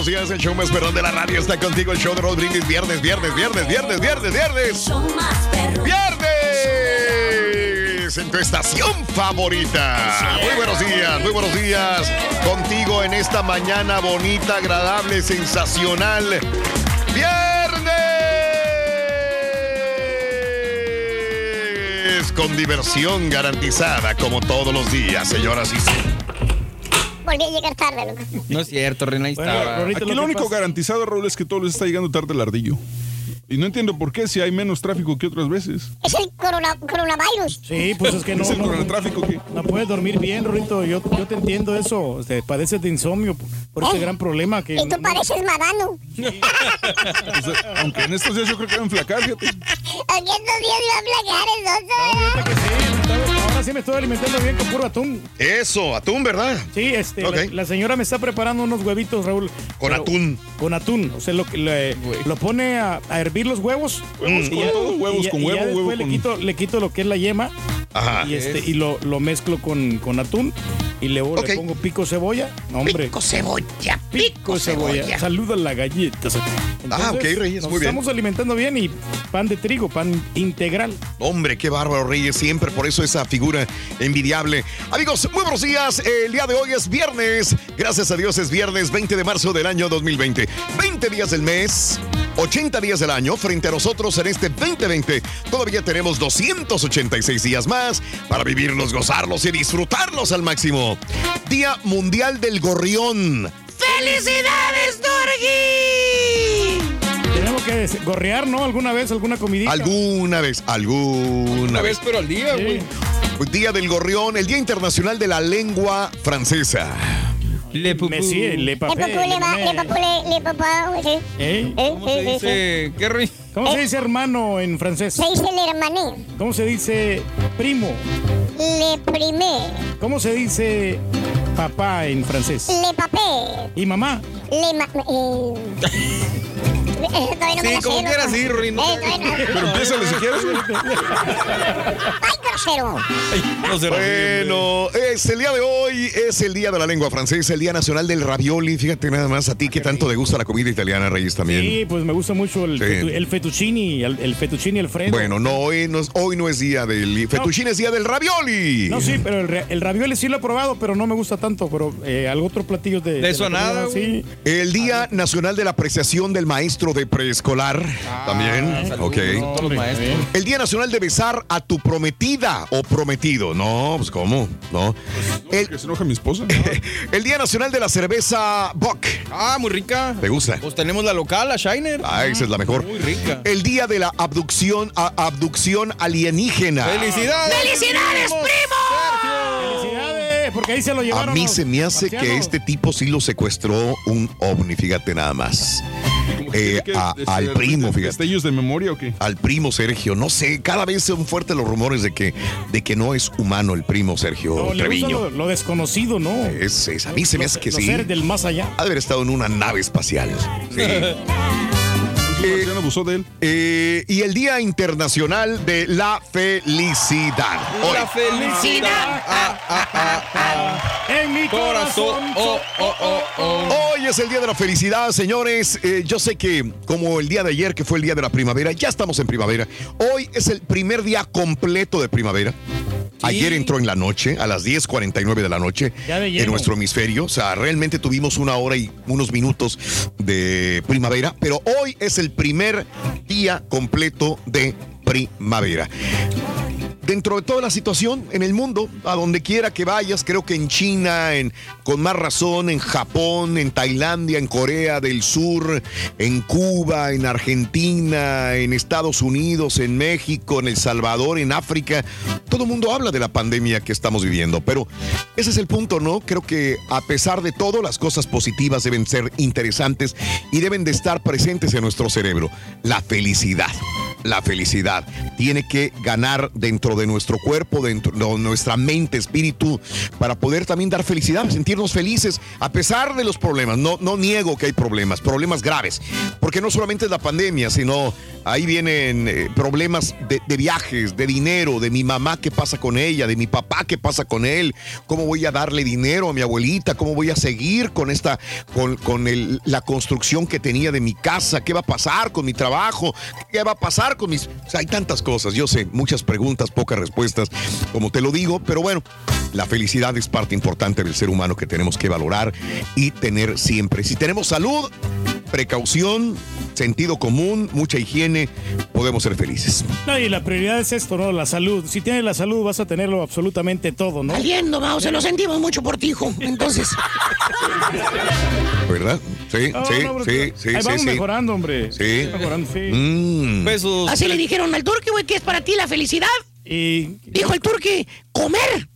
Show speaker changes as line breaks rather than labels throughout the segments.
Buenos días. El show más perrón de la radio está contigo. El show de Roll Brindis. Viernes, viernes, viernes, viernes, viernes, viernes. ¡Viernes! En tu estación favorita. Muy buenos días, muy buenos días. Contigo en esta mañana bonita, agradable, sensacional. ¡Viernes! Con diversión garantizada, como todos los días, señoras y señores.
Volví a llegar tarde, loco.
No es cierto, Reina, ahí estaba.
Aquí lo único garantizado, Raúl, es que todo les está llegando tarde el ardillo. Y no entiendo por qué si hay menos tráfico que otras veces.
Es el corona- coronavirus.
Sí, pues es que no,
¿Es el
no,
coronatráfico que
no puedes dormir bien, Rorito. Yo, yo te entiendo eso. Este, padeces de insomnio por, por ese gran problema que...
Y tú pareces madano.
o sea, aunque en estos días yo creo que van a enflacar, fíjate.
Aquí estos días iba a placar el
Que sí, me estoy- alimentando bien con puro atún.
Eso, atún, ¿verdad?
Sí, este, la, la señora me está preparando unos huevitos, Raúl.
Con atún.
Con atún. O sea, lo, le- lo pone a, a hervir los huevos.
Huevos
Y
con
ya-
todo, huevos
y ya-
con
y ya
huevo,
después
huevo
le
con-
quito, le quito lo que es la yema.
Ajá.
Y, este, y lo, lo mezclo con, con atún. Y luego
Ok.
le pongo pico cebolla. No, hombre.
Pico cebolla,
Pico cebolla. Saluda la galleta.
Ah, ok, Reyes,
nos
muy bien.
estamos alimentando bien y pan de trigo, pan integral.
Hombre, qué bárbaro, Reyes. Siempre por eso esa figura envidiable. Amigos, muy buenos días. El día de hoy es viernes. Gracias a Dios es viernes 20 de marzo del año 2020. 20 días del mes. 80 días del año frente a nosotros en este 2020. Todavía tenemos 286 días más para vivirlos, gozarlos y disfrutarlos al máximo. Día Mundial del Gorrión.
¡Felicidades, Dorgi!
Tenemos que gorrear, ¿no? ¿Alguna vez, alguna comidita?
Alguna vez, alguna
Una
vez.
vez, pero al día,
Sí.
Día del Gorrión, el Día Internacional de la Lengua Francesa.
Le pupú.
Me sí, le
Le
papé,
le ma- le papú, le- le papá, sí.
¿Eh?
Eh,
¿Cómo se
sí, sí.
dice? ¿Qué rey?
¿Cómo se dice hermano en francés?
Se dice el hermané.
¿Cómo se dice primo?
Le primé.
¿Cómo se dice papá en francés?
Le papé.
¿Y mamá?
Le ma... Eh... eh, todavía no
Sí, como quieras,
loco.
sí, Rory, no
Eh,
te-
todavía no.
Pero empiézale si quieres. güey.
¡Ay, grosero!
No
Bueno, es el día de hoy, es el día de la lengua francesa, el día nacional del ravioli. Fíjate nada más a ti que tanto te gusta la comida italiana, Reyes, también.
Sí, pues me gusta mucho el,
Sí.
fetu- el fettuccini, el, el fettuccini Alfredo.
Bueno, no hoy, no es, hoy no es día del fettuccine, es día del ravioli.
No, sí, pero el, ra- el ravioli sí lo he probado, pero no me gusta tanto. Pero eh, algo otro platillo de.
De eso
la
nada,
Sí.
El Día Nacional de la Apreciación del Maestro de Preescolar. también.
Saludos
Ok.
a todos los maestros.
El Día Nacional de Besar a tu prometida. o prometido. No, pues ¿cómo? No. El,
Que se enoja mi esposa.
el Día Nacional de la Cerveza Bock.
Ah, muy rica.
¿Te gusta?
Pues tenemos la local, la Shiner.
Ah, esa es la mejor.
Muy rica.
El Día de la Abducción, a- abducción alienígena.
¡Felicidades!
¡Felicidades, primo!
Felicidades, porque ahí se lo llevaron.
A mí
los
se me hace que este tipo sí lo secuestró un ovni, fíjate nada más. Eh, a-
este,
al primo,
¿de-
fíjate.
¿Destellos de memoria o qué?
Al primo Sergio, no sé, cada vez son fuertes los rumores de que, de que no es humano el primo Sergio
No, le gusta
Treviño.
lo, lo desconocido, ¿no?
Es, es- a mí se me hace que
los
sí.
seres del más allá.
Ha de haber estado en una nave espacial. Sí.
Abusó de él.
Eh, y el Día Internacional de la Felicidad. Hoy.
La felicidad. Ah, ah, ah, ah.
En mi
Corazón.
corazón.
Oh, oh, oh, oh.
Hoy es el día de la felicidad, señores. Eh, yo sé que como el día de ayer, que fue el día de la primavera, ya estamos en primavera. Hoy es el primer día completo de primavera. Ayer entró en la noche, a las 10.49 de la noche, en nuestro hemisferio. O sea, realmente tuvimos una hora y unos minutos de primavera, pero hoy es el primer día completo de primavera. Dentro de toda la situación en el mundo, a donde quiera que vayas, creo que en China, con más razón, en Japón, en Tailandia, en Corea del Sur, en Cuba, en Argentina, en Estados Unidos, en México, en El Salvador, en África, todo el mundo habla de la pandemia que estamos viviendo. Pero ese es el punto, ¿no? Creo que a pesar de todo, las cosas positivas deben ser interesantes y deben de estar presentes en nuestro cerebro. La felicidad la felicidad. Tiene que ganar dentro de nuestro cuerpo, dentro de nuestra mente, espíritu, para poder también dar felicidad, sentirnos felices a pesar de los problemas. No, no niego que hay problemas, problemas graves, porque no solamente es la pandemia, sino ahí vienen eh, problemas de, viajes, de dinero, de mi mamá, qué pasa con ella, de mi papá, qué pasa con él, cómo voy a darle dinero a mi abuelita, cómo voy a seguir con esta, con, con la construcción que tenía de mi casa, qué va a pasar con mi trabajo, qué va a pasar con mis... Hay tantas cosas, yo sé, muchas preguntas, pocas respuestas, como te lo digo, pero bueno, la felicidad es parte importante del ser humano que tenemos que valorar y tener siempre. Si tenemos salud, precaución, sentido común, mucha higiene, podemos ser felices.
No, y la prioridad es esto, ¿no? La salud. Si tienes la salud, vas a tenerlo absolutamente todo, ¿no?
Valiendo, Mao, se lo sentimos mucho por ti, hijo. Entonces,
¿Verdad? Sí,
No,
sí,
no,
sí, sí,
ahí
sí,
vamos
sí.
mejorando, hombre.
Sí.
Mejorando, sí.
Mm.
Besos.
así le dijeron al turqui, güey, que es para ti la felicidad.
Y,
Dijo el turqui, comer.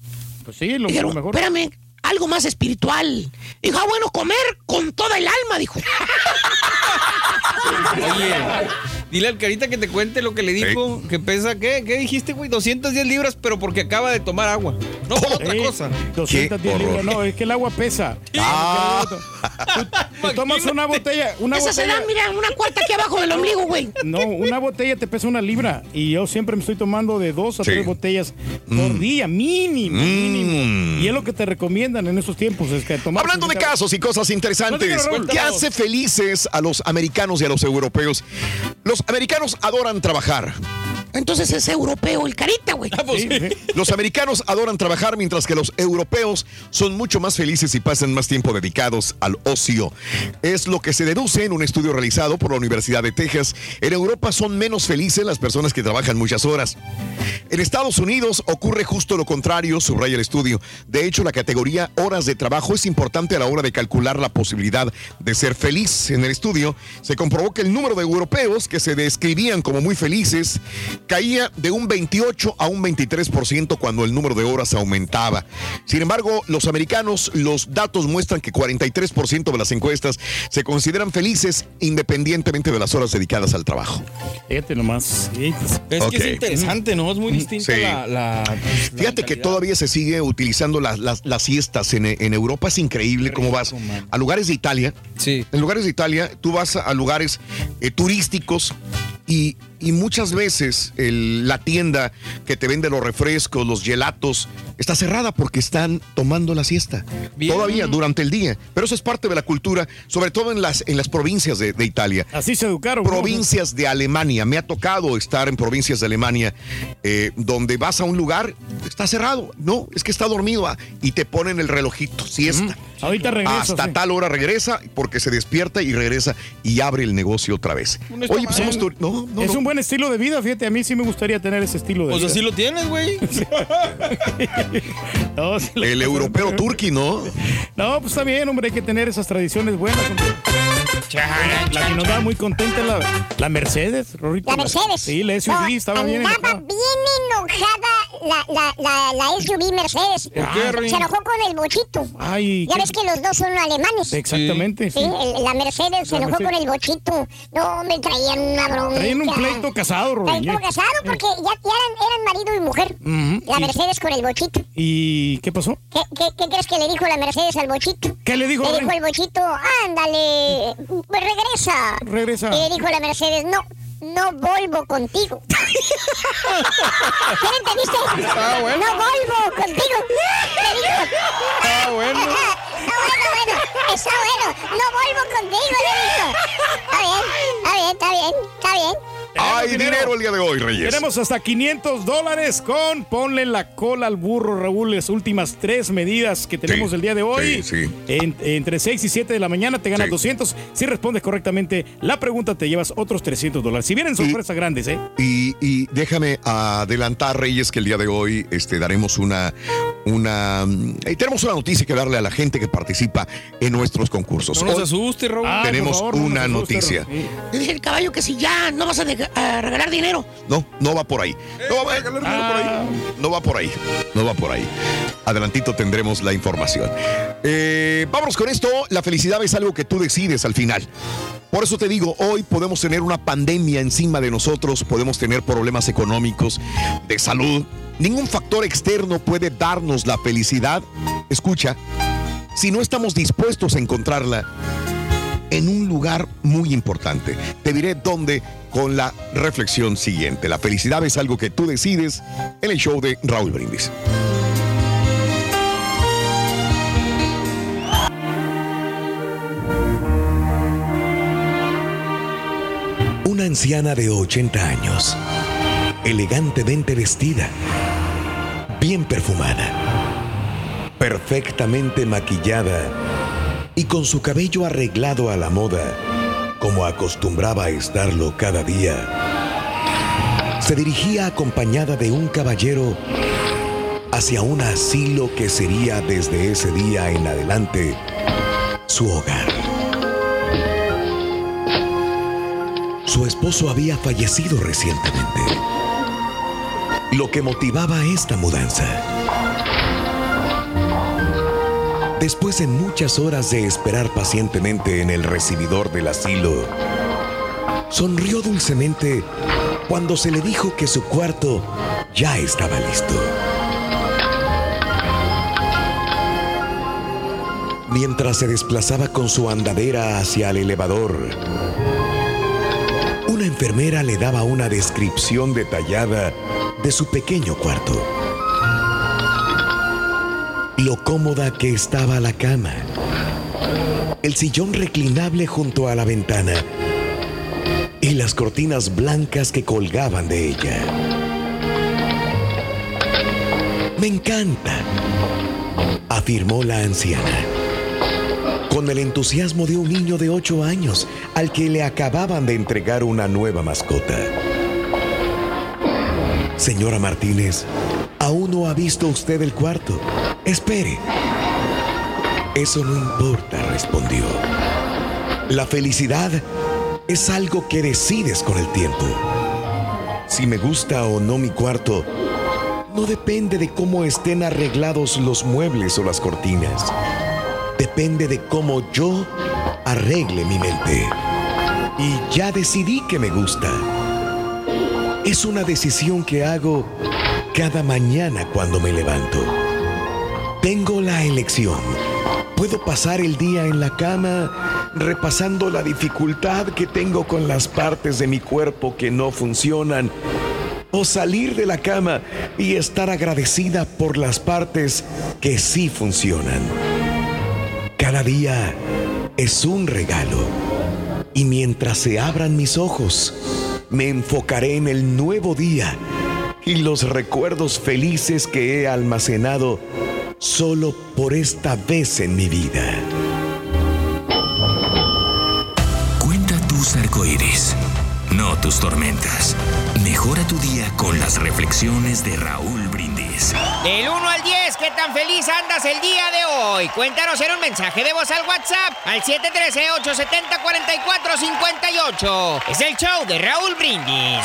pues sí, lo,
Dijeron,
lo mejor.
espérame, algo más espiritual. Dijo, ah, bueno, comer con toda el alma, dijo.
Oye, dile al carita que te cuente lo que le dijo, que pesa, ¿qué? ¿Qué dijiste, güey? 210 libras, pero porque acaba de tomar agua. No por otra cosa.
210
Qué horror.
libras. No, es que el agua pesa.
Ah.
Tú tomas una botella, una
Esa se da, mira, una cuarta aquí abajo del ombligo, güey.
No, una botella te pesa una libra. Y yo siempre me estoy tomando de dos a
Sí.
tres botellas por día, mínimo,
Mm.
mínimo. Y es lo que te recomiendan en estos tiempos, es que tomar.
Hablando de casos y cosas interesantes,
No.
¿qué hace felices a los americanos y a los europeos? Los americanos adoran trabajar.
Entonces es europeo el carita, güey.
Sí, sí.
Los americanos adoran trabajar mientras que los europeos son mucho más felices y pasan más tiempo dedicados al ocio. Es lo que se deduce en un estudio realizado por la Universidad de Texas. En Europa son menos felices las personas que trabajan muchas horas. En Estados Unidos ocurre justo lo contrario, subraya el estudio. De hecho, la categoría horas de trabajo es importante a la hora de calcular la posibilidad de ser feliz. En el estudio se comprobó que el número de europeos que se describían como muy felices caía de un 28 a un 23% cuando el número de horas aumentaba. Sin embargo, los americanos, los datos muestran que 43% de las encuestas se consideran felices independientemente de las horas dedicadas al trabajo.
Fíjate nomás. Pues,
Es que es interesante, ¿no? Es muy distinta
Sí.
la, la- pues, la
Fíjate que todavía se sigue utilizando las, las- las siestas en, en Europa. Es increíble cómo vas
man.
a lugares de Italia.
Sí.
En lugares de Italia, tú vas a lugares eh, turísticos y, y muchas veces el- la tienda que te vende los refrescos, los gelatos, está cerrada porque están tomando la siesta.
Bien.
Todavía durante el día. Pero eso es parte de la cultura, sobre todo en las, en las provincias de, de Italia.
así se educaron. ¿no?
Provincias de Alemania. Me ha tocado estar en provincias de Alemania eh, donde vas a un lugar, está cerrado. No, es que está dormido ah, y te ponen el relojito, siesta.
Ahorita regreso.
Hasta
sí.
tal hora regresa porque se despierta y regresa y abre el negocio otra vez.
No
Oye, pues somos tur- no, no,
es
no.
un buen estilo de vida, fíjate, a mí sí me gustaría tener ese estilo de
Pues
vida.
así lo tienes, güey.
No, sí
El europeo turqui, ¿no?
No, pues está bien, hombre, hay que tener esas tradiciones buenas, hombre. La que nos da muy contenta es la, la Mercedes, Rorrito.
La Mercedes.
Sí, la SUV
No,
estaba bien enojada.
bien enojada la, la, la, la SUV Mercedes. Se enojó con el bochito.
Ay,
Ya
qué-
ves que los dos son alemanes.
Exactamente, sí.
Sí, el- la Mercedes se enojó
Mercedes.
con el bochito. No, me traían una bronca.
Traían un pleito casado, Rorrito.
Pleito casado porque ya, ya eran, eran marido y mujer. La
¿Y-
Mercedes con el bochito.
¿Y qué pasó?
¿Qué, qué, qué crees que le dijo la Mercedes al bochito?
¿Qué le dijo,
Le dijo el bochito, ándale, pues regresa.
Regresa.
Y le dijo la Mercedes, no, no vuelvo contigo. ¿Qué entendiste?
Ah, bueno.
No vuelvo contigo. Dijo.
Ah, bueno.
Está bueno, bueno. Está bueno. No vuelvo contigo, le dijo. Está bien, está bien, está bien, está bien.
Hay
dinero.
dinero el día de hoy, Reyes.
Tenemos hasta 500 dólares con ponle la cola al burro, Raúl. Las últimas tres medidas que tenemos
Sí,
el día de hoy.
sí, sí.
En- entre 6 y 7 de la mañana te ganas
Sí.
200. Si respondes correctamente la pregunta, te llevas otros 300 dólares. Si vienen sorpresas grandes, ¿eh?
Y, y déjame adelantar, Reyes, que el día de hoy este, daremos una. una eh, tenemos una noticia que darle a la gente que participa en nuestros concursos.
No nos asuste, Raúl.
Tenemos
favor, no
una
nos asustes,
noticia.
Dije el caballo que si ya no vas a, deja- a regalar dinero.
No, no va por ahí. No va,
Ah,
no va por ahí. No va por ahí. Adelantito tendremos la información. Eh, vámonos con esto. La felicidad es algo que tú decides al final. Por eso te digo, hoy podemos tener una pandemia encima de nosotros, podemos tener problemas económicos, de salud. Ningún factor externo puede darnos la felicidad. Escucha, si no estamos dispuestos a encontrarla en un lugar muy importante. Te diré dónde con la reflexión siguiente. La felicidad es algo que tú decides en el show de Raúl Brindis.
Una anciana de 80 años, elegantemente vestida, bien perfumada, perfectamente maquillada y con su cabello arreglado a la moda, como acostumbraba a estarlo cada día, se dirigía acompañada de un caballero hacia un asilo que sería desde ese día en adelante su hogar. Su esposo había fallecido recientemente, lo que motivaba esta mudanza. Después de muchas horas de esperar pacientemente en el recibidor del asilo, sonrió dulcemente cuando se le dijo que su cuarto ya estaba listo. Mientras se desplazaba con su andadera hacia el elevador, una enfermera le daba una descripción detallada de su pequeño cuarto. Lo cómoda que estaba la cama. El sillón reclinable junto a la ventana. Y las cortinas blancas que colgaban de ella. Me encanta, afirmó la anciana con el entusiasmo de un niño de 8 años al que le acababan de entregar una nueva mascota. Señora Martínez, aún no ha visto usted el cuarto. Espere. Eso no importa, respondió. La felicidad es algo que decides con el tiempo. Si me gusta o no mi cuarto, no depende de cómo estén arreglados los muebles o las cortinas depende de cómo yo arregle mi mente. Y ya decidí que me gusta. Es una decisión que hago cada mañana cuando me levanto. Tengo la elección. Puedo pasar el día en la cama repasando la dificultad que tengo con las partes de mi cuerpo que no funcionan. O salir de la cama y estar agradecida por las partes que sí funcionan. Cada día es un regalo. Y mientras se abran mis ojos, me enfocaré en el nuevo día y los recuerdos felices que he almacenado solo por esta vez en mi vida.
Cuenta tus arcoíris, no tus tormentas. Mejora tu día con las reflexiones de Raúl Brindis.
Del 1 al 10, ¿qué tan feliz andas el día de hoy? Cuéntanos en un mensaje de voz al WhatsApp al 713-870-4458. Es el show de Raúl Brindis.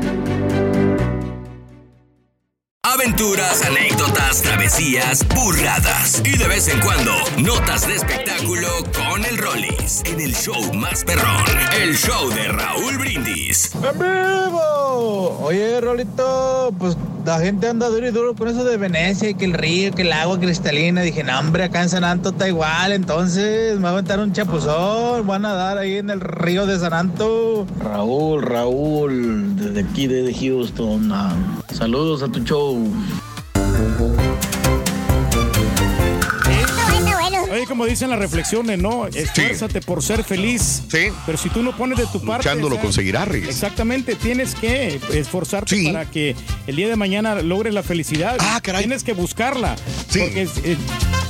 Aventuras, anécdotas, travesías, burradas y de vez en cuando notas de espectáculo con el Rollis en el show más perrón, el show de Raúl Brindis.
¡En vivo! Oye, Rolito, pues la gente anda duro y duro con eso de Venecia y que el río, que el agua cristalina. Dije, no, hombre, acá en San Anto está igual, entonces me va a aventar un chapuzón, van a nadar ahí en el río de San Anto.
Raúl, Raúl, desde aquí, desde Houston. ah, saludos a tu show.
Oye, como dicen las reflexiones, ¿no? Esfuérzate por ser feliz.
Sí.
Pero si tú no pones de tu parte.
Luchando lo
o sea,
conseguirás, Reyes.
Exactamente, tienes que esforzarte para que el día de mañana logres la felicidad. Ah, caray. Tienes que buscarla. Sí. Porque eh,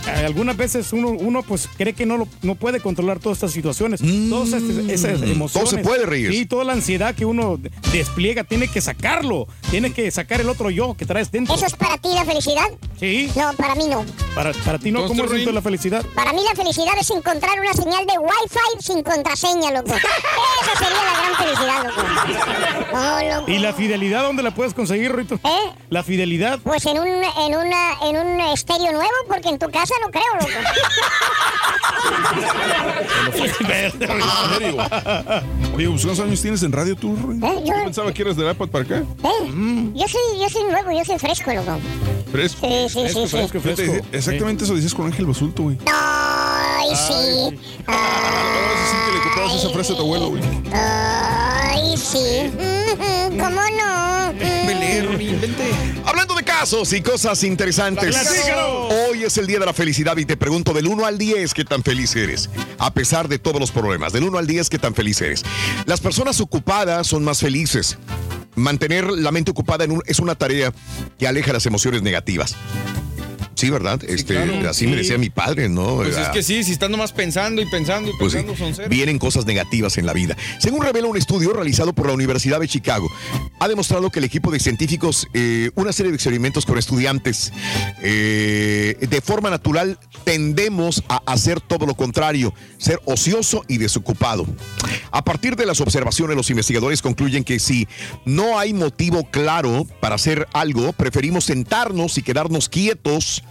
algunas veces uno, uno pues cree que no, lo- no puede controlar todas estas situaciones. todas estas- esas emociones.
Mm. todo se puede, Reyes.
Sí, toda la ansiedad que uno despliega, tiene que sacarlo. Tiene que sacar el otro yo que traes dentro.
¿Eso es para ti la felicidad?
Sí.
No, para mí no.
Para, para ti no, ¿cómo es la felicidad?
Para mí la felicidad es encontrar una señal de Wi-Fi sin contraseña, loco. Esa sería la gran felicidad, loco. No, loco.
¿Y la fidelidad dónde la puedes conseguir, Rito?
¿Eh?
La fidelidad.
Pues en un, en una, en un estéreo nuevo, porque en tu casa no creo, loco.
Oye, ¿cuántos años tienes en radio tú?
¿Eh? Yo-
pensaba que eras del iPad para acá.
¿Eh? Yo soy, yo soy nuevo, yo soy fresco, loco.
Fresco.
Sí, sí, sí.
Fíjate, Exactamente eso dices con Ángel Basulto, güey.
Ay, sí.
Ahora sí que le comprabas esa fresa a tu abuelo, güey.
Ay, sí. Ujú, ¿Cómo no?
Hablando de casos y cosas interesantes. Hoy es el día de la felicidad y te pregunto del 1 al 10 qué tan feliz eres. A pesar de todos los problemas, del 1 al 10 qué tan feliz eres. Las personas ocupadas son más felices. Mantener la mente ocupada en un- es una tarea que aleja las emociones negativas. Sí, ¿verdad? Este,
claro.
así me decía mi padre, ¿no?
Pues es
Era-
que sí, si estás nomás pensando y pensando y
pues sí,
pensando son cero.
vienen cosas negativas en la vida. Según revela un estudio realizado por la Universidad de Chicago, ha demostrado que el equipo de científicos, eh, una serie de experimentos con estudiantes, eh, de forma natural tendemos a hacer todo lo contrario, ser ocioso y desocupado. A partir de las observaciones, los investigadores concluyen que si no hay motivo claro para hacer algo, preferimos sentarnos y quedarnos quietos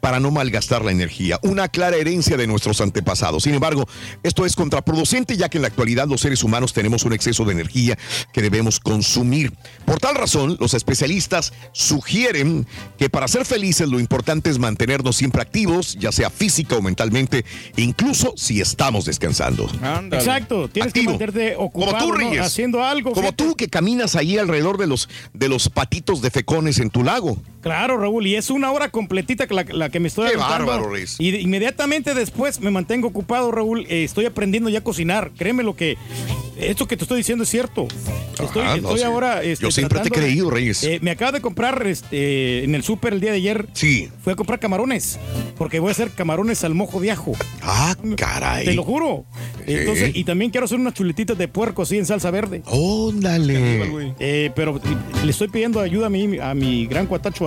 para no malgastar la energía, una clara herencia de nuestros antepasados. Sin embargo, esto es contraproducente ya que en la actualidad los seres humanos tenemos un exceso de energía que debemos consumir. Por tal razón, los especialistas sugieren que para ser felices lo importante es mantenernos siempre activos, ya sea física o mentalmente, incluso si estamos descansando.
Exacto, tienes que mantenerte ocupado,
Como tú,
haciendo algo.
Como tú que caminas ahí alrededor de los, de los patitos de fecones en tu lago.
Claro, Raúl, y es una hora completita la, la que me estoy
Qué bárbaro, Reyes.
Y de- inmediatamente después me mantengo ocupado, Raúl. eh, estoy aprendiendo ya a cocinar. Créeme lo que esto que te estoy diciendo es cierto. Estoy,
Ajá, no,
estoy
sí.
ahora. este,
Yo siempre te he creído, Reyes.
Eh, me acaba de comprar este, en el súper el día de ayer.
Sí.
Fui a comprar camarones. Porque voy a hacer camarones al mojo de ajo.
Ah, caray.
Te lo juro. Entonces, y también quiero hacer unas chuletitas de puerco así en salsa verde.
Óndale.
Eh, pero le estoy pidiendo ayuda a mi, a mi gran cuatacho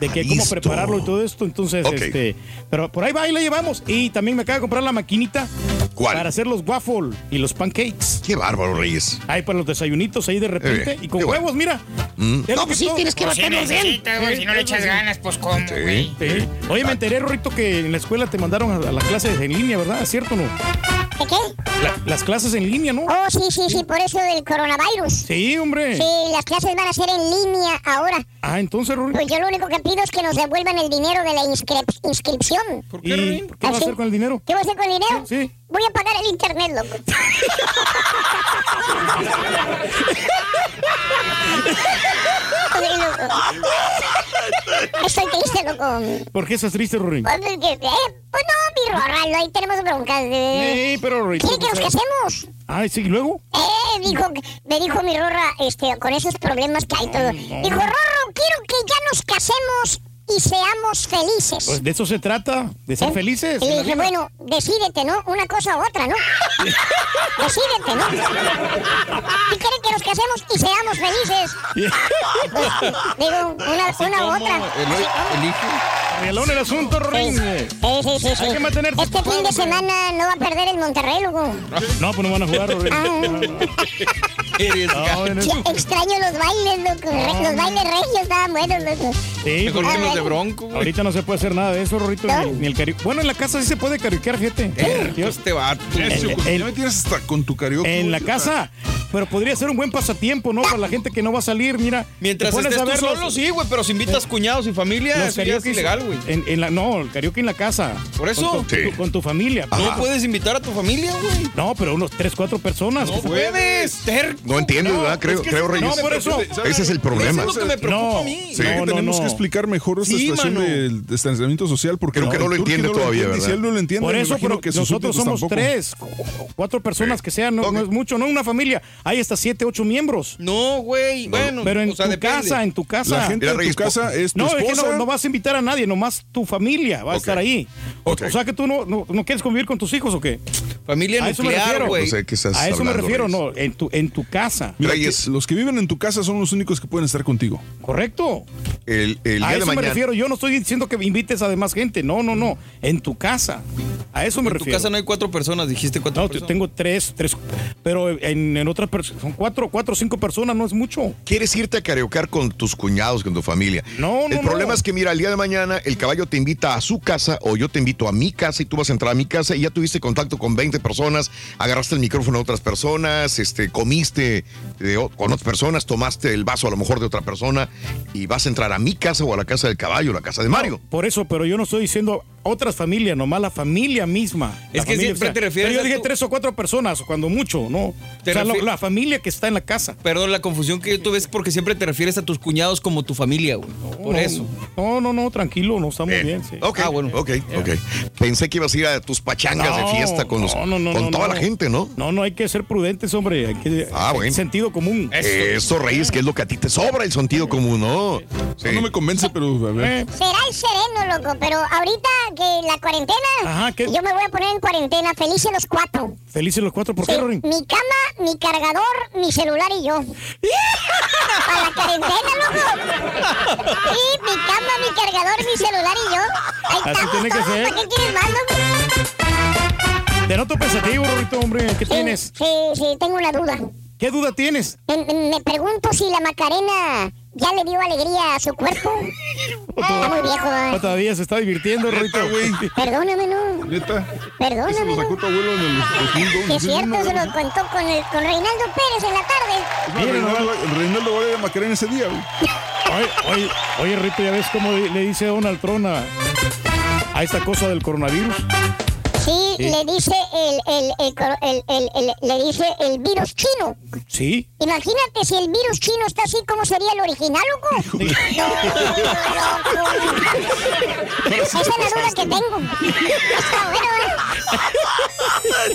De que cómo prepararlo y todo esto. Entonces, este, pero por ahí va y le llevamos. Y también me acaba de comprar la maquinita
¿Cuál?
para hacer los waffle y los pancakes.
Qué bárbaro, Reyes.
Ahí para los desayunitos ahí de repente.
Eh,
y con
bueno.
huevos, mira.
Mm.
No, pues sí, tienes que
Pues si güey, no le echas ganas, pues cómo, güey.
Sí. Oye, me enteré, Rorito, que en la escuela te mandaron a, a las clases en línea, ¿verdad? ¿Es cierto o no?
¿De qué?
La- las clases en línea, ¿no?
Oh, sí, sí, sí, por eso del coronavirus.
Sí, hombre.
Sí, las clases van a ser en línea ahora.
Ah, entonces,
Pues yo lo único que pido es que nos devuelvan el dinero de la inscrip- inscripción.
¿Por qué? ¿Qué vas a hacer con el dinero?
¿Qué voy a hacer con el dinero?
Sí.
Voy a pagar el internet, loco. Sí, loco. Estoy triste, loco.
¿Por qué estás triste, Rorín?
Pues, eh, pues no, mi rorra, no, ahí tenemos broncas. De...
Sí, pero Rorito.
¿Quiere que nos casemos?
Ay, sí, ¿y luego?
Eh, dijo, me dijo mi Rorra, este, con esos problemas que hay todo. Dijo, Rorro, quiero que ya nos casemos y seamos felices.
Pues de eso se trata, de ser
¿Eh?
felices.
Y le dije, bueno, decídete, ¿no? Una cosa u otra, ¿no? decídete, ¿no? Y quieren que nos casemos y seamos felices. Pues, digo, una, una u otra.
Regalón el asunto, Rorín.
Sí, sí, sí, sí.
Hay que mantenerse
Este fin de semana no va a perder el Monterrey, loco.
No, pues no van a jugar, Rorín.
Eres
el-
extraño los bailes, loco. Re- Los bailes regios estaban buenos, loco.
Sí,
Mejor
pues,
que los de Bronco, güey.
Ahorita no se puede hacer nada de eso, Rorito, ni, ni el cari- Bueno, en la casa sí se puede karaokear, fíjate. Yo-
Este vato.
Ya
en-
me tienes hasta con tu karaoke.
en la casa. Pero podría ser un buen pasatiempo, ¿no? Para la gente que no va a salir, mira.
Mientras
te pones
estés
a
tú
ver
solo, sí, güey, pero si invitas cuñados y familia,
los
eso ya es
karaokes
ilegal, güey.
En, en la, no, el karaoke en la casa.
¿Por eso?
Con tu,
Sí.
con tu familia.
No puedes invitar a tu familia, güey.
No, pero unos tres, cuatro personas.
No puedes, terco.
No entiendo, ¿verdad? Creo,
es que
creo Reyes.
no, por eso.
Ese es el problema.
Eso es lo que me preocupa
No,
a mí.
Sí.
Creo que
no, no,
tenemos
no.
que explicar mejor esta
Sí,
situación
mano.
del distanciamiento social porque
Creo que no lo entiende todavía,
entiende, y Si
¿verdad?
él no lo entiende,
Por eso, pero
que
nosotros somos
tampoco.
tres, cu- cuatro personas que sean, no, no es mucho, no una familia. Hay hasta siete, ocho miembros.
No, güey. Bueno,
Pero en
o sea,
tu
depende.
casa, en tu casa.
La gente de tu casa es tu
No, es que no, vas a invitar a nadie, nomás tu familia va a estar ahí. O,
Ok.
o sea que tú no, quieres convivir con tus hijos o qué?
Familia
A eso me
nuclear,
refiero.
güey.
A eso me refiero, no, en tu, en tu casa.
Mira,
Reyes.
que los que viven en tu casa son los únicos que pueden estar contigo.
¿Correcto?
El, el
a
día de
eso me
mañana.
refiero. Yo no estoy diciendo que invites a demás gente. No, no, no. En tu casa. A eso me
En tu
refiero.
casa no hay cuatro personas, dijiste cuatro
No,
personas.
tengo tres, tres. Pero en, en otras personas, son cuatro, cuatro cinco personas, no es mucho.
¿Quieres irte a karaokear con tus cuñados, con tu familia?
No, no,
El problema
no.
es que, mira, el día de mañana el caballo te invita a su casa o yo te invito a mi casa y tú vas a entrar a mi casa y ya tuviste contacto con 20 personas, agarraste el micrófono a otras personas, este, comiste de o- con otras personas, tomaste el vaso a lo mejor de otra persona y vas a entrar a mi casa o a la casa del caballo, la casa de Mario.
Por eso, pero yo no estoy diciendo otras familias, nomás la familia misma.
Es
La
que
familia,
siempre te refieres
pero Yo
a
dije
tu-
tres o cuatro personas, cuando mucho, ¿no?
Te
o sea, la,
refi-
la familia que está en la casa.
Perdón, la confusión que tú ves porque siempre te refieres a tus cuñados como tu familia, güey. Por
No,
eso.
No, no, no, tranquilo, no estamos bien. sí.
Ok,
Ah, bueno.
ok, ok. Pensé que ibas a ir a tus pachangas de fiesta con, los,
no, no, no,
con
no,
toda
no.
la gente, ¿no?
No, no, hay que ser prudentes, hombre. Hay que,
Ah,
hay
bueno.
sentido común.
Eso, Reyes, que es lo que a ti te sobra, el sentido común, ¿no? Sí.
No me convence, pero a ver.
Eh,
Será el sereno, loco, pero ahorita que la cuarentena,
Ajá, ¿qué?
yo me voy a poner en cuarentena, felices los cuatro.
felices los cuatro, ¿por qué,
Sí,
Rorín?
mi cama, mi cargador, mi celular y yo. Para la cuarentena, loco. Sí, mi cama, mi cargador, mi celular y yo. Ahí
Así
estamos
tiene que
todos.
ser.
¿Para qué quieres más, loco?
Te noto pensativo, Rorito, hombre. ¿Qué
Sí,
tienes?
Sí, sí, tengo una duda.
¿Qué duda tienes?
Me, me pregunto si la Macarena ya le dio alegría a su cuerpo. Está muy viejo, ¿eh?
Todavía se está divirtiendo, Rorito.
Perdóname, no.
Neta.
Perdóname,
Eso lo sacó tu abuelo en el 2002.
Que es cierto, se lo contó con, el, con Reinaldo Pérez en la tarde.
No, Reinaldo, Reinaldo va a ir a Macarena ese día, güey.
Oye, oye, oye, Rito, ¿ya ves cómo le dice Donald Trump a, a esta cosa del coronavirus?
Sí, le dice el, el, el, el, le dice el virus chino.
Sí.
Imagínate si el virus chino está así, ¿cómo sería el original, loco? No, Esa es la duda que tengo. Está bueno, ¿eh?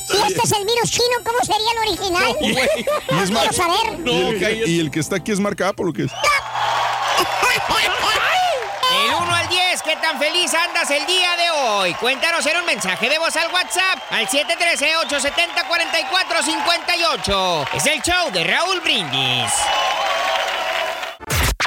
Si este es el virus chino, ¿cómo sería el original?
Y es
Quiero saber.
y, el, y el que está aquí es marca Apple, ¿o qué es?
El 1 al 10, ¿qué tan feliz andas el día de hoy? Cuéntanos en un mensaje de voz al WhatsApp al 713-870-4458. Es el show de Raúl Brindis.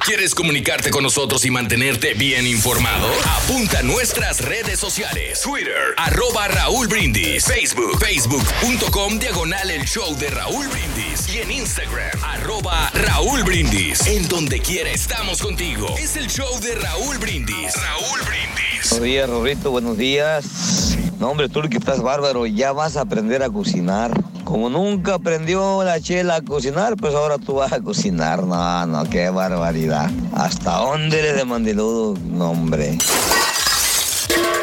¿Quieres comunicarte con nosotros y mantenerte bien informado? Apunta a nuestras redes sociales. Twitter, arroba Raúl Brindis. Facebook, facebook.com, diagonal el show de Raúl Brindis. Y en Instagram, arroba Raúl Brindis. En donde quiera estamos contigo. Es el show de Raúl Brindis. Raúl Brindis.
Buenos días, Rorrito, buenos días. No, hombre, tú que estás bárbaro, ya vas a aprender a cocinar. Como nunca aprendió la chela a cocinar, pues ahora tú vas a cocinar. No, no, qué barbaridad. ¿Hasta dónde eres de mandiludo? No, hombre.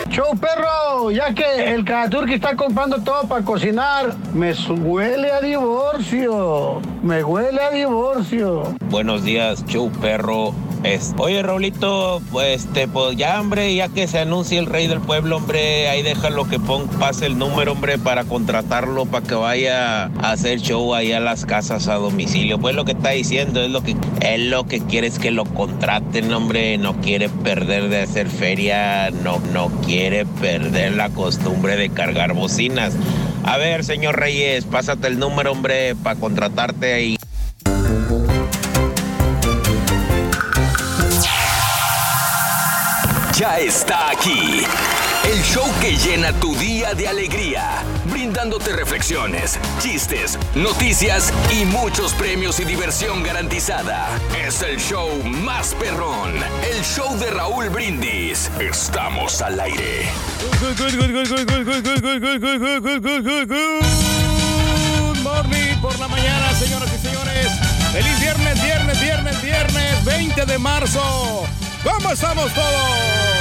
Show perro, ya que el que está comprando todo para cocinar, me huele a divorcio. Me huele a divorcio.
Buenos días, show perro. Es- Oye, Raulito, pues, este, pues ya, hombre, ya que se anuncie el rey del pueblo, hombre, ahí déjalo que pon, pase el número, hombre, para contratarlo, para que vaya a hacer show ahí a las casas a domicilio. Pues lo que está diciendo es lo que, es lo que quiere es que lo contraten, hombre, no quiere perder de hacer feria, no, no quiere perder la costumbre de cargar bocinas. A ver, señor Reyes, pásate el número, hombre, para contratarte ahí.
Ya está aquí. El show que llena tu día de alegría, brindándote reflexiones, chistes, noticias y muchos premios y diversión garantizada. Es el show más perrón, el show de Raúl Brindis. Estamos al aire.
Good morning por la mañana, señoras y señores. Feliz viernes, viernes, viernes, viernes, 20 de marzo. ¿Cómo estamos todos?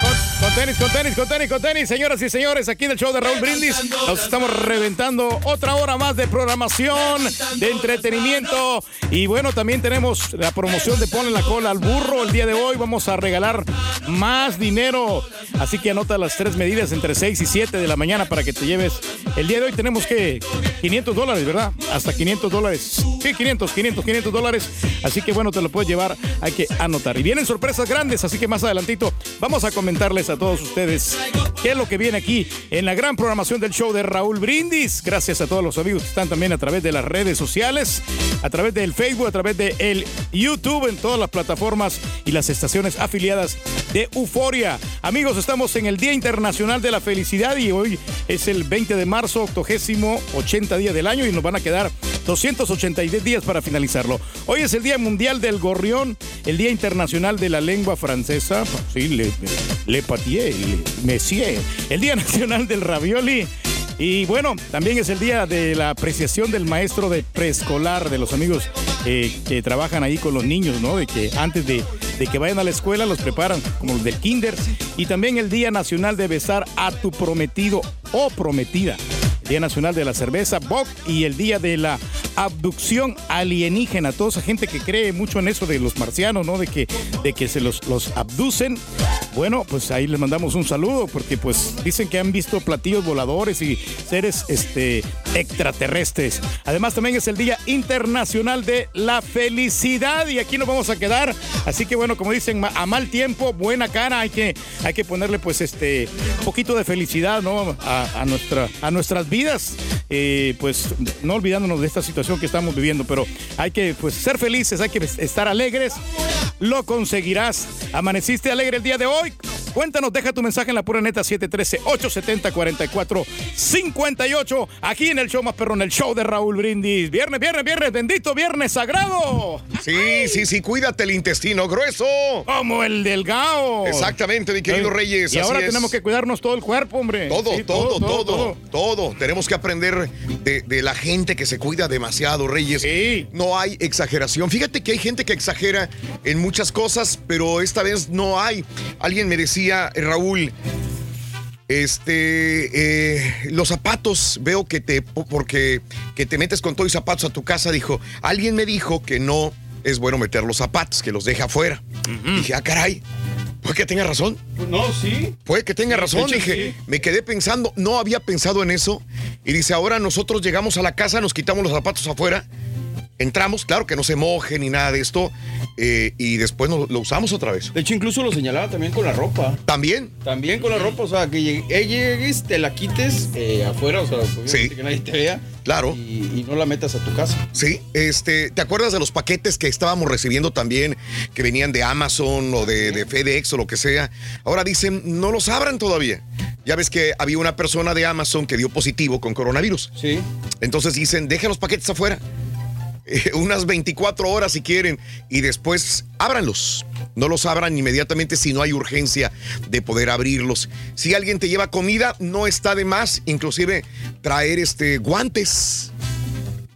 Con, con tenis, con tenis, con tenis, con tenis, señoras y señores, aquí en el show de Raúl Brindis. Nos estamos reventando otra hora más de programación, de entretenimiento. Y bueno, también tenemos la promoción de Ponle la cola al burro. El día de hoy vamos a regalar más dinero. Así que anota las tres medidas entre 6 y 7 de la mañana para que te lleves. El día de hoy tenemos que 500 dólares, ¿verdad? Hasta 500 dólares. Sí, 500, 500, 500 dólares. Así que bueno, te lo puedes llevar. Hay que anotar. Y vienen sorpresas grandes, así que más adelantito vamos a comentarles a todos ustedes qué es lo que viene aquí en la gran programación del show de Raúl Brindis. Gracias a todos los amigos que están también a través de las redes sociales, a través del Facebook, a través de el YouTube, en todas las plataformas y las estaciones afiliadas de Euforia. Amigos, estamos en el Día Internacional de la Felicidad y hoy es el 20 de marzo, octogésimo 80 días del año y nos van a quedar 282 días para finalizarlo. Hoy es el Día Mundial del Gorrión, el Día Internacional de la Lengua Francesa, sí, le, le messier, el Día Nacional del Ravioli. Y bueno, también es el día de la apreciación del maestro de preescolar, de los amigos eh, que trabajan ahí con los niños, ¿no? De que antes de, de que vayan a la escuela los preparan, como los del kinder. Y también el Día Nacional de besar a tu prometido o prometida. Día Nacional de la Cerveza, BOC y el Día de la Abducción Alienígena. Toda esa gente que cree mucho en eso de los marcianos, ¿no? De que, de que se los, los abducen. Bueno, pues ahí les mandamos un saludo porque pues dicen que han visto platillos voladores y seres este, extraterrestres. Además también es el Día Internacional de la Felicidad y aquí nos vamos a quedar. Así que bueno, como dicen, a mal tiempo, buena cara, hay que, hay que ponerle pues este poquito de felicidad, ¿no? A nuestra, a nuestras vidas. Eh, pues no olvidándonos de esta situación que estamos viviendo, pero hay que pues ser felices, hay que estar alegres. Lo conseguirás. ¿Amaneciste alegre el día de hoy? Cuéntanos, deja tu mensaje en la pura neta 713-870-4458 aquí en el show más perrón, el show de Raúl Brindis. Viernes, viernes, viernes, bendito viernes sagrado.
Sí, sí, sí, cuídate el intestino grueso.
Como el delgado.
Exactamente, mi querido Reyes.
Y
así
ahora
es.
tenemos que cuidarnos todo el cuerpo, hombre.
Todo,
Sí,
todo, todo, todo, Tenemos que aprender de, de la gente que se cuida demasiado, Reyes. No hay exageración. Fíjate que hay gente que exagera en muchas cosas, pero esta vez no hay. Alguien me decía, eh, Raúl, Este, eh, los zapatos, veo que te, porque que te metes con todos los zapatos a tu casa, dijo, alguien me dijo que no es bueno meter los zapatos, que los deja afuera. Dije, ah, caray, puede que tenga razón.
No, sí.
Puede que tenga razón.
hecho,
Dije,
sí.
me quedé pensando, no había pensado en eso. Y dice, ahora nosotros llegamos a la casa, nos quitamos los zapatos afuera, entramos, claro que no se moje ni nada de esto, eh, y después no- lo usamos otra vez.
De hecho, incluso lo señalaba también con la ropa.
¿También?
También con la ropa, o sea, que eh, llegues, te la quites eh, afuera, o sea, obviamente que nadie te vea.
Claro.
Y, y no la metas a tu casa.
Sí, este, ¿te acuerdas de los paquetes que estábamos recibiendo también, que venían de Amazon o de, de FedEx o lo que sea? Ahora dicen, no los abran todavía. Ya ves que había una persona de Amazon que dio positivo con coronavirus.
Sí.
Entonces dicen, dejen los paquetes afuera. Eh, unas 24 horas si quieren y después ábranlos. No los abran inmediatamente si no hay urgencia de poder abrirlos. Si alguien te lleva comida, no está de más, inclusive traer este guantes.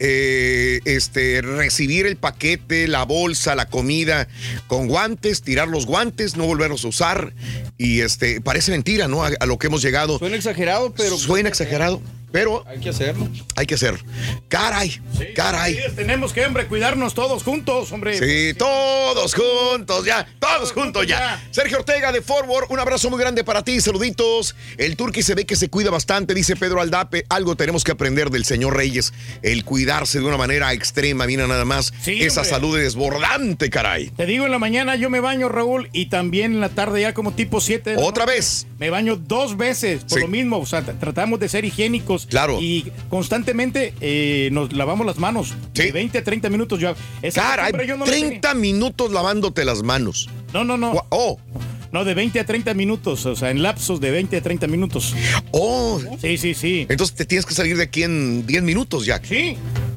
Eh, este, recibir el paquete, la bolsa, la comida con guantes, tirar los guantes, no volverlos a usar. Y este, parece mentira, ¿no? A, a lo que hemos llegado.
Suena exagerado, pero.
Suena exagerado, pero
Hay que hacerlo.
hay que hacerlo. Caray, caray.
Sí, tenemos que, hombre, cuidarnos todos juntos, hombre.
Sí, todos juntos ya, todos juntos ya. Sergio Ortega de Forward, un abrazo muy grande para ti, saluditos. El turqui se ve que se cuida bastante, dice Pedro Aldape. Algo tenemos que aprender del señor Reyes, el cuidarse de una manera extrema, mira nada más.
Sí,
Esa
hombre.
salud desbordante, caray.
Te digo, en la mañana yo me baño, Raúl, y también en la tarde ya como tipo 7.
¿Otra vez?
Me baño dos veces por lo mismo. O sea, tratamos de ser higiénicos.
Claro.
Y constantemente eh, nos lavamos las manos. De 20 a 30 minutos
Caray,
costumbre yo no la tenía.
30 minutos lavándote las manos.
No, no, no.
Oh.
No, de 20 a 30 minutos. O sea, en lapsos de 20 a 30 minutos.
Oh.
Sí, sí, sí.
Entonces te tienes que salir de aquí en 10 minutos, Jack.
Sí.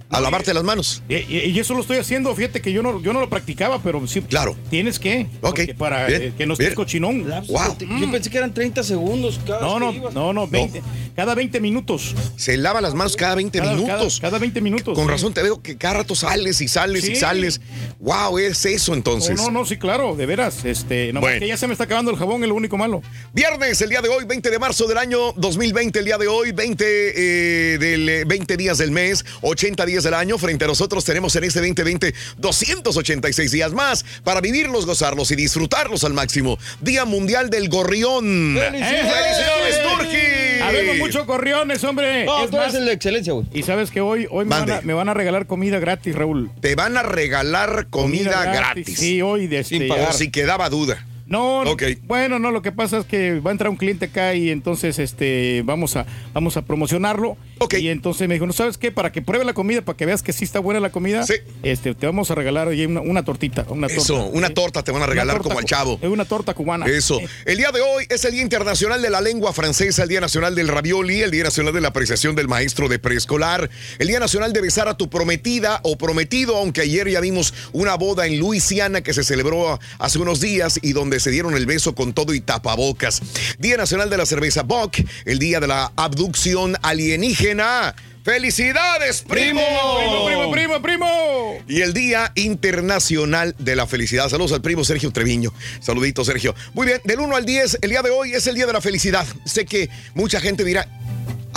A lavarte las manos.
Y, y- y eso lo estoy haciendo, fíjate que yo no, yo no lo practicaba, pero sí.
Claro.
Tienes que. porque Para
bien,
eh, que no estés
bien.
cochinón.
Yo pensé que eran 30 segundos cada
No, no,
ibas.
no, no, 20. Cada 20 minutos.
Se lava las manos cada 20
Cada-
minutos.
Cada, cada 20 minutos.
Con
sí.
razón te veo que cada rato sales y sales y sales. Wow, es eso entonces.
No, no, no, sí, claro, de veras. Este, nomás
Bueno.
que ya se me está acabando el jabón, es lo único malo.
Viernes, el día de hoy, 20 de marzo del año 2020, el día de hoy, 20, eh, del, eh, 20 días del mes, 80 días del año. Frente a nosotros tenemos en este 2020 286 días más para vivirlos, gozarlos y disfrutarlos al máximo. Día Mundial del Gorrión. ¡Felicidades, Turki!
Habemos muchos gorriones, hombre.
No,
Es
tú eres
más,
el de excelencia, güey.
Y sabes que hoy, hoy me van, a, me van a regalar comida gratis, Raúl.
Te van a regalar comida, gratis.
Sí, hoy de este,
Por si quedaba duda.
No, no,
Ok.
bueno, no, lo que pasa es que va a entrar un cliente acá y entonces este vamos a vamos a promocionarlo. Y entonces me dijo, ¿no sabes qué? Para que pruebe la comida, para que veas que sí está buena la comida, este te vamos a regalar oye, una, una tortita, una
Eso,
torta.
una torta te van a regalar
torta
como al chavo.
Es una torta cubana.
Eso. El día de hoy es el Día Internacional de la Lengua Francesa, el Día Nacional del Ravioli, el Día Nacional de la Apreciación del Maestro de Preescolar, el Día Nacional de besar a tu prometida o prometido, aunque ayer ya vimos una boda en Luisiana que se celebró hace unos días y donde se dieron el beso con todo y tapabocas. Día Nacional de la Cerveza Bock, el Día de la Abducción Alienígena. ¡Felicidades, primo!
Primo, primo, primo, primo.
Y el Día Internacional de la Felicidad. Saludos al primo Sergio Treviño. Saludito, Sergio. Muy bien, del 1 al 10, el día de hoy es el Día de la Felicidad. Sé que mucha gente dirá,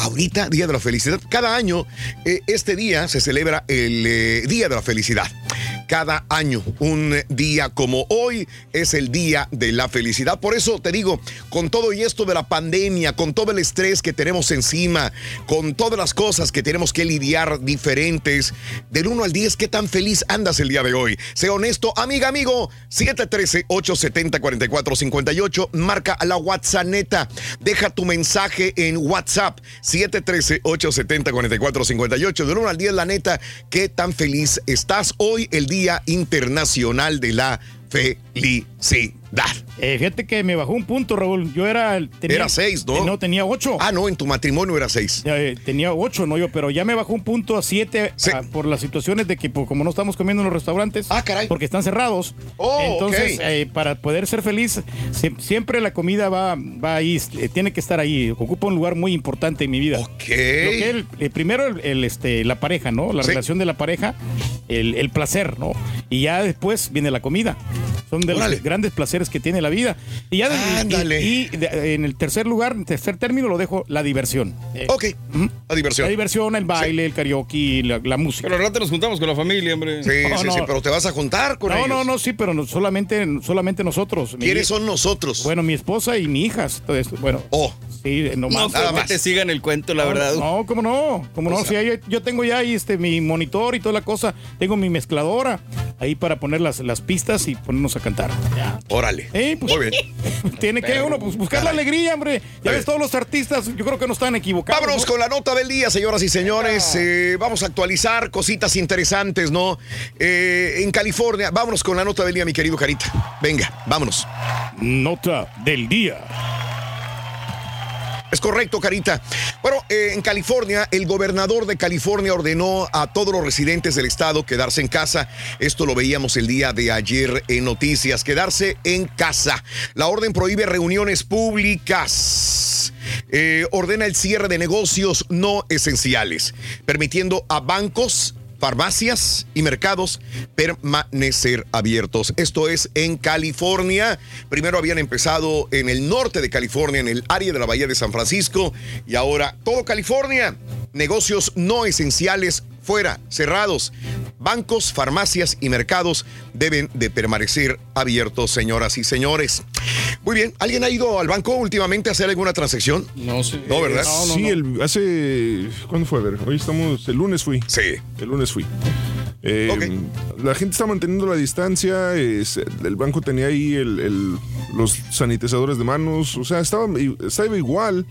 ahorita, Día de la Felicidad. Cada año, eh, este día se celebra el eh, Día de la Felicidad. Cada año, un día como hoy es el Día de la Felicidad. Por eso te digo, con todo y esto de la pandemia, con todo el estrés que tenemos encima, con todas las cosas que tenemos que lidiar diferentes, del 1 al 10, ¿qué tan feliz andas el día de hoy? Sé honesto, amiga, amigo, 713-870-4458, marca a la WhatsApp neta, deja tu mensaje en WhatsApp, 713-870-4458, del 1 al 10, la neta, ¿qué tan feliz estás hoy, el Día Internacional de la Felicidad?
Eh, fíjate que me bajó un punto, Raúl. Yo era. Tenía,
Era seis, ¿no?
No, tenía ocho.
Ah, no, en tu matrimonio era seis.
Eh, tenía ocho, no yo, pero ya me bajó un punto a siete ah, por las situaciones de que pues, como no estamos comiendo en los restaurantes, porque están cerrados.
Oh,
Entonces, eh, para poder ser feliz, sie- siempre la comida va, va ahí, eh, tiene que estar ahí, ocupa un lugar muy importante en mi vida.
Ok.
Lo que el- eh, primero el, el, este, la pareja, ¿no? La
Sí.
relación de la pareja, el, el placer, ¿no? Y ya después viene la comida. Son de los grandes placeres que tiene la vida. Y ya de- y, y de- en el tercer lugar, en tercer término, lo dejo la diversión. Eh,
Ok, la diversión.
La diversión, el baile, el karaoke, la, la música.
Pero al rato nos juntamos con la familia, hombre.
Sí,
No,
sí,
no.
sí, pero te vas a juntar con
no,
ellos.
no, no, sí, pero no- solamente, solamente nosotros.
¿Quiénes son nosotros?
Bueno, mi esposa y mi hija. Esto. Bueno.
Oh.
Sí,
No
nomás.
creo que te sigan el cuento, la
No,
verdad.
No, cómo no, cómo no. Sí, yo, yo tengo ya ahí este, mi monitor y toda la cosa. Tengo mi mezcladora ahí para poner las, las pistas y ponernos a cantar. Ya.
Órale.
Eh, pues,
Muy bien.
Tiene que uno pues, buscar la alegría, hombre. Ya ves, todos los artistas, yo creo que no están equivocados.
Vámonos
¿no?
con la nota del día, señoras y señores. Eh, vamos a actualizar cositas interesantes, ¿no? Eh, en California, vámonos con la nota del día, mi querido Carita. Venga, vámonos.
Nota del día.
Es correcto, Carita. Bueno, eh, en California, el gobernador de California ordenó a todos los residentes del estado quedarse en casa. Esto lo veíamos el día de ayer en noticias. Quedarse en casa. La orden prohíbe reuniones públicas. Eh, ordena el cierre de negocios no esenciales, permitiendo a bancos farmacias y mercados permanecer abiertos. Esto es en California. Primero habían empezado en el norte de California, en el área de la Bahía de San Francisco, y ahora todo California. Negocios no esenciales fuera, cerrados. Bancos, farmacias y mercados deben de permanecer abiertos, señoras y señores. Muy bien, ¿alguien ha ido al banco últimamente a hacer alguna transacción?
No sé.
No, ¿verdad?
sí, El, hace. ¿Cuándo fue? A ver, hoy estamos. El lunes fui.
Sí.
El lunes fui. Eh, La gente está manteniendo la distancia. es- el banco tenía ahí el- el- los sanitizadores de manos. O sea, estaba, estaba igual.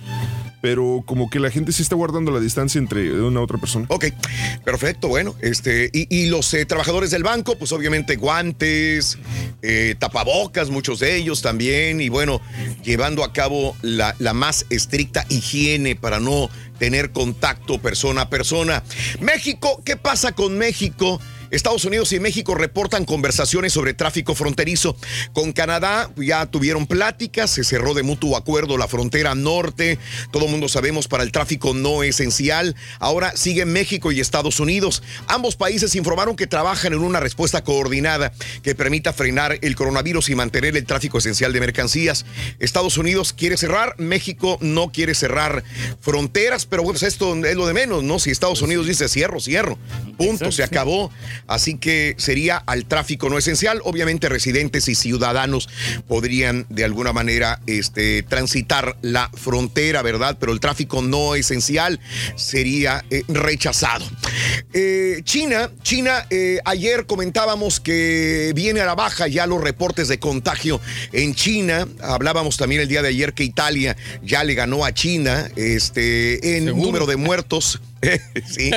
Pero como que la gente sí está guardando la distancia entre una otra persona.
Ok, perfecto, bueno, este, y, y los eh, trabajadores del banco, pues obviamente guantes, eh, tapabocas, muchos de ellos también, y bueno, llevando a cabo la, la más estricta higiene para no tener contacto persona a persona. México, ¿qué pasa con México? Estados Unidos y México reportan conversaciones sobre tráfico fronterizo. Con Canadá ya tuvieron pláticas, se cerró de mutuo acuerdo la frontera norte. Todo el mundo sabemos para el tráfico no esencial. Ahora siguen México y Estados Unidos. Ambos países informaron que trabajan en una respuesta coordinada que permita frenar el coronavirus y mantener el tráfico esencial de mercancías. Estados Unidos quiere cerrar, México no quiere cerrar fronteras, pero bueno, pues esto es lo de menos, ¿no? Si Estados Unidos dice cierro, cierro. Punto, se acabó. Así que sería al tráfico no esencial. Obviamente residentes y ciudadanos podrían de alguna manera este, transitar la frontera, ¿verdad? Pero el tráfico no esencial sería eh, rechazado. Eh, China, China, eh, ayer comentábamos que viene a la baja ya los reportes de contagio en China. Hablábamos también el día de ayer que Italia ya le ganó a China este, en número de muertos. sí,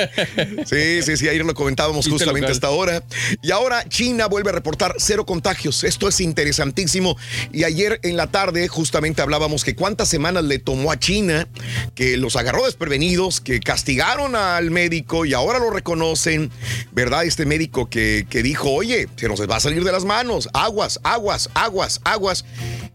sí, sí, sí, ayer lo comentábamos justamente hasta ahora. Y ahora China vuelve a reportar cero contagios. Esto es interesantísimo. Y ayer en la tarde justamente hablábamos que cuántas semanas le tomó a China, que los agarró desprevenidos, que castigaron al médico y ahora lo reconocen, ¿verdad? Este médico que, que dijo, oye, se nos va a salir de las manos, aguas, aguas, aguas, aguas.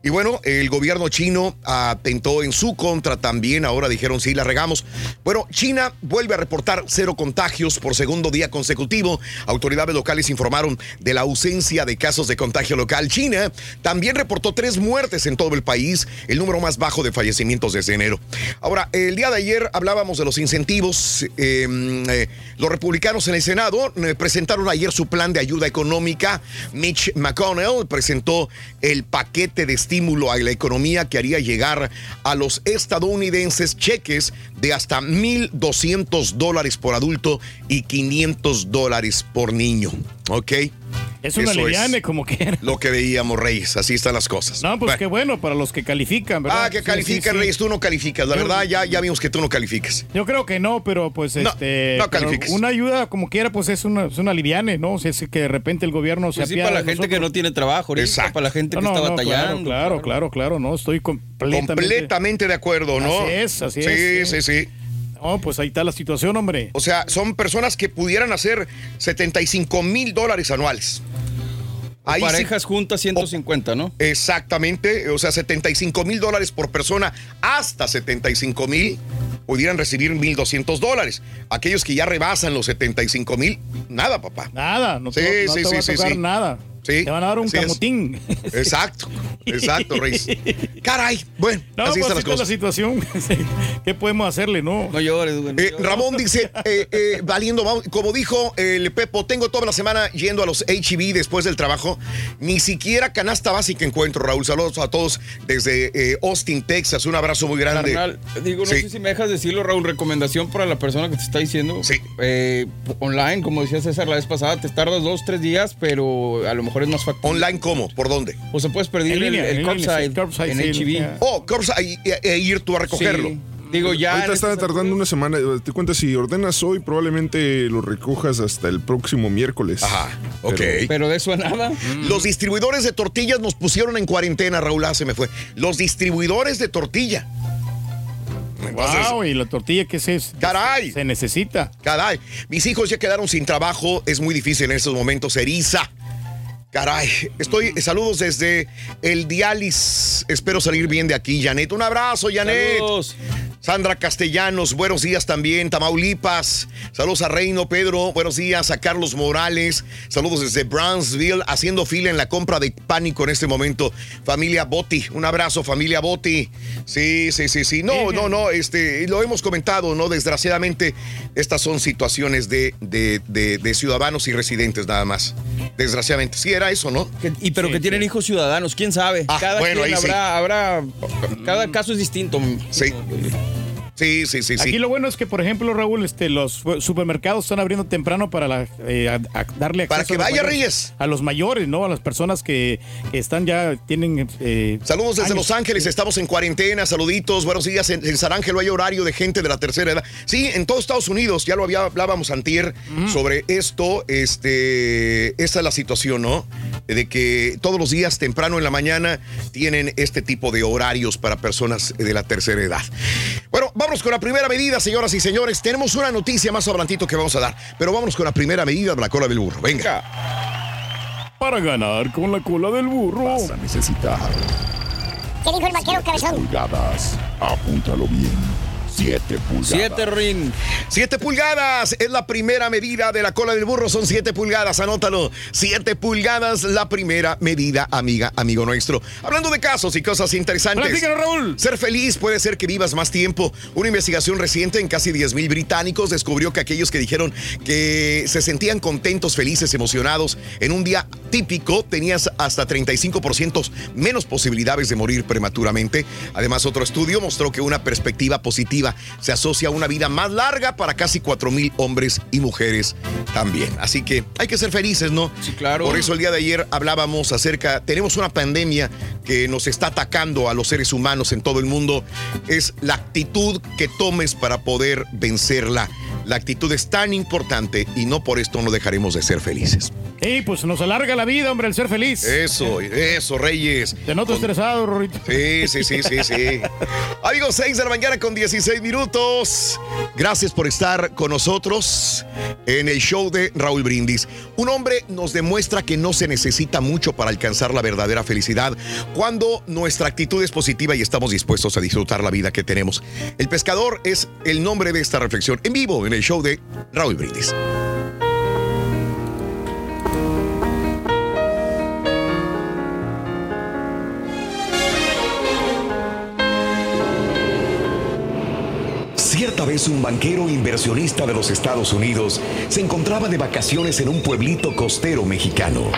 Y bueno, el gobierno chino atentó en su contra también. Ahora dijeron, sí, la regamos. Bueno, China vuelve a reportar cero contagios por segundo día consecutivo. Autoridades locales informaron de la ausencia de casos de contagio local. China también reportó tres muertes en todo el país, el número más bajo de fallecimientos desde enero. Ahora, el día de ayer hablábamos de los incentivos. Eh, eh, los republicanos en el Senado eh, presentaron ayer su plan de ayuda económica. Mitch McConnell presentó el paquete de estímulo a la economía que haría llegar a los estadounidenses cheques de hasta 1.200 dólares por adulto y 500 dólares por niño. ¿Ok?
Es una
Eso
liviane, como quiera.
Lo que veíamos, Reyes. Así están las cosas.
No, pues
Bueno.
qué bueno para los que califican, ¿verdad?
Ah, que
Sí,
califican,
sí, sí.
Reyes. Tú no calificas. La
Yo-
verdad, ya, ya vimos que tú no calificas.
Yo creo que no, pero pues
No,
este.
no
pero
califiques.
una ayuda como quiera, pues es una, es una liviane, ¿no? O sea, es que de repente el gobierno se
Pues sí,
apiada
para la gente que no tiene trabajo, ahorita, para la gente que
No,
está
no,
batallando.
Claro, claro, claro, claro, no, estoy completamente.
Completamente de acuerdo, ¿no?
Así es, así
sí,
es.
Sí, sí,
No, pues ahí está la situación, hombre.
O sea, son personas que pudieran hacer 75 mil dólares anuales. Ahí sí-
parejas juntas 150, ¿no?
Exactamente, o sea, 75 mil dólares por persona, hasta 75 mil pudieran recibir 1.200 dólares. Aquellos que ya rebasan los 75 mil, nada, papá.
Nada, no
Sí,
te, no
sí,
te va
sí,
a
sí,
tocar
sí.
nada.
Sí.
Te van a dar un
es.
camutín.
Exacto, exacto, Reyes. Caray, bueno,
No,
así
pues
están las
así está la situación. ¿Qué podemos hacerle, no?
No llores, güey.
Eh, Ramón dice, eh, eh, valiendo, vamos, como dijo el Pepo, tengo toda la semana yendo a los HB después del trabajo. Ni siquiera canasta básica encuentro, Raúl. Saludos a todos desde eh, Austin, Texas. Un abrazo muy grande.
Carnal, digo, no
Sí.
sé si me dejas decirlo, Raúl, recomendación para la persona que te está diciendo. Sí. online, como decía César la vez pasada, te tardas dos, tres días, pero a lo mejor es más factible.
¿Online cómo? ¿Por dónde?
O sea, puedes pedir
En
el,
línea,
el
en
curbside,
línea, sí, curbside,
en
sí,
HB.
Oh, curbside, e, e ir tú a recogerlo.
Sí. Digo, ya.
Ahorita está
este-
tardando una semana. Te cuenta, si ordenas hoy, probablemente lo recojas hasta el próximo miércoles. Ajá,
ok.
Pero de eso a nada.
Los distribuidores de tortillas nos pusieron en cuarentena, Raúl, ah, se me fue. Los distribuidores de tortilla.
Wow, y la tortilla que se,
Caray.
se necesita.
Caray, mis hijos ya quedaron sin trabajo, es muy difícil en estos momentos, eriza. Caray, estoy, saludos desde el Dialis. Espero salir bien de aquí, Janet. Un abrazo, Janet. Sandra Castellanos, buenos días también. Tamaulipas, saludos a Reino Pedro, buenos días a Carlos Morales. Saludos desde Brownsville, haciendo fila en la compra de pánico en este momento. Familia Botti, un abrazo, familia Botti. Sí, sí, sí, sí. No, no, no, este, lo hemos comentado, ¿no? Desgraciadamente, estas son situaciones de, de, de- de ciudadanos y residentes nada más. Desgraciadamente. Sí, era eso, ¿no?
Y pero que tienen hijos ciudadanos, quién sabe. cada
Ah, bueno,
quien
ahí sí.
habrá, habrá, cada caso es distinto.
Sí. Sí, sí, sí, sí.
Aquí lo bueno es que, por ejemplo, Raúl, este, los supermercados están abriendo temprano para la- eh, a- a darle acceso
Para que
a
vaya,
mayores-
Reyes.
A los mayores, ¿no? A las personas que, que están ya, tienen... eh,
Saludos desde
años.
Los Ángeles, estamos en cuarentena, saluditos, buenos días. En, en San Ángel hay horario de gente de la tercera edad. Sí, en todo Estados Unidos, ya lo había, hablábamos antier sobre esto. Este, esta es la situación, ¿no? De que todos los días temprano en la mañana tienen este tipo de horarios para personas de la tercera edad. Bueno, vámonos con la primera medida, señoras y señores. Tenemos una noticia más adelantito que vamos a dar, pero vámonos con la primera medida de la cola del burro. Venga.
Para ganar con la cola del burro. Vas a
necesitar ¿Qué dijo el vaquero cabezón?
pulgadas. Apúntalo bien. 7 pulgadas.
Siete rin.
7 pulgadas es la primera medida de la cola del burro, son 7 pulgadas, anótalo. 7 pulgadas, la primera medida, amiga, amigo nuestro. Hablando de casos y cosas interesantes.
Platícanos, Raúl.
Ser feliz puede ser que vivas más tiempo. Una investigación reciente en casi 10 mil británicos descubrió que aquellos que dijeron que se sentían contentos, felices, emocionados en un día típico, tenías hasta 35% menos posibilidades de morir prematuramente. Además, otro estudio mostró que una perspectiva positiva se asocia a una vida más larga para casi 4 mil hombres y mujeres también. Así que hay que ser felices, ¿no? Sí,
claro.
Por eso el día de ayer hablábamos acerca, tenemos una pandemia que nos está atacando a los seres humanos en todo el mundo. Es la actitud que tomes para poder vencerla. La actitud es tan importante y no por esto no dejaremos de ser felices.
Sí, pues nos alarga la vida, hombre, el ser feliz.
Eso, eso, Reyes.
Te noto estresado, Rorito.
Sí, sí, sí, sí, sí. Amigos, 6 de la mañana con 16 minutos. Gracias por estar con nosotros en el show de Raúl Brindis. Un hombre nos demuestra que no se necesita mucho para alcanzar la verdadera felicidad cuando nuestra actitud es positiva y estamos dispuestos a disfrutar la vida que tenemos. El pescador es el nombre de esta reflexión en vivo en el show de Raúl Brindis.
Cierta vez un banquero inversionista de los Estados Unidos se encontraba de vacaciones en un pueblito costero mexicano.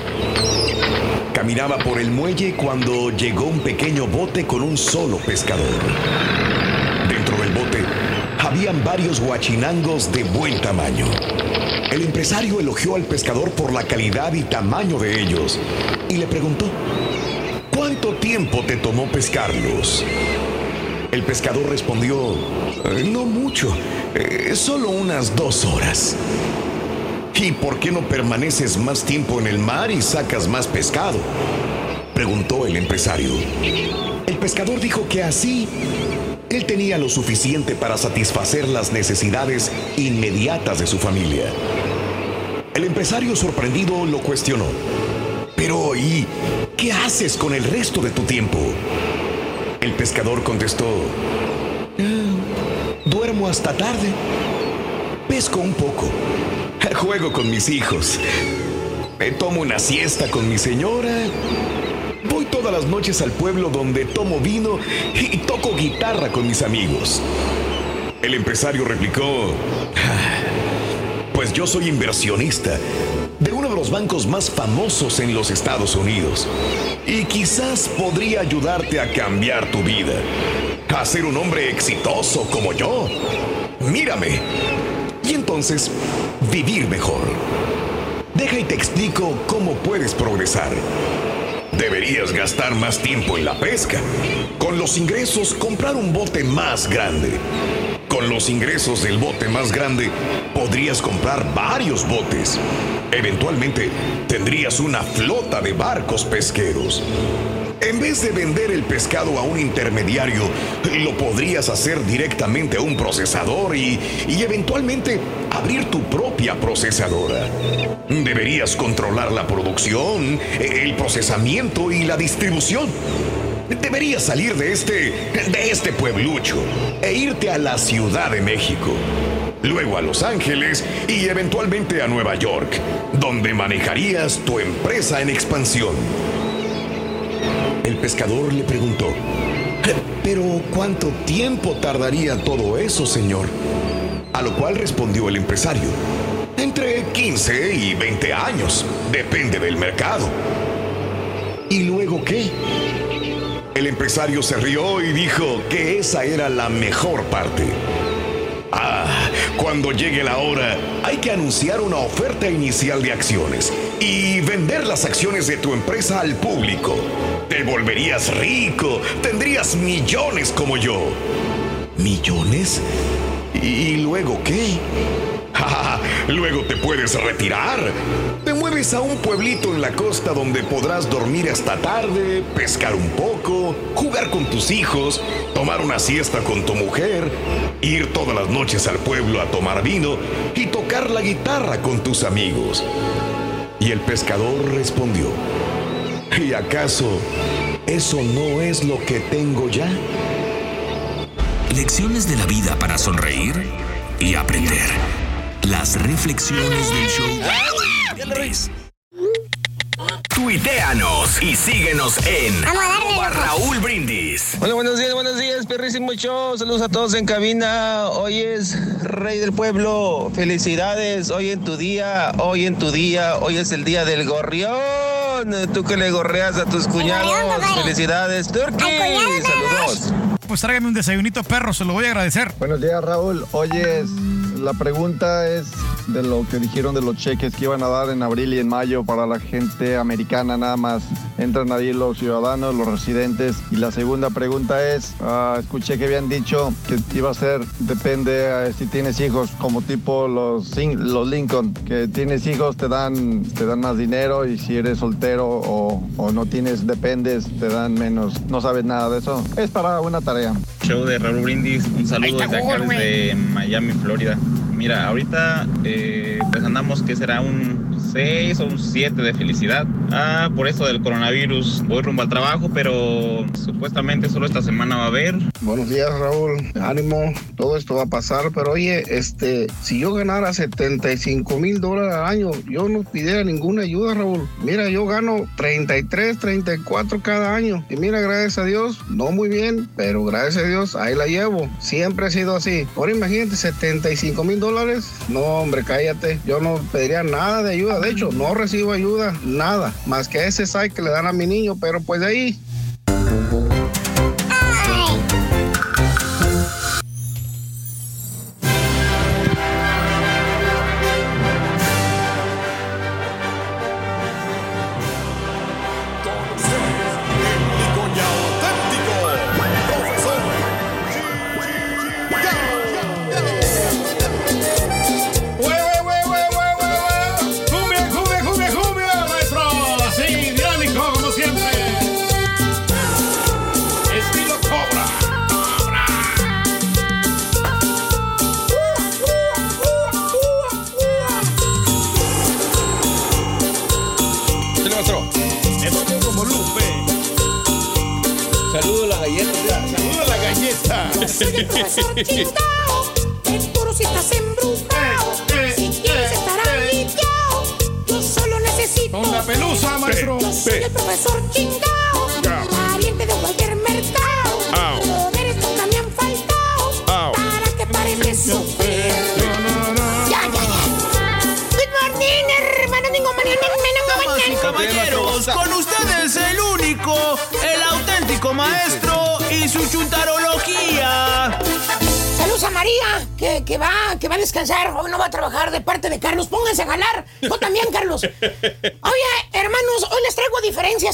Caminaba por el muelle cuando llegó un pequeño bote con un solo pescador. Habían varios guachinangos de buen tamaño. El empresario elogió al pescador por la calidad y tamaño de ellos y le preguntó, ¿cuánto tiempo te tomó pescarlos? El pescador respondió, "Eh, no mucho, eh, solo unas dos horas. ¿Y por qué no permaneces más tiempo en el mar y sacas más pescado? Preguntó el empresario. El pescador dijo que así él tenía lo suficiente para satisfacer las necesidades inmediatas de su familia. El empresario sorprendido lo cuestionó. Pero ¿y qué haces con el resto de tu tiempo? El pescador contestó, "Ah, duermo hasta tarde, pesco un poco, juego con mis hijos. Me tomo una siesta con mi señora. Voy todas las noches al pueblo donde tomo vino y toco guitarra con mis amigos. El empresario replicó, pues yo soy inversionista de uno de los bancos más famosos en los Estados Unidos. Y quizás podría ayudarte a cambiar tu vida, a ser un hombre exitoso como yo. Mírame. Y entonces, vivir mejor. Deja y te explico cómo puedes progresar. Deberías gastar más tiempo en la pesca. Con los ingresos, comprar un bote más grande. Con los ingresos del bote más grande, podrías comprar varios botes. Eventualmente, tendrías una flota de barcos pesqueros. En vez de vender el pescado a un intermediario, lo podrías hacer directamente a un procesador y, y, eventualmente abrir tu propia procesadora. Deberías controlar la producción, el procesamiento y la distribución. Deberías salir de este, de este pueblucho e irte a la Ciudad de México. Luego a Los Ángeles y eventualmente a Nueva York, donde manejarías tu empresa en expansión. El pescador le preguntó, ¿pero cuánto tiempo tardaría todo eso, señor? A lo cual respondió el empresario, entre 15 y 20 años, depende del mercado. ¿Y luego qué? El empresario se rió y dijo que esa era la mejor parte. Ah, cuando llegue la hora, hay que anunciar una oferta inicial de acciones y vender las acciones de tu empresa al público. Te volverías rico, tendrías millones como yo. ¿Millones? ¿Y luego qué? Luego te puedes retirar. Te mueves a un pueblito en la costa donde podrás dormir hasta tarde, pescar un poco, jugar con tus hijos, tomar una siesta con tu mujer, ir todas las noches al pueblo a tomar vino y tocar la guitarra con tus amigos. Y el pescador respondió, ¿y acaso eso no es lo que tengo ya?
Lecciones de la vida para sonreír y aprender. Las reflexiones del show. Tuiteanos y síguenos en arroba Raúl Brindis.
Hola, buenos días, buenos días, perrísimo show. Saludos a todos en cabina. Hoy es Rey del Pueblo. Felicidades. Hoy en tu día, hoy en tu día, hoy es el día del gorrión. Tú que le gorreas a tus cuñados. Felicidades, Turkey. Saludos.
Pues tráigame un desayunito perro, se lo voy a agradecer.
Buenos días, Raúl. Oye, la pregunta es de lo que dijeron de los cheques que iban a dar en abril y en mayo para la gente americana nada más. Entran ahí los ciudadanos, los residentes. Y la segunda pregunta es, ah, escuché que habían dicho que iba a ser, depende eh, si tienes hijos, como tipo los, los Lincoln, que tienes hijos te dan, te dan más dinero y si eres soltero o, o no tienes, dependes, te dan menos. No sabes nada de eso. Es para una tarea.
Show de Raúl Brindis, un saludo desde acá, desde Miami, Florida. Mira, ahorita eh, pues andamos que será un 6 o un 7 de felicidad. Ah, por eso del coronavirus voy rumbo al trabajo, pero supuestamente solo esta semana va a haber.
Buenos días, Raúl. Ánimo, todo esto va a pasar, pero oye, este, si yo ganara 75 mil dólares al año, yo no pidiera ninguna ayuda, Raúl. Mira, yo gano 33, 34 cada año. Y mira, gracias a Dios, no muy bien, pero gracias a Dios, ahí la llevo. Siempre ha sido así. Ahora imagínate, 75 mil dólares. No, hombre, cállate. Yo no pediría nada de ayuda. De hecho, no recibo ayuda, nada. Más que ese site que le dan a mi niño, pero pues de ahí.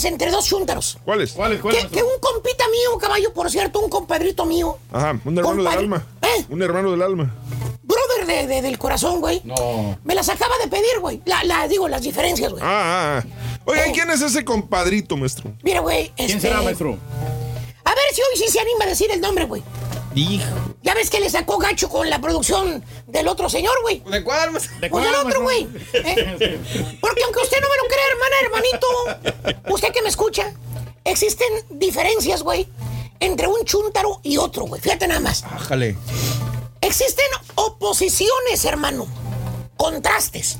Entre dos chúntaros.
¿Cuáles? ¿Cuáles?
Que, que un compita mío, caballo, por cierto, un compadrito mío.
Ajá, un hermano del alma.
¿Eh?
Un hermano del alma.
Brother de, de- del corazón, güey.
No.
Me las acaba de pedir, güey. La, la- digo, las diferencias, güey.
Ah, ah, ah. Oigan, ¿quién es ese compadrito, maestro?
Mira, güey.
¿Quién
este-
será, maestro?
A ver si hoy sí se anima a decir el nombre, güey.
Hijo.
Ya ves que le sacó gacho con la producción del otro señor, güey.
¿De cuál?
Pues del otro, güey. ¿eh? Porque aunque usted no me lo crea, hermana, hermanito, usted que me escucha, existen diferencias, güey, entre un chúntaro y otro, güey. Fíjate nada más.
Bájale.
Existen oposiciones, hermano. Contrastes.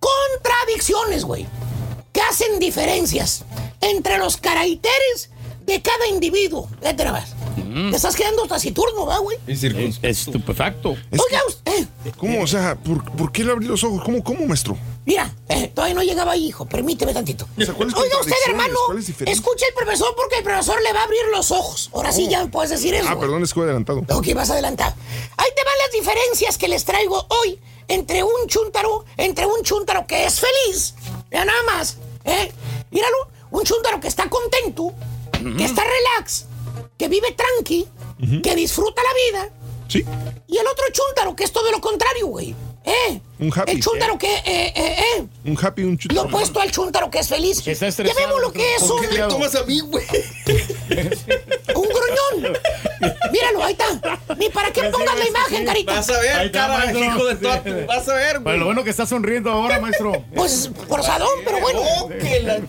Contradicciones, güey. Que hacen diferencias entre los caracteres de cada individuo. Fíjate nada más. Te estás quedando taciturno, ¿va, güey?
Estupefacto.
Oiga, usted.
¿Cómo? O sea, ¿por, por qué le abrí los ojos? ¿Cómo, cómo, maestro?
Mira, eh, todavía no llegaba ahí, hijo. Permíteme tantito.
O sea, ¿cuáles
Oiga usted, hermano,
¿Cuáles diferencias?
escucha al profesor porque el profesor le va a abrir los ojos. Ahora sí
Oh.
ya me puedes decir eso.
Ah,
güey.
perdón, es que voy adelantado.
Ok, vas adelantado. Ahí te van las diferencias que les traigo hoy entre un chúntaro, entre un chúntaro que es feliz, ya nada más, ¿eh? Míralo, un chúntaro que está contento, que está relax, que vive tranqui, que disfruta la vida.
Sí.
Y el otro chúntaro que es todo lo contrario, güey. ¿Eh?
Un happy.
El chúntaro que, eh, eh, eh,
Un happy, un chute.
lo opuesto al chúntaro que es feliz. Llamemos lo que es un...
¿Qué le tomas a mí, güey?
Un gruñón. Míralo, ahí está. Ni para qué pongas la imagen, carita.
Vas a ver,
está,
cara,
maestro.
hijo de toda Vas a ver,
Pues
güey.
lo bueno que está sonriendo ahora, maestro.
Pues forzadón, pero bueno.
Oh, que la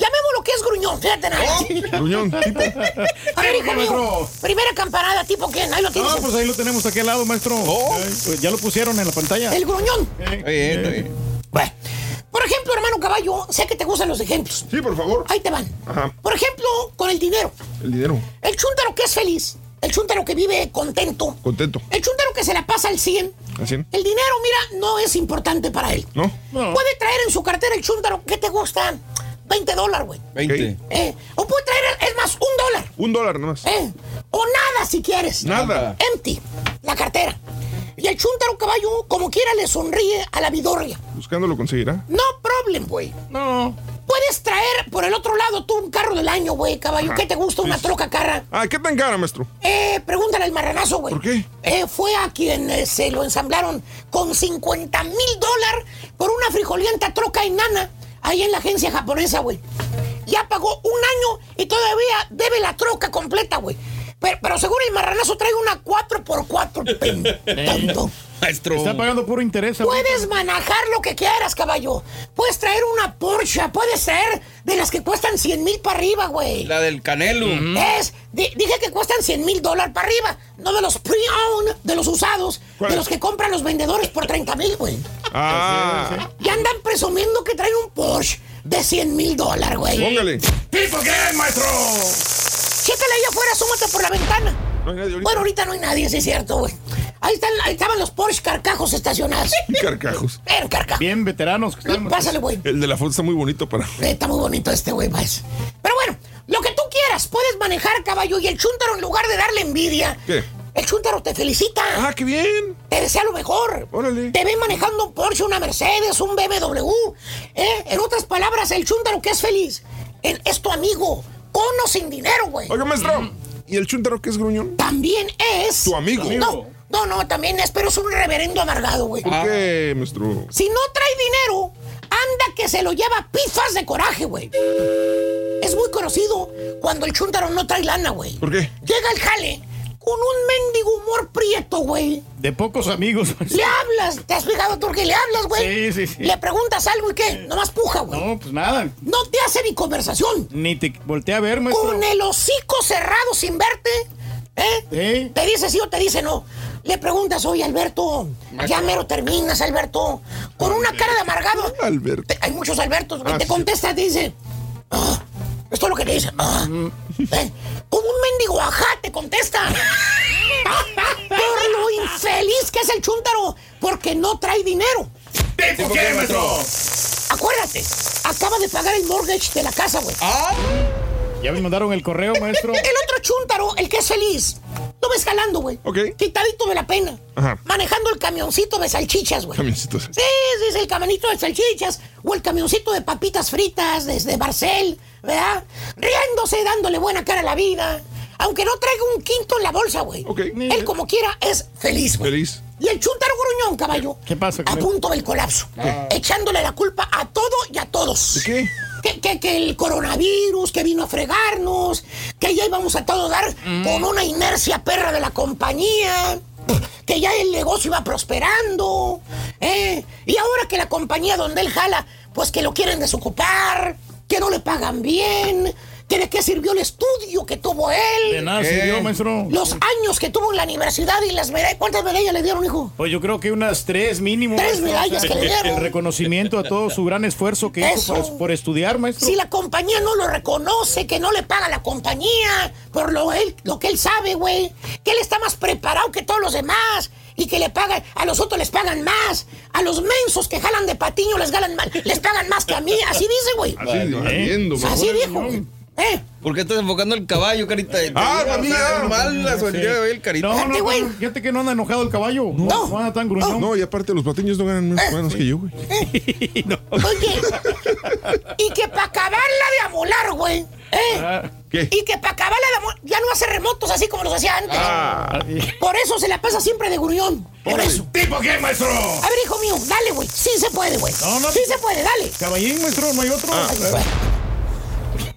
ch-
Llamemos lo que es gruñón, fíjate nada.
Gruñón, tipo.
A ver, hijo mío. Primera campanada, tipo quién, ahí lo tienes.
No, pues ahí lo tenemos aquí al lado, maestro. Pues ya lo pusieron en la pantalla.
El gruñón.
Está bien.
Bueno, por ejemplo, hermano caballo, sé que te gustan los ejemplos.
Sí, por favor.
Ahí te van.
Ajá.
Por ejemplo, con el dinero.
El dinero.
El chúntaro que es feliz. El chúntaro que vive contento.
Contento.
El chúntaro que se la pasa al 100.
¿Así?
El dinero, mira, no es importante para él.
¿No?
Puede traer en su cartera el chúntaro que te gusta 20 dólares, güey.
20.
Eh, o puede traer, es más, un dólar.
Un dólar nomás.
Eh, o nada si quieres.
Nada.
Empty, la cartera. Y el chúntaro caballo, como quiera, le sonríe a la vidorria.
Buscando lo conseguirá.
No problem, güey.
No.
Puedes traer por el otro lado tú un carro del año, güey, caballo.
Ajá.
¿Qué te gusta? Una troca cara.
Ah, ¿qué tan cara, maestro?
Eh, pregúntale al marranazo, güey.
¿Por qué?
Eh, fue a quien eh, se lo ensamblaron con 50 mil dólares por una frijolienta troca enana ahí en la agencia japonesa, güey. Ya pagó un año y todavía debe la troca completa, güey. Pero, seguro el marranazo trae una 4x4, pen, tonto.
Maestro.
Está pagando puro interés. ahorita.
Puedes manejar lo que quieras, caballo. Puedes traer una Porsche, puede ser de las que cuestan 100 mil para arriba, güey.
La del Canelo.
Es, di- dije que cuestan 100 mil dólares para arriba, no de los pre-owned, de los usados,
¿Cuál?
de los que compran los vendedores por 30 mil, güey.
Ah,
Y andan presumiendo que traen un Porsche de 100 mil dólares, güey.
póngale.
¿Tipo qué, maestro?
Chécale ahí afuera, asómate por la ventana.
No hay nadie ahorita.
Bueno, ahorita no hay nadie, sí es cierto, güey. Ahí, están, ahí estaban los Porsche carcajos estacionados.
Carcajos.
Ven, carcajo.
Bien veteranos que están.
Pásale, güey.
El de la foto está muy bonito para.
Eh, Está muy bonito este güey, pues. Pero bueno, lo que tú quieras, puedes manejar caballo y el chúntaro en lugar de darle envidia.
¿Qué?
El chúntaro te felicita.
Ah, qué bien.
Te desea lo mejor.
Órale.
Te ve manejando un Porsche, una Mercedes, un BMW. ¿eh? En otras palabras, el chúntaro que es feliz es tu amigo. Con o sin dinero, güey.
Oiga, maestro. ¿Y el chúntaro que es gruñón?
También es.
Tu amigo.
No, no, no, también es, pero es un reverendo amargado, güey.
¿Por qué, maestro?
Si no trae dinero, anda que se lo lleva pifas de coraje, güey. Es muy conocido cuando el chúntaro no trae lana, güey.
¿Por qué?
Llega el jale con un mendigo humor prieto, güey.
De pocos amigos.
Le hablas, ¿te has fijado tú que le hablas, güey?
Sí, sí, sí.
Le preguntas algo y qué, nomás puja, güey.
No, pues nada.
No te hace ni conversación.
Ni te voltea a ver, maestro.
Con el hocico cerrado sin verte, ¿eh? Te dice sí o te dice no. Le preguntas, oye, Alberto, ya mero terminas, Alberto. Con una cara de amargado.
Alberto.
Te- hay muchos Albertos, güey.
Ah,
te contesta, te dice, Ah, esto es lo que te dice. Ah, ¿eh? Como un mendigo ajá te contesta. Por lo infeliz que es el chúntaro, porque no trae dinero.
¿Tipo qué, maestro?
Acuérdate, acaba de pagar el mortgage de la casa, güey.
Ah. Ya me mandaron el correo, maestro.
El otro chúntaro, el que es feliz, lo ves jalando, güey.
Ok.
Quitadito de la pena.
Ajá.
Manejando el camioncito de salchichas, güey.
Camioncitos.
Sí, sí, sí, el camionito de salchichas o el camioncito de papitas fritas desde Barcel, ¿verdad? Riéndose, dándole buena cara a la vida. Aunque no traiga un quinto en la bolsa, güey. Él como quiera es feliz, güey.
Feliz.
Y el chúntaro gruñón, caballo.
¿Qué pasa?
A punto del colapso. Echándole la culpa a todo y a todos.
¿De qué?
Que, que- que el coronavirus, que vino a fregarnos, que ya íbamos a todo dar con una inercia perra de la compañía, que ya el negocio iba prosperando, ¿eh? Y ahora que la compañía donde él jala, pues que lo quieren desocupar, que no le pagan bien, que de qué sirvió el estudio que tuvo él.
De nada sirvió, maestro.
Los años que tuvo en la universidad y las medallas. ¿Cuántas medallas le dieron, hijo?
Pues yo creo que unas tres mínimo.
Tres
maestro.
medallas que le dieron.
El reconocimiento a todo su gran esfuerzo que
Eso.
hizo por, por estudiar, maestro.
Si la compañía no lo reconoce, que no le paga la compañía por lo, él, lo que él sabe, güey. Que él está más preparado que todos los demás. Y que le pagan, a los otros les pagan más. A los mensos que jalan de patiño les, ganan más, les pagan más que a mí. Así dice, güey.
Así, valiendo,
Así dijo, güey. ¿Eh?
¿Por qué estás enfocando el caballo, carita?
Ah,
O sea,
también.
normal la soltería de hoy, el carita.
No, no,
güey.
no, fíjate que no anda enojado el caballo. No,
No.
no anda tan gruñón.
No, y aparte los patiños no ganan más menos que yo, güey.
Oye, y que para acabarla de amolar, güey. ¿eh?
¿Qué?
Y que para acabarla de amolar, ya no hace remotos así como los hacía antes.
Ah.
Por eso se la pasa siempre de gruñón. Por eso.
¿Tipo qué, maestro?
A ver, hijo mío, dale, güey. Sí se puede, güey.
No, no.
Sí se puede, dale.
Caballín, maestro, no hay otro.
Ah.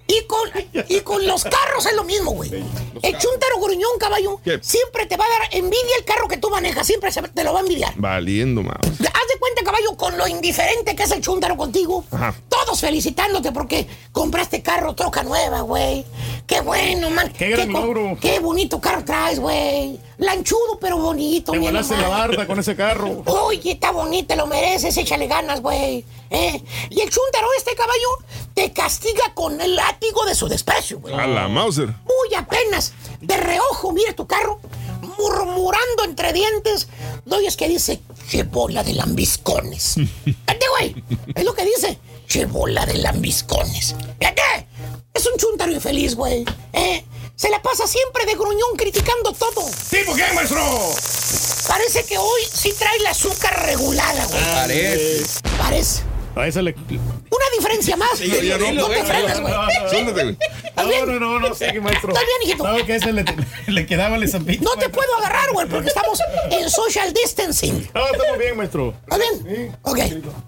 Y con, y con los carros es lo mismo, güey. El chúntaro gruñón, caballo,
¿Qué?
siempre te va a dar envidia el carro que tú manejas. Siempre se- te lo va a envidiar.
Valiendo, más.
Haz de cuenta, caballo, con lo indiferente que es el chúntaro contigo.
Ajá.
Todos felicitándote porque compraste carro, troca nueva, güey. Qué bueno, man.
Qué gran logro.
Qué bonito carro traes, güey. Lanchudo, pero bonito.
Te
mira
volaste la barda con ese carro.
Oye, está bonito, te lo mereces, échale ganas, güey. ¿Eh? Y el chúntaro este caballo te castiga con el látigo de su desprecio, güey.
A la Mauser.
Muy apenas, de reojo, mira tu carro, murmurando entre dientes. No, y es que dice, che bola de lambiscones. Fíjate, güey, es lo que dice, che bola de lambiscones. Fíjate, es un chúntaro infeliz, güey. ¿eh? Se la pasa siempre de gruñón criticando todo.
¿Tipo qué, maestro?
Parece que hoy sí trae la azúcar regulada, güey.
Parece.
Parece.
A esa le.
Una diferencia más.
No,
no te
no,
frenas, güey.
Suéltate, güey.
¿Estás bien?
No, no, no, no, sí, maestro.
¿Estás bien, hijito?
No, que a ese le, le quedaba el zampito.
No te puedo agarrar, güey, porque estamos en social distancing.
No, estamos bien, maestro.
¿Está bien? Ok.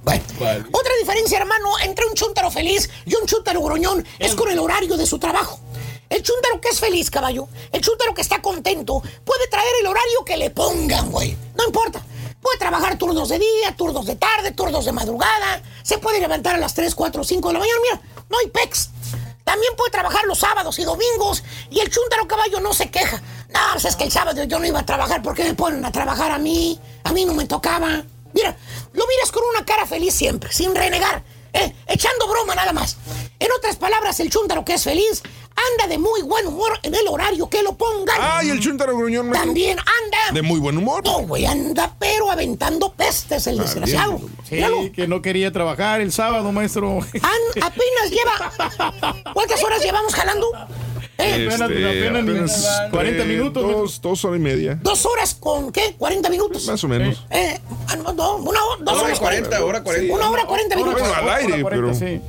Bueno. Otra diferencia, hermano, entre un chúntaro feliz y un chúntaro gruñón es con el horario de su trabajo. El chúntaro que es feliz, caballo, el chúntaro que está contento, puede traer el horario que le pongan, güey. No importa. Puede trabajar turnos de día, turnos de tarde, turnos de madrugada. Se puede levantar a las 3, 4, 5 de la mañana. Mira, no hay pex. También puede trabajar los sábados y domingos. Y el chúntaro caballo no se queja. No, pues es que el sábado yo no iba a trabajar. ¿Por qué me ponen a trabajar a mí? A mí no me tocaba. Mira, lo miras con una cara feliz siempre, sin renegar. ¿eh? Echando broma nada más. En otras palabras, el chúntaro que es feliz anda de muy buen humor en el horario que lo pongan.
Ah, y el chuntaro gruñón.
También anda.
De muy buen humor.
No, güey, anda pero aventando pestes el desgraciado.
Sí,
Míralo.
que no quería trabajar el sábado, maestro.
An- apenas lleva. ¿Cuántas horas llevamos jalando? ¿Eh?
Apenas- apenas ni 40 minutos,
Este, Dos, dos horas y media.
¿Dos horas con qué? ¿40 minutos?
Más o menos.
Eh, ah, no, no, una hora, dos
Hora
horas
40, hora 40.
Una hora 40 minutos.
Bueno, al aire, pero.
Sí.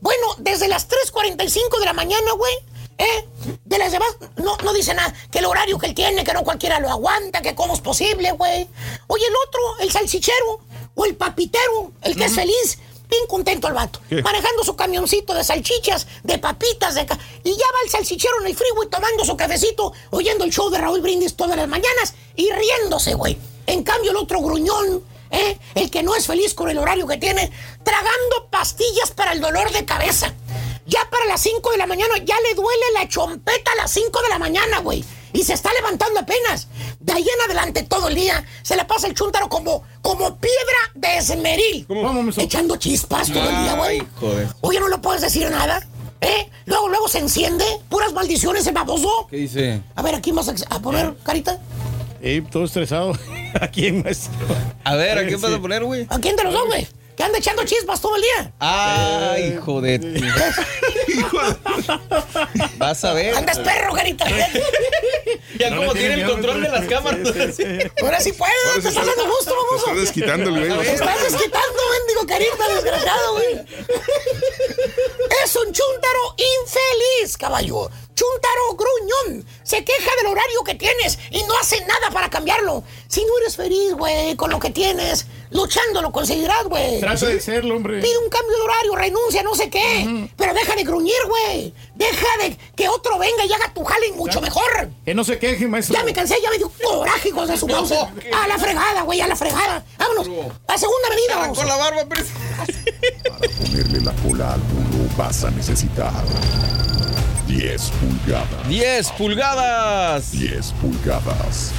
Bueno, desde las 3.45 de la mañana, güey. ¿Eh? De las demás, no, no dice nada. Que el horario que él tiene, que no cualquiera lo aguanta, que cómo es posible, güey. Oye, el otro, el salchichero o el papitero, el que es feliz, bien contento el vato.
¿Qué?
Manejando su camioncito de salchichas, de papitas, de ca- y ya va el salchichero en el freeway tomando su cafecito, oyendo el show de Raúl Brindis todas las mañanas y riéndose, güey. En cambio, el otro gruñón, ¿eh? el que no es feliz con el horario que tiene, tragando pastillas para el dolor de cabeza. Ya para las 5 de la mañana, ya le duele la chompeta a las 5 de la mañana, güey. Y se está levantando apenas. De ahí en adelante todo el día se le pasa el chúntaro como, como piedra desmeril. Echando chispas todo el día, güey. Oye, ¿no le puedes decir nada? ¿Eh? Luego, luego se enciende. Puras maldiciones, el baboso.
¿Qué dice?
A ver, aquí vas a, a poner carita.
Eh, todo estresado. ¿A quién, maestro?
A ver, ¿a quién
Sí.
vas a poner, güey?
¿A quién de los dos, güey? Que anda echando chispas todo el día.
Ah, hijo de. Vas a ver.
Andas perro, carita.
Ya como tiene el control de las cámaras.
Ahora sí puedo,
Ahora
te estás
está-
dando gusto,
se
baboso.
está desquitando el güey.
Te estás desquitando, mendigo carita, desgraciado, güey. Es un chúntaro infeliz, caballo. Chúntaro gruñón. Se queja del horario que tienes y no hace nada para cambiarlo. Si no eres feliz, güey, con lo que tienes, luchando lo conseguirás, güey.
Trata de serlo, hombre.
Pide un cambio de horario, renuncia, no sé qué. Pero deja de gruñir, güey. Deja de que otro venga y haga tu jale mucho mejor.
Que no se queje, maestro.
Ya me cansé, ya me dio coraje, hijos de su
No,
mouse.
¿qué?
A la fregada, güey, a la fregada. Vámonos. A segunda vamos.
Con la barba, pero...
Ponerle la cola al burro vas a necesitar 10 pulgadas.
10 pulgadas.
10 pulgadas.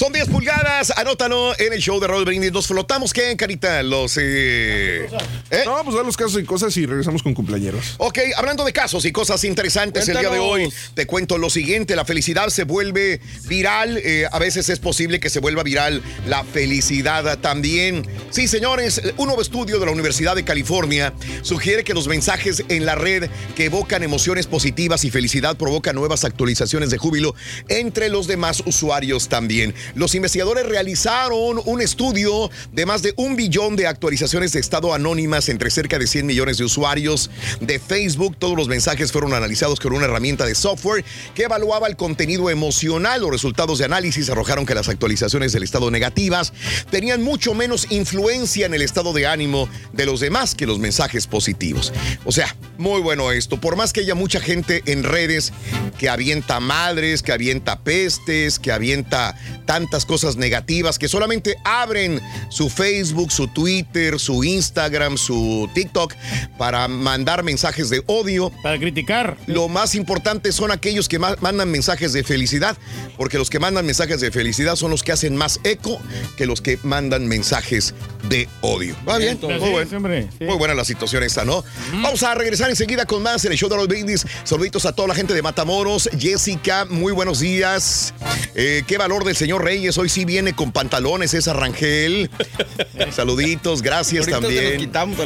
Son 10 pulgadas, anótalo en el show de Raúl Brindis. Nos flotamos, ¿qué, Carita? Los. Eh... ¿eh?
No, pues dar los casos y cosas y regresamos con cumpleaños.
Ok, hablando de casos y cosas interesantes el día de hoy,
Cuéntanos.
te cuento lo siguiente, la felicidad se vuelve viral, eh, a veces es posible que se vuelva viral la felicidad también. Sí, señores, un nuevo estudio de la Universidad de California sugiere que los mensajes en la red que evocan emociones positivas y felicidad provocan nuevas actualizaciones de júbilo entre los demás usuarios también. Los investigadores realizaron un estudio de más de un billón de actualizaciones de estado anónimas entre cerca de 100 millones de usuarios de Facebook. Todos los mensajes fueron analizados con una herramienta de software que evaluaba el contenido emocional. Los resultados de análisis arrojaron que las actualizaciones del estado negativas tenían mucho menos influencia en el estado de ánimo de los demás que los mensajes positivos. O sea, muy bueno esto. Por más que haya mucha gente en redes que avienta madres, que avienta pestes, que avienta tantas cosas negativas, que solamente abren su Facebook, su Twitter, su Instagram, su TikTok para mandar mensajes de odio.
Para criticar.
Lo más importante son aquellos que ma- mandan mensajes de felicidad, porque los que mandan mensajes de felicidad son los que hacen más eco que los que mandan mensajes de odio. ¿Va bien? Muy,
es,
buen-
hombre, sí.
muy buena la situación esta, ¿no? Vamos a regresar enseguida con más en el show de los brindis. Saluditos a toda la gente de Matamoros. Jessica, muy buenos días. Eh, qué valor del señor Reyes. Hoy sí viene con pantalones esa Rangel. Saluditos, gracias
Ahorita
también.
quitamos.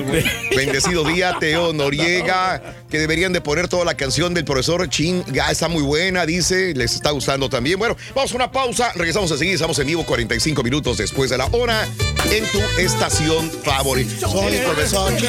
Bendecido día, Teo Noriega, que deberían de poner toda la canción del profesor Chin. Ya está muy buena, dice, les está gustando también. Bueno, vamos a una pausa, regresamos a seguir, estamos en vivo 45 minutos después de la hora en tu estación favorita. Soy el profesor Chin.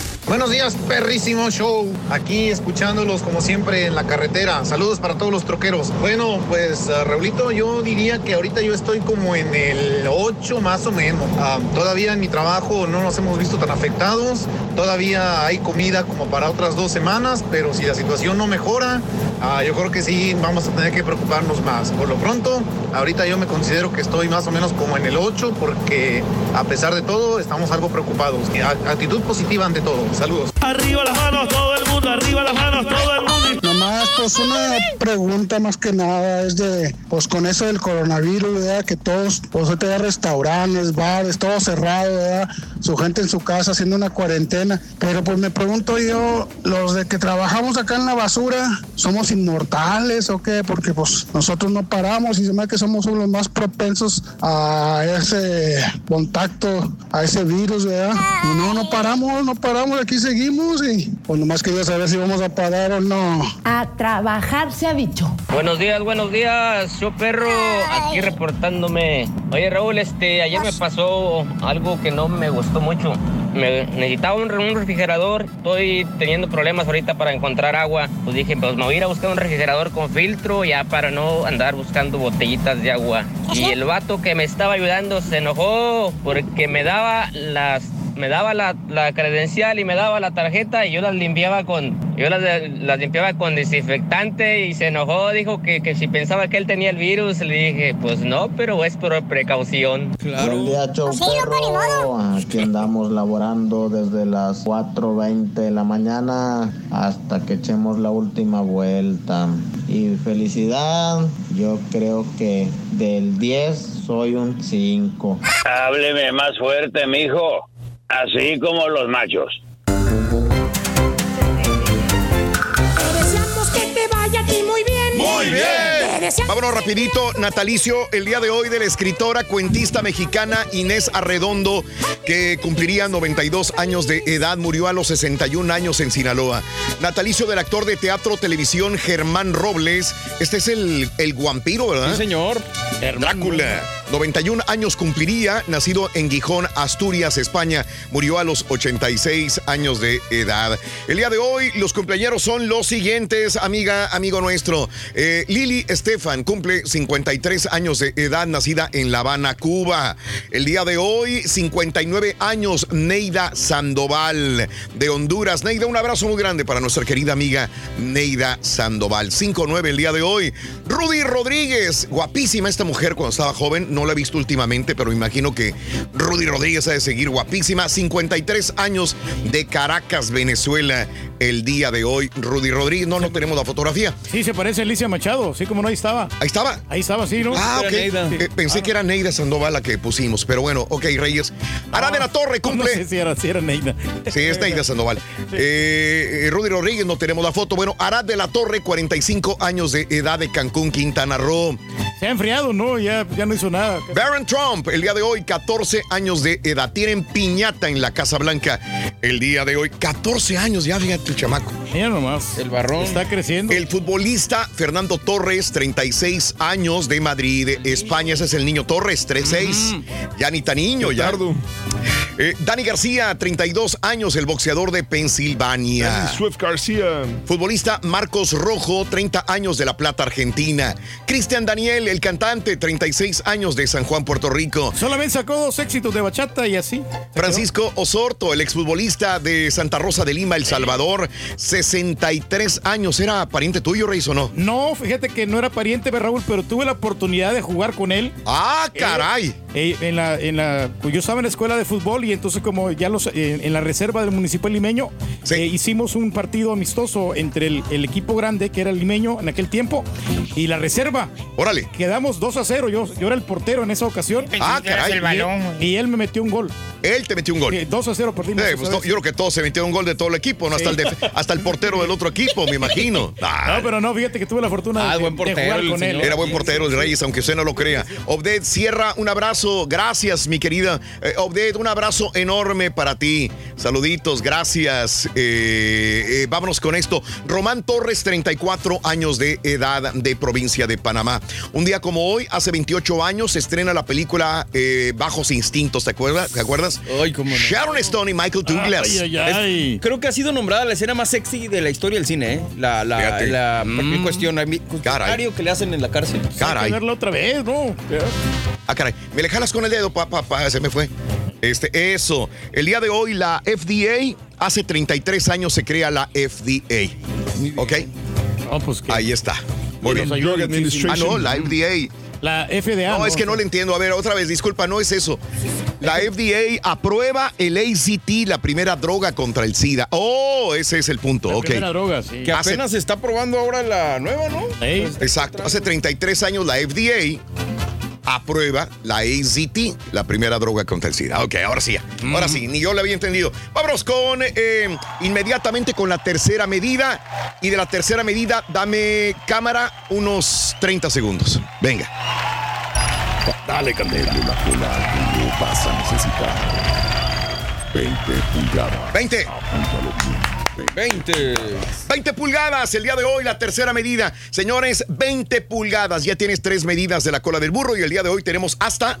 Buenos días, perrísimo show. Aquí escuchándolos como siempre en la carretera. Saludos para todos los troqueros. Bueno, pues uh, Raulito, yo diría que ahorita yo estoy como en el 8 más o menos. Ah, todavía en mi trabajo no nos hemos visto tan afectados. Todavía hay comida como para otras dos semanas, pero si la situación no mejora, ah, yo creo que sí vamos a tener que preocuparnos más. Por lo pronto, ahorita yo me considero que estoy más o menos como en el 8 porque a pesar de todo estamos algo preocupados. Actitud positiva ante todo. Saludos.
Arriba las manos, todo el mundo, arriba las manos, todo el mundo.
Nomás, pues una pregunta más que nada es de, pues con eso del coronavirus, ¿verdad? Que todos, pues ahorita hay restaurantes, bares, todo cerrado, ¿verdad? Su gente en su casa haciendo una cuarentena. Pero pues me pregunto yo, los de que trabajamos acá en la basura, ¿somos inmortales o qué? Porque pues nosotros no paramos y se me que somos los más propensos a ese contacto, a ese virus, ¿verdad? Y no, no paramos, no paramos, aquí seguimos y pues nomás quería saber si vamos a parar o no.
A trabajar se ha dicho.
Buenos días, buenos días, yo perro, aquí reportándome. Oye Raúl, este, ayer me pasó algo que no me gustó mucho. Me necesitaba un, un refrigerador, estoy teniendo problemas ahorita para encontrar agua. Pues dije, pues me voy a ir a buscar un refrigerador con filtro ya para no andar buscando botellitas de agua. Y el vato que me estaba ayudando se enojó porque me daba las me daba la, la, credencial y me daba la tarjeta y yo las limpiaba con, yo las, las limpiaba con desinfectante y se enojó, dijo que, que, si pensaba que él tenía el virus, le dije, pues no, pero es por precaución.
Claro. Buen día, show, pues Aquí andamos laborando desde las 4.20 de la mañana hasta que echemos la última vuelta. Y felicidad, yo creo que del 10 soy un 5.
Hábleme más fuerte, mijo. Así como los machos.
deseamos que te vaya a ti muy bien.
Muy bien. Vámonos rapidito, natalicio el día de hoy de la escritora, cuentista mexicana Inés Arredondo, que cumpliría 92 años de edad, murió a los 61 años en Sinaloa. Natalicio del actor de teatro, televisión Germán Robles. Este es el, el guampiro, ¿verdad?
Sí, señor.
Drácula. 91 años cumpliría, nacido en Gijón, Asturias, España. Murió a los 86 años de edad. El día de hoy, los cumpleaños son los siguientes, amiga, amigo nuestro. Eh, Lili Estefan cumple 53 años de edad, nacida en La Habana, Cuba. El día de hoy, 59 años, Neida Sandoval de Honduras. Neida, un abrazo muy grande para nuestra querida amiga Neida Sandoval. 5-9 el día de hoy. Rudy Rodríguez, guapísima esta mujer cuando estaba joven. La he visto últimamente, pero imagino que Rudy Rodríguez ha de seguir guapísima. 53 años de Caracas, Venezuela, el día de hoy. Rudy Rodríguez, no, no tenemos la fotografía.
Sí, se parece a Alicia Machado, sí, como no, ahí estaba.
Ahí estaba.
Ahí estaba, sí, ¿no?
Ah, ok. Eh, pensé que era Neida Sandoval la que pusimos, pero bueno, ok, Reyes. Ara de la Torre cumple.
No sé si era, si era Neida.
Sí, es Neida Sandoval. Eh, Rudy Rodríguez, no tenemos la foto. Bueno, Arad de la Torre, 45 años de edad de Cancún, Quintana Roo.
Se ha enfriado, ¿no? Ya, ya no hizo nada.
Baron Trump, el día de hoy, 14 años de edad. Tienen piñata en la Casa Blanca. El día de hoy, 14 años ya, fíjate el chamaco.
Mira nomás.
El barrón.
Está creciendo.
El futbolista Fernando Torres, 36 años de Madrid, España. Ese es el niño Torres, 36. Ya ni tan niño, ya. Eh, Dani García, 32 años, el boxeador de Pensilvania.
Danny Swift García.
Futbolista Marcos Rojo, 30 años de La Plata, Argentina. Cristian Daniel, el cantante, 36 años de San Juan, Puerto Rico.
Solamente sacó dos éxitos de bachata y así.
Francisco Osorto, el exfutbolista de Santa Rosa de Lima, El Salvador, 63 años. ¿Era pariente tuyo, Reis, o no?
No, fíjate que no era pariente de Raúl, pero tuve la oportunidad de jugar con él.
¡Ah, caray!
Eh, en la, en la, pues yo estaba en la escuela de fútbol y entonces como ya los, eh, en la reserva del municipal limeño eh, hicimos un partido amistoso entre el, el, equipo grande que era el limeño en aquel tiempo y la reserva.
Órale.
Quedamos 2 a 0. Yo, yo era el portero en esa ocasión.
Ah, caray.
El balón. Y, y, él me metió un gol.
Él te metió un gol.
2 a 0 perdimos.
Eh, pues no, yo creo que todos se metieron un gol de todo el equipo, ¿no? Hasta, el, hasta el portero del otro equipo, me imagino.
Ah. No, pero no, fíjate que tuve la fortuna
ah,
de,
buen portero,
de jugar con él.
Era buen portero el Reyes, aunque usted no lo crea. Obded Sierra, un abrazo. Gracias, mi querida. Eh, Obded, un abrazo enorme para ti. Saluditos, gracias. Eh, eh, vámonos con esto. Román Torres, 34 años de edad de provincia de Panamá. Un día como hoy, hace 28 años, se estrena la película eh, Bajos Instintos, ¿te acuerdas? ¿Te acuerdas?
Ay, cómo no.
Sharon Stone y Michael Douglas.
Ay, ay, ay.
Es, creo que ha sido nombrada la escena más sexy de la historia del cine, ¿eh? La, la,
Fíjate.
la
Mm.
cuestionario que le hacen en la cárcel.
Caray.
Hay que verla otra vez, ¿no?
Ah, caray. Me le jalas con el dedo, papá, pa, se me fue. Este, eso. El día de hoy, la FDA, hace 33 años se crea la FDA. ¿Ok?
No, pues
Ahí está. Muy bien. Ah, no, la FDA.
La FDA.
No, es que no le entiendo. A ver, otra vez, disculpa, no es eso. La FDA aprueba el ACT, la primera droga contra el SIDA. Oh, ese es el punto.
La
ok.
primera droga, sí.
Que
Hace-
apenas se está probando ahora la nueva, ¿no?
Ey.
Exacto. Hace 33 años la FDA aprueba la AZT, la primera droga contra el SIDA. Ok, ahora sí. Ahora sí, ni yo lo había entendido. Vámonos con eh, inmediatamente con la tercera medida. Y de la tercera medida, dame cámara unos 30 segundos. Venga.
Dale, Candela. La cola vas a necesitar. 20 pulgadas.
20.
Apúntalo bien.
20.
20 pulgadas el día de hoy, la tercera medida. Señores, 20 pulgadas. Ya tienes tres medidas de la cola del burro y el día de hoy tenemos hasta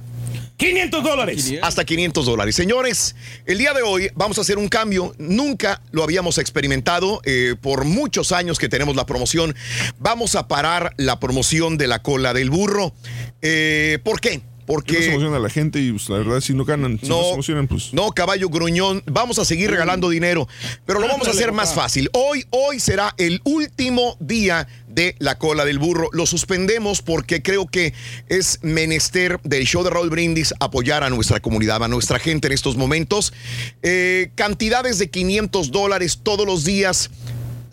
500 dólares.
hasta 500 dólares. Señores, el día de hoy vamos a hacer un cambio. Nunca lo habíamos experimentado eh, por muchos años que tenemos la promoción. Vamos a parar la promoción de la cola del burro. Eh, ¿Por qué? Porque...
No se emociona la gente y pues, la verdad si no ganan, si no, se emocionan, pues...
No, caballo gruñón, vamos a seguir regalando dinero, pero lo vamos a hacer más fácil. Hoy, hoy será el último día de la cola del burro. Lo suspendemos porque creo que es menester del show de Raúl Brindis apoyar a nuestra comunidad, a nuestra gente en estos momentos. Eh, cantidades de 500 dólares todos los días,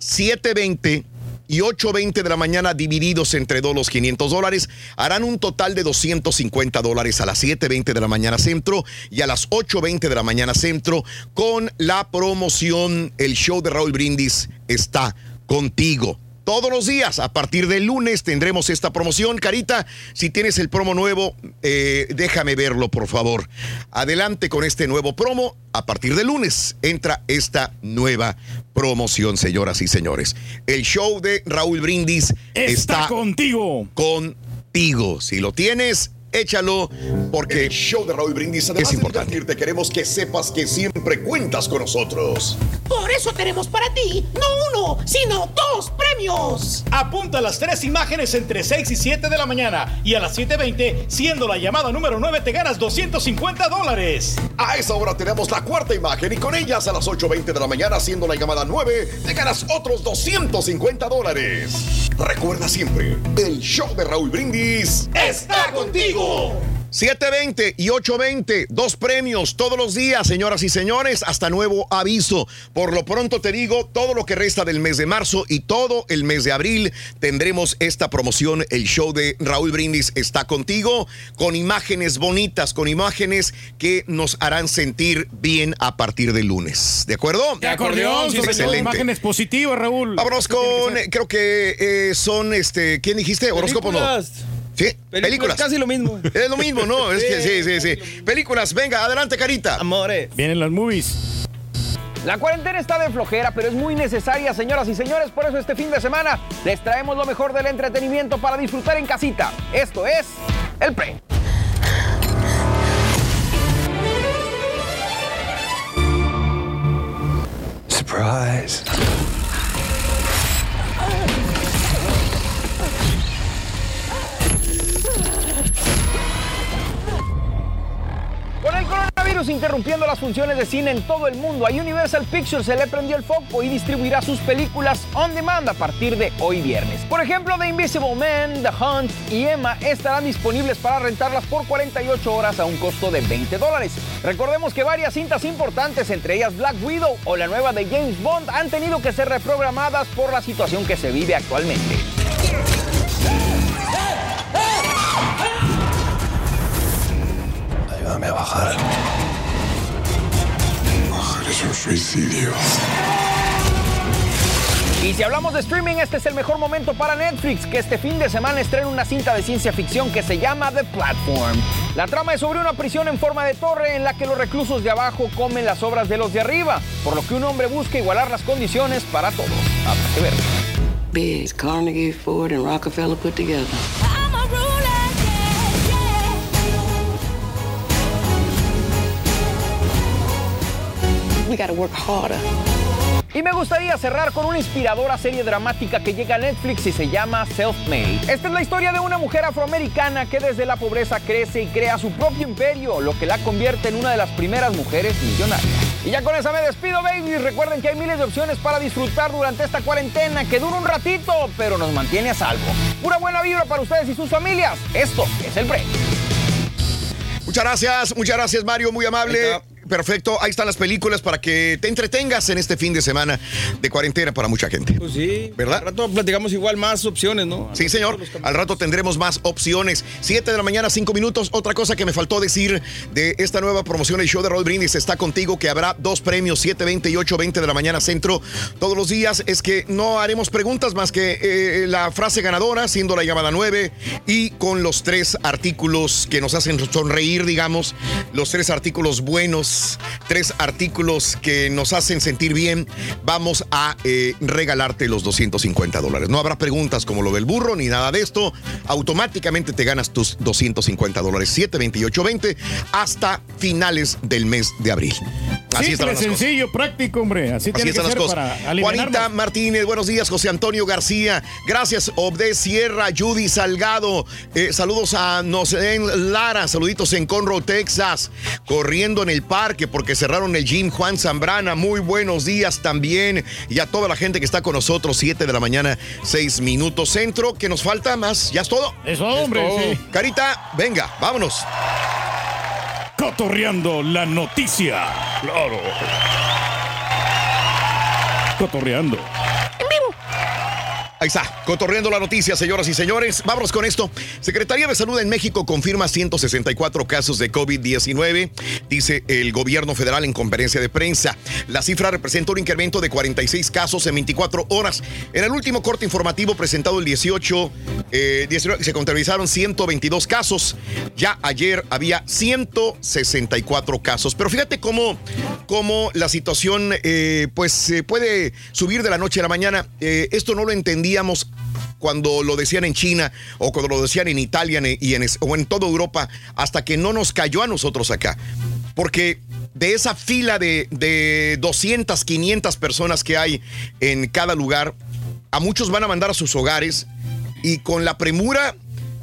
720 y 8.20 de la mañana divididos entre dos los 500 dólares harán un total de 250 dólares a las 7.20 de la mañana centro y a las 8.20 de la mañana centro con la promoción. El show de Raúl Brindis está contigo todos los días. A partir del lunes tendremos esta promoción. Carita, si tienes el promo nuevo, eh, déjame verlo, por favor. Adelante con este nuevo promo. A partir del lunes entra esta nueva promoción, señoras y señores. El show de Raúl Brindis está,
está contigo.
Contigo. Si lo tienes, échalo porque el show de Raúl Brindis es importante. Te queremos que sepas que siempre cuentas con nosotros.
Por eso tenemos para ti no uno, sino dos premios.
Apunta las tres imágenes entre 6 y 7 de la mañana y a las 7.20, siendo la llamada número 9, te ganas 250 dólares.
A esa hora tenemos la cuarta imagen y con ellas a las 8.20 de la mañana, siendo la llamada 9, te ganas otros 250 dólares. Recuerda siempre, el show de Raúl Brindis
está contigo.
720 y 820, dos premios todos los días, señoras y señores, hasta nuevo aviso. Por lo pronto te digo, todo lo que resta del mes de marzo y todo el mes de abril tendremos esta promoción. El show de Raúl Brindis está contigo, con imágenes bonitas, con imágenes que nos harán sentir bien a partir del lunes. ¿De acuerdo?
De acordeón, todo imágenes positivas, Raúl.
Vámonos con, creo que eh, son, este, ¿quién dijiste? Horóscopo no. Sí, películas.
Casi lo mismo.
Es lo mismo, ¿no? Es que sí, sí, sí. Películas, venga, adelante, Carita.
Amores.
Vienen las movies.
La cuarentena está de flojera, pero es muy necesaria, señoras y señores. Por eso este fin de semana les traemos lo mejor del entretenimiento para disfrutar en casita. Esto es El Pre.
Surprise.
Con el coronavirus interrumpiendo las funciones de cine en todo el mundo, a Universal Pictures se le prendió el foco y distribuirá sus películas on demand a partir de hoy viernes. Por ejemplo, The Invisible Man, The Hunt y Emma estarán disponibles para rentarlas por 48 horas a un costo de 20 dólares. Recordemos que varias cintas importantes, entre ellas Black Widow o la nueva de James Bond, han tenido que ser reprogramadas por la situación que se vive actualmente.
Ayúdame a bajar. Bajar es un suicidio.
Y si hablamos de streaming, este es el mejor momento para Netflix, que este fin de semana estrena una cinta de ciencia ficción que se llama The Platform. La trama es sobre una prisión en forma de torre en la que los reclusos de abajo comen las obras de los de arriba, por lo que un hombre busca igualar las condiciones para todos. Habrá que ver.
Carnegie, Ford, and Rockefeller put together. We gotta work harder.
Y me gustaría cerrar con una inspiradora serie dramática que llega a Netflix y se llama Self-Made. Esta es la historia de una mujer afroamericana que desde la pobreza crece y crea su propio imperio, lo que la convierte en una de las primeras mujeres millonarias. Y ya con esa me despido, babies. Recuerden que hay miles de opciones para disfrutar durante esta cuarentena que dura un ratito, pero nos mantiene a salvo. Pura buena vibra para ustedes y sus familias. Esto es el break.
Muchas gracias, muchas gracias, Mario, muy amable. Perfecto, ahí están las películas para que te entretengas en este fin de semana de cuarentena para mucha gente.
Pues sí.
¿Verdad?
Al rato platicamos igual más opciones, ¿no?
Sí, señor. Al rato tendremos más opciones. Siete de la mañana, cinco minutos. Otra cosa que me faltó decir de esta nueva promoción, el show de Roll Brindis está contigo, que habrá dos premios, 7.20 y 8.20 de la mañana centro todos los días. Es que no haremos preguntas más que eh, la frase ganadora, siendo la llamada 9, y con los tres artículos que nos hacen sonreír, digamos, los tres artículos buenos tres artículos que nos hacen sentir bien, vamos a eh, regalarte los 250 dólares. No habrá preguntas como lo del burro ni nada de esto. Automáticamente te ganas tus 250 dólares, 7, 28, 20, hasta finales del mes de abril. Así
Simple,
las cosas.
sencillo, práctico, hombre. Así,
Así
tiene que
están las
ser
cosas.
para.
Juanita Martínez, buenos días. José Antonio García, gracias. Obde Sierra, Judy Salgado, eh, saludos a Nosén Lara, saluditos en Conroe, Texas, corriendo en el parque porque cerraron el gym. Juan Zambrana, muy buenos días también. Y a toda la gente que está con nosotros, 7 de la mañana, 6 minutos centro. que nos falta más? ¿Ya es todo?
Eso, hombre,
Es todo.
sí.
Carita, venga, vámonos.
Cotorreando la noticia. Claro. Cotorreando.
Ahí está, cotorreando la noticia, señoras y señores. Vámonos con esto. Secretaría de Salud en México confirma 164 casos de COVID-19, dice el gobierno federal en conferencia de prensa. La cifra representa un incremento de 46 casos en 24 horas. En el último corte informativo presentado el 18, eh, 19, se contabilizaron 122 casos. Ya ayer había 164 casos. Pero fíjate cómo, cómo la situación eh, pues puede subir de la noche a la mañana. Eh, esto no lo cuando lo decían en China o cuando lo decían en Italia y en, o en toda Europa, hasta que no nos cayó a nosotros acá. Porque de esa fila de, de 200, 500 personas que hay en cada lugar, a muchos van a mandar a sus hogares y con la premura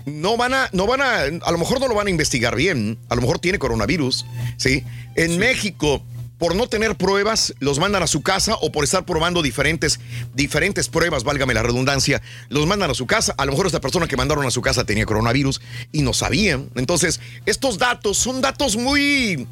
no van a, no van a, a lo mejor no lo van a investigar bien, a lo mejor tiene coronavirus, ¿sí? En México, por no tener pruebas, los mandan a su casa o por estar probando diferentes, diferentes pruebas, válgame la redundancia, los mandan a su casa. A lo mejor esta persona que mandaron a su casa tenía coronavirus y no sabían. Entonces, estos datos son datos muy...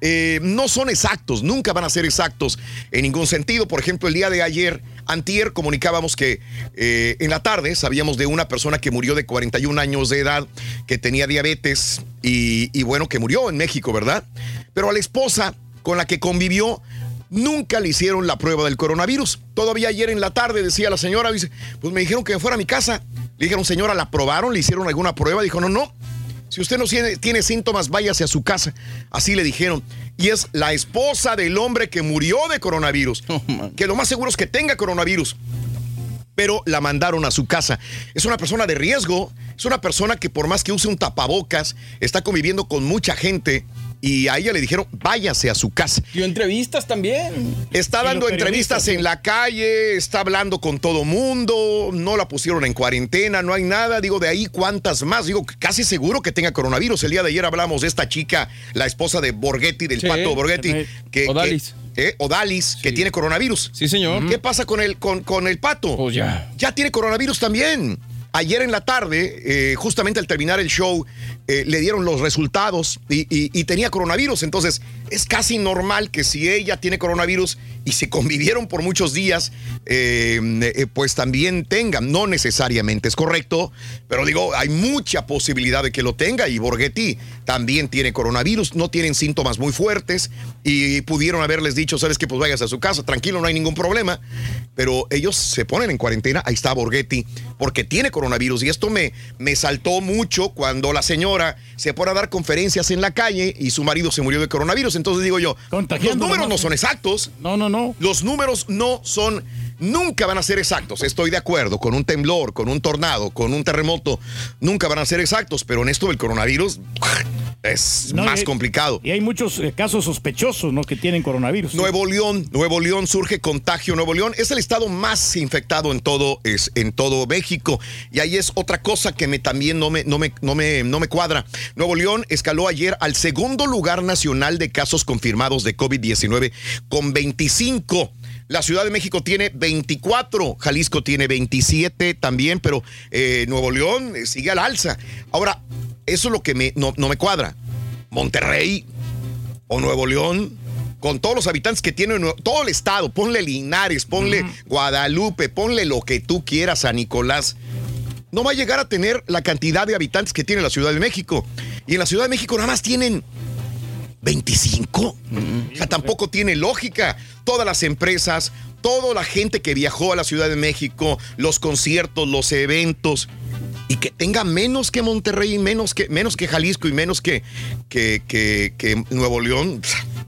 eh, no son exactos, nunca van a ser exactos en ningún sentido. Por ejemplo, el día de ayer, antier, comunicábamos que eh, en la tarde sabíamos de una persona que murió de 41 años de edad, que tenía diabetes y, y bueno, que murió en México, ¿verdad? Pero a la esposa con la que convivió, nunca le hicieron la prueba del coronavirus. Todavía ayer en la tarde decía la señora, dice, pues me dijeron que me fuera a mi casa. Le dijeron, señora, ¿la probaron? ¿Le hicieron alguna prueba? Dijo, no, no. Si usted no tiene, tiene síntomas, váyase a su casa. Así le dijeron. Y es la esposa del hombre que murió de coronavirus. que lo más seguro es que tenga coronavirus pero la mandaron a su casa. Es una persona de riesgo, es una persona que por más que use un tapabocas, está conviviendo con mucha gente y a ella le dijeron, váyase a su casa.
Y entrevistas también.
Está dando entrevistas en la calle, está hablando con todo mundo, no la pusieron en cuarentena, no hay nada. Digo, de ahí cuántas más. Digo, casi seguro que tenga coronavirus. El día de ayer hablamos de esta chica, la esposa de Borghetti, del
Sí,
pato Borghetti, que,
Odalis.
que- eh, Odalis, que tiene coronavirus.
Sí, señor.
¿Qué pasa con el, con, con el pato?
Pues ya.
Ya tiene coronavirus también. Ayer en la tarde, eh, justamente al terminar el show, eh, le dieron los resultados y, tenía coronavirus. Entonces, es casi normal que si ella tiene coronavirus y se convivieron por muchos días, eh, eh, pues también tengan. No necesariamente es correcto, pero digo, hay mucha posibilidad de que lo tenga. Y Borghetti también tiene coronavirus, no tienen síntomas muy fuertes y pudieron haberles dicho, sabes que pues vayas a su casa, tranquilo, no hay ningún problema. Pero ellos se ponen en cuarentena, ahí está Borghetti, porque tiene coronavirus. Y esto me, me saltó mucho cuando la señora se pone a dar conferencias en la calle y su marido se murió de coronavirus. Entonces digo yo, los números no son exactos.
No, no, no.
Los números no son, nunca van a ser exactos. Estoy de acuerdo, con un temblor, con un tornado, con un terremoto, nunca van a ser exactos. Pero en esto del coronavirus es
No,
más
y-
complicado.
Y hay muchos eh, casos sospechosos, ¿no? Que tienen coronavirus.
Nuevo León, Nuevo León surge contagio. Nuevo León es el estado más infectado en todo, es, en todo México. Y ahí es otra cosa que me, también no me, no, me, no, me, no me cuadra. Nuevo León escaló ayer al segundo lugar nacional de casos confirmados de COVID-19 con 25. La Ciudad de México tiene 24, Jalisco tiene 27 también, pero eh, Nuevo León eh, sigue al alza. Ahora, eso es lo que me, no, no me cuadra. Monterrey, o Nuevo León, con todos los habitantes que tiene todo el estado, ponle Linares, ponle Guadalupe, ponle lo que tú quieras, San Nicolás, no va a llegar a tener la cantidad de habitantes que tiene la Ciudad de México. Y en la Ciudad de México nada más tienen 25. O sea, tampoco tiene lógica. Todas las empresas, toda la gente que viajó a la Ciudad de México, los conciertos, los eventos, y que tenga menos que Monterrey, menos que, menos que Jalisco y menos que, que, que- que Nuevo León.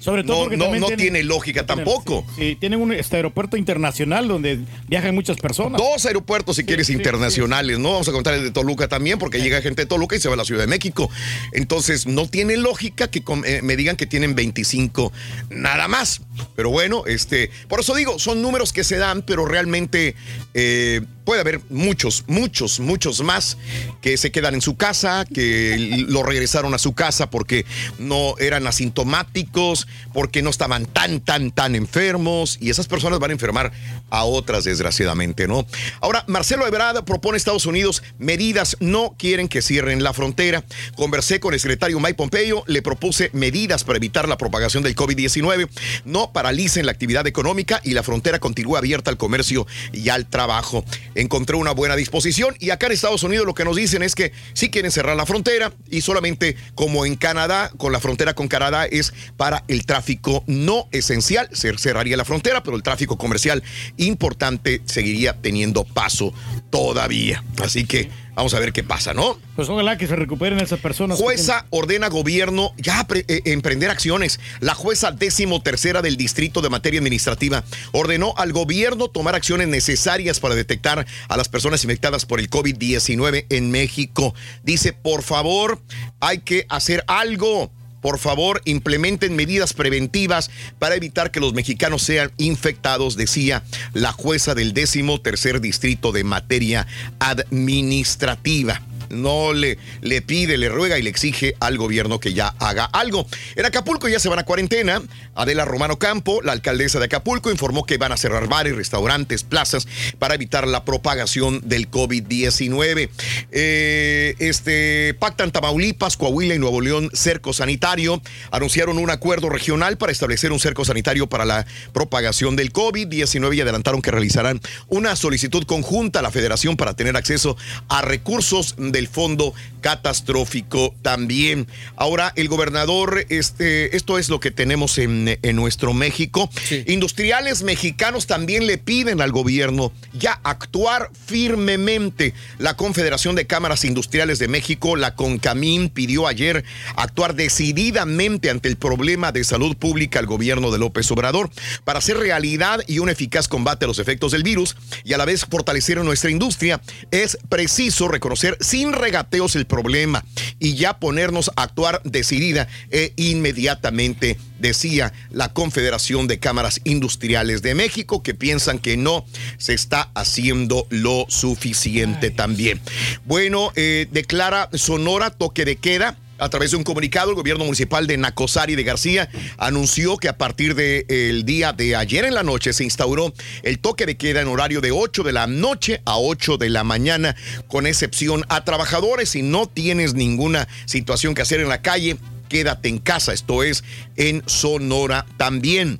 Sobre todo no, no, tiene lógica tampoco.
Sí, tienen un este aeropuerto internacional donde viajan muchas personas.
Dos aeropuertos, si quieres, internacionales, ¿no? Vamos a contar el de Toluca también, porque llega gente de Toluca y se va a la Ciudad de México. Entonces, no tiene lógica que eh, me digan que tienen 25 nada más. Pero bueno, este, por eso digo, son números que se dan, pero realmente eh, puede haber muchos, muchos, muchos más que se quedan en su casa, que lo regresaron a su casa porque no eran asintomáticos, porque no estaban tan, tan, tan enfermos y esas personas van a enfermar a otras, desgraciadamente, ¿no? Ahora, Marcelo Ebrard propone a Estados Unidos medidas, no quieren que cierren la frontera. Conversé con el secretario Mike Pompeo, le propuse medidas para evitar la propagación del COVID-19, no paralicen la actividad económica y la frontera continúa abierta al comercio y al trabajo. Encontré una buena disposición y acá en Estados Unidos lo que nos dicen es que sí quieren cerrar la frontera y solamente como en Canadá, con la frontera con Canadá es para el tráfico no esencial, se cerraría la frontera, pero el tráfico comercial importante seguiría teniendo paso todavía. Así que Vamos a ver qué pasa, ¿no?
Pues ojalá que se recuperen esas personas.
Jueza ordena gobierno ya eh, emprender acciones. La jueza décimo tercera del Distrito de Materia Administrativa ordenó al gobierno tomar acciones necesarias para detectar a las personas infectadas por el COVID-19 en México. Dice, por favor, hay que hacer algo por favor, implementen medidas preventivas para evitar que los mexicanos sean infectados, decía la jueza del décimo tercer distrito de materia administrativa no le, le pide, le ruega y le exige al gobierno que ya haga algo. En Acapulco ya se van a cuarentena. Adela Romano Campo, la alcaldesa de Acapulco, informó que van a cerrar bares, restaurantes, plazas para evitar la propagación del COVID-19. Eh, este, pactan Tamaulipas, Coahuila y Nuevo León cerco sanitario. Anunciaron un acuerdo regional para establecer un cerco sanitario para la propagación del COVID-19 y adelantaron que realizarán una solicitud conjunta a la federación para tener acceso a recursos del fondo catastrófico también. Ahora, el gobernador, este, esto es lo que tenemos en, nuestro México. Industriales mexicanos también le piden al gobierno ya actuar firmemente. La Confederación de Cámaras Industriales de México, la CONCAMIN, pidió ayer actuar decididamente ante el problema de salud pública al gobierno de López Obrador para hacer realidad y un eficaz combate a los efectos del virus y a la vez fortalecer nuestra industria. Es preciso reconocer sin regateos el problema y ya ponernos a actuar decidida e inmediatamente, decía la Confederación de Cámaras Industriales de México, que piensan que no se está haciendo lo suficiente también. Bueno, eh, declara Sonora toque de queda a través de un comunicado, el gobierno municipal de Nacosari de García anunció que a partir del día de ayer en la noche se instauró el toque de queda en horario de 8 de la noche a 8 de la mañana, con excepción a trabajadores. Si no tienes ninguna situación que hacer en la calle, quédate en casa. Esto es en Sonora también.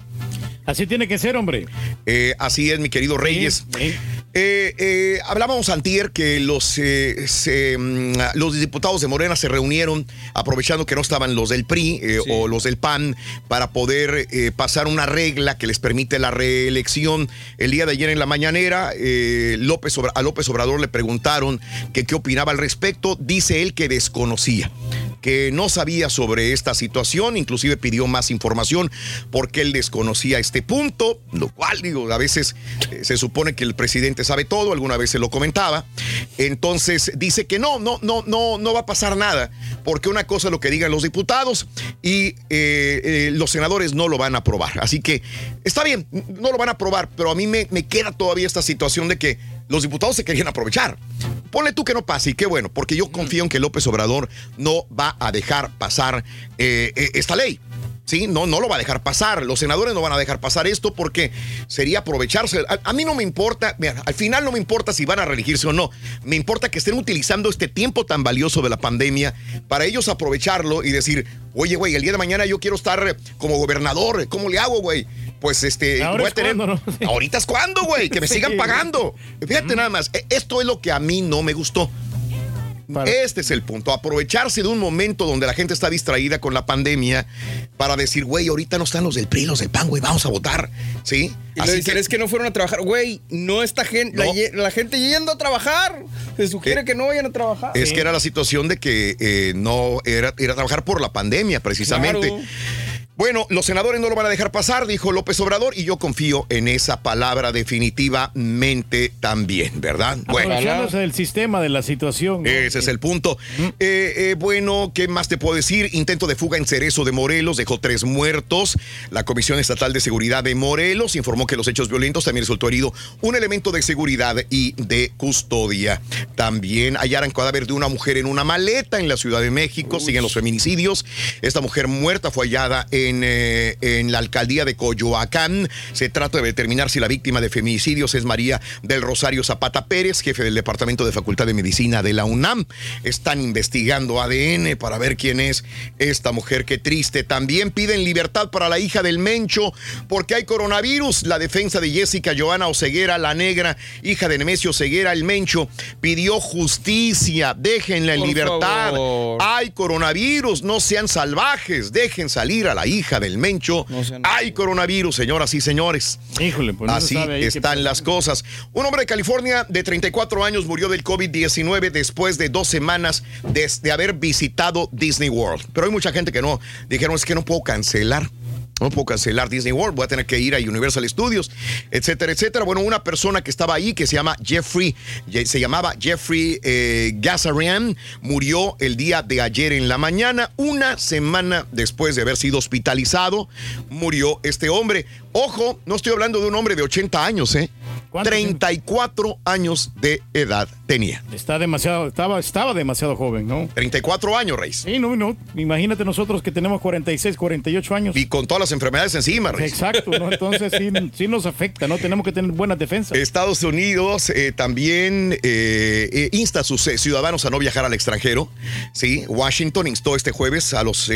Así tiene que ser, hombre.
Eh, así es, mi querido Reyes. Eh, eh, hablábamos antier que los, mm, los diputados de Morena se reunieron aprovechando que no estaban los del PRI o los del PAN para poder pasar una regla que les permite la reelección. El día de ayer en la mañanera, López a López Obrador le preguntaron que qué opinaba al respecto. Dice él que desconocía que no sabía sobre esta situación, inclusive pidió más información porque él desconocía este punto, lo cual digo, a veces eh, se supone que el presidente sabe todo, alguna vez se lo comentaba. Entonces dice que no, no, no, no, no va a pasar nada, porque una cosa es lo que digan los diputados y eh, eh, los senadores no lo van a aprobar. Así que está bien, no lo van a aprobar, pero a mí me, me queda todavía esta situación de que los diputados se querían aprovechar. Ponle tú que no pase y qué bueno, porque yo confío en que López Obrador no va a dejar pasar esta ley. ¿Sí? No, no lo va a dejar pasar. Los senadores no van a dejar pasar esto porque sería aprovecharse. A, mí no me importa, mira, al final no me importa si van a reelegirse o no. Me importa que estén utilizando este tiempo tan valioso de la pandemia para ellos aprovecharlo y decir, oye, güey, el día de mañana yo quiero estar como gobernador. ¿Cómo le hago, güey? Pues este, voy a tener. Ahorita es cuando, güey, que me sigan pagando. Fíjate nada más, e, esto es lo que a mí no me gustó. Este es el punto, aprovecharse de un momento donde la gente está distraída con la pandemia para decir, güey, ahorita no están los del PRI, los del PAN, güey, vamos a votar, ¿sí?
Y Así que, es que no fueron a trabajar, güey, no está gente, la, gente yendo a trabajar, se sugiere que no vayan a trabajar.
Es que era la situación de que eh, no era, era trabajar por la pandemia, precisamente. Bueno, los senadores no lo van a dejar pasar, dijo López Obrador, y yo confío en esa palabra definitivamente también, ¿verdad?
Bueno. Aprovechándose del sistema, de la situación. ¿no?
Ese es el punto. Eh, eh, bueno, ¿qué más te puedo decir? Intento de fuga en Cerezo de Morelos dejó tres muertos. La Comisión Estatal de Seguridad de Morelos informó que los hechos violentos también resultó herido un elemento de seguridad y de custodia. También hallaron cadáver de una mujer en una maleta en la Ciudad de México. Siguen los feminicidios. Esta mujer muerta fue hallada en en, eh, en, la alcaldía de Coyoacán. Se trata de determinar si la víctima de feminicidios es María del Rosario Zapata Pérez, jefe del Departamento de Facultad de Medicina de la UNAM. Están investigando ADN para ver quién es esta mujer. Qué triste. También piden libertad para la hija del Mencho porque hay coronavirus. La defensa de Jessica Joana Oseguera, la negra, hija de Nemesio Ceguera, el Mencho, pidió justicia. Déjenla en
Por
libertad.
favor.
Hay coronavirus. No sean salvajes. Dejen salir a la hija del Mencho. Hay coronavirus, señoras y señores.
Híjole, pues no
Así
sabe
están las cosas. Un hombre de California de 34 años murió del COVID-19 después de dos semanas de, de haber visitado Disney World. Pero hay mucha gente que no. Dijeron, es que no puedo cancelar. No puedo cancelar Disney World, voy a tener que ir a Universal Studios, etcétera, etcétera. Bueno, una persona que estaba ahí que se llama Jeffrey, se llamaba Jeffrey eh, Gassarian, murió el día de ayer en la mañana, una semana después de haber sido hospitalizado, murió este hombre. Ojo, no estoy hablando de un hombre de 80 años, ¿eh? 34 años de edad tenía.
Está demasiado, estaba, estaba demasiado joven, ¿no?
34 años, Reis.
Sí, no, no. Imagínate nosotros que tenemos 46, 48 años.
Y con todas las enfermedades encima, Reis.
Exacto, ¿no? Entonces sí, sí nos afecta, ¿no? Tenemos que tener buenas defensas.
Estados Unidos eh, también eh, eh, insta a sus ciudadanos a no viajar al extranjero. Sí, Washington instó este jueves a los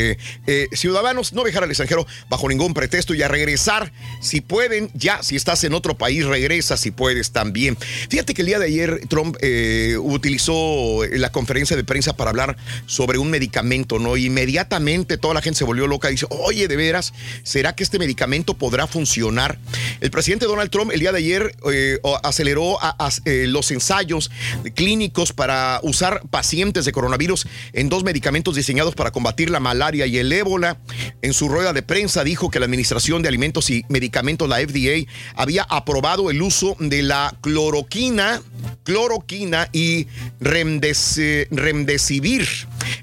ciudadanos no viajar al extranjero bajo ningún pretexto y a regresar si pueden. Ya, si estás en otro país, regresa si puedes también. Fíjate que el día de ayer Trump eh, utilizó la conferencia de prensa para hablar sobre un medicamento, ¿no? Inmediatamente toda la gente se volvió loca y dice, oye, de veras, ¿será que este medicamento podrá funcionar? El presidente Donald Trump el día de ayer eh, aceleró eh, los ensayos clínicos para usar pacientes de coronavirus en dos medicamentos diseñados para combatir la malaria y el ébola. En su rueda de prensa dijo que la Administración de Alimentos y Medicamentos, la FDA, había aprobado el uso de la cloroquina, cloroquina y remdes- remdesivir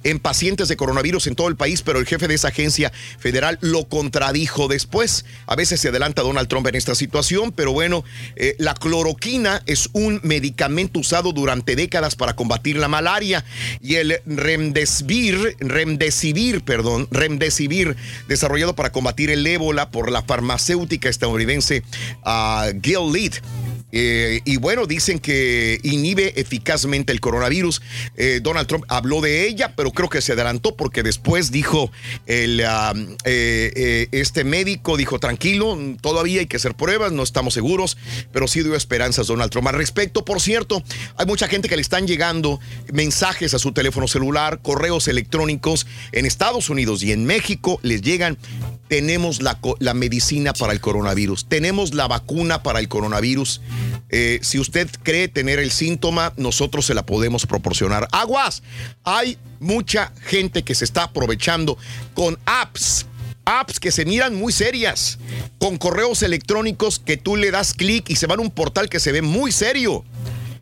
en pacientes de coronavirus en todo el país, pero el jefe de esa agencia federal lo contradijo después. A veces se adelanta Donald Trump en esta situación, pero bueno, eh, la cloroquina es un medicamento usado durante décadas para combatir la malaria y el remdesivir, remdesivir, perdón, remdesivir, desarrollado para combatir el ébola por la farmacéutica estadounidense ah, Gilead. Eh, y bueno, dicen que inhibe eficazmente el coronavirus. Eh, Donald Trump habló de ella, pero creo que se adelantó porque después dijo el, ah, eh, este médico, dijo tranquilo, todavía hay que hacer pruebas, no estamos seguros, pero sí dio esperanzas Donald Trump. Al respecto, por cierto, hay mucha gente que le están llegando mensajes a su teléfono celular, correos electrónicos en Estados Unidos y en México les llegan tenemos la, la medicina para el coronavirus, tenemos la vacuna para el coronavirus. Eh, si usted cree tener el síntoma, nosotros se la podemos proporcionar. Aguas, hay mucha gente que se está aprovechando con apps. Apps que se miran muy serias, con correos electrónicos que tú le das clic y se van a un portal que se ve muy serio.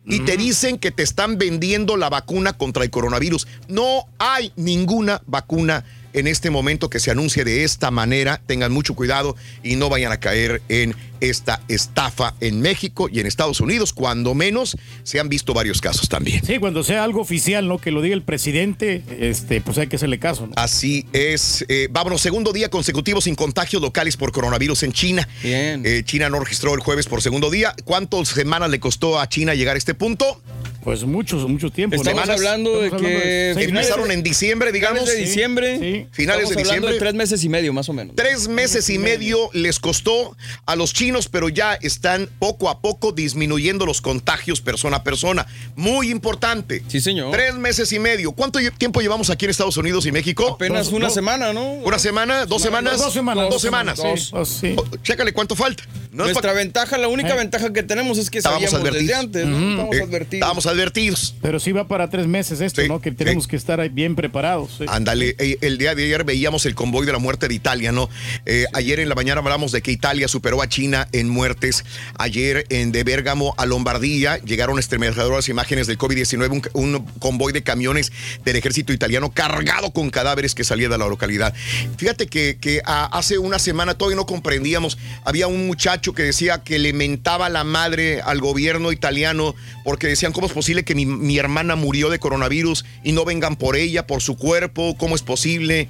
Y te dicen que te están vendiendo la vacuna contra el coronavirus. No hay ninguna vacuna en este momento que se anuncie de esta manera. Tengan mucho cuidado y no vayan a caer en esta estafa en México y en Estados Unidos. Cuando menos se han visto varios casos también.
Sí, cuando sea algo oficial, ¿no? Que lo diga el presidente, este, pues hay que hacerle caso, ¿no?
Así es. Eh, vámonos, segundo día consecutivo sin contagios locales por coronavirus en China.
Bien.
Eh, China no registró el jueves por segundo día. ¿Cuántas semanas le costó a China llegar a este punto?
Pues muchos, mucho tiempo.
Estamos
Semanas.
hablando de
hablando
que
de
Empezaron en diciembre, digamos.
Finales de diciembre.
Sí.
Finales
Estamos
de
hablando
diciembre.
de tres meses y medio, más o menos.
Tres meses y medio les costó a los chinos, pero ya están poco a poco disminuyendo los contagios persona a persona. Muy importante.
Sí, señor.
Tres meses y medio. ¿Cuánto tiempo llevamos aquí en Estados Unidos y México?
Apenas
Dos-
una
dos-
semana, ¿no?
¿Una semana? ¿Dos semanas?
Dos semanas.
Dos semanas.
Sí, dos, sí.
Oh, Chécale cuánto falta. No
Nuestra ventaja, la única
Eh.
ventaja que tenemos es que
Estábamos
sabíamos desde
advertidos.
antes, ¿no? Estamos
Eh,
advertidos.
Estábamos advertidos.
Pero sí va para tres meses esto, ¿no? Que tenemos que estar ahí bien preparados.
Ándale, eh, el día de ayer veíamos el convoy de la muerte de Italia, ¿no? Eh, ayer en la mañana hablamos de que Italia superó a China en muertes. Ayer en de Bérgamo a Lombardía llegaron estremecedoras imágenes del COVID-19, un, convoy de camiones del ejército italiano cargado con cadáveres que salía de la localidad. Fíjate que, que hace una semana todavía no comprendíamos, había un muchacho que decía que le mentaba la madre al gobierno italiano porque decían, ¿cómo es posible que mi, hermana murió de coronavirus y no vengan por ella, por su cuerpo? ¿Cómo es posible?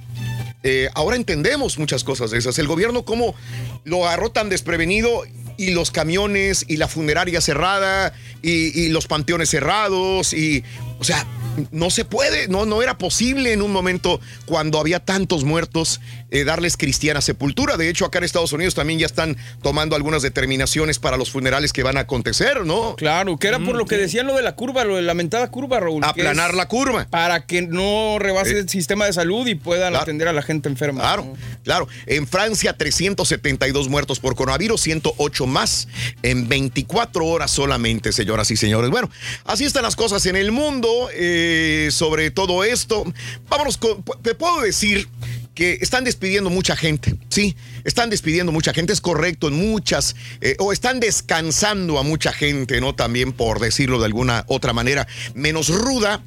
Eh, ahora entendemos muchas cosas de esas. El gobierno cómo lo agarró tan desprevenido y los camiones y la funeraria cerrada y los panteones cerrados y, o sea, no se puede, no, no era posible en un momento cuando había tantos muertos eh, darles cristiana sepultura. De hecho, acá en Estados Unidos también ya están tomando algunas determinaciones para los funerales que van a acontecer, ¿no?
Claro, que era por lo que decían lo de la curva, lo de la lamentada curva, Raúl.
Aplanar la curva.
Para que no rebase eh, el sistema de salud y puedan atender a la gente enferma.
Claro, claro. En Francia, 372 muertos por coronavirus, 108 más en 24 horas solamente, señoras y señores. Bueno, así están las cosas en el mundo. Eh, eh, sobre todo esto. Vámonos, te puedo decir que están despidiendo mucha gente, sí, están despidiendo mucha gente, es correcto, en muchas, eh, o están descansando a mucha gente, ¿no? También por decirlo de alguna otra manera, menos ruda,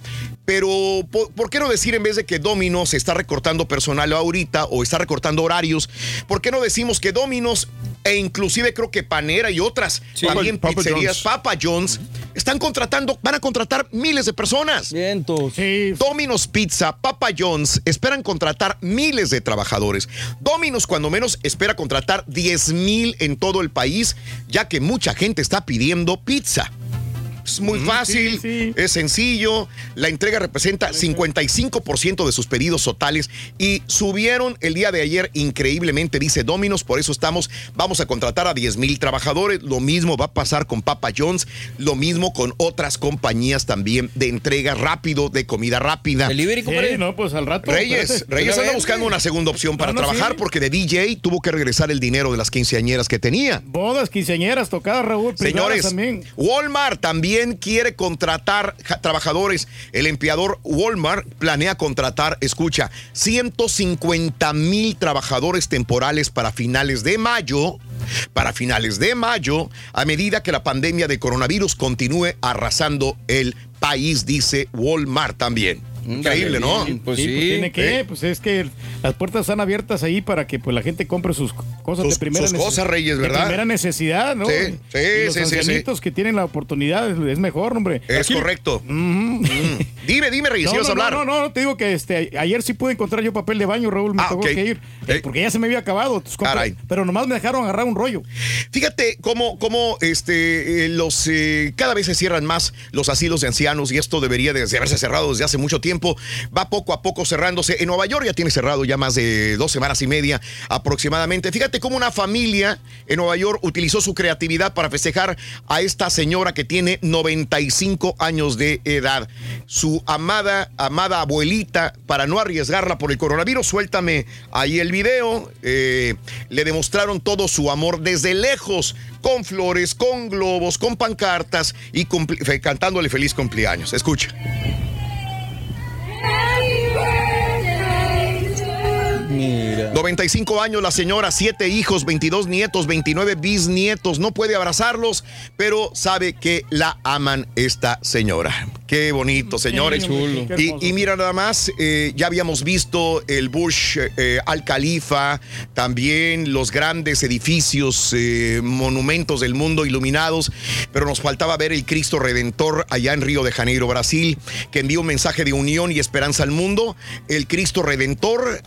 pero ¿por, qué no decir en vez de que Dominos está recortando personal ahorita o está recortando horarios, ¿por qué no decimos que Dominos e inclusive creo que Panera y otras también pizzerías, Papa John's, están contratando, van a contratar miles de personas.
Vientos.
Sí. Domino's Pizza, Papa John's esperan contratar miles de trabajadores. Domino's cuando menos espera contratar 10 mil en todo el país, ya que mucha gente está pidiendo pizza. Es muy fácil, es sencillo. La entrega representa 55% de sus pedidos totales y subieron el día de ayer increíblemente, dice Dominos. Por eso estamos, vamos a contratar a 10 mil trabajadores. Lo mismo va a pasar con Papa John's, lo mismo con otras compañías también de entrega rápido, de comida rápida.
Delivery,
sí, no, pues al rato.
Reyes, Reyes anda buscando una segunda opción para trabajar porque de DJ tuvo que regresar el dinero de las quinceañeras que tenía.
Bodas, quinceañeras, tocadas, Raúl.
Señores,
también.
Walmart también quiere contratar trabajadores. El empleador Walmart planea contratar, escucha, 150 mil trabajadores temporales para finales de mayo. Para finales de mayo, a medida que la pandemia de coronavirus continúe arrasando el país, dice Walmart también. Increíble, ¿no?
Pues, pues sí, tiene que, pues es que las puertas están abiertas ahí para que pues la gente compre sus cosas de primera
sus cosas, Reyes, ¿verdad?
De primera necesidad, ¿no?
Sí, sí,
y los
sí,
que tienen la oportunidad es mejor, hombre.
Es correcto. Dime, dime, Reyes,
no,
ibas a hablar.
No, no, no, te digo que este, ayer sí pude encontrar yo papel de baño, Raúl, me ah, que ir. Eh, porque ya se me había acabado. Caray. Pero nomás me dejaron agarrar un rollo.
Fíjate cómo, cómo este, eh, los, eh, cada vez se cierran más los asilos de ancianos y esto debería de haberse cerrado desde hace mucho tiempo. Va poco a poco cerrándose. En Nueva York ya tiene cerrado ya más de dos semanas y media aproximadamente. Fíjate cómo una familia en Nueva York utilizó su creatividad para festejar a esta señora que tiene 95 años de edad. Su amada, amada abuelita, para no arriesgarla por el coronavirus, suéltame ahí el video. Eh, le demostraron todo su amor desde lejos, con flores, con globos, con pancartas y cantándole feliz cumpleaños. Escucha. 95 años la señora, 7 hijos, 22 nietos, 29 bisnietos. No puede abrazarlos, pero sabe que la aman esta señora. Qué bonito, señores. y, mira nada más, eh, ya habíamos visto el Bush eh, Al Khalifa, también los grandes edificios, eh, monumentos del mundo iluminados, pero nos faltaba ver el Cristo Redentor allá en Río de Janeiro, Brasil, que envió un mensaje de unión y esperanza al mundo. El Cristo Redentor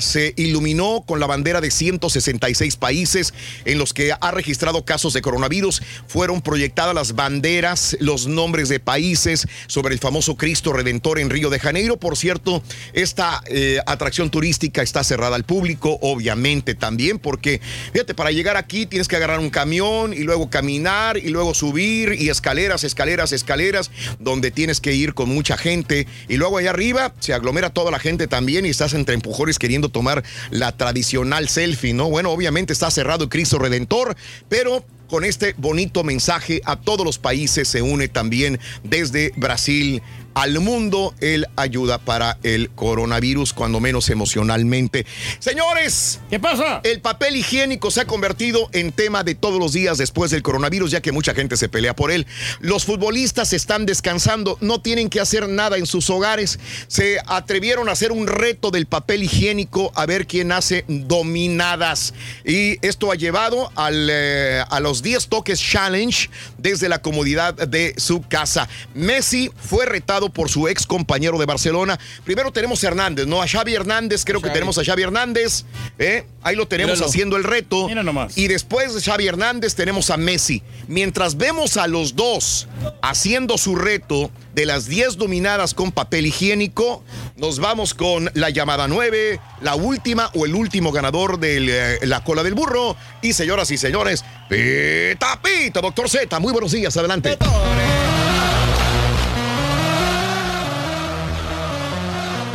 se iluminó con la bandera de 166 países en los que ha registrado casos de coronavirus. Fueron proyectadas las banderas, los nombres de países sobre el famoso Cristo Redentor en Río de Janeiro. Por cierto, esta eh, atracción turística está cerrada al público, obviamente también, porque fíjate, para llegar aquí tienes que agarrar un camión y luego caminar y luego subir y escaleras, escaleras, escaleras, donde tienes que ir con mucha gente. Y luego allá arriba se aglomera toda la gente también y estás entre empujones queriendo tomar la tradicional selfie, ¿no? Bueno, obviamente está cerrado Cristo Redentor, pero con este bonito mensaje a todos los países. Se une también desde Brasil al mundo. Él ayuda para el coronavirus, cuando menos emocionalmente. Señores,
¿qué pasa?
El papel higiénico se ha convertido en tema de todos los días después del coronavirus, ya que mucha gente se pelea por él. Los futbolistas están descansando, no tienen que hacer nada en sus hogares. Se atrevieron a hacer un reto del papel higiénico a ver quién hace dominadas. Y esto ha llevado al, eh, a los 10 toques challenge desde la comodidad de su casa. Messi fue retado por su ex compañero de Barcelona. Primero tenemos a Hernández, ¿no? A Xavi Hernández, creo que tenemos a Xavi Hernández. ¿eh? Ahí lo tenemos
Míralo.
haciendo el reto.
Mira nomás.
Y después de Xavi Hernández tenemos a Messi. Mientras vemos a los dos haciendo su reto de las 10 dominadas con papel higiénico, nos vamos con la llamada 9, la última o el último ganador de la cola del burro. Y señoras y señores, pita pita, doctor Z. Muy buenos días, adelante.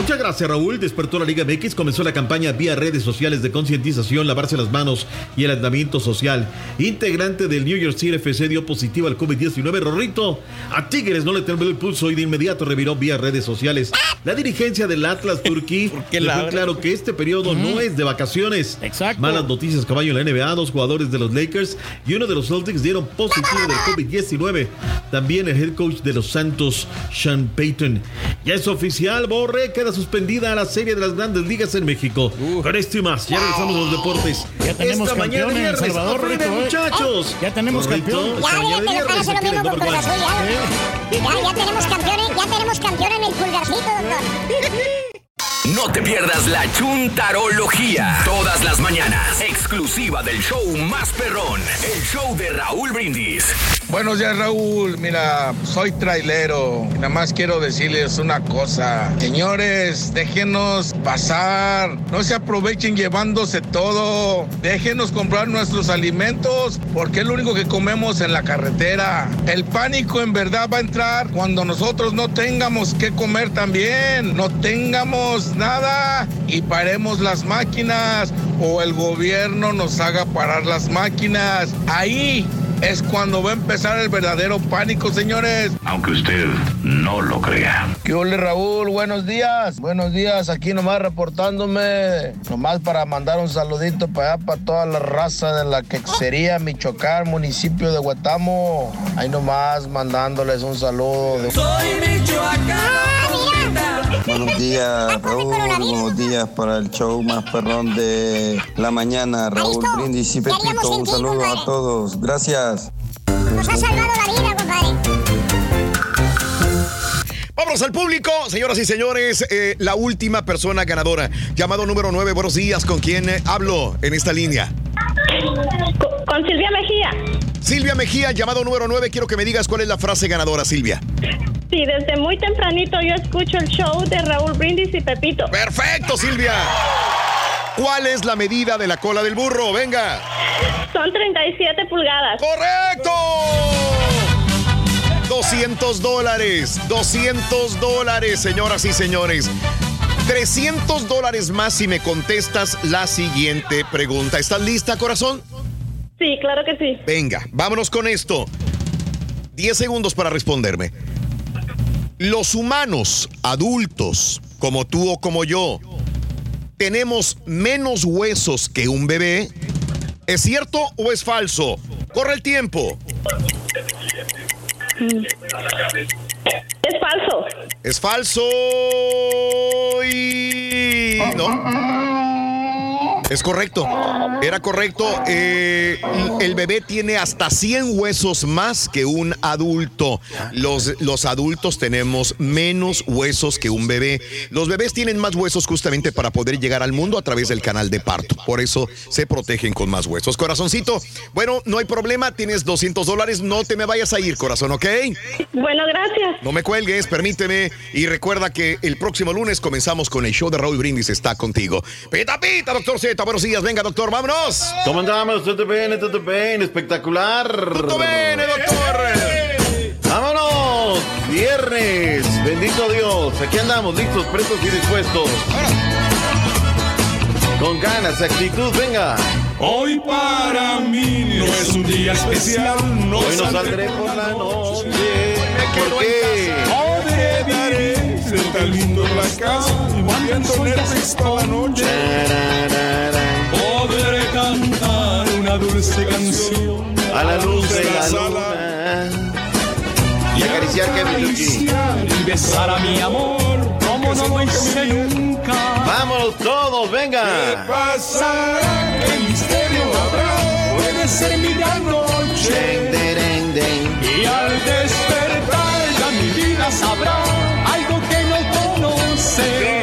Muchas gracias Raúl. Despertó la Liga MX, comenzó la campaña vía redes sociales de concientización, lavarse las manos y el aislamiento social. Integrante del New York City FC dio positivo al COVID-19. Rorrito, a Tigres no le tembló el pulso y de inmediato reviró vía redes sociales. La dirigencia del Atlas Turquí dejó claro que este periodo no es de vacaciones.
Exacto.
Malas noticias, caballo en la NBA. Dos jugadores de los Lakers y uno de los Celtics dieron positivo del COVID-19. También el head coach de los Santos, Sean Payton. Ya es oficial, Borre, queda suspendida la serie de las grandes ligas en México. Con esto y más, ya regresamos a los deportes.
Ya tenemos
Esta mañana
campeón en El
viernes,
Salvador,
a freír,
Rito, ¿eh?
muchachos.
Ya tenemos campeón.
Ya, lo mismo con Cruz. Azul, ya. Ya, ya tenemos campeones, ya tenemos campeón en el pulgarcito, doctor.
No te pierdas la chuntarología. Todas las mañanas. Exclusiva del show más perrón. El show de Raúl Brindis.
Buenos días, Raúl. Mira, soy trailero. Nada más quiero decirles una cosa. Señores, déjenos pasar. No se aprovechen llevándose todo. Déjenos comprar nuestros alimentos porque es lo único que comemos en la carretera. El pánico en verdad va a entrar cuando nosotros no tengamos que comer también. No tengamos nada y paremos las máquinas o el gobierno nos haga parar las máquinas. Ahí es cuando va a empezar el verdadero pánico, señores.
Aunque usted no lo crea.
¿Qué ole, Raúl? Buenos días. Buenos días. Aquí nomás reportándome. Nomás para mandar un saludito para allá, para toda la raza de la quexería Michoacán, municipio de Huetamo. Ahí nomás mandándoles un saludo. de-
Buenos días, Raúl. Buenos días para el show más perrón de la mañana, Raúl Brindis y Pepito. Un saludo a todos. Gracias.
Nos ha salvado la vida, compadre.
Vámonos al público, señoras y señores. eh, la última persona ganadora. Llamado número 9. Buenos días. ¿Con quién eh, hablo en esta línea?
Con Silvia Mejía.
Silvia Mejía, llamado número 9. Quiero que me digas cuál es la frase ganadora, Silvia.
Sí, desde muy tempranito yo escucho el show de Raúl Brindis y Pepito.
Perfecto, Silvia. ¿Cuál es la medida de la cola del burro? Venga.
Son 37 pulgadas.
¡Correcto! 200 dólares, 200 dólares, señoras y señores. 300 dólares más si me contestas la siguiente pregunta. ¿Estás lista, corazón?
Sí, claro que sí.
Venga, vámonos con esto. 10 segundos para responderme. Los humanos adultos, como tú o como yo, tenemos menos huesos que un bebé. ¿Es cierto o es falso? Corre el tiempo.
Es falso.
Es falso y no. Es correcto. Era correcto. Eh, el bebé tiene hasta 100 huesos más que un adulto. Los, los adultos tenemos menos huesos que un bebé. Los bebés tienen más huesos justamente para poder llegar al mundo a través del canal de parto. Por eso se protegen con más huesos. Corazoncito, bueno, no hay problema. Tienes 200 dólares. No te me vayas a ir, corazón, ¿ok?
Bueno, gracias.
No me cuelgues, permíteme. Y recuerda que el próximo lunes comenzamos con el show de Raúl Brindis está contigo. Pita, pita, doctor Z. Buenos días. Venga, doctor, vámonos.
¿Cómo andamos? Todo bien, todo bien, espectacular.
Todo bien, doctor.
Vámonos, viernes, bendito Dios. Aquí andamos, listos, prestos y dispuestos. Con ganas, actitud, venga.
Hoy para mí no es un día especial. No
Hoy no saldré por la noche. ¿Por qué?
Tan lindo en la casa y viendo Netflix toda la noche. Podré cantar una dulce canción
A la luz de la luna. Y acariciar que Luchi.
y besar a mi amor como no lo hice nunca.
Vámonos todos, venga.
Pasará, qué misterio habrá, puede ser mi gran noche. Y al despertar no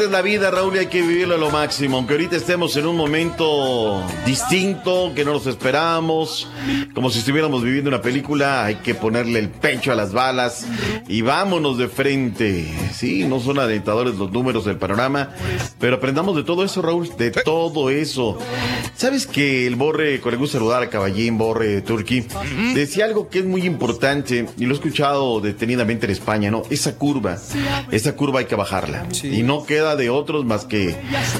Es la vida, Raúl, y hay que vivirlo a lo máximo. Aunque ahorita estemos en un momento distinto, que no nos esperábamos, como si estuviéramos viviendo una película, hay que ponerle el pecho a las balas y vámonos de frente. Sí, no son alentadores los números del panorama, pero aprendamos de todo eso, Raúl, de todo eso. ¿Sabes que el Borre, con el gusto saludar a Caballín, Borre, Turki, decía algo que es muy importante y lo he escuchado detenidamente en España, ¿no? Esa curva, esa curva hay que bajarla. Y no queda de otros más que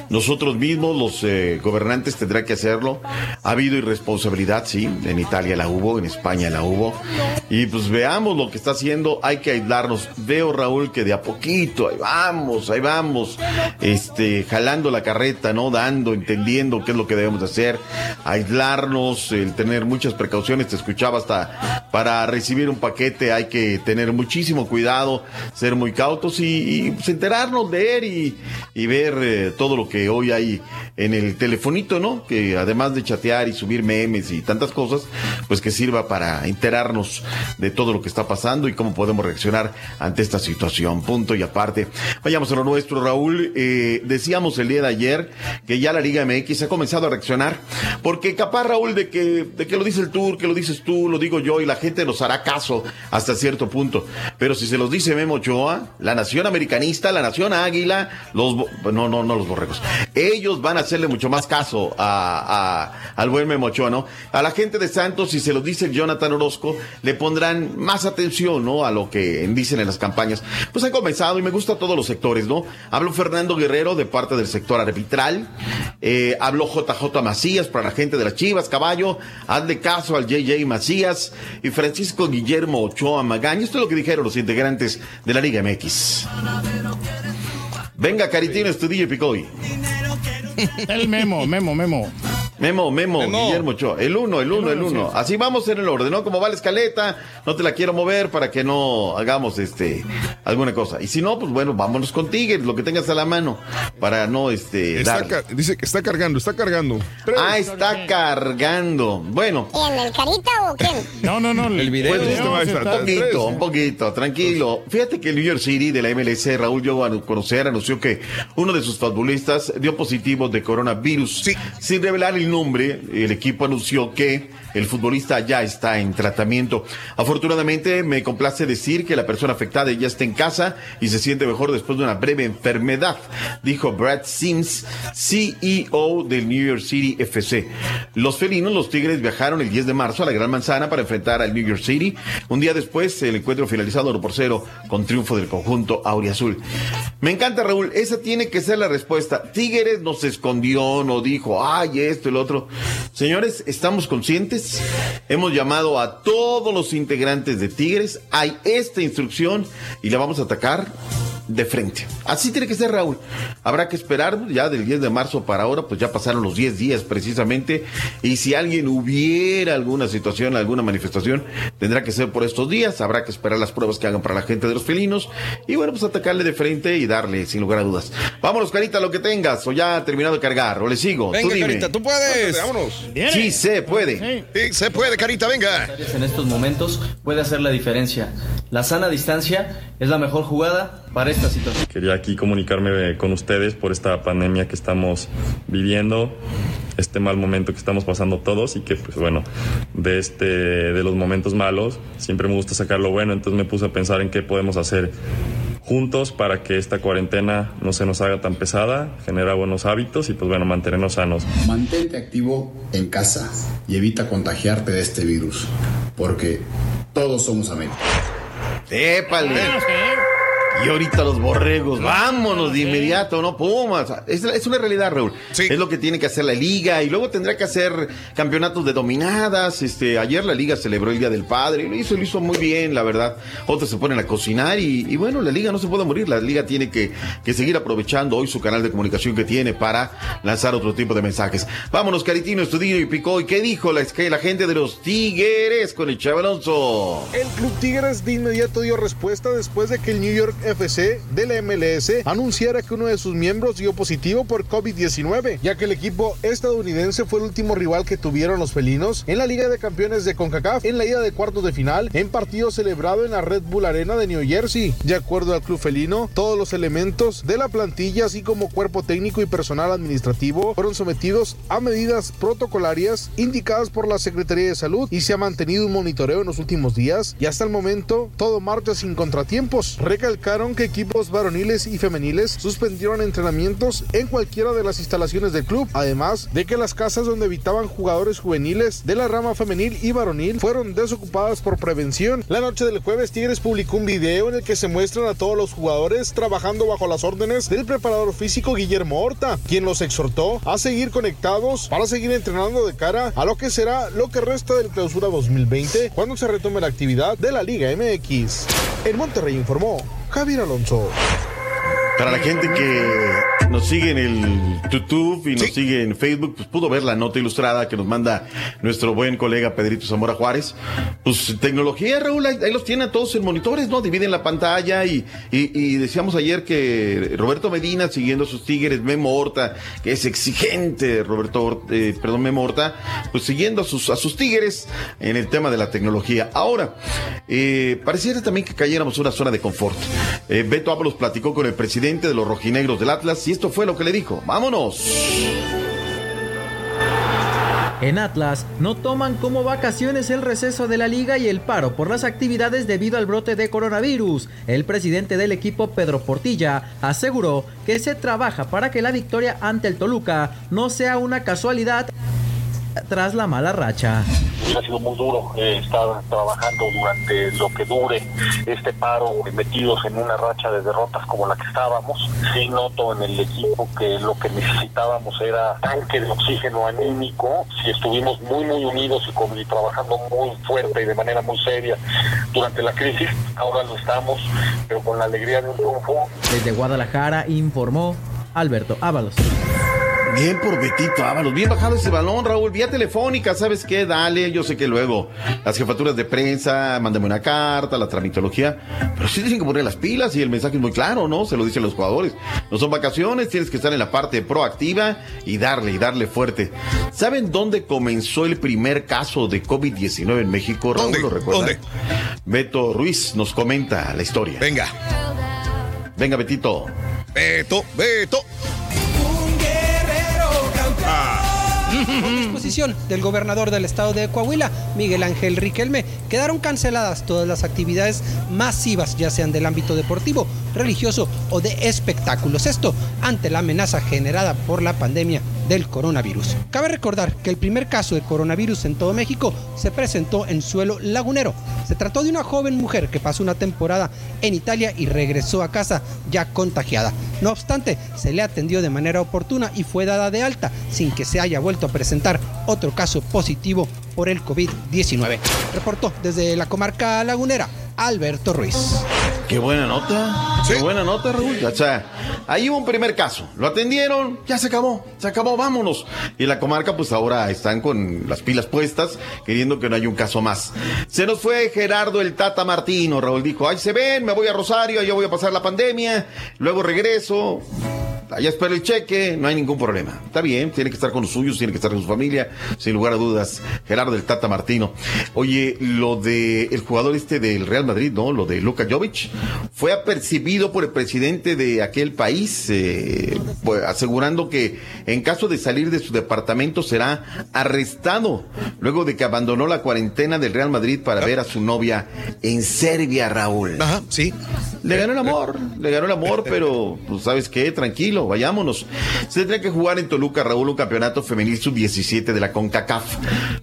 nosotros mismos, los eh, gobernantes, tendrán que hacerlo. Ha habido irresponsabilidad, sí, en Italia la hubo, en España la hubo. Y pues veamos lo que está haciendo, hay que aislarnos. Veo, Raúl, que de a poquito, ahí vamos, ahí vamos, este, jalando la carreta, ¿no? Dando, entendiendo qué es lo que debemos de hacer, aislarnos, el tener muchas precauciones, te escuchaba hasta para recibir un paquete hay que tener muchísimo cuidado, ser muy cautos y, pues, enterarnos, leer y, y ver eh, todo lo que hoy hay en el telefonito, ¿no? Que además de chatear y subir memes y tantas cosas, pues que sirva para enterarnos de todo lo que está pasando y cómo podemos reaccionar ante esta situación. Punto y aparte. Vayamos a lo nuestro, Raúl. Eh, decíamos el día de ayer que ya la Liga MX ha comenzado a reaccionar, porque capaz, Raúl, de que, de que lo dice el Tour, que lo dices tú, lo digo yo, y la gente nos hará caso hasta cierto punto. Pero si se los dice Memo Ochoa, la nación americanista, la nación águila, los, no, no, no los borregos, ellos van a hacerle mucho más caso a, al buen Memo Ochoa, ¿no? A la gente de Santos, si se los dice Jonathan Orozco, le pondrán más atención, ¿no? A lo que dicen en las campañas. Pues han comenzado y me gusta todos los sectores, ¿no? Habló Fernando Guerrero de parte del sector arbitral, eh, habló JJ Macías para la gente de las Chivas, caballo, hazle caso al JJ Macías y Francisco Guillermo Ochoa Magaña. Esto es lo que dijeron los integrantes de la Liga MX. Venga, Caritino, estudio Picoy.
El memo, memo, memo.
Memo, Memo,
Memo.
Guillermo Ochoa. El uno, el uno, el uno. Así vamos en el orden, ¿no? Como va la escaleta, no te la quiero mover para que no hagamos este alguna cosa. Y si no, pues bueno, vámonos con Tigres, lo que tengas a la mano, para no este
Está
darle.
dice que está cargando, está cargando.
Ah, está cargando. Bueno,
¿Quién, el carita o quién?
No, no, no.
El video.
Pues,
Este va a
un poquito, un poquito, tranquilo. Fíjate que el New York City de la MLS, Raúl llegó a conocer, anunció que uno de sus futbolistas dio positivo de coronavirus. Sin revelar el nombre, el equipo anunció que el futbolista ya está en tratamiento. Afortunadamente, me complace decir que la persona afectada ya está en casa y se siente mejor después de una breve enfermedad, dijo Brad Sims, CEO del New York City FC. Los felinos, los Tigres, viajaron el 10 de marzo a la Gran Manzana para enfrentar al New York City. Un día después, el encuentro finalizado 1 por 0 con triunfo del conjunto Auriazul. Me encanta, Raúl. Esa tiene que ser la respuesta. Tigres no se escondió, no dijo, ay, esto lo otro. Señores, estamos conscientes. Hemos llamado a todos los integrantes de Tigres. Hay esta instrucción y la vamos a atacar de frente. Así tiene que ser, Raúl. Habrá que esperar ya del 10 de marzo para ahora, pues ya pasaron los 10 días precisamente. Y si alguien hubiera alguna situación, alguna manifestación, tendrá que ser por estos días. Habrá que esperar las pruebas que hagan para la gente de los felinos. Y bueno, pues atacarle de frente y darle, sin lugar a dudas. Vámonos, Carita, lo que tengas. O ya ha terminado de cargar. O le sigo.
Venga,
tú dime.
Carita, tú puedes.
Vámonos.
Sí se puede. Sí se puede, Carita, venga.
en estos momentos puede hacer la diferencia. La sana distancia es la mejor jugada para esta situación.
Quería aquí comunicarme con ustedes por esta pandemia que estamos viviendo, este mal momento que estamos pasando todos y que pues bueno, de este de los momentos malos siempre me gusta sacar lo bueno, entonces me puse a pensar en qué podemos hacer juntos para que esta cuarentena no se nos haga tan pesada, genera buenos hábitos y pues bueno, mantenernos sanos.
Mantente activo en casa y evita contagiarte de este virus, porque todos somos amigos.
Épale. Y ahorita los borregos, vámonos de inmediato, ¿no? Pumas. Es, es una realidad, Raúl. Es lo que tiene que hacer la liga y luego tendrá que hacer campeonatos de dominadas. Este, ayer la liga celebró el Día del Padre, lo hizo, lo hizo muy bien, la verdad. Otros se ponen a cocinar y, y bueno, la liga no se puede morir. La liga tiene que, que, seguir aprovechando hoy su canal de comunicación que tiene para lanzar otro tipo de mensajes. Vámonos, Caritino, Estudillo y Picó. ¿Y qué dijo la, la gente de los Tigres con el Chavalonso?
El Club Tigres de inmediato dio respuesta después de que el New York FC de la MLS anunciara que uno de sus miembros dio positivo por COVID-19, ya que el equipo estadounidense fue el último rival que tuvieron los felinos en la Liga de Campeones de CONCACAF en la ida de cuartos de final en partido celebrado en la Red Bull Arena de New Jersey. De acuerdo al club felino, todos los elementos de la plantilla, así como cuerpo técnico y personal administrativo, fueron sometidos a medidas protocolarias indicadas por la Secretaría de Salud y se ha mantenido un monitoreo en los últimos días y hasta el momento todo marcha sin contratiempos. Que equipos varoniles y femeniles suspendieron entrenamientos en cualquiera de las instalaciones del club, además de que las casas donde habitaban jugadores juveniles de la rama femenil y varonil fueron desocupadas por prevención. La noche del jueves Tigres publicó un video en el que se muestran a todos los jugadores trabajando bajo las órdenes del preparador físico Guillermo Horta, quien los exhortó a seguir conectados para seguir entrenando de cara a lo que será lo que resta del clausura 2020 cuando se retome la actividad de la Liga MX. En Monterrey informó Javier Alonso.
Para la gente que nos sigue en el YouTube y nos sigue en Facebook, pues pudo ver la nota ilustrada que nos manda nuestro buen colega Pedrito Zamora Juárez. Pues tecnología, Raúl, ahí, los tienen todos en monitores, ¿no? Dividen la pantalla y, y, decíamos ayer que Roberto Medina, siguiendo a sus tigres, Memo Horta, que es exigente, Roberto, eh, perdón, Memo Horta, pues siguiendo a sus, a sus tigres en el tema de la tecnología. Ahora, eh, pareciera también que cayéramos en una zona de confort. Eh, Beto Ábalos platicó con el presidente de los rojinegros del Atlas y esto fue lo que le dijo. ¡Vámonos!
En Atlas no toman como vacaciones el receso de la liga y el paro por las actividades debido al brote de coronavirus. El presidente del equipo, Pedro Portilla, aseguró que se trabaja para que la victoria ante el Toluca no sea una casualidad tras la mala racha.
Ha sido muy duro eh, estar trabajando durante lo que dure este paro, metidos en una racha de derrotas como la que estábamos. Sí noto en el equipo que lo que necesitábamos era tanque de oxígeno anímico. Si estuvimos muy, muy unidos y, y trabajando muy fuerte y de manera muy seria durante la crisis, ahora lo estamos, pero con la alegría de un triunfo.
Desde Guadalajara informó Alberto Ábalos.
Bien por Betito Ábalos, bien bajado ese balón, Raúl, vía telefónica, ¿sabes qué? Dale, yo sé que luego las jefaturas de prensa, mándame una carta, la tramitología, pero sí tienen que poner las pilas y el mensaje es muy claro, ¿no? Se lo dicen los jugadores. No son vacaciones, tienes que estar en la parte proactiva y darle, y darle fuerte. ¿Saben dónde comenzó el primer caso de COVID-19 en México, Raúl? ¿Lo recuerda? ¿Dónde? Beto Ruiz nos comenta la historia.
Venga.
Venga, Betito.
Beto, Beto.
Por disposición del gobernador del estado de Coahuila, Miguel Ángel Riquelme, quedaron canceladas todas las actividades masivas, ya sean del ámbito deportivo, religioso o de espectáculos. Esto ante la amenaza generada por la pandemia del coronavirus. Cabe recordar que el primer caso de coronavirus en todo México se presentó en suelo lagunero. Se trató de una joven mujer que pasó una temporada en Italia y regresó a casa ya contagiada. No obstante, se le atendió de manera oportuna y fue dada de alta sin que se haya vuelto a presentar otro caso positivo por el COVID-19. Reportó desde la comarca lagunera Alberto Ruiz.
Qué buena nota. Qué buena nota, Raúl. O sea, ahí hubo un primer caso. Lo atendieron, ya se acabó. Se acabó, vámonos. Y la comarca, pues ahora están con las pilas puestas, queriendo que no haya un caso más. Se nos fue Gerardo el Tata Martino. Raúl dijo, ahí se ven, me voy a Rosario, yo voy a pasar la pandemia, luego regreso allá espera el cheque, no hay ningún problema. Está bien, tiene que estar con los suyos, tiene que estar con su familia, sin lugar a dudas. Gerardo del Tata Martino. Oye, lo de el jugador este del Real Madrid, ¿no? Lo de Luka Jovic, fue apercibido por el presidente de aquel país, eh, pues, asegurando que en caso de salir de su departamento será arrestado, luego de que abandonó la cuarentena del Real Madrid para ver a su novia en Serbia, Raúl.
Ajá, sí.
Le ganó el amor, le ganó el amor, pero, pues, ¿sabes qué? Tranquilo vayámonos. Se tendría que jugar en Toluca, Raúl, un campeonato femenil sub-17 de la CONCACAF.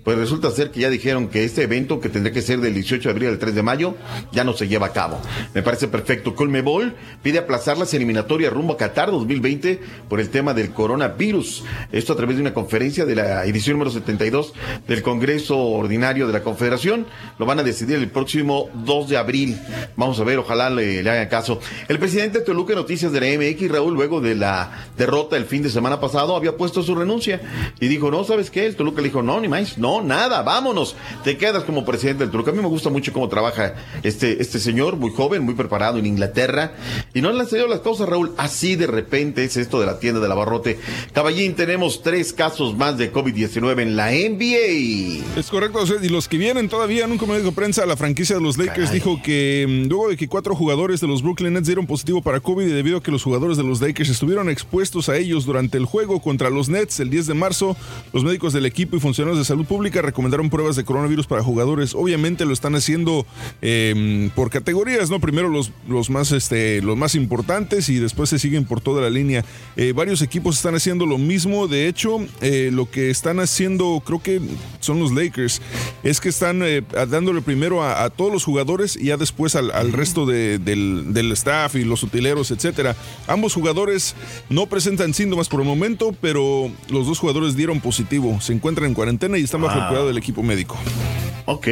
Pues resulta ser que ya dijeron que este evento, que tendría que ser del 18 de abril al 3 de mayo, ya no se lleva a cabo. Me parece perfecto. Colmebol pide aplazar las eliminatorias rumbo a Qatar 2020 por el tema del coronavirus. Esto a través de una conferencia de la edición número 72 del Congreso Ordinario de la Confederación. Lo van a decidir el próximo 2 de abril. Vamos a ver, ojalá le, le hagan caso. El presidente de Toluca Noticias de la MX, Raúl, luego de la derrota el fin de semana pasado, había puesto su renuncia y dijo, no, ¿sabes qué? El Toluca le dijo, no, ni más, no, nada, vámonos. Te quedas como presidente del Toluca. A mí me gusta mucho cómo trabaja este, este señor, muy joven, muy preparado en Inglaterra. Y no le han salido las cosas, Raúl. Así de repente es esto de la tienda de la Barrote. Caballín, tenemos tres casos más de COVID-19 en la NBA.
Es correcto, y los que vienen todavía en un comunicado de prensa, la franquicia de los Lakers dijo que mm, luego de que cuatro jugadores de los Brooklyn Nets dieron positivo para COVID y debido a que los jugadores de los Lakers estuvieron expuestos a ellos durante el juego contra los Nets el 10 de marzo, los médicos del equipo y funcionarios de salud pública recomendaron pruebas de coronavirus para jugadores. Obviamente lo están haciendo eh, por categorías, ¿no? Primero los, los, más, este, los más importantes y después se siguen por toda la línea. Eh, varios equipos están haciendo lo mismo. De hecho, eh, lo que están haciendo, creo que son los Lakers, es que están eh, dándole primero a, todos los jugadores y ya después al, al resto de, del, del, staff y los utileros, etcétera. Ambos jugadores no presentan síntomas por el momento, pero los dos jugadores dieron positivo. Se encuentran en cuarentena y están bajo wow. el cuidado del equipo médico.
Ok.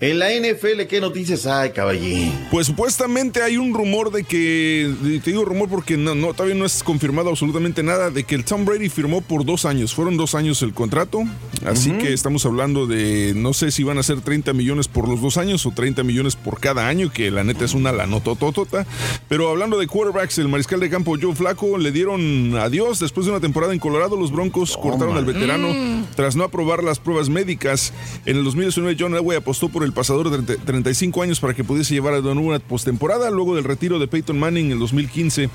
En la NFL, ¿qué noticias hay, caballín?
Pues supuestamente hay un rumor de que, te digo rumor porque no, no, todavía no es confirmado absolutamente nada, de que el Tom Brady firmó por dos años. Fueron dos años el contrato, así uh -huh. que estamos hablando de, no sé si van a ser 30 millones por los dos años o 30 millones por cada año, que la neta es una la notototota. Pero hablando de quarterbacks, el mariscal de campo Joe Flaco le dieron adiós después de una temporada en Colorado. Los Broncos oh, cortaron man. al veterano mm. tras no aprobar las pruebas médicas. En el 2019 John Elway apostó por el pasador de 35 años para que pudiese llevar a Don una postemporada luego del retiro de Peyton Manning en el 2015.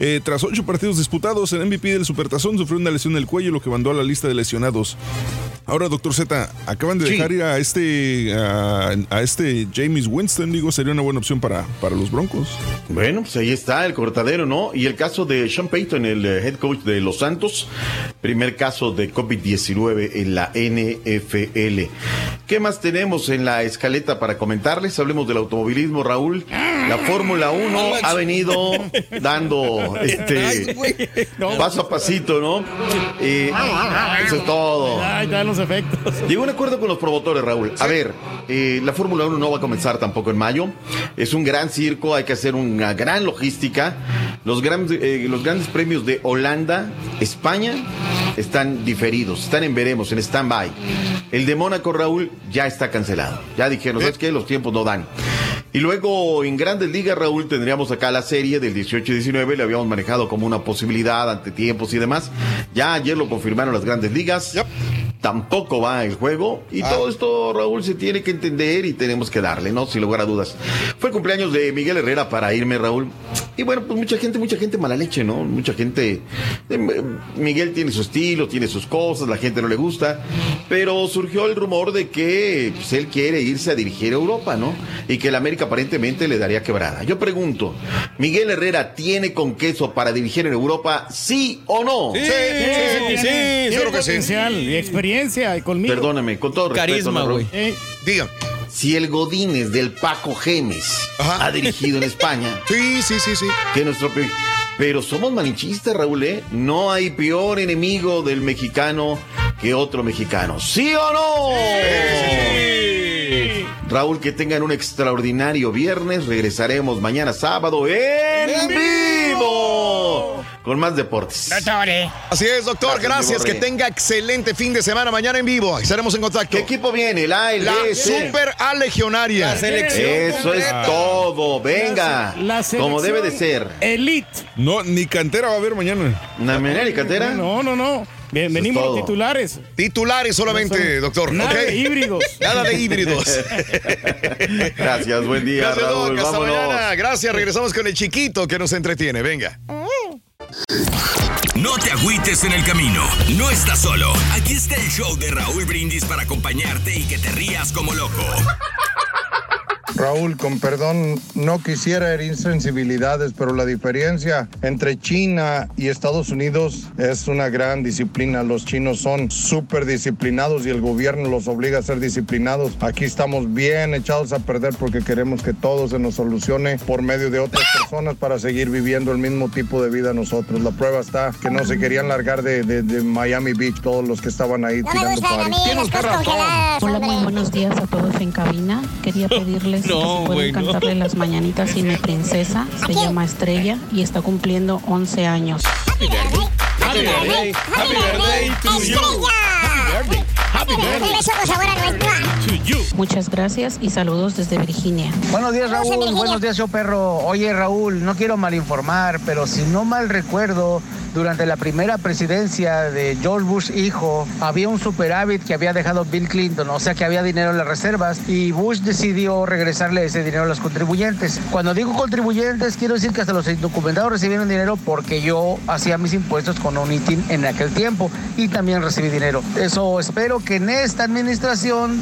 Eh, tras ocho partidos disputados, el MVP del Supertazón sufrió una lesión en el cuello, lo que mandó a la lista de lesionados. Ahora, doctor Z, acaban de sí. dejar ir a este, a, a, este James Winston, digo, sería una buena opción para, para los Broncos.
Bueno, pues ahí está el cortadero, ¿no? Y el caso de Sean Payton, el eh, head coach de Los Santos, primer caso de COVID-19 en la NFL. ¿Qué más tenemos en la escaleta para comentarles? Hablemos del automovilismo, Raúl. La Fórmula 1 ha venido dando este paso a pasito, ¿no? Eh, eso es todo.
Efectos.
Llegó un acuerdo con los promotores, Raúl. A ver, eh, la Fórmula 1 no va a comenzar tampoco en mayo. Es un gran circo, hay que hacer una gran logística. Los, gran, eh, los grandes premios de Holanda, España, están diferidos, están en veremos, en stand-by. El de Mónaco, Raúl, ya está cancelado. Ya dijeron, ¿sabes qué? Los tiempos no dan. Y luego en Grandes Ligas, Raúl, tendríamos acá la serie del 18 y 19, le habíamos manejado como una posibilidad ante tiempos y demás. Ya ayer lo confirmaron las Grandes Ligas. Yep. Tampoco va el juego. Y ah. todo esto, Raúl, se tiene que entender y tenemos que darle, ¿no? Sin lugar a dudas. Fue el cumpleaños de Miguel Herrera para irme, Raúl. Y bueno, pues mucha gente, mucha gente mala leche, ¿no? Mucha gente. Eh, Miguel tiene su estilo, tiene sus cosas, la gente no le gusta. Pero surgió el rumor de que pues, él quiere irse a dirigir a Europa, ¿no? Y que el América aparentemente le daría quebrada. Yo pregunto, ¿Miguel Herrera tiene con queso para dirigir en Europa, sí o no?
Sí, sí, sí, sí, sí, sí potencial y experiencia y conmigo.
Perdóname, con todo
Carisma, güey.
Eh,
Diga.
Si el Godínez del Paco Gemes Ajá. ha dirigido en España.
sí, sí, sí, sí.
Que nuestro pero somos manichistas, Raúl, ¿eh? No hay peor enemigo del mexicano que otro mexicano. ¿Sí o no? Sí. Raúl, que tengan un extraordinario viernes. Regresaremos mañana sábado en, en vivo con más deportes.
Doctor. Así es, doctor. Gracias. Gracias que tenga excelente fin de semana mañana en vivo. Estaremos en contacto.
¿Qué equipo viene? La,
la Super A Legionaria.
La selección. Eso es todo. Venga. La, la como debe de ser.
Elite.
No, ni cantera va a haber mañana.
¿No, ni cantera?
No, no, no. Bien, venimos los titulares.
Titulares solamente, no doctor.
Nada okay. de híbridos.
Nada de híbridos.
Gracias, buen día.
Gracias,
Raúl.
Hasta mañana. Gracias, regresamos con el chiquito que nos entretiene. Venga.
No te agüites en el camino. No estás solo. Aquí está el show de Raúl Brindis para acompañarte y que te rías como loco.
Raúl, con perdón, no quisiera herir sensibilidades, pero la diferencia entre China y Estados Unidos es una gran disciplina. Los chinos son súper disciplinados y el gobierno los obliga a ser disciplinados. Aquí estamos bien echados a perder porque queremos que todo se nos solucione por medio de otras personas para seguir viviendo el mismo tipo de vida nosotros. La prueba está que no se querían largar de, de- de Miami Beach todos los que estaban ahí tirando party.
Hola, muy buenos días a todos en cabina. Quería pedirles
No,
que si pueden
güey, no.
cantarle las mañanitas y mi princesa. Se llama Estrella y está cumpliendo 11 años.
Happy birthday, happy birthday to you. Happy birthday,
Muchas gracias y saludos desde Virginia.
Buenos días, Raúl.
Virginia.
Buenos días, yo perro. Oye, Raúl, no quiero malinformar, pero si no mal recuerdo, durante la primera presidencia de George Bush hijo, había un superávit que había dejado Bill Clinton, o sea que había dinero en las reservas y Bush decidió regresarle ese dinero a los contribuyentes. Cuando digo contribuyentes, quiero decir que hasta los indocumentados recibieron dinero porque yo hacía mis impuestos con un ITIN en aquel tiempo y también recibí dinero. Eso espero que en esta administración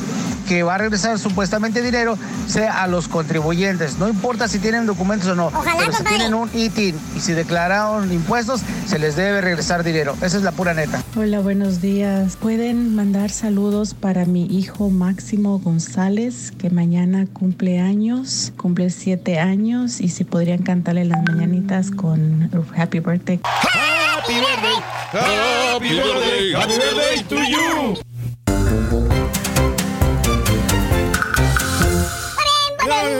que va a regresar supuestamente dinero sea a los contribuyentes. No importa si tienen documentos o no, pero si tienen un ITIN y si declararon impuestos, se les debe regresar dinero. Esa es la pura neta.
Hola, buenos días. ¿Pueden mandar saludos para mi hijo Máximo González, que mañana cumple años, cumple siete años, y si podrían cantarle las mañanitas con Happy Birthday.
Happy birthday, happy birthday, happy birthday to you.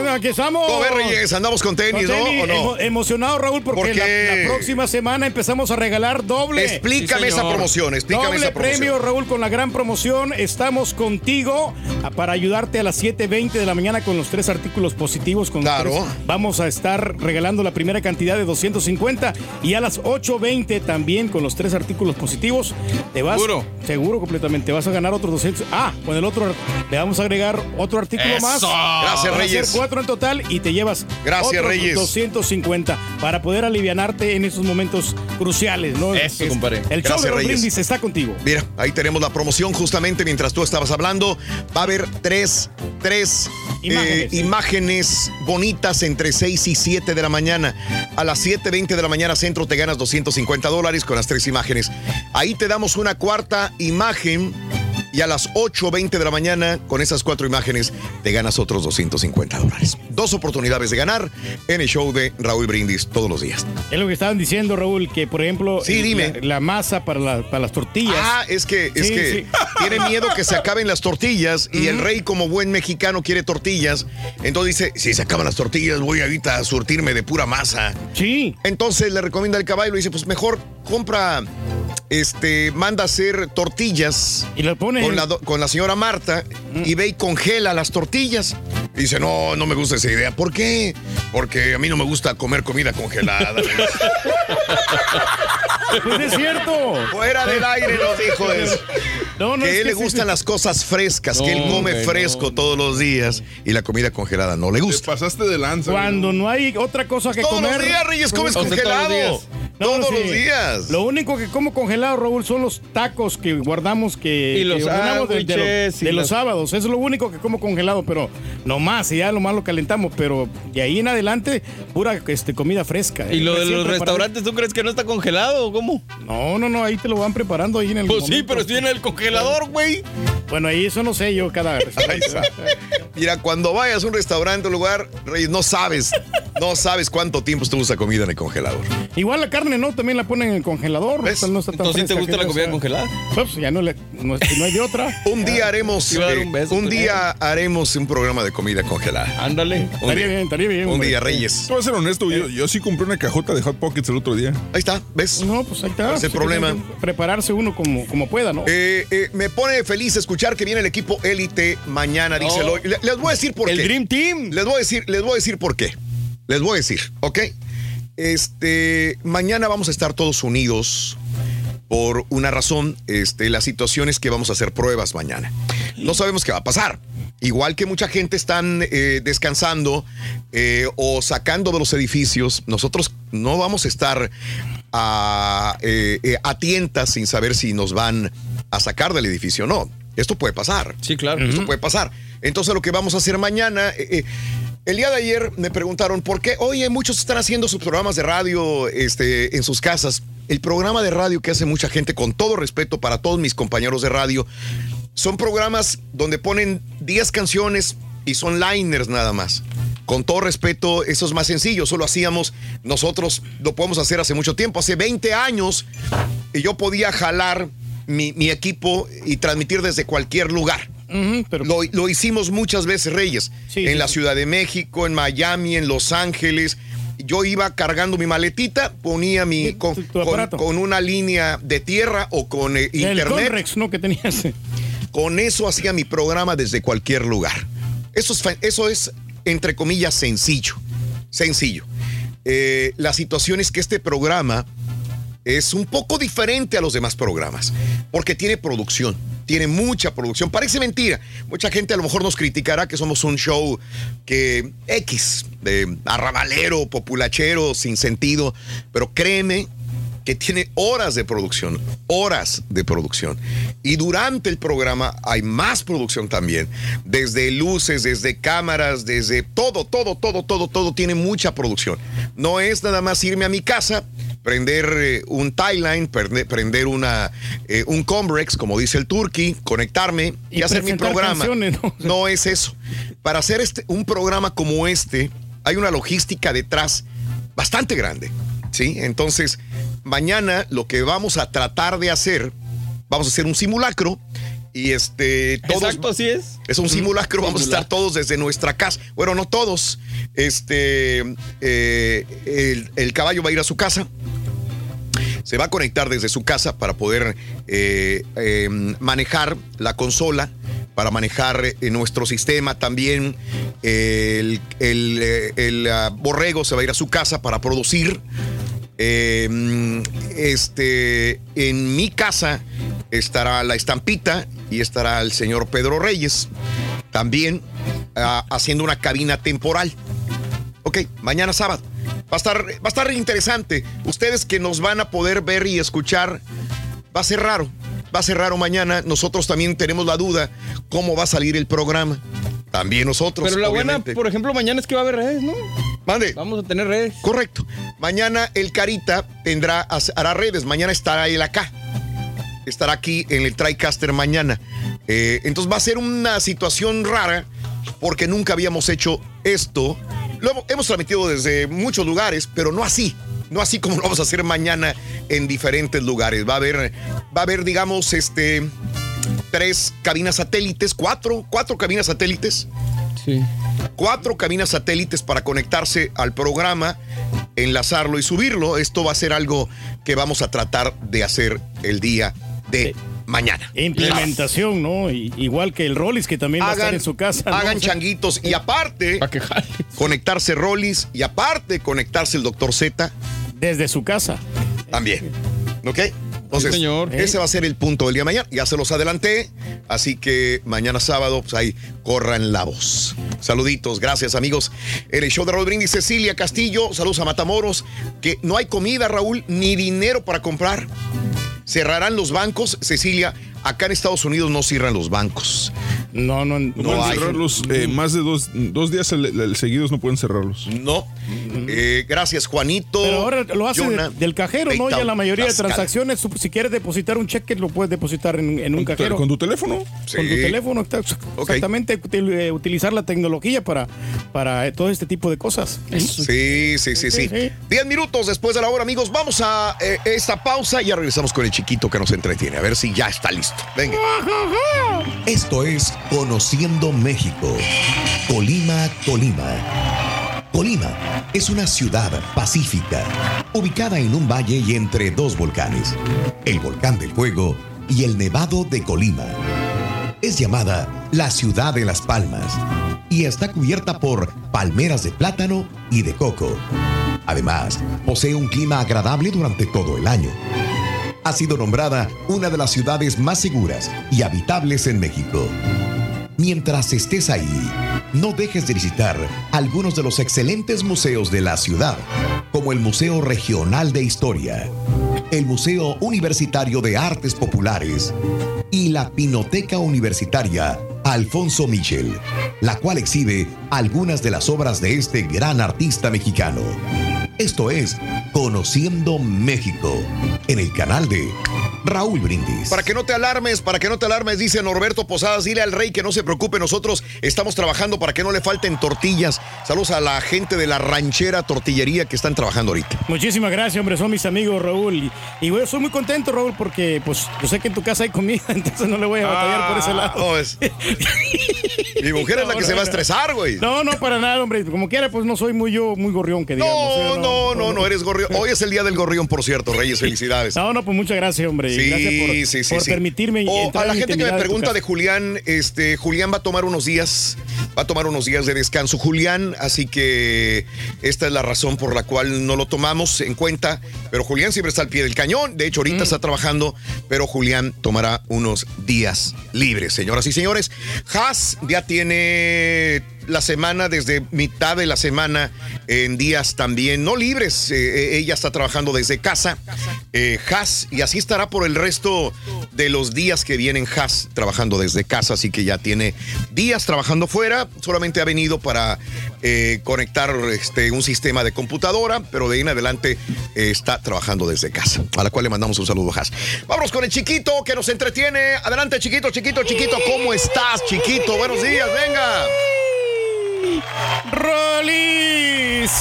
No, aquí estamos.
¿Cómo ves, Reyes? Andamos con tenis, ¿no? ¿O no?
Emo- emocionado, Raúl, porque
¿Por
la, próxima semana empezamos a regalar doble.
Explícame esa promoción, explícame
doble
esa promoción.
premio, Raúl, con la gran promoción. Estamos contigo para ayudarte a las 7.20 de la mañana con los tres artículos positivos. Con
Claro.
tres. Vamos a estar regalando la primera cantidad de 250 y a las 8.20 también con los tres artículos positivos. Te vas,
¿Seguro?
Seguro, completamente. Te vas a ganar otros 200. Ah, con el otro le vamos a agregar otro artículo
Eso.
más.
Gracias, Reyes.
Cuatro en total y te llevas
Gracias,
otros
Reyes.
250 para poder alivianarte en esos momentos cruciales, ¿no?
Eso,
Es-
compadre.
El show
Gracias,
de los
Reyes.
brindis está contigo.
Mira, ahí tenemos la promoción justamente mientras tú estabas hablando. Va a haber tres, tres
Imágenes,
eh,
sí.
imágenes bonitas entre 6 y 7 de la mañana. A las 7.20 de la mañana centro te ganas 250 dólares con las tres imágenes. Ahí te damos una cuarta imagen. Y a las 8.20 de la mañana, con esas cuatro imágenes, te ganas otros 250 dólares. Dos oportunidades de ganar en el show de Raúl Brindis todos los días.
Es lo que estaban diciendo, Raúl, que por ejemplo,
Sí, dime.
La, la masa para, la- para las tortillas.
Ah, es que, es
Sí,
que
sí.
tiene miedo que se acaben las tortillas y el rey como buen mexicano quiere tortillas. Entonces dice, si se acaban las tortillas voy ahorita a surtirme de pura masa.
Sí.
Entonces le recomienda al caballo y dice, pues mejor compra, este, manda a hacer tortillas.
Y lo pone
con la, do- con la señora Marta y ve y congela las tortillas. Y dice, no, no me gusta esa idea. ¿Por qué? Porque a mí no me gusta comer comida congelada.
Pues es cierto.
Fuera del aire nos dijo eso.
No, no,
que a él
que
le
sí,
gustan
sí.
las cosas frescas, que él come fresco todos los días y la comida congelada no le
Te
gusta.
pasaste de lanza.
Cuando no hay otra cosa que
Todos
comer.
los días, Reyes, comes congelado. Todos
sí.
los días.
Lo único que como congelado, Raúl, son los tacos que guardamos que,
Y los
que ordenamos de, de los- de sábados. Eso es lo único que como congelado, pero no más, y ya lo más lo calentamos. Pero de ahí en adelante, pura este, comida fresca.
¿Y lo de los restaurantes, tú crees que no está congelado o cómo?
No, no, no, ahí te lo van preparando ahí en el
Pues sí, pero estoy en el congelador, güey.
Bueno, ahí eso no sé yo cada restaurante.
Mira, cuando vayas a un restaurante o lugar, Reyes, no sabes, no sabes cuánto tiempo estuvo esa comida en el congelador.
Igual la carne, ¿no? También la ponen en el congelador.
¿Ves?
o sea, no está tan
Entonces, ¿sí te gusta la comida
sea-
congelada?
Pues ya no, le, no, no hay de otra.
Un día haremos, eh,
un beso,
un
pero-
día haremos un programa de comida congelada.
Ándale.
Un
Estaría
día,
bien, estaría bien.
un
hombre.
día, Reyes.
Te voy a ser honesto, yo, yo sí compré una cajota de Hot Pockets el otro día.
Ahí está, ¿ves?
No, pues ahí está.
Ese
Sí,
problema.
Prepararse uno como, como pueda, ¿no?
Eh, eh, me pone feliz escuchar que viene el equipo élite mañana,
No.
Le- Les voy a decir por
El
qué.
Dream Team.
Les voy a decir, les voy a decir por qué. Les voy a decir, ¿ok? Este, mañana vamos a estar todos unidos por una razón. Este, la situación es que vamos a hacer pruebas mañana. No sabemos qué va a pasar. Igual que mucha gente están eh, descansando eh, o sacando de los edificios, nosotros no vamos a estar a, eh, a tientas sin saber si nos van a sacar del edificio o no. Esto puede pasar.
Sí, claro.
Esto puede pasar. Entonces lo que vamos a hacer mañana... Eh, eh, el día de ayer me preguntaron por qué, oye, muchos están haciendo sus programas de radio este, en sus casas. El programa de radio que hace mucha gente, con todo respeto para todos mis compañeros de radio, son programas donde ponen 10 canciones y son liners nada más. Con todo respeto, eso es más sencillo. Solo hacíamos, nosotros lo podemos hacer hace mucho tiempo, hace 20 años, y yo podía jalar mi, equipo y transmitir desde cualquier lugar. Pero... lo, hicimos muchas veces, Reyes. en la Ciudad de México, en Miami, en Los Ángeles. Yo iba cargando mi maletita, ponía mi con, con, una línea de tierra o con eh, internet.
¿no? Que tenías.
Con eso hacía mi programa desde cualquier lugar. Eso es, eso es entre comillas, sencillo. Sencillo. Eh, la situación es que este programa es un poco diferente a los demás programas, porque tiene producción, tiene mucha producción. Parece mentira. Mucha gente a lo mejor nos criticará que somos un show que X, de arrabalero, populachero, sin sentido, pero créeme que tiene horas de producción, horas de producción. Y durante el programa hay más producción también, desde luces, desde cámaras, desde todo, todo, todo, todo, todo tiene mucha producción. No es nada más irme a mi casa, prender eh, un timeline, prender, una, eh, un Combrex, como dice el Turkey, conectarme y, hacer mi programa. ¿no? ¿no? es eso. Para hacer este, un programa como este, hay una logística detrás bastante grande. ¿sí? Entonces, mañana lo que vamos a tratar de hacer, vamos a hacer un simulacro y este
todos Exacto, así es.
Es un simulacro, vamos a estar todos desde nuestra casa. Bueno, no todos. Este eh, el, caballo va a ir a su casa. Se va a conectar desde su casa para poder eh, em, manejar la consola, para manejar eh, nuestro sistema también. El, el ah, borrego se va a ir a su casa para producir. Em, este, en mi casa estará la estampita y estará el señor Pedro Reyes también ah, haciendo una cabina temporal. Ok, mañana sábado. Va a, estar, va a estar interesante. Ustedes que nos van a poder ver y escuchar, va a ser raro. Va a ser raro mañana. Nosotros también tenemos la duda cómo va a salir el programa. También nosotros.
Pero la buena, por ejemplo, mañana es que va a haber redes, ¿no?
Mande.
Vamos a tener redes.
Correcto. Mañana el Carita tendrá, hará redes. Mañana estará él acá. Estará aquí en el TriCaster mañana. Eh, entonces va a ser una situación rara porque nunca habíamos hecho esto. Lo hemos transmitido desde muchos lugares, pero no así. No así como lo vamos a hacer mañana en diferentes lugares. Va a haber, va a haber, digamos, este tres cabinas satélites, cuatro, cuatro cabinas satélites.
Sí.
Cuatro cabinas satélites para conectarse al programa, enlazarlo y subirlo. Esto va a ser algo que vamos a tratar de hacer el día de mañana.
Implementación, ¿no? igual que el Rollis, que también va a estar en su casa.
Hagan changuitos y aparte, conectarse Rollis y aparte conectarse el Doctor Z.
Desde su casa.
También. ¿Ok? Entonces, señor. ese va a ser el punto del día de mañana. Ya se los adelanté. Así que mañana sábado, pues ahí corran la voz. Saluditos, gracias amigos. En el show de Raúl Brindis, Cecilia Castillo, saludos a Matamoros. Que no hay comida, Raúl, ni dinero para comprar. Cerrarán los bancos, Cecilia. Acá en Estados Unidos no cierran los bancos.
No, no, no,
pueden cerrarlos. Eh, más de dos, días seguidos no pueden cerrarlos.
No. Eh, gracias, Juanito.
Pero ahora lo hace del cajero, ¿no? Ya la mayoría de transacciones, si quieres depositar un cheque, lo puedes depositar en, un cajero.
¿Con tu teléfono?
Con tu teléfono, exactamente. Eh, utilizar la tecnología para, para todo este tipo de cosas.
Sí, sí, sí, sí. Diez minutos después de la hora, amigos. Vamos a esta pausa y ya regresamos con el chiquito que nos entretiene. A ver si ya está listo. Venga.
Esto es Conociendo México. Colima, Colima. Colima es una ciudad pacífica, ubicada en un valle y entre dos volcanes, el volcán del fuego y el nevado de Colima. Es llamada la ciudad de las palmas y está cubierta por palmeras de plátano y de coco. Además, posee un clima agradable durante todo el año ha sido nombrada una de las ciudades más seguras y habitables en México. Mientras estés ahí, no dejes de visitar algunos de los excelentes museos de la ciudad, como el Museo Regional de Historia, el Museo Universitario de Artes Populares y la Pinoteca Universitaria Alfonso Michel, la cual exhibe algunas de las obras de este gran artista mexicano. Esto es Conociendo México, en el canal de Raúl Brindis.
Para que no te alarmes, para que no te alarmes, dice Norberto Posadas, dile al rey que no se preocupe, nosotros estamos trabajando para que no le falten tortillas. Saludos a la gente de la ranchera tortillería que están trabajando ahorita.
Muchísimas gracias, hombre, son mis amigos, Raúl. Y, y yo soy muy contento, Raúl, porque pues yo sé que en tu casa hay comida, entonces no le voy a batallar por ese lado.
No, es- Mi mujer es la que se va a estresar, güey.
No, no, para nada, hombre. Como quiera, pues no soy muy yo, muy gorrión, que digamos.
No,
¿sí?
No, no, no eres gorrión. Hoy es el día del gorrión, por cierto, Reyes, felicidades.
No, no, pues muchas gracias, hombre.
Sí,
gracias por,
sí, sí,
por permitirme
O a la
en
gente que me pregunta de Julián, este, Julián va a tomar unos días, va a tomar unos días de descanso, Julián, así que esta es la razón por la cual no lo tomamos en cuenta, pero Julián siempre está al pie del cañón, de hecho
Mm.
ahorita está trabajando, pero Julián tomará unos días libres, señoras y señores. Haas ya tiene la semana, desde mitad de la semana, en días también no libres. Eh, eh, ella está trabajando desde casa, eh, Haas, y así estará por el resto de los días que vienen Haas trabajando desde casa, así que ya tiene días trabajando fuera, solamente ha venido para eh, conectar este, un sistema de computadora, pero de ahí en adelante está trabajando desde casa, a la cual le mandamos un saludo Haas. Vámonos con el chiquito que nos entretiene. Adelante, chiquito, chiquito, chiquito, ¿cómo estás, chiquito? Buenos días, venga.
¡Rolis!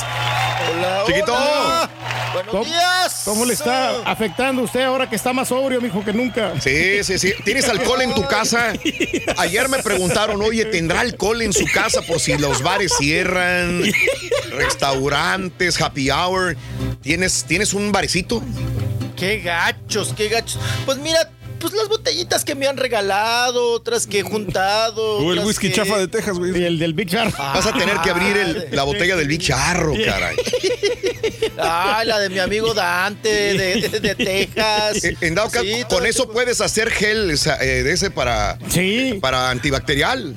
Hola, Chiquito. hola.
Buenos días. ¿Cómo le está afectando a usted ahora que está más sobrio, mijo, que nunca?
Sí, sí, sí. ¿Tienes alcohol en tu casa? Ayer me preguntaron, oye, ¿tendrá alcohol en su casa por si los bares cierran? Restaurantes, happy hour. ¿Tienes, ¿tienes un barecito?
Qué gachos, qué gachos. Pues mira, pues las botellitas que me han regalado, otras que he juntado.
O el whisky
que-
chafa de Texas, güey.
Y el del Big Charro.
Vas a tener que abrir el- la botella del Big Charro, caray.
Ah, la de mi amigo Dante de, de- de Texas.
En dado caso,
Sí,
con eso puedes hacer gel eh, de ese para, para antibacterial.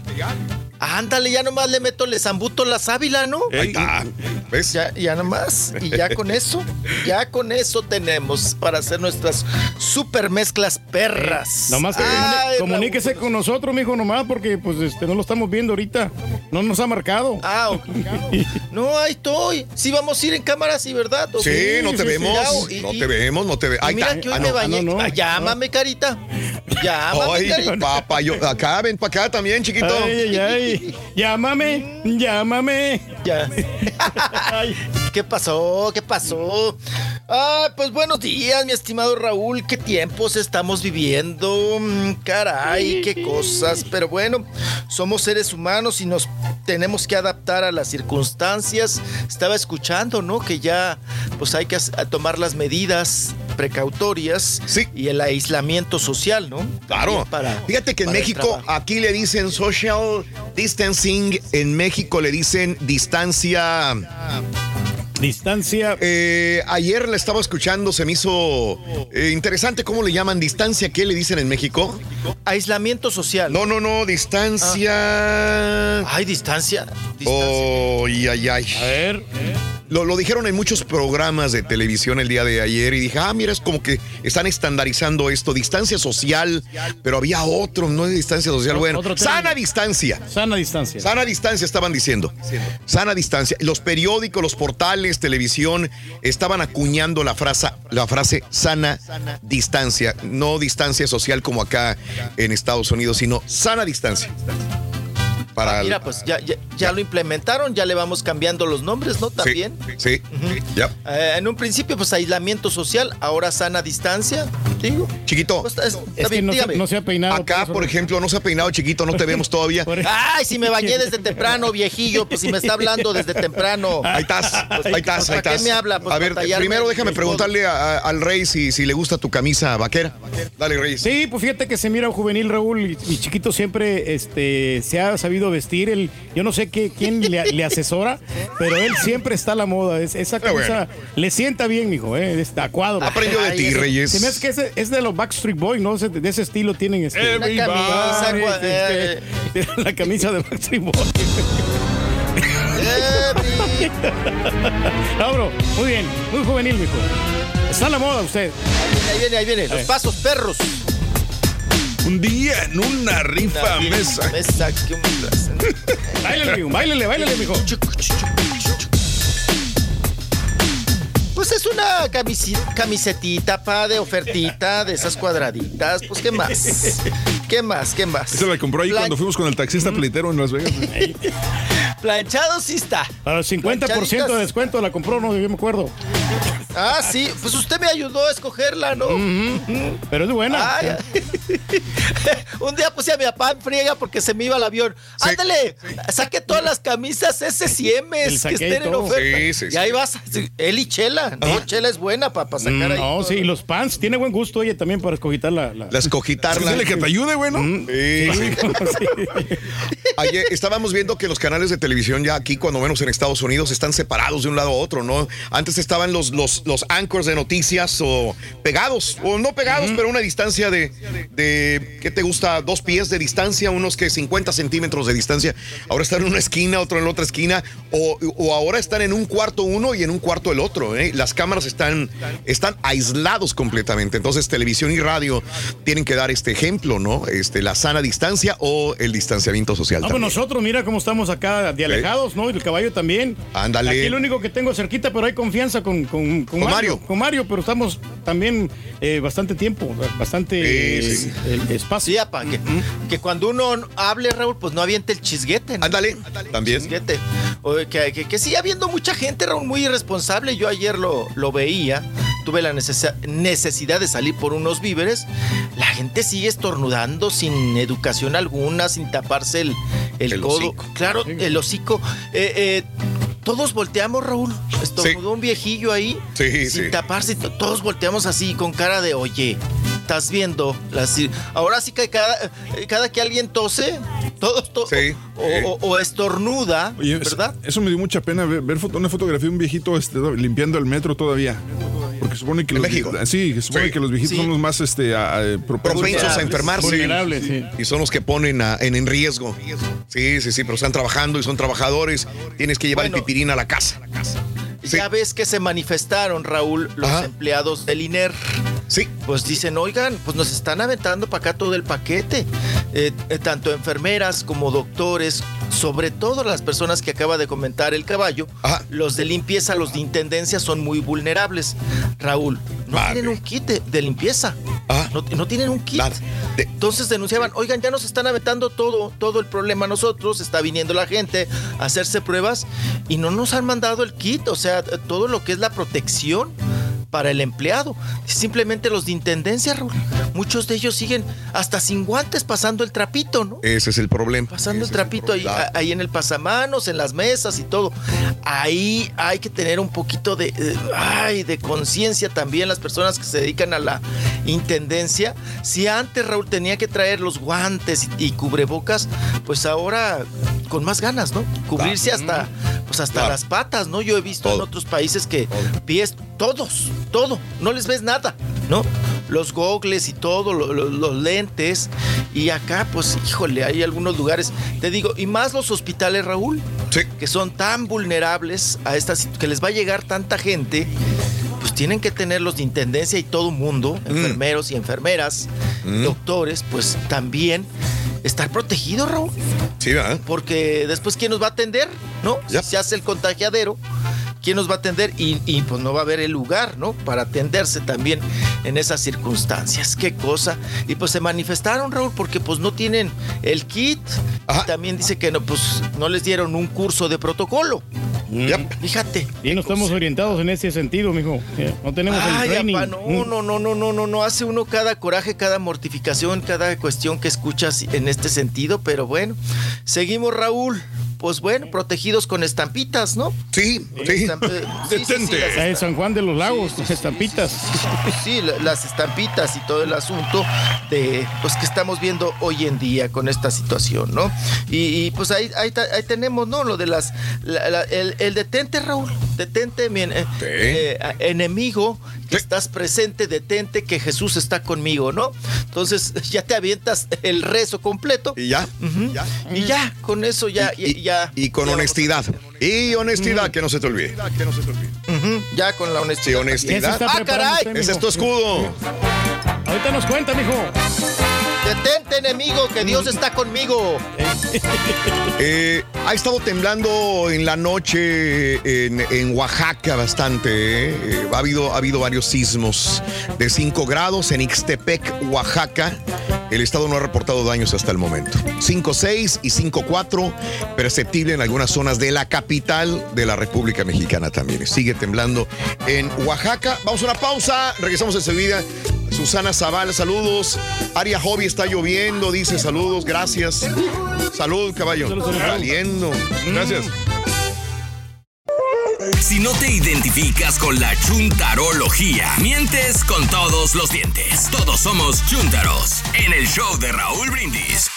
Ándale, ya nomás le meto, le zambuto la sábila, ¿no?
Ahí está. ¿Ves?
Ya, ya nomás. Y ya con eso, ya con eso tenemos para hacer nuestras super mezclas perras.
Nomás que
Ay,
comuníquese con nosotros, mijo, nomás, porque pues este no lo estamos viendo ahorita. No nos ha marcado.
Ah, ok. No, ahí estoy. Sí, vamos a ir en cámara, sí, ¿verdad? ¿O
Sí, no te vemos.
Y-
No te vemos, no te vemos.
mira que hoy me bañé. Ah, Llámame, carita. Llámame,
Ay,
carita.
papá, yo, acá, ven para acá también, chiquito.
Ay, ay, ay. Llámame, llámame.
Ya. ¿Qué pasó? ¿Qué pasó? Ah, pues buenos días, mi estimado Raúl. ¿Qué tiempos estamos viviendo? Mm, Caray, qué cosas. Pero bueno, somos seres humanos y nos tenemos que adaptar a las circunstancias. Estaba escuchando, ¿no? Que ya pues hay que tomar las medidas precautorias y el aislamiento social, ¿no?
Claro.
Para-
Fíjate que en México aquí le dicen social distancing, en México le dicen distancia instancia
Distancia.
Eh, ayer la estaba escuchando, se me hizo eh, interesante cómo le llaman distancia. ¿Qué le dicen en México?
Aislamiento social.
No, no, no, distancia.
Ay, distancia.
Oh, ay, ay, ay.
A ver.
Lo, lo dijeron en muchos programas de televisión el día de ayer y dije, ah, mira, es como que están estandarizando esto, distancia social, pero había otro, no es distancia social, bueno,
Otro
sana distancia.
Sana distancia.
Sana distancia estaban diciendo. Sana distancia. Los periódicos, los portales, televisión estaban acuñando la frase, la frase sana distancia. No distancia social como acá en Estados Unidos, sino sana distancia. Para
Ah, Mira, pues ya, ya, ya lo implementaron, ya le vamos cambiando los nombres, ¿no? También.
Sí, ya.
Eh, en un principio, pues aislamiento social, ahora sana distancia. Digo.
Chiquito.
Pues, está- está bien, dígame.
se ha peinado.
Acá, por ejemplo, no se ha peinado chiquito, no te vemos todavía.
Ay, si me bañé desde temprano, viejillo, pues si me está hablando desde temprano.
Ahí estás, ahí estás, ahí
¿Para qué
estás.
me habla? Pues,
a ver, primero déjame preguntarle a- a- al rey si, si le gusta tu camisa vaquera. Dale, rey.
Sí, pues fíjate que se mira juvenil Raúl y, y chiquito siempre este, se ha sabido vestir. El, yo no sé qué, quién le, le asesora, pero él siempre está a la moda. Es- esa camisa le sienta bien, mijo, eh, está a cuadro.
Aprendió de ti, Reyes.
Se me hace que ese- es de los Backstreet Boys, ¿no? De ese estilo tienen este.
Una camisa, eh.
este, la camisa de Backstreet Boys. no, bro, muy bien, muy juvenil, mijo. Está a la moda usted.
Ahí viene, ahí viene, ahí viene. Los
Eh.
pasos perros.
Un día en una rifa mesa.
Mesa que un
Báilale, mijo, báilale, báilale, mijo.
Pues es una camisetita, pa, de ofertita, de esas cuadraditas. Pues, ¿qué más? ¿Qué más? ¿Qué más?
Esa la compró ahí
Plan-
cuando fuimos con el taxista pleitero en Las Vegas.
Planchado sí está.
Para el 50% de descuento la compró, no, yo me acuerdo.
Ah, sí. Pues usted me ayudó a escogerla, ¿no?
Pero es buena.
Ay, un día puse a mi papá en friega porque se me iba el avión. Ándale, saque todas las camisas S y
El
M que
saqué y
estén en oferta.
Sí, sí,
y
sí.
ahí vas, él y Chela. No, Chela es buena para sacar ahí.
No, sí, y los pants. Tiene buen gusto, oye, también para escogitar la... la...
La escogitarla.
Dile que te ayude, bueno.
Sí, sí. Ayer estábamos viendo que los canales de televisión ya aquí, cuando menos en Estados Unidos, están separados de un lado a otro, ¿no? Antes estaban los, los, los anchors de noticias o pegados, o no pegados, pero a una distancia de, de, ¿qué te gusta? Dos pies de distancia, unos que 50 centímetros de distancia. Ahora están en una esquina, otro en la otra esquina, o, o ahora están en un cuarto uno y en un cuarto el otro, ¿eh? Las cámaras están, están aislados completamente. Entonces, televisión y radio tienen que dar este ejemplo, ¿no? Este, la sana distancia o el distanciamiento social.
No, pues nosotros, mira cómo estamos acá de alejados, ¿no? Y el caballo también.
Ándale.
Aquí lo único que tengo cerquita, pero hay confianza con, con, con
Con
Mario,
Mario.
Con Mario, pero estamos también eh, bastante tiempo, bastante
Sí, sí,
el espacio.
Sí, apa, que, que cuando uno hable, Raúl, pues no aviente el chisguete. ¿no?
Ándale, también.
Chisguete. O que, que, que sigue habiendo mucha gente, Raúl, muy irresponsable. Yo ayer lo, lo veía. Tuve la necesidad de salir por unos víveres. La gente sigue estornudando sin educación alguna, sin taparse el, el,
El
codo.
hocico.
Claro, el hocico. Eh, eh, todos volteamos, Raúl. Estornudó un viejillo ahí.
Sí,
sin
sí.
taparse. to- Todos volteamos así con cara de, oye, estás viendo. las Ahora sí que cada, eh, cada que alguien tose, todos to- o, o- o estornuda,
Oye,
¿verdad?
Eso me dio mucha pena ver, ver foto- una fotografía de un viejito este, limpiando el metro todavía. Porque supone que
¿En
los,
México?
Sí, supone
Sí.
que los viejitos
Sí.
son los más este, a- a-
propensos a enfermarse.
Vulnerables, sí.
Y son los que ponen a- en, en riesgo. Sí, sí, sí, pero están trabajando y son trabajadores. Tienes que llevar el pipirín a la casa.
Ya ves que se manifestaron, Raúl, los
Ajá.
empleados del INER.
Sí.
Pues dicen, oigan, pues nos están aventando para acá todo el paquete. Eh, eh, tanto enfermeras como doctores, sobre todo las personas que acaba de comentar el caballo, los de limpieza, los de intendencia son muy vulnerables. Raúl, no tienen un kit de, de limpieza. No, no tienen un kit. Entonces denunciaban, oigan, ya nos están aventando todo, todo el problema a nosotros, está viniendo la gente a hacerse pruebas y no nos han mandado el kit, o sea, todo lo que es la protección para el empleado. Simplemente los de intendencia, Raúl, muchos de ellos siguen hasta sin guantes pasando el trapito, ¿no?
Ese es el problema.
Pasando el trapito ahí, ahí en el pasamanos, en las mesas y todo. Ahí hay que tener un poquito de, eh, ay, de conciencia también las personas que se dedican a la intendencia. Si antes Raúl tenía que traer los guantes y, y cubrebocas, pues ahora con más ganas, ¿no? Cubrirse hasta, pues hasta
Claro.
las patas, ¿no? Yo he visto en otros países que pies, todos, todo, no les ves nada, ¿no? Los gogles y todo, lo- lo- los lentes. Y acá, pues, híjole, hay algunos lugares, te digo, y más los hospitales, Raúl, que son tan vulnerables a esta situ- que les va a llegar tanta gente, pues tienen que tener los de intendencia y todo mundo, enfermeros y enfermeras, doctores, pues también estar protegidos, Raúl.
Sí, ¿verdad?
Porque después, ¿quién nos va a atender? ¿No? Si se hace el contagiadero, ¿quién nos va a atender? Y, y, pues no va a haber el lugar, ¿no? Para atenderse también en esas circunstancias. Qué cosa. Y pues se manifestaron, Raúl, porque pues no tienen el kit. Y también dice que no, pues no les dieron un curso de protocolo. Fíjate.
Y no estamos orientados en ese sentido, mijo. Eh, No tenemos
Ay,
el training.
no, no, no, no, no, no, no. Hace uno cada coraje, cada mortificación, cada cuestión que escuchas en este sentido, pero bueno. Seguimos, Raúl. Pues bueno, protegidos con estampitas, ¿no?
Sí,
sí.
Detente. Eh, San Juan de los Lagos, estampitas.
Sí, la- las estampitas y todo el asunto de pues que estamos viendo hoy en día con esta situación, ¿no? Y, y, pues ahí, ahí, tenemos, ¿no? Lo de las la- la- el, el detente, Raúl, detente, mi en- eh, eh, enemigo, estás presente, detente, que Jesús está conmigo, ¿no? Entonces ya te avientas el rezo completo.
Y ya.
Y ya, con eso ya, ya, ya-
Y con honestidad. Y honestidad, que no se te olvide.
Ujú, ya con la honestidad.
Sí, honestidad.
¡Ah, caray!
Ese es tu escudo.
Ahorita nos cuenta, mijo.
Detente, enemigo, que Dios está conmigo.
Eh, ha estado temblando en la noche en, en Oaxaca bastante. ¿eh? Ha, habido, ha habido varios sismos de 5 grados en Ixtepec, Oaxaca. El estado no ha reportado daños hasta el momento. 5.6 y 5.4 perceptible en algunas zonas de la capital de la República Mexicana también. Sigue temblando en Oaxaca. Vamos a una pausa. Regresamos enseguida. Susana Zaval, saludos. Aria Hobby está lloviendo, dice saludos, gracias. Salud, caballo. Saliendo.
Gracias.
Si no te identificas con la chuntarología, mientes con todos los dientes. Todos somos chuntaros en el show de Raúl Brindis.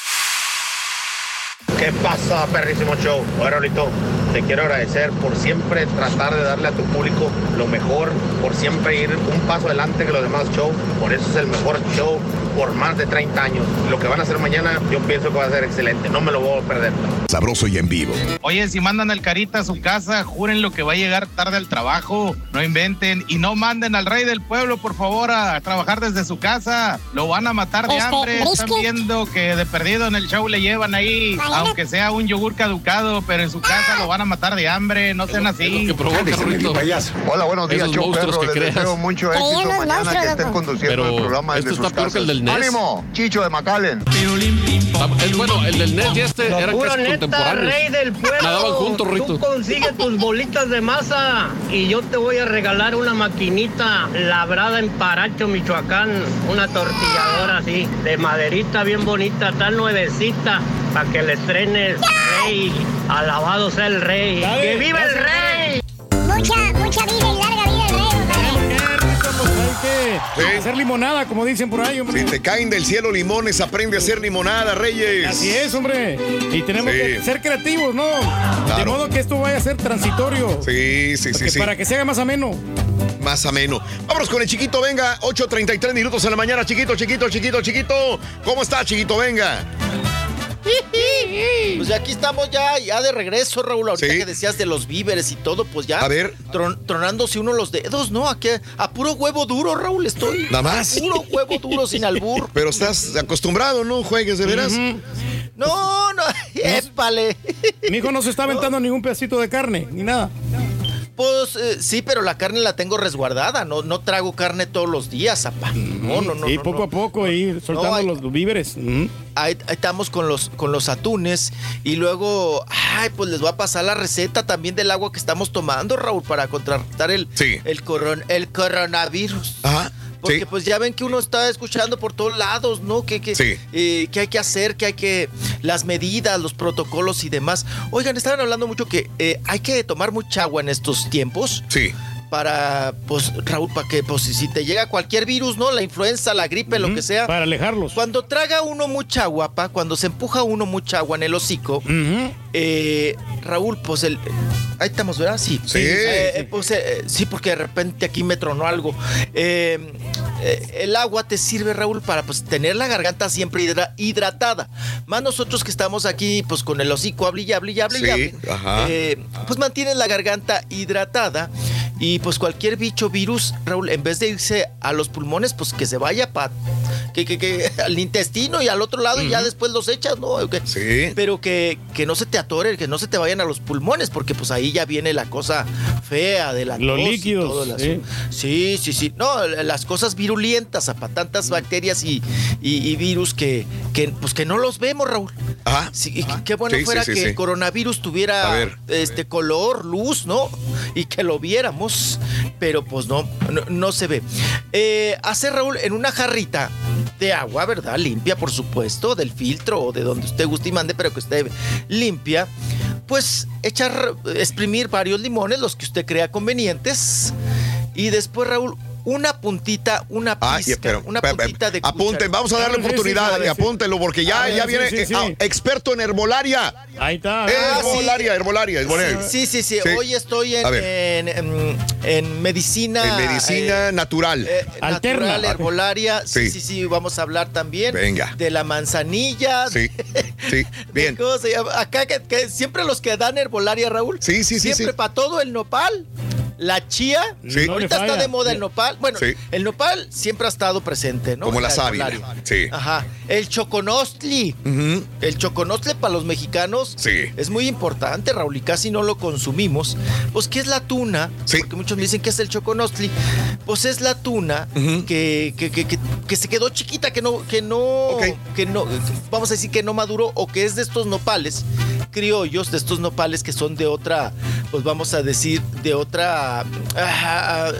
¿Qué pasa, perrísimo show? Oye, Raulito, te quiero agradecer por siempre tratar de darle a tu público lo mejor, por siempre ir un paso adelante que los demás show. Por eso es el mejor show por más de 30 años. Lo que van a hacer mañana, yo pienso que va a ser excelente. No me lo voy a perder.
Sabroso y en vivo.
Oye, si mandan al Carita a su casa, juren lo que va a llegar tarde al trabajo. No inventen y no manden al rey del pueblo, por favor, a trabajar desde su casa. Lo van a matar de
Este,
hambre. Están
brisket.
viendo que de perdido en el show le llevan ahí, aunque sea un yogur caducado, pero en su casa lo van a matar de hambre. No sean así.
Hola, buenos días,
monstruos
perro.
que
Les deseo mucho éxito mañana
monstruos,
que estén conduciendo
Pero
el programa desde
esto
sus
está peor que el del NES.
¡Ánimo! Chicho de McAllen.
El, bueno, el del NES y este eran
Pura
casi
neta,
contemporáneos.
rey del pueblo.
Nadaban juntos,
Tú
Rito.
consigue tus bolitas de masa y yo te voy a regalar una maquinita labrada en Paracho, Michoacán. Una tortilladora así, de maderita bien bonita, tan nuevecita, para que le estrenes, rey. Alabado sea el rey. ¡Que viva el rey!
Mucha, mucha vida y larga vida el rey.
Hay que hacer limonada, como dicen por ahí, hombre.
Si te caen del cielo limones, aprende a hacer limonada, Reyes.
Así es, hombre. Y tenemos
Sí.
que ser creativos, ¿no? De modo que esto vaya a ser transitorio.
Sí, sí, sí, sí.
Para que se haga más ameno.
Más ameno. Vámonos con el chiquito, venga. 8.33 minutos en la mañana, chiquito, chiquito, chiquito, chiquito. ¿Cómo está, chiquito? Venga.
Pues ya aquí estamos ya, ya de regreso, Raúl. Ahorita que decías de los víveres y todo, pues ya.
A ver.
tron- tronándose uno los dedos, ¿no? Aquí, a puro huevo duro, Raúl, estoy.
Nada más.
A puro huevo duro sin albur.
Pero estás acostumbrado, ¿no? Juegues de veras.
No, no, épale.
Mi hijo no se está aventando ningún pedacito de carne, ni nada.
Pues eh, sí, pero la carne la tengo resguardada. No, no trago carne todos los días, zapá. No, no, no.
Y
no,
poco
no.
a poco ir soltando
hay-
los víveres.
Ahí, ahí estamos con los, con los atunes y luego, ay, pues les voy a pasar la receta también del agua que estamos tomando, Raúl, para contrarrestar el, el, coron- el coronavirus.
Ajá.
Porque
sí.
pues ya ven que uno está escuchando por todos lados, ¿no? Que, que,
Sí.
eh, que hay que hacer, que hay que... Las medidas, los protocolos y demás. Oigan, estaban hablando mucho que eh, hay que tomar mucha agua en estos tiempos.
Sí.
Para, pues, Raúl, para que, pues, si te llega cualquier virus, ¿no? La influenza, la gripe, lo que sea.
Para alejarlos.
Cuando traga uno mucha agua, pa, cuando se empuja uno mucha agua en el hocico, eh, Raúl, pues el. Ahí estamos, ¿verdad? Sí.
Sí.
Eh, eh, pues, eh, sí, porque de repente aquí me tronó algo. El agua te sirve, Raúl, para pues tener la garganta siempre hidra- hidratada. Más nosotros que estamos aquí, pues con el hocico, hable y hable y hable y
Sí,
hable.
ajá.
Pues mantienes la garganta hidratada y pues cualquier bicho, virus, Raúl, en vez de irse a los pulmones, pues que se vaya pa, que, que, que al intestino y al otro lado y ya después los echas, ¿no?
Sí.
Pero que, que no se te atore, que no se te vayan a los pulmones, porque pues ahí ya viene la cosa fea de la
Los
tos y
líquidos,
todo el
sí.
Sí, sí, sí. No, las cosas virulentas, para tantas bacterias y, y- y virus que, que, pues que no los vemos, Raúl.
Ajá.
Sí, y qué bueno
Sí,
fuera
sí,
que
sí.
el coronavirus tuviera
ver.
este color, luz, ¿no? Y que lo viéramos, pero pues no, no, no se ve. Eh, hace Raúl en una jarrita de agua, ¿verdad? Limpia, por supuesto, del filtro o de donde usted guste y mande, pero que esté limpia. Pues echar, exprimir varios limones, los que usted crea convenientes. Y después, Raúl, una puntita, una
Ah,
pizca,
pero,
una puntita de
Apunten, vamos a darle oportunidad
sí,
apúntenlo porque ya,
ver,
ya
sí,
viene
sí,
eh,
sí.
ah, experto en herbolaria.
Ahí está.
Ah, sí.
Herbolaria, herbolaria, herbolaria.
Sí, sí, sí.
Sí.
Hoy estoy en, en, en- en medicina.
En medicina
eh,
natural.
eh,
Alterna.
Natural, herbolaria. Sí,
Sí.
sí, sí. Vamos a hablar también.
Venga.
De la manzanilla.
Sí, sí, bien.
¿Cómo se llama? Acá que, que siempre los que dan herbolaria, Raúl.
Sí, sí, sí,
Siempre
sí.
para todo el nopal. La chía,
Sí.
ahorita
No
está de moda el nopal. Bueno,
Sí.
el nopal siempre ha estado presente, ¿no?
Como la sábila. Sí.
Ajá. El choconostli.
Ujú.
El choconostle para los mexicanos
Sí.
es muy importante, Raúl, y casi no lo consumimos. Pues, ¿qué es la tuna? Porque muchos me dicen que es el choconostli. Pues es la tuna que, que, que- que- que se quedó chiquita, que no, que no, que no, vamos a decir que no maduró, o que es de estos nopales criollos, de estos nopales que son de otra, pues vamos a decir, de otra, ah,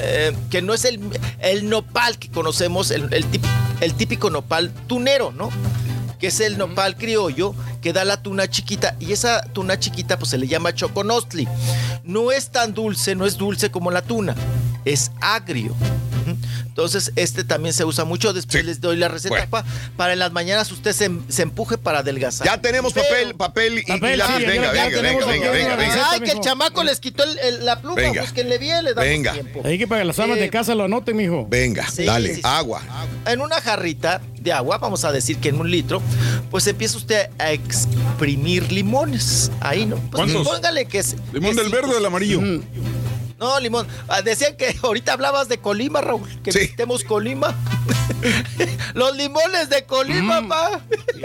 eh, que no es el, el nopal que conocemos, el, el tip- el típico nopal tunero, ¿no? que es el nopal criollo que da la tuna chiquita y esa tuna chiquita pues se le llama choconostli. No es tan dulce, no es dulce como la tuna, es agrio. Entonces este también se usa mucho, después les doy la receta
Bueno.
pa- para en las mañanas usted se, se empuje para adelgazar.
Ya tenemos papel, papel y, y
Papel,
lápiz.
sí,
venga,
ya
venga,
tenemos
venga, venga, venga, venga.
Ay, que el chamaco les quitó el- el- la pluma,
Venga.
búsquenle bien, le damos
Venga.
tiempo.
Hay que para las amas
Eh,
de casa lo anoten, mijo.
Venga,
Sí,
dale,
sí, sí.
agua.
En una jarrita de agua, vamos a decir que en un litro, pues empieza usted a exprimir limones. Ahí, ¿no? Pues
¿Cuántos?
póngale que es.
¿Limón
que
del
sí,
verde o del amarillo?
No, limón. Ah, decían que ahorita hablabas de Colima, Raúl. Que visitemos Colima. los limones de Colima, pa.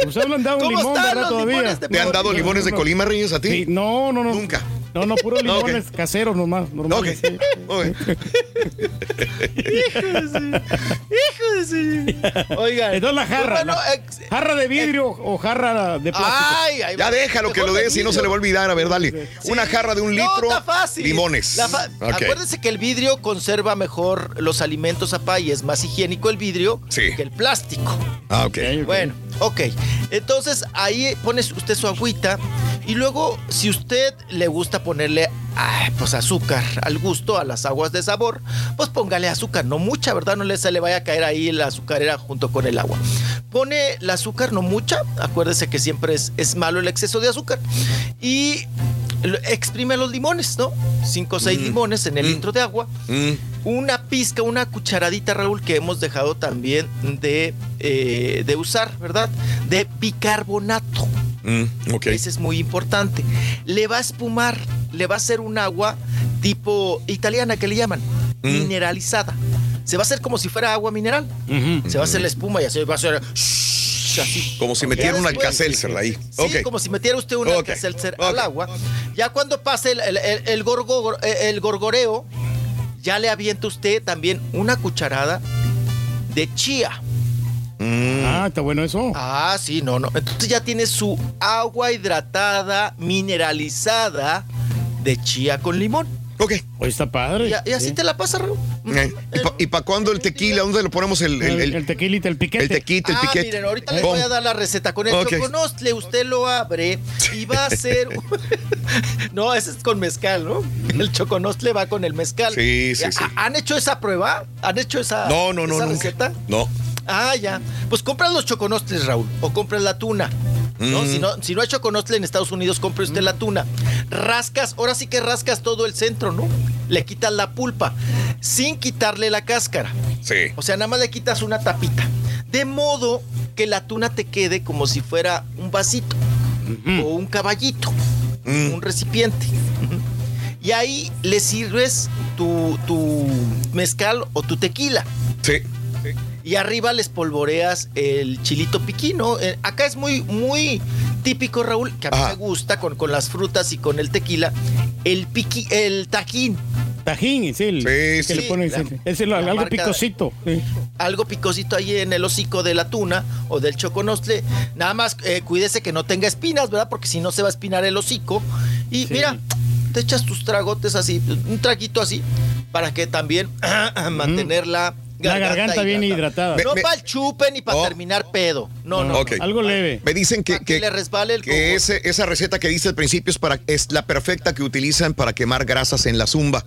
Usted le han dado
¿Cómo
limón,
están los
Todavía.
limones de
¿Te han dado
No,
limones de. Colima, Reyes, a ti?
Sí, no, no, no.
Nunca.
No, no, puros
No,
limones caseros nomás. Normales. sí.
Hijo de sí. Oigan.
Entonces la jarra.
Pues
la- jarra de vidrio o jarra de plástico.
Ay, ay,
Ya déjalo que lo des y no se le va a olvidar. A ver, dale. Una jarra de un
No,
litro.
está fácil.
Limones.
Fa-. Acuérdense que el vidrio conserva mejor los alimentos, apá, y es más higiénico el vidrio
Sí.
que el plástico.
Ah, ok.
Bueno, ok. Entonces ahí pone usted su agüita y luego si usted le gusta ponerle pues azúcar al gusto a las aguas de sabor, pues póngale azúcar, no mucha, ¿verdad? No le, se le vaya a caer ahí la azucarera junto con el agua. Pone el azúcar, no mucha, acuérdese que siempre es, es malo el exceso de azúcar. Y exprime los limones, ¿no? Cinco o seis limones en el litro de agua
Mm.
una pizca, una cucharadita, Raúl, que hemos dejado también de, eh, de usar, ¿verdad? De bicarbonato.
Mm, ok.
Ese es muy importante. Le va a espumar, le va a hacer un agua tipo italiana que le llaman,
Mm.
mineralizada. Se va a hacer como si fuera agua mineral. Se va a hacer la espuma y así va a ser shhh, así.
Como si metiera un
después-
Alka-Seltzer ahí.
Sí, como si metiera usted un
Ok.
Alka-Seltzer al agua. Ya cuando pase el, el- el- el gorgo- el gorgoreo, ya le avienta usted también una cucharada de chía.
Ah, está bueno eso.
Ah, sí, no, no. Entonces ya tiene su agua hidratada, mineralizada de chía con limón.
Ok.
Hoy está padre.
Y, así te la pasa, Raúl.
Eh, ¿Y para cuándo el tequila? ¿Dónde lo ponemos el, el, el,
El tequilita, el piquete.
el tequite, el
ah,
piquete?
miren, ahorita les
¿Cómo?
voy a dar la receta. Con el
Ok.
choconostle usted lo abre y va a hacer... no, ese es con mezcal, ¿no? El choconostle va con el mezcal.
Sí, sí,
¿Ha-
sí.
¿Han hecho esa prueba? ¿Han hecho esa,
No, no, no,
esa
nunca.
receta?
No.
Ah, ya. Pues compras los choconostles, Raúl, o compras la tuna. ¿No?
Mm.
Si no, si no hay choconostle en Estados Unidos, compre usted la tuna. Rascas, ahora sí que rascas todo el centro, ¿no? Le quitas la pulpa, sin quitarle la cáscara.
Sí.
O sea, nada más le quitas una tapita. De modo que la tuna te quede como si fuera un vasito o un caballito, un recipiente. Y ahí le sirves tu, tu mezcal o tu tequila.
Sí.
Y arriba les polvoreas el chilito piquino. Eh, acá es muy, muy típico, Raúl, que a mí
Ajá.
me gusta con, con las frutas y con el tequila, el piqui, el tajín.
Tajín, sí. El, que
sí.
le ponen,
La-
es el-
la
algo
marca-
picosito. sí.
Algo picosito ahí en el hocico de la tuna o del choconostle. Nada más eh, cuídese que no tenga espinas, ¿verdad? Porque si no se va a espinar el hocico. Y mira, te echas tus tragotes así, un traguito así, para que también mantener la
La garganta bien hidratada.
No
Me-
para el chupe ni para terminar pedo. No, no.
Ok.
Algo leve.
Me dicen que, que,
le resbale el
que
coco.
ese- esa receta que dice al principio es, para, es la perfecta que utilizan para quemar grasas en la zumba,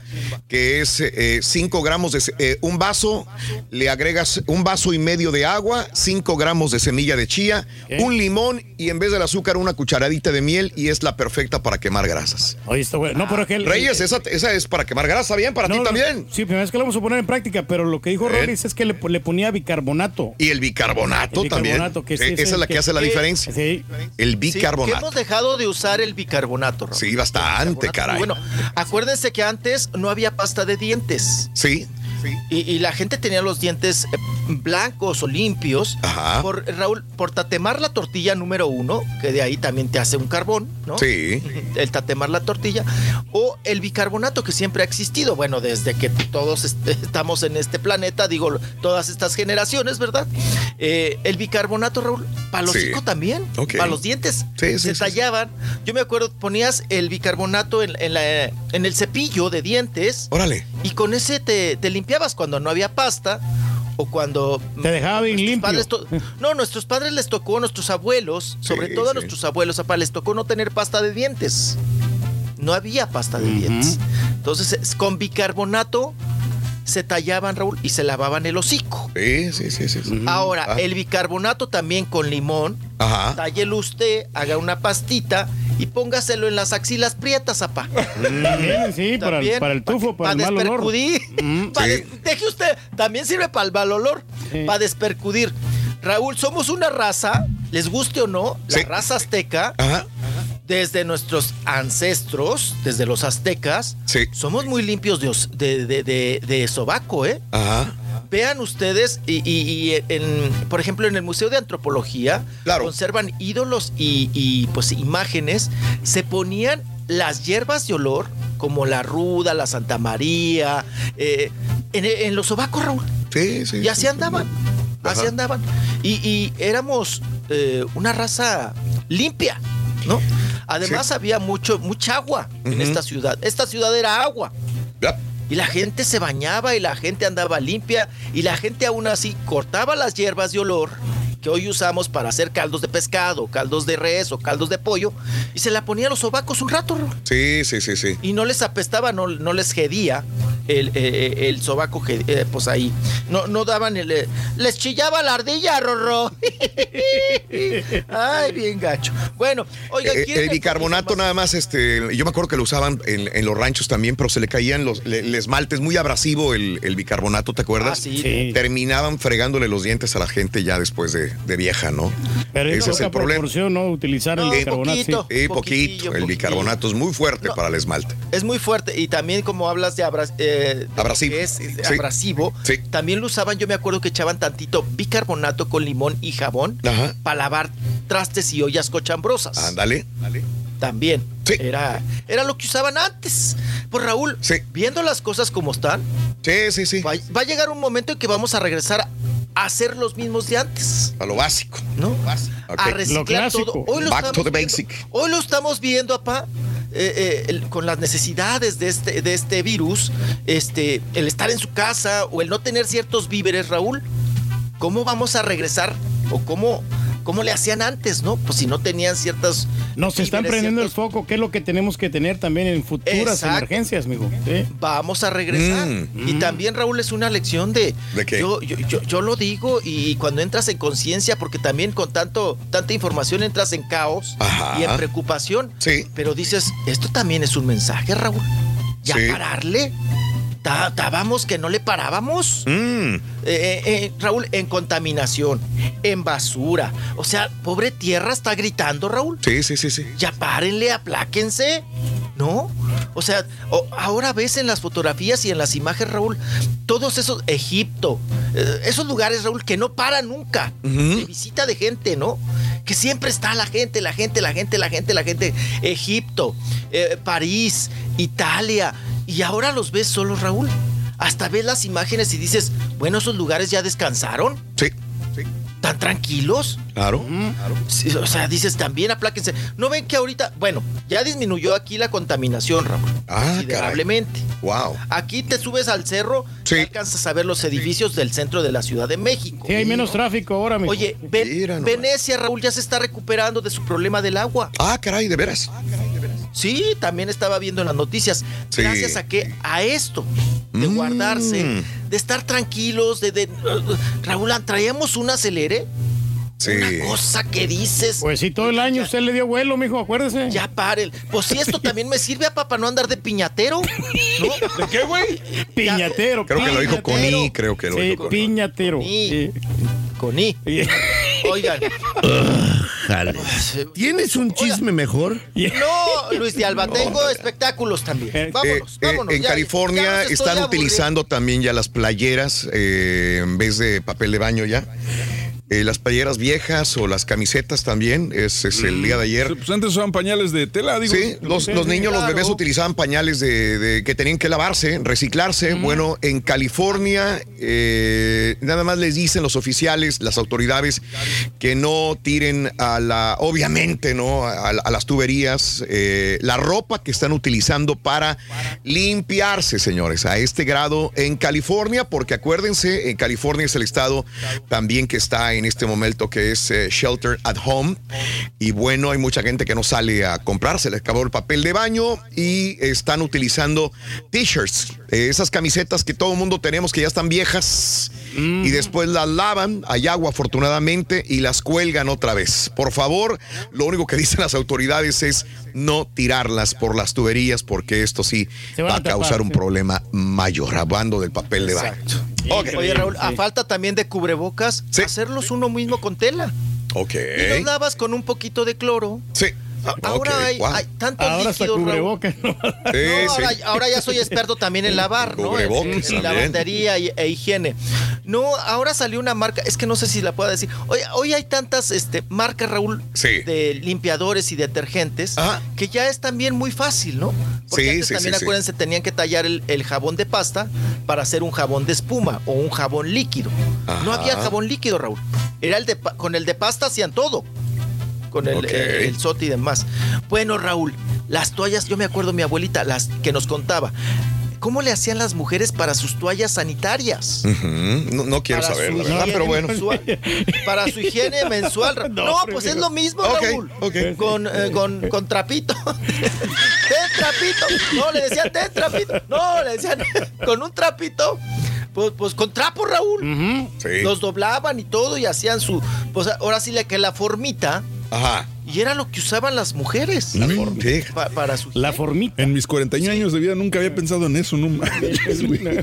que es 5 gramos de... eh, un vaso, le agregas un vaso y medio de agua, 5 gramos de semilla de chía, un limón y en vez del azúcar una cucharadita de miel y es la perfecta para quemar grasas.
Oye, está bueno. No, pero es que el-
Reyes, esa, esa es para quemar grasa, bien, para ti
No,
también.
Sí, primera vez que lo vamos a poner en práctica, pero lo que dijo Ronnie es que le, le ponía bicarbonato.
Y el bicarbonato,
El
también.
bicarbonato, que sí
Eh,
es
Esa es la que,
que-
hace la
que-
diferencia.
Sí.
El
Sí,
bicarbonato.
hemos dejado de usar el bicarbonato. Raúl.
Sí, bastante, caray.
Bueno, acuérdense que antes no había pasta de dientes.
Sí.
Y, y la gente tenía los dientes eh, blancos o limpios.
Ajá.
Por, Raúl, por tatemar la tortilla número uno, que de ahí también te hace un carbón, ¿no?
Sí.
El tatemar la tortilla. O el bicarbonato que siempre ha existido. Bueno, desde que todos est- estamos en este planeta, digo, todas estas generaciones, ¿verdad? Eh, el bicarbonato, Raúl, para los
Sí.
también. Para los dientes.
Sí, sí,
se tallaban. Yo me acuerdo, ponías el bicarbonato en, en la- en el cepillo de dientes.
Órale.
Y con ese te, te limpiabas cuando no había pasta o cuando...
Te dejaba bien
nuestros
limpio.
padres to- no, nuestros padres les tocó, a nuestros abuelos, sobre
Sí,
todo a
sí.
nuestros abuelos, papá, les tocó no tener pasta de dientes. No había pasta de dientes. Entonces, es- con bicarbonato se tallaban, Raúl, y se lavaban el hocico.
Sí, sí, sí, sí. sí.
Ahora,
Ah.
el bicarbonato también con limón,
Ajá.
tállelo usted, haga una pastita y póngaselo en las axilas prietas, apá.
También, sí, para, el- para el tufo, para,
Para
el mal olor.
despercudir.
Mm.
Pa'
Sí.
des- Deje usted, también sirve para el mal olor,
Sí.
para despercudir. Raúl, somos una raza, les guste o no, la
Sí.
raza azteca,
Ajá.
Desde nuestros ancestros, desde los aztecas,
Sí.
somos muy limpios de, de, de, sobaco, ¿eh?
Ajá.
Vean ustedes, y, y- y en, por ejemplo, en el Museo de Antropología,
Claro.
conservan ídolos y, y, pues imágenes, se ponían las hierbas de olor, como la ruda, la Santa María, eh, en, en los sobacos, Raúl.
Sí, sí.
Y así
sí.
andaban, así andaban. Y, y éramos eh, una raza limpia, ¿no? Además había mucho, mucha agua en esta ciudad. Esta ciudad era agua. Y la gente se bañaba y la gente andaba limpia y la gente aún así cortaba las hierbas de olor que hoy usamos para hacer caldos de pescado, caldos de res o caldos de pollo y se la ponía a los sobacos un rato.
Sí, sí, sí, sí.
y no les apestaba, no, no les gedía el, eh, el sobaco, que, eh, pues ahí. No, no daban el... eh, les chillaba la ardilla, Rorro. Ay, bien gacho. Bueno, oiga,
Eh,
¿quieren
el bicarbonato nada más, este, yo me acuerdo que lo usaban en, en los ranchos también, pero se le caían los le- el esmalte, es muy abrasivo el, el bicarbonato, ¿te acuerdas?
Ah, sí.
Sí.
Terminaban fregándole los dientes a la gente ya después de, de vieja, ¿no?
Pero es
Ese es el problema.
proporción, ¿no? Utilizar el bicarbonato. sí.
poquito.
Sí,
Poquitillo,
poquito. El bicarbonato es muy fuerte
No.
para el esmalte.
Es muy fuerte y también como hablas de, abra- eh, de
Abrasivo.
que es, eh,
Sí.
abrasivo,
Sí.
también lo usaban, yo me acuerdo que echaban tantito bicarbonato con limón y jabón
Ajá.
para lavar trastes y ollas cochambrosas.
Ándale.
También.
Sí.
Era, era lo que usaban antes. Pues Raúl,
Sí.
viendo las cosas como están,
Sí, sí, sí.
va, va a llegar un momento en que vamos a regresar a ser los mismos de antes,
A lo básico.
¿no?
Ok.
A
Lo
reciclar
clásico.
todo. Hoy lo
Back to
viendo-. Hoy lo estamos viendo, apá, eh, eh, el- con las necesidades de este, de este virus, este, el estar en su casa o el no tener ciertos víveres, Raúl. ¿Cómo vamos a regresar o cómo, cómo le hacían antes, no? Pues si no tenían ciertas.
Nos están prendiendo el foco, que es lo que tenemos que tener también en futuras
Exacto.
emergencias, amigo. Sí.
Vamos a regresar.
Mm.
Y también, Raúl, es una lección de.
¿De qué?
Yo, yo, yo, yo lo digo y cuando entras en conciencia, porque también con tanto, tanta información entras en caos
Ajá.
y en preocupación.
Sí.
Pero dices, esto también es un mensaje, Raúl. Ya
Sí.
pararle. Estábamos que no le parábamos.
Mm.
Eh, eh, eh, Raúl, en contaminación, en basura. O sea, pobre tierra está gritando, Raúl.
Sí, sí, sí, sí.
Ya párenle, apláquense, ¿no? O sea, ahora ves en las fotografías y en las imágenes, Raúl, todos esos, Egipto, esos lugares, Raúl, que no paran nunca,
Ujú.
de visita de gente, ¿no? Que siempre está la gente, la gente, la gente, la gente, la gente. Egipto, eh, París, Italia, y ahora los ves solos, Raúl. Hasta ves las imágenes y dices, bueno, esos lugares ya descansaron,
Sí.
tan tranquilos.
Claro.
Sí, o sea, dices también apláquense. ¿No ven que ahorita, bueno, ya disminuyó aquí la contaminación, Raúl?
Ah,
considerablemente.
Wow.
Aquí te subes al cerro y alcanzas a ver los edificios del centro de la Ciudad de México.
Sí, hay menos tráfico ahora, amigo.
Oye, Ven-. Venecia, Raúl, ya se está recuperando de su problema del agua.
Ah, caray, de veras.
Sí, también estaba viendo en las noticias.
Sí.
Gracias a que a esto de
Mm.
guardarse, de estar tranquilos, de, de- Raúl, traíamos un acelere. Una cosa que dices.
Pues sí, todo el año usted le dio vuelo, mijo, acuérdese.
Ya pare. Pues sí, esto también me sirve a papá no andar de piñatero. ¿No?
¿De qué, güey?
Piñatero.
Creo que lo dijo. Connie, creo que lo
Sí,
dijo Connie.
piñatero. Sí.
Con I. Oigan.
Jale. ¿Tienes un chisme mejor?
No, Luis de Alba, tengo espectáculos también. Vámonos,
Eh, eh,
vámonos.
en
ya-
California están utilizando también ya las playeras eh, en vez de papel de baño ya. Eh, las playeras viejas o las camisetas también, ese es el día de ayer.
Pues antes usaban pañales de tela, digo.
Sí, los, los niños, los bebés utilizaban pañales de, de- que tenían que lavarse, reciclarse. Bueno, en California eh, nada más les dicen los oficiales, las autoridades, que no tiren a la, obviamente, ¿no? A, a las tuberías eh, la ropa que están utilizando para limpiarse, señores, a este grado en California, porque acuérdense, en California es el estado también que está en este momento que es eh, Shelter at Home. Y bueno, hay mucha gente que no sale a comprar, se les acabó el papel de baño y están utilizando t-shirts, eh, esas camisetas que todo el mundo tenemos que ya están viejas y después las lavan, hay agua afortunadamente y las cuelgan otra vez. Por favor, lo único que dicen las autoridades es no tirarlas por las tuberías porque esto sí va
a
a causar
tapar,
un
sí.
problema mayor, hablando del papel de baño.
Oye, Raúl, a falta también de cubrebocas, hacerlos uno mismo con tela.
Ok.
Y los lavas con un poquito de cloro.
Sí.
Ahora hay,
wow.
hay tanto
Ahora
líquido, Raúl.
cubrebocas.
Sí,
No, ahora,
sí.
ahora ya soy experto también en lavar, ¿no? En,
Cubrebocas
en- en
también.
lavandería y- e higiene. No, ahora salió una marca, es que no sé si la puedo decir. Hoy, hoy hay tantas este, marcas, Raúl,
Sí.
de limpiadores y detergentes, que ya es también muy fácil, ¿no? Porque
Sí,
antes
sí,
también
sí, sí.
acuérdense, tenían que tallar el, el jabón de pasta para hacer un jabón de espuma o un jabón líquido. No había jabón líquido, Raúl. Era el de pa- con el de pasta hacían todo con el,
Ok.
el, el sote y demás. Bueno, Raúl, las toallas, yo me acuerdo mi abuelita, las que nos contaba. ¿Cómo le hacían las mujeres para sus toallas sanitarias?
No, no quiero
Para
saber, la verdad,
higiene
pero bueno.
mensual. para su higiene mensual. No, pues es lo mismo, Raúl. Con, eh, con, con trapito. ten trapito. No, le decían ten trapito. No, le decían con un trapito. Pues, pues con trapo, Raúl.
Sí.
Los doblaban y todo y hacían su. Pues ahora sí le que la formita.
Ajá.
Y era lo que usaban las mujeres.
Mm, sí.
Pa- para su
La formita.
En mis 41 años de vida nunca había pensado en eso, no manches, güey.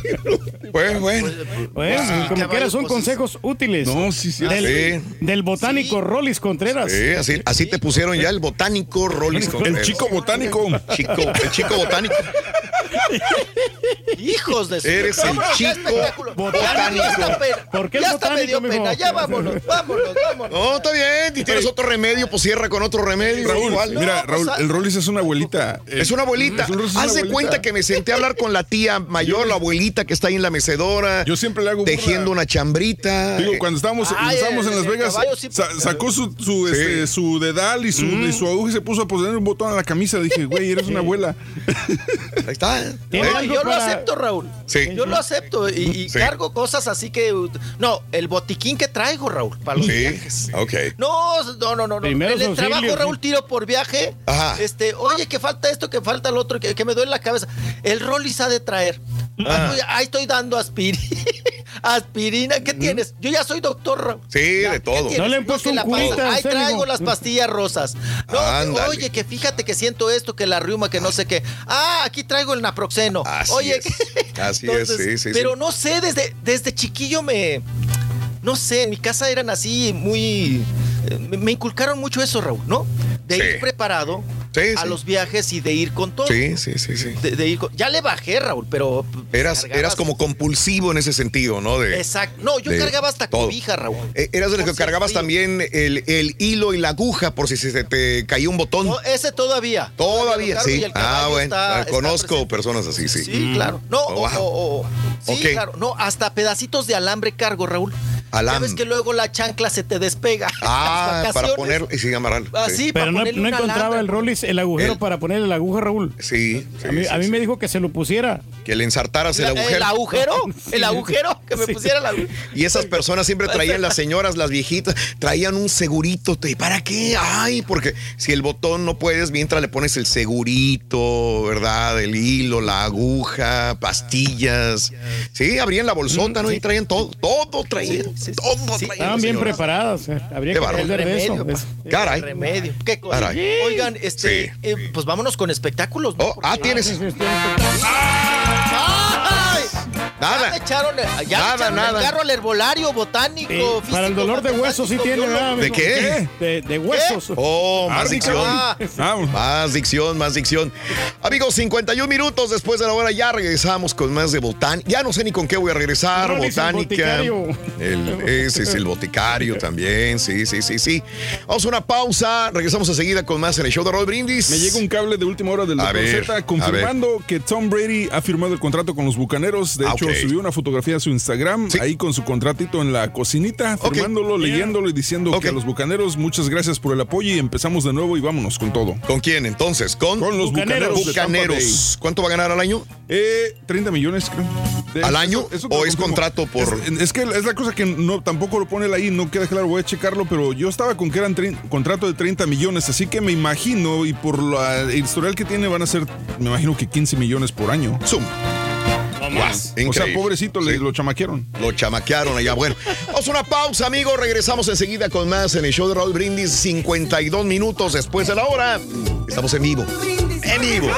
Bueno, bueno.
Bueno,
Sí,
como que son
pues,
consejos útiles.
No, sí, sí.
Del,
Sí.
del botánico Rollis Contreras.
Sí, así, así te pusieron ya el botánico Rollis.
El chico botánico.
Chico, el chico botánico.
Hijos de su.
Eres el chico botánico.
¿Por qué
ya hasta me dio
botánico,
pena. Ya vámonos, vámonos, vámonos.
No, está bien. Si tienes otro remedio, pues cierra con otro remedio.
Raúl,
igual.
mira,
No, pues,
Raúl, el Rollis es una abuelita.
Es una abuelita.
Abuelita.
cuenta que me senté a hablar con la tía mayor, la abuelita que está ahí en la mecedora.
Yo siempre le hago.
Tejiendo una chambrita.
Digo, cuando estábamos,
Ay,
estábamos en Las Vegas, sa- sacó su, su, este, su dedal y su, y su aguja y se puso a poner un botón a la camisa. Dije, güey, eres una abuela.
Ahí está.
¿Tiene
No,
algo
yo lo acepto, Raúl.
Sí.
Yo lo acepto y, y
Sí.
cargo cosas así que. No, el botiquín que traigo, Raúl, para los
Sí.
viajes.
Ok.
No, no, no, no. En el trabajo, Raúl, tiro por viaje.
Ajá.
Este, oye, que falta esto, que falta el otro, que, que me duele la cabeza. El Rollis ha de traer.
Ah.
Ahí estoy- Ahí estoy dando aspirina. Aspirina, ¿qué tienes? Yo ya soy doctor, Raúl.
Sí, de todo.
¿Qué
No le han puesto un
la
curita
Ahí traigo las pastillas rosas. No,
Ándale.
oye, que fíjate que siento esto, que la riuma, que no sé qué. Ah, aquí traigo el naproxeno.
Así
oye,
es.
que-
Así es, sí, sí,
Pero
sí.
no sé, desde, desde chiquillo me. No sé, en mi casa eran así muy. eh, Me, me inculcaron mucho eso, Raúl, ¿no? De
Sí.
ir preparado
Sí,
a
sí.
los viajes y de ir con todo.
Sí, sí, sí, sí.
De, de ir con- ya le bajé, Raúl, pero.
Eras,
cargabas-
eras como compulsivo en ese sentido, ¿no? De,
Exacto. No, yo
de
cargaba hasta
todo.
cobija, Raúl.
Eh, Eras de los que cargabas
frío.
también el, el hilo y la aguja por si se te caía un botón.
No, ese todavía.
Todavía, sí. Ah, bueno.
está-
Ah,
está
Conozco personas así, sí.
Sí, claro. No,
Oh,
o-
wow.
o- o- sí,
Ok.
claro. No, hasta pedacitos de alambre cargo, Raúl.
Alam-
ves que luego la chancla se te despega.
Ah, para poner y sin amarrar.
Así,
Pero
para
no, no encontraba
alambre.
el Rollis el agujero
El-
para ponerle la aguja, Raúl.
Sí, sí,
a mí,
sí,
a mí
sí.
me dijo que se lo pusiera.
Que le ensartaras el agujero.
¿El agujero? ¿El agujero? Que me
Sí.
pusiera la
Y esas personas siempre traían, las señoras, las viejitas, traían un segurito. ¿Y para qué? Ay, porque si el botón no puedes, mientras le pones el segurito, ¿verdad? El hilo, la aguja, pastillas. Sí, abrían la bolsota, ¿no? Y traían todo, todo traían. Todo
Sí.
Estaban bien preparadas. eh. Habría
Qué
que de eso.
Remedio,
Es-
Caray.
Remedio. Qué cosa.
Caray.
Oigan, este, eh, pues vámonos con espectáculos. ¿no?
Oh, ah, tienes.
¡Ay!
Nada.
Ya le echaron, ya
Nada,
le echaron
nada.
el carro al herbolario botánico.
Sí, para el
físico,
dolor de huesos sí tiene. ¿verdad,
¿De qué?
De, de huesos.
Oh, más dicción.
Ah,
Más dicción, más dicción. Amigos, 51 minutos después de la hora ya regresamos con más de botánica. Ya no sé ni con qué voy a regresar.
No,
botánica. El- ese es el boticario también. Sí, sí, sí, sí. Vamos a una pausa. Regresamos enseguida con más en el show de Roll Brindis.
Me llega un cable de última hora del
A ver,
Z confirmando que Tom Brady ha firmado el contrato con los Bucaneros. De
Ah,
hecho,
ok.
Subió una fotografía a su Instagram ahí con su contratito en la cocinita, firmándolo, leyéndolo y diciendo que a los Bucaneros muchas gracias por el apoyo y empezamos de nuevo y vámonos con todo.
¿Con quién entonces? Con,
Con los Bucaneros. de Tampa
Bucaneros. ¿Cuánto va a ganar al año?
Eh, 30 millones, creo. De-
¿Al año? ¿O es contrato por-
Es, es que es la cosa que no tampoco lo pone él ahí, no queda claro, voy a checarlo, pero yo estaba con que eran contrato de 30 millones, así que me imagino, y por la, el historial que tiene, van a ser, me imagino que 15 millones por año.
Zoom.
Guau, o sea, pobrecito, le, lo chamaquearon.
Lo chamaquearon allá. Bueno, vamos a una pausa, amigos. Regresamos enseguida con más en el show de Raúl Brindis. 52 minutos después de la hora. Estamos en vivo. En vivo.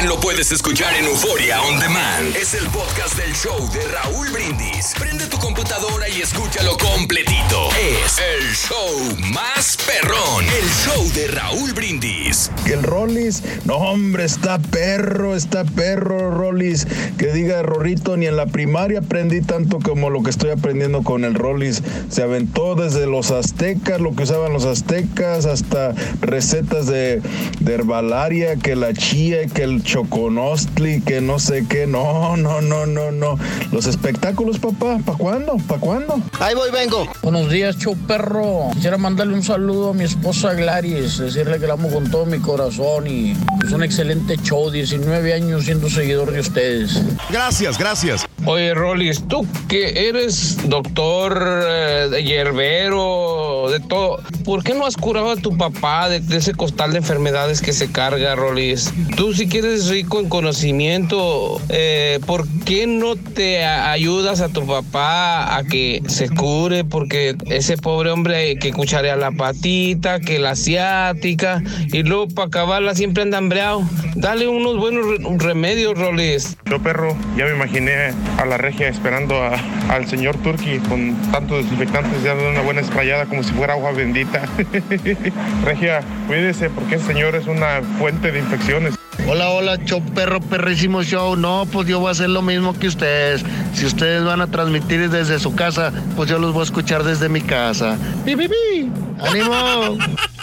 Lo puedes escuchar en Euforia On Demand. Es el podcast del show de Raúl Brindis. Prende tu computadora y escúchalo completito. Es el show más perrón. El show de Raúl Brindis.
Que el Rollis, no hombre, está perro, está perro Rollis. Que diga Rorrito, ni en la primaria aprendí tanto como lo que estoy aprendiendo con el Rollis. Se aventó desde los aztecas, lo que usaban los aztecas, hasta recetas de, de herbalaria, que la chía, que el choconostli, que no sé qué. No, no, no, no, no. Los espectáculos, papá, ¿para cuándo? ¿Para cuándo?
Ahí voy, vengo.
Buenos días, show perro. Quisiera mandarle un saludo a mi esposa Gladys, decirle que la amo con todo mi corazón y es un excelente show, 19 años siendo seguidor de ustedes.
Gracias, gracias.
Oye, Rolis, tú que eres doctor, eh, de hierbero, de todo, ¿por qué no has curado a tu papá de, ese costal de enfermedades que se carga, Rolis? Tú si quieres rico en conocimiento, eh, ¿por qué no te ayudas a tu papá a que se cure? Porque ese pobre hombre que cucharea la patita, que la asiática, y luego para acabarla siempre anda hambreado. Dale unos buenos re- remedios, Rolis.
Yo, perro, ya me imaginé a la regia esperando a- al señor Turki con tantos desinfectantes, ya dando una buena esprayada como si fuera agua bendita. regia, cuídese porque ese señor es una fuente de infecciones.
Hola, hola, show perro, perrísimo show. No, pues yo voy a hacer lo mismo que ustedes. Si ustedes van a transmitir desde su casa, pues yo los voy a escuchar desde mi casa. ¡Pi, pi, pi! ¡Ánimo!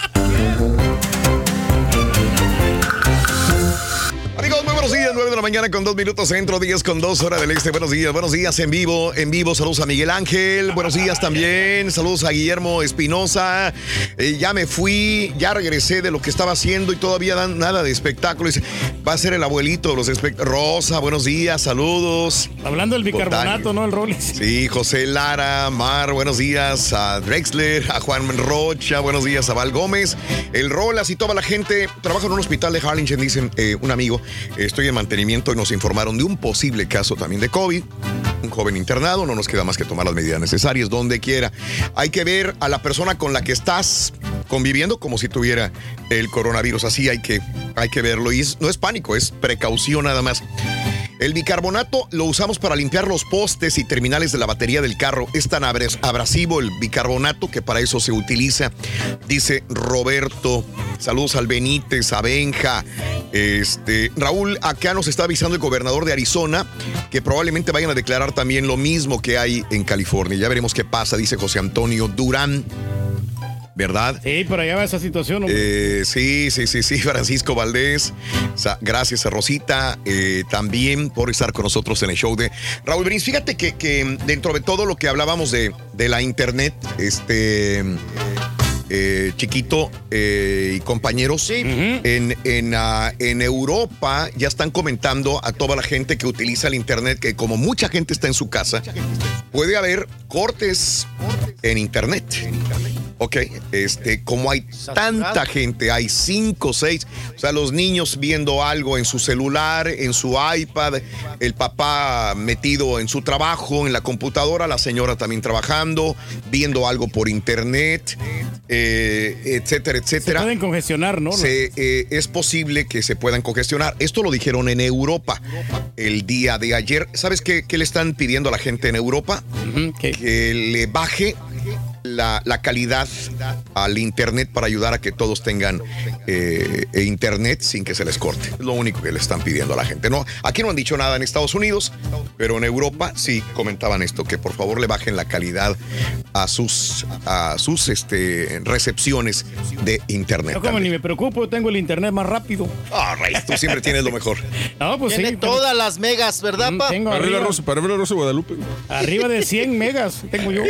buenos días, 9 de la mañana con 2 minutos centro, 10 con 2 hora del este. Buenos días, buenos días en vivo, en vivo. Saludos a Miguel Ángel, buenos días también. Saludos a Guillermo Espinosa. Eh, ya me fui, ya regresé de lo que estaba haciendo y todavía dan nada de espectáculo. Va a ser el abuelito de los espectáculos. Rosa, buenos días, saludos.
Hablando del bicarbonato, ¿no? El Rollis.
Sí, José Lara, Mar, buenos días a Drexler, a Juan Rocha, buenos días a Val Gómez, el Rolas y toda la gente. Trabajo en un hospital de Harlingen, dicen eh, un amigo. Estoy en mantenimiento y nos informaron de un posible caso también de COVID. Un joven internado, no nos queda más que tomar las medidas necesarias donde quiera. Hay que ver a la persona con la que estás conviviendo como si tuviera el coronavirus. Así hay que, hay que verlo. Y es- no es pánico, es precaución nada más. El bicarbonato lo usamos para limpiar los postes y terminales de la batería del carro. Es tan abras- abrasivo el bicarbonato que para eso se utiliza, dice Roberto. Saludos al Benítez, a Benja. Este, Raúl, acá nos está avisando el gobernador de Arizona que probablemente vayan a declarar también lo mismo que hay en California. Ya veremos qué pasa, dice José Antonio Durán. ¿Verdad?
Sí, por allá va esa situación.
Eh, sí, sí, sí, sí, Francisco Valdés. Gracias a Rosita eh, también por estar con nosotros en el show de Raúl Brins. Fíjate que, que dentro de todo lo que hablábamos de, de la internet, este eh, chiquito eh, y compañeros, en, en, ah, en Europa ya están comentando a toda la gente que utiliza el internet que como mucha gente está en su casa, puede haber cortes en internet. Ok, este, como hay tanta gente, hay cinco, seis, o sea, los niños viendo algo en su celular, en su iPad, el papá metido en su trabajo, en la computadora, la señora también trabajando, viendo algo por internet, eh, etcétera, etcétera.
Se pueden congestionar, ¿no?
Se, eh, es posible que se puedan congestionar. Esto lo dijeron en Europa el día de ayer. ¿Sabes qué, qué le están pidiendo a la gente en Europa? Que le baje la, la, calidad al Internet para ayudar a que todos tengan eh, Internet sin que se les corte. Es lo único que le están pidiendo a la gente. No, aquí no han dicho nada en Estados Unidos, pero en Europa sí comentaban esto, que por favor le bajen la calidad a sus, a sus este, recepciones de Internet.
No, como ni me preocupo, tengo el Internet más rápido.
Ah, Rey, tú siempre tienes lo mejor.
No, pues
Tiene
sí,
todas las megas, ¿verdad, pa?
Tengo
la
arriba,
Rosa, para ver Rosa Guadalupe.
arriba de 100 megas tengo yo.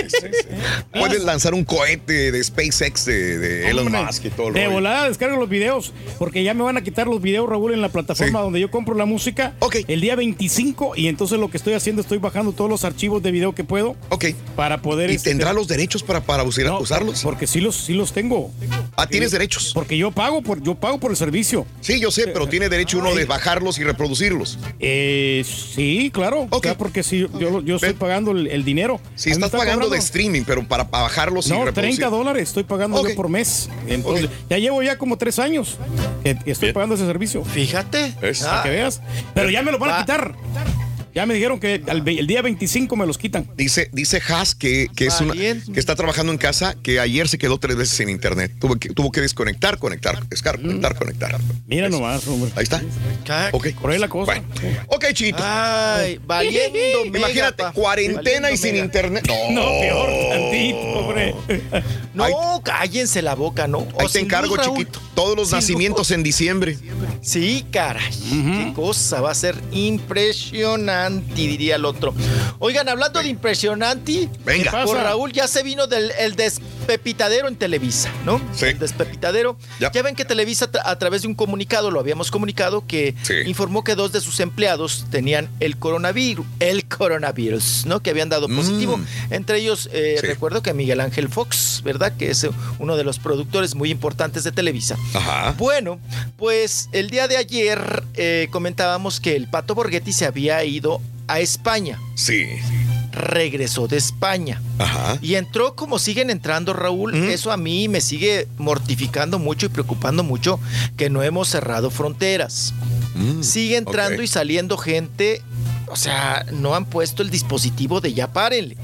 Puedes lanzar un cohete de SpaceX de, de Elon
Hombre,
Musk y todo el
De
rollo.
volada descargo los videos, porque ya me van a quitar los videos, Raúl, en la plataforma donde yo compro la música. El día 25, y entonces lo que estoy haciendo, estoy bajando todos los archivos de video que puedo.
Ok.
Para poder.
¿Y
este,
tendrá los derechos para, para usar-
No,
usarlos?
Porque sí los, sí los tengo.
Ah, tienes derechos.
Porque yo pago por, yo pago por el servicio.
Sí, yo sé, pero tiene derecho uno de bajarlos y reproducirlos.
Eh, sí, claro. Ya porque sí, yo, yo estoy pagando el, el dinero.
Si estás
está
pagando
cobrando-
de streaming, pero para, para bajarlos y
No,
reproducir.
30 dólares estoy pagando yo por mes. Entonces, Ya llevo ya como tres años que, estoy pagando ese servicio.
Fíjate.
Para que veas. Pero ya me lo van a quitar. Ya me dijeron que al el día 25 me los quitan.
Dice, dice Haas que, que es una, que está trabajando en casa, que ayer se quedó tres veces sin internet. Tuvo que, tuvo que desconectar, conectar, desconectar, conectar.
Mira nomás, hombre.
Ahí está. Ok.
Por ahí la cosa.
Bueno. Ok, chito.
Ay, valiendo
Imagínate, cuarentena
Valiendo
y sin
mega.
internet. No,
No, peor tantito, hombre.
No, cállense la boca, ¿no?
Ahí
O
te
sin
encargo,
luz,
chiquito. Todos los
Sin
nacimientos en diciembre.
Sí, caray. Qué cosa. Va a ser impresionante, diría el otro. Oigan, hablando de impresionante,
Venga. ¿Qué pasa?
por Raúl ya se vino del el despepitadero en Televisa, ¿no?
Sí.
El despepitadero. Ya. ven que Televisa a través de un comunicado, lo habíamos comunicado, que informó que dos de sus empleados tenían el coronavirus, el coronavirus, ¿no? Que habían dado positivo. Entre ellos, eh, recuerdo que Miguel Ángel Fox, ¿verdad? Que es eh, uno de los productores muy importantes de Televisa.
Ajá.
Bueno, pues el día de ayer eh, comentábamos que el Pato Borghetti se había ido a España.
Sí.
Regresó de España.
Ajá.
Y entró como siguen entrando, Raúl. Eso a mí me sigue mortificando mucho y preocupando mucho que no hemos cerrado fronteras. sigue entrando y saliendo gente. O sea, no han puesto el dispositivo de ya párenle.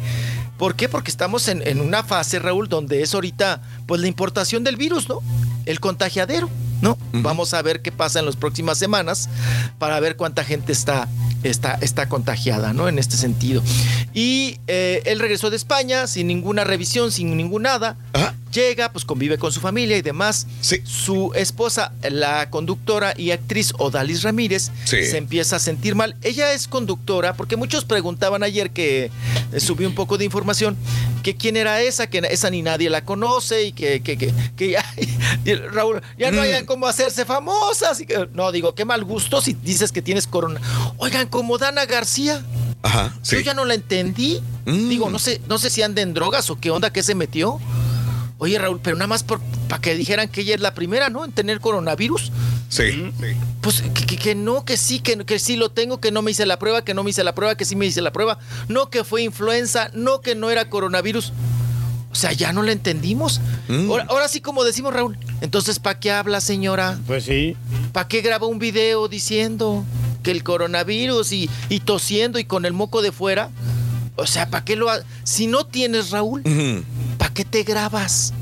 ¿Por qué? Porque estamos en, en una fase, Raúl, donde es ahorita pues la importación del virus, ¿no? El contagiadero, ¿no? Vamos a ver qué pasa en las próximas semanas para ver cuánta gente está, está, está contagiada, ¿no? En este sentido. Y eh, él regresó de España sin ninguna revisión, sin ningún nada. Llega, pues convive con su familia y demás. Su esposa, la conductora y actriz Odalis Ramírez,
Sí.
se empieza a sentir mal. Ella es conductora, porque muchos preguntaban ayer que eh, subí un poco de información, que quién era esa, que esa ni nadie la conoce y que, que, que, que ya, y Raúl, ya no
Mm.
hayan cómo hacerse famosa. Así que, no, digo, qué mal gusto si dices que tienes corona. Oigan, como Dana García.
Ajá.
Yo ya no la entendí.
Mm.
Digo, no sé, no sé si anda en drogas o qué onda que se metió. Oye, Raúl, pero nada más para que dijeran que ella es la primera, ¿no? En tener coronavirus.
Sí.
Pues que, que- que no, que sí, que, que sí lo tengo, que no me hice la prueba, que no me hice la prueba, que sí me hice la prueba. No que fue influenza, no que no era coronavirus. O sea, ya no la entendimos.
Mm.
Ahora, ahora sí, como decimos, Raúl. Entonces, ¿para qué habla, señora?
Pues sí.
¿Para qué graba un video diciendo que el coronavirus y, y tosiendo y con el moco de fuera? O sea, ¿para qué lo ha- Si no tienes, Raúl, ¿para qué te grabas?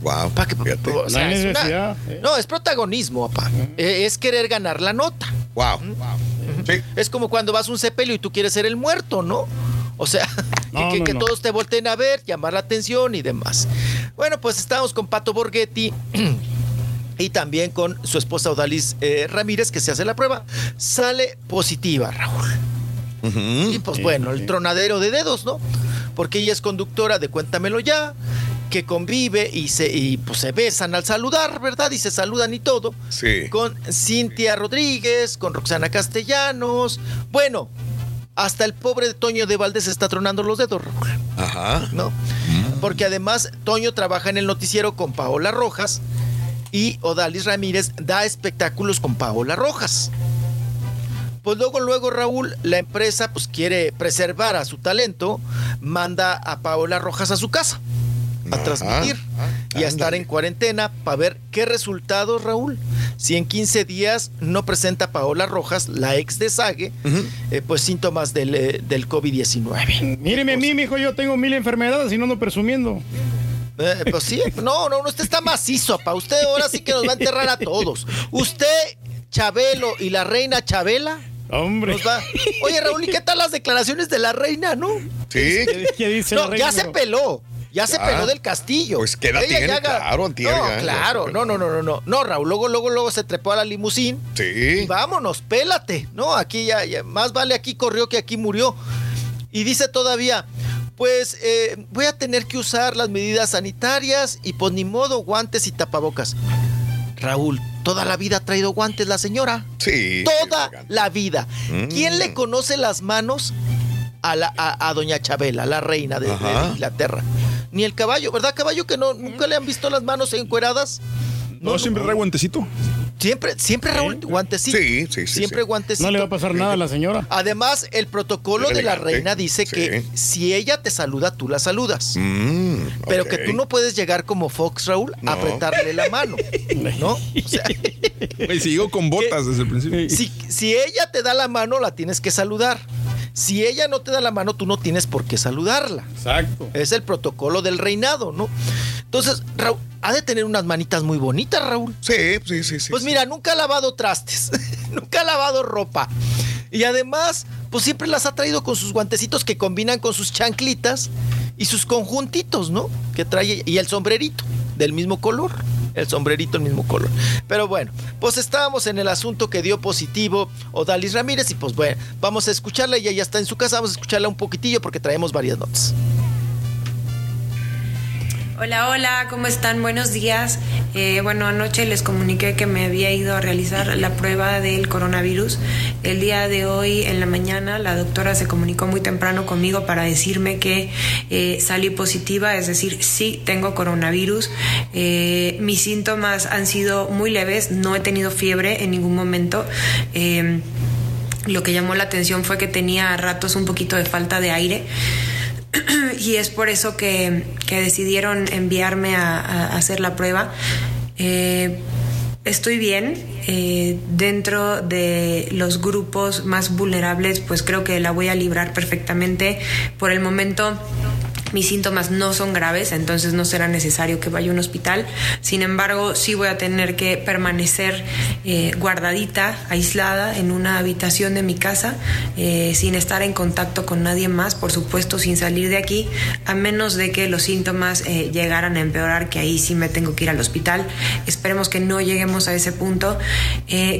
Wow.
¿Para qué? O sea,
No hay
es una-
necesidad, ¿eh?
no, es protagonismo, papá. Eh, Es querer ganar la nota.
Wow.
Es como cuando vas a un sepelio y tú quieres ser el muerto, ¿no? O sea,
No,
que,
no,
que
no.
todos te volteen a ver, llamar la atención y demás. Bueno, pues estamos con Pato Borghetti. Y también con su esposa Odalis eh, Ramírez, que se hace la prueba. Sale positiva, Raúl. Y pues bueno, el tronadero de dedos, ¿no? Porque ella es conductora de Cuéntamelo Ya, que convive y se, y, pues, se besan al saludar, ¿verdad? Y se saludan y todo.
Sí.
Con Cintia Rodríguez, con Roxana Castellanos. Bueno, hasta el pobre Toño de Valdés está tronando los dedos.
Ajá.
¿No? Porque además Toño trabaja en el noticiero con Paola Rojas y Odalis Ramírez da espectáculos con Paola Rojas. Pues luego, luego Raúl, la empresa pues quiere preservar a su talento, manda a Paola Rojas a su casa a transmitir y a estar en cuarentena para ver qué resultados, Raúl. Si en 15 días no presenta Paola Rojas, la ex de Sague, eh, pues síntomas del, eh, del COVID-19.
Míreme a mí, mijo, yo tengo mil enfermedades y no ando presumiendo.
Eh, pues sí, no, no, usted está macizo, pa. Usted ahora sí que nos va a enterrar a todos. Usted, Chabelo y la reina Chabela.
Hombre.
Nos va... Oye, Raúl, ¿y qué tal las declaraciones de la reina, no?
Sí.
¿Qué dice
No,
la reina,
ya se peló. Ya se peló del castillo.
Pues, ¿qué edad
Ella
tiene?
ya
Claro, antier
No,
ya.
claro. No, no, no, no, no. No, Raúl, luego, luego, luego se trepó a la limusín.
Sí.
Y vámonos, pélate. No, aquí ya, ya- más vale aquí corrió que aquí murió. Y dice todavía, pues eh, voy a tener que usar las medidas sanitarias y pues ni modo, guantes y tapabocas. Raúl, toda la vida ha traído guantes la señora.
Sí.
Toda la vida.
Mm.
¿Quién le conoce las manos a, la, a, a doña Chabela, la reina de. Inglaterra? Ni el caballo, ¿verdad, caballo? Que no, nunca le han visto las manos encueradas.
No, siempre trae guantecito.
Siempre, siempre Raúl, guantecito.
Sí, sí, sí,
Siempre
sí.
guantecito.
No le va a pasar nada a la señora.
Además, el protocolo de la reina dice
sí.
que si ella te saluda, tú la saludas.
Mm,
Pero que tú no puedes llegar como Fox, Raúl,
No.
a apretarle la mano. ¿No? O sea,
Y si con botas desde el principio.
si, si ella te da la mano, la tienes que saludar. Si ella no te da la mano, tú no tienes por qué saludarla.
Exacto.
Es el protocolo del reinado, ¿no? Entonces, Raúl, ha de tener unas manitas muy bonitas, Raúl.
Sí, sí, sí, sí.
Pues mira, nunca ha lavado trastes, nunca ha lavado ropa. Y además, pues siempre las ha traído con sus guantecitos que combinan con sus chanclitas y sus conjuntitos, ¿no? Que trae y el sombrerito del mismo color. El sombrerito el mismo color. Pero bueno, pues estábamos en el asunto que dio positivo Odalis Ramírez y pues bueno, vamos a escucharla. Ella ya está en su casa, vamos a escucharla un poquitillo porque traemos varias notas.
Hola, hola, ¿cómo están? Buenos días. Eh, bueno, anoche les comuniqué que me había ido a realizar la prueba del coronavirus. El día de hoy, en la mañana, la doctora se comunicó muy temprano conmigo para decirme que eh, salí positiva, es decir, sí tengo coronavirus. Eh, mis síntomas han sido muy leves, no he tenido fiebre en ningún momento. Eh, lo que llamó la atención fue que tenía a ratos un poquito de falta de aire y es por eso que, que decidieron enviarme a, a hacer la prueba. Eh, estoy bien. eh, dentro de los grupos más vulnerables, pues creo que la voy a librar perfectamente. Por el momento mis síntomas no son graves, entonces no será necesario que vaya a un hospital. Sin embargo, sí voy a tener que permanecer eh, guardadita, aislada en una habitación de mi casa, eh, sin estar en contacto con nadie más, por supuesto, sin salir de aquí, a menos de que los síntomas eh, llegaran a empeorar, que ahí sí me tengo que ir al hospital. Esperemos que no lleguemos a ese punto.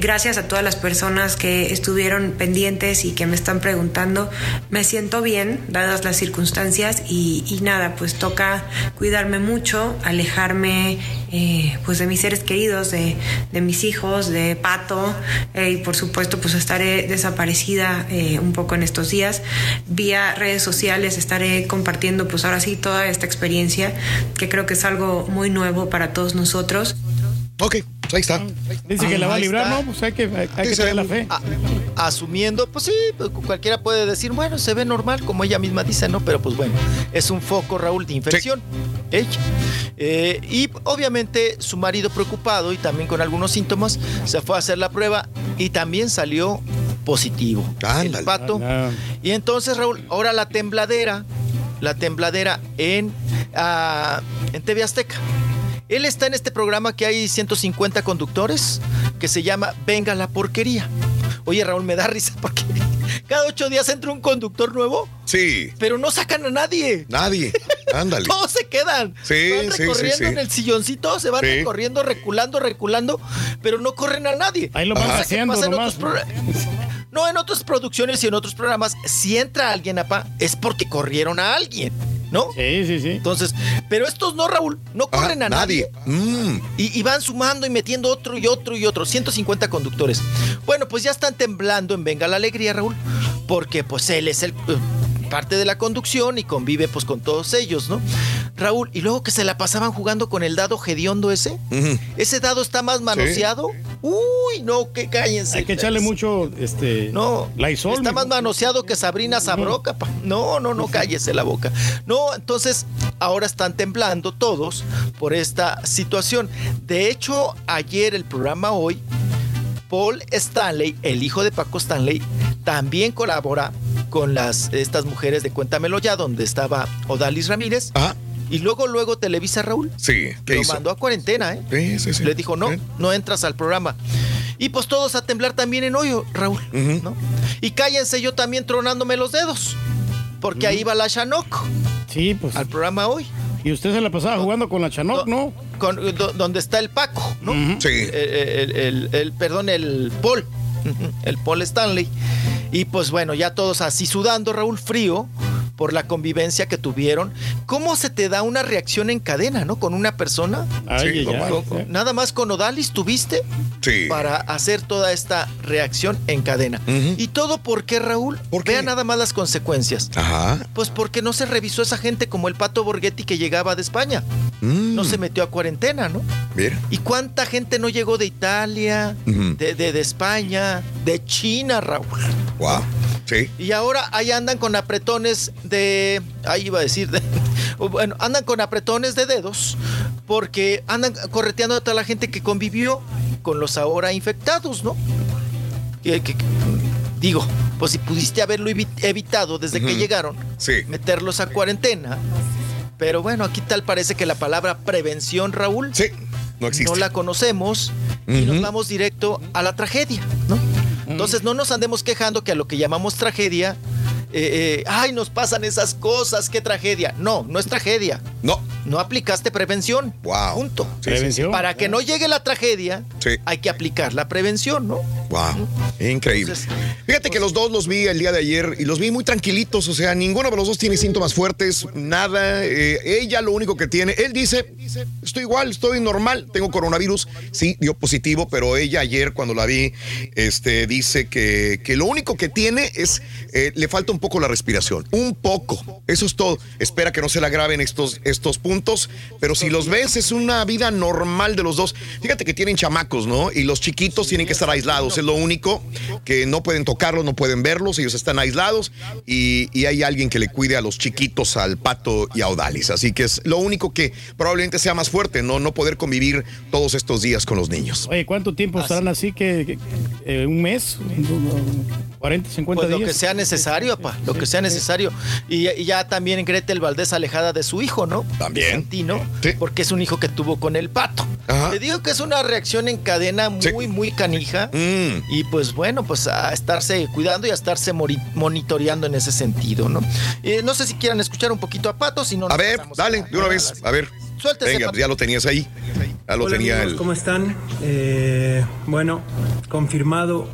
Gracias a todas las personas que estuvieron pendientes y que me están preguntando. Me siento bien, dadas las circunstancias, y, y nada, pues toca cuidarme mucho, alejarme eh, pues de mis seres queridos, de, de mis hijos, de Pato, eh, y por supuesto pues estaré desaparecida eh, un poco en estos días. Vía redes sociales estaré compartiendo pues ahora sí toda esta experiencia, que creo que es algo muy nuevo para todos nosotros.
Ok, ahí está.
Dice que la va a librar,
está.
¿no? Pues hay que, hay, hay que
Dice,
tener la fe.
a- asumiendo, pues sí, pues, cualquiera puede decir, bueno, se ve normal, como ella misma dice, ¿no? Pero pues bueno, es un foco, Raúl, de infección. Ella. Eh, y obviamente su marido preocupado y también con algunos síntomas, se fue a hacer la prueba y también salió positivo. El pato. Y entonces, Raúl, ahora la tembladera, la tembladera en, ah, en TV Azteca. Él está en este programa que hay 150 conductores, que se llama Venga la porquería. Oye, Raúl, me da risa porque cada ocho días entra un conductor nuevo,
Sí.
pero no sacan a nadie.
Nadie. Ándale.
Todos se quedan.
Sí,
van
sí, sí,
recorriendo
sí.
en el silloncito, se van
Sí.
recorriendo, reculando, reculando, pero no corren a nadie.
Ahí lo van haciendo
pasa en otros No, en otras producciones y en otros programas, si entra alguien, apa, es porque corrieron a alguien, ¿no?
Sí, sí, sí.
Entonces, pero estos no, Raúl, no corren a nadie.
Mm.
Y, y van sumando y metiendo otro y otro y otro. 150 conductores. Bueno, pues ya están temblando en Venga la Alegría, Raúl. porque pues él es el parte de la conducción y convive pues con todos ellos, ¿no? Raúl, y luego que se la pasaban jugando con el dado hediondo ese, ese dado está más manoseado. Uy, no, que cállense.
Hay que echarle mucho, este,
no, Está más manoseado que Sabrina Sabroca, No, no, no, cállese la boca. No, entonces ahora están temblando todos por esta situación. De hecho, ayer el programa hoy Paul Stanley, el hijo de Paco Stanley, también colabora con las, estas mujeres de Cuéntamelo ya, donde estaba Odalis Ramírez. Ah. Y luego, luego Televisa Raúl.
Sí,
Lo mandó a cuarentena, ¿eh? Sí, sí, sí. Le dijo, no, no entras al programa. Y pues todos a temblar también en hoyo, Raúl. ¿no? Y cállense yo también tronándome los dedos. Porque ahí va la Shanok.
Sí, pues.
Al programa hoy.
Y usted se la pasaba jugando con la Chanoc, ¿no?
Con, donde está el Paco, ¿no? Sí. El, perdón, el Paul. El Paul Stanley. Y pues bueno, ya todos así sudando, Raúl Frío por la convivencia que tuvieron. ¿Cómo se te da una reacción en cadena, no? Con una persona.
sí,
Nada más con Odalis tuviste
sí.
para hacer toda esta reacción en cadena. Y todo porque Raúl, ¿Por vea nada más las consecuencias.
Ajá.
Pues porque no se revisó esa gente como el Pato Borghetti que llegaba de España.
Mm.
No se metió a cuarentena, ¿no?
Bien.
¿Y cuánta gente no llegó de Italia, de, de, España, de China, Raúl?
Wow. Sí.
Y ahora ahí andan con apretones de. Ahí iba a decir. De, bueno, andan con apretones de dedos porque andan correteando a toda la gente que convivió con los ahora infectados, ¿no? digo, pues si pudiste haberlo evitado desde que llegaron, meterlos a cuarentena. Pero bueno, aquí tal parece que la palabra prevención, Raúl,
sí, no, existe.
no la conocemos y nos vamos directo a la tragedia, ¿no? Entonces no nos andemos quejando que a lo que llamamos tragedia, eh, eh, ay, nos pasan esas cosas, qué tragedia. No, no es tragedia.
No.
No aplicaste prevención.
Wow.
Punto.
prevención.
Para que no llegue la tragedia, hay que aplicar la prevención, ¿no?
Wow. Increíble. Fíjate que los dos los vi el día de ayer y los vi muy tranquilitos. O sea, ninguno de los dos tiene síntomas fuertes, nada. Eh, ella lo único que tiene, él dice, estoy igual, estoy normal, tengo coronavirus. Sí, dio positivo, pero ella ayer cuando la vi, este, dice que, que lo único que tiene es, le falta un un poco la respiración, un poco. Eso es todo. Espera que no se le agraven estos, estos puntos, pero si los ves es una vida normal de los dos. Fíjate que tienen chamacos, ¿no? Y los chiquitos tienen que estar aislados, es lo único, que no pueden tocarlos, no pueden verlos, ellos están aislados y, hay alguien que le cuide a los chiquitos, al pato y a Odalis. Así que es lo único que probablemente sea más fuerte, ¿no? No poder convivir todos estos días con los niños.
Oye, ¿cuánto tiempo estarán así que, eh, un mes? 40, 50
pues
días.
Lo que sea necesario, lo que sea necesario. Y, ya también Gretel Valdés alejada de su hijo, ¿no?
También.
Santino, porque es un hijo que tuvo con el pato. Te digo que es una reacción en cadena muy, muy canija.
Mm.
Y pues bueno, pues a estarse cuidando y a estarse monitoreando en ese sentido, ¿no? Eh, no sé si quieran escuchar un poquito a Pato, si no.
A ver, dale, de una vez, a ver.
Suéltese,
Venga, ya lo tenías ahí. Ya lo tenía el...
¿Cómo están? Eh, bueno, confirmado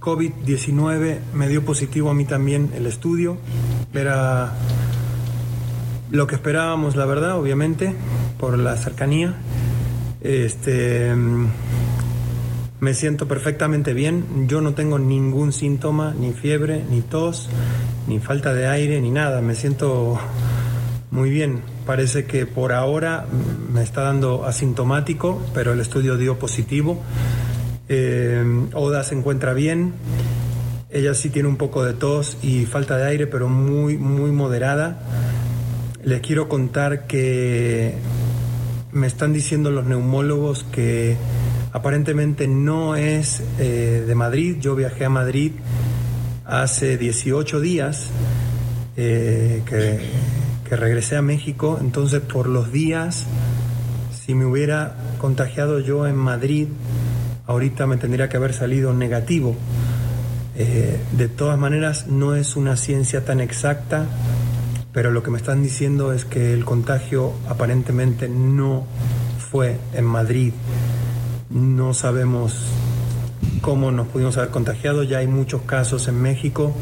COVID-19, me dio positivo a mí también el estudio. Era lo que esperábamos, la verdad, obviamente, por la cercanía. Este, me siento perfectamente bien. Yo no tengo ningún síntoma, ni fiebre, ni tos, ni falta de aire, ni nada. Me siento muy bien. Parece que por ahora me está dando asintomático, pero el estudio dio positivo. Eh, Oda se encuentra bien. Ella sí tiene un poco de tos y falta de aire, pero muy, muy moderada. Les quiero contar que me están diciendo los neumólogos que aparentemente no es eh, de Madrid. Yo viajé a Madrid hace 18 días eh, que, regresé a México. Entonces, por los días, si me hubiera contagiado yo en Madrid, ahorita me tendría que haber salido negativo. Eh, de todas maneras, no es una ciencia tan exacta, pero lo que me están diciendo es que el contagio aparentemente no fue en Madrid. No sabemos cómo nos pudimos haber contagiado, ya hay muchos casos en México.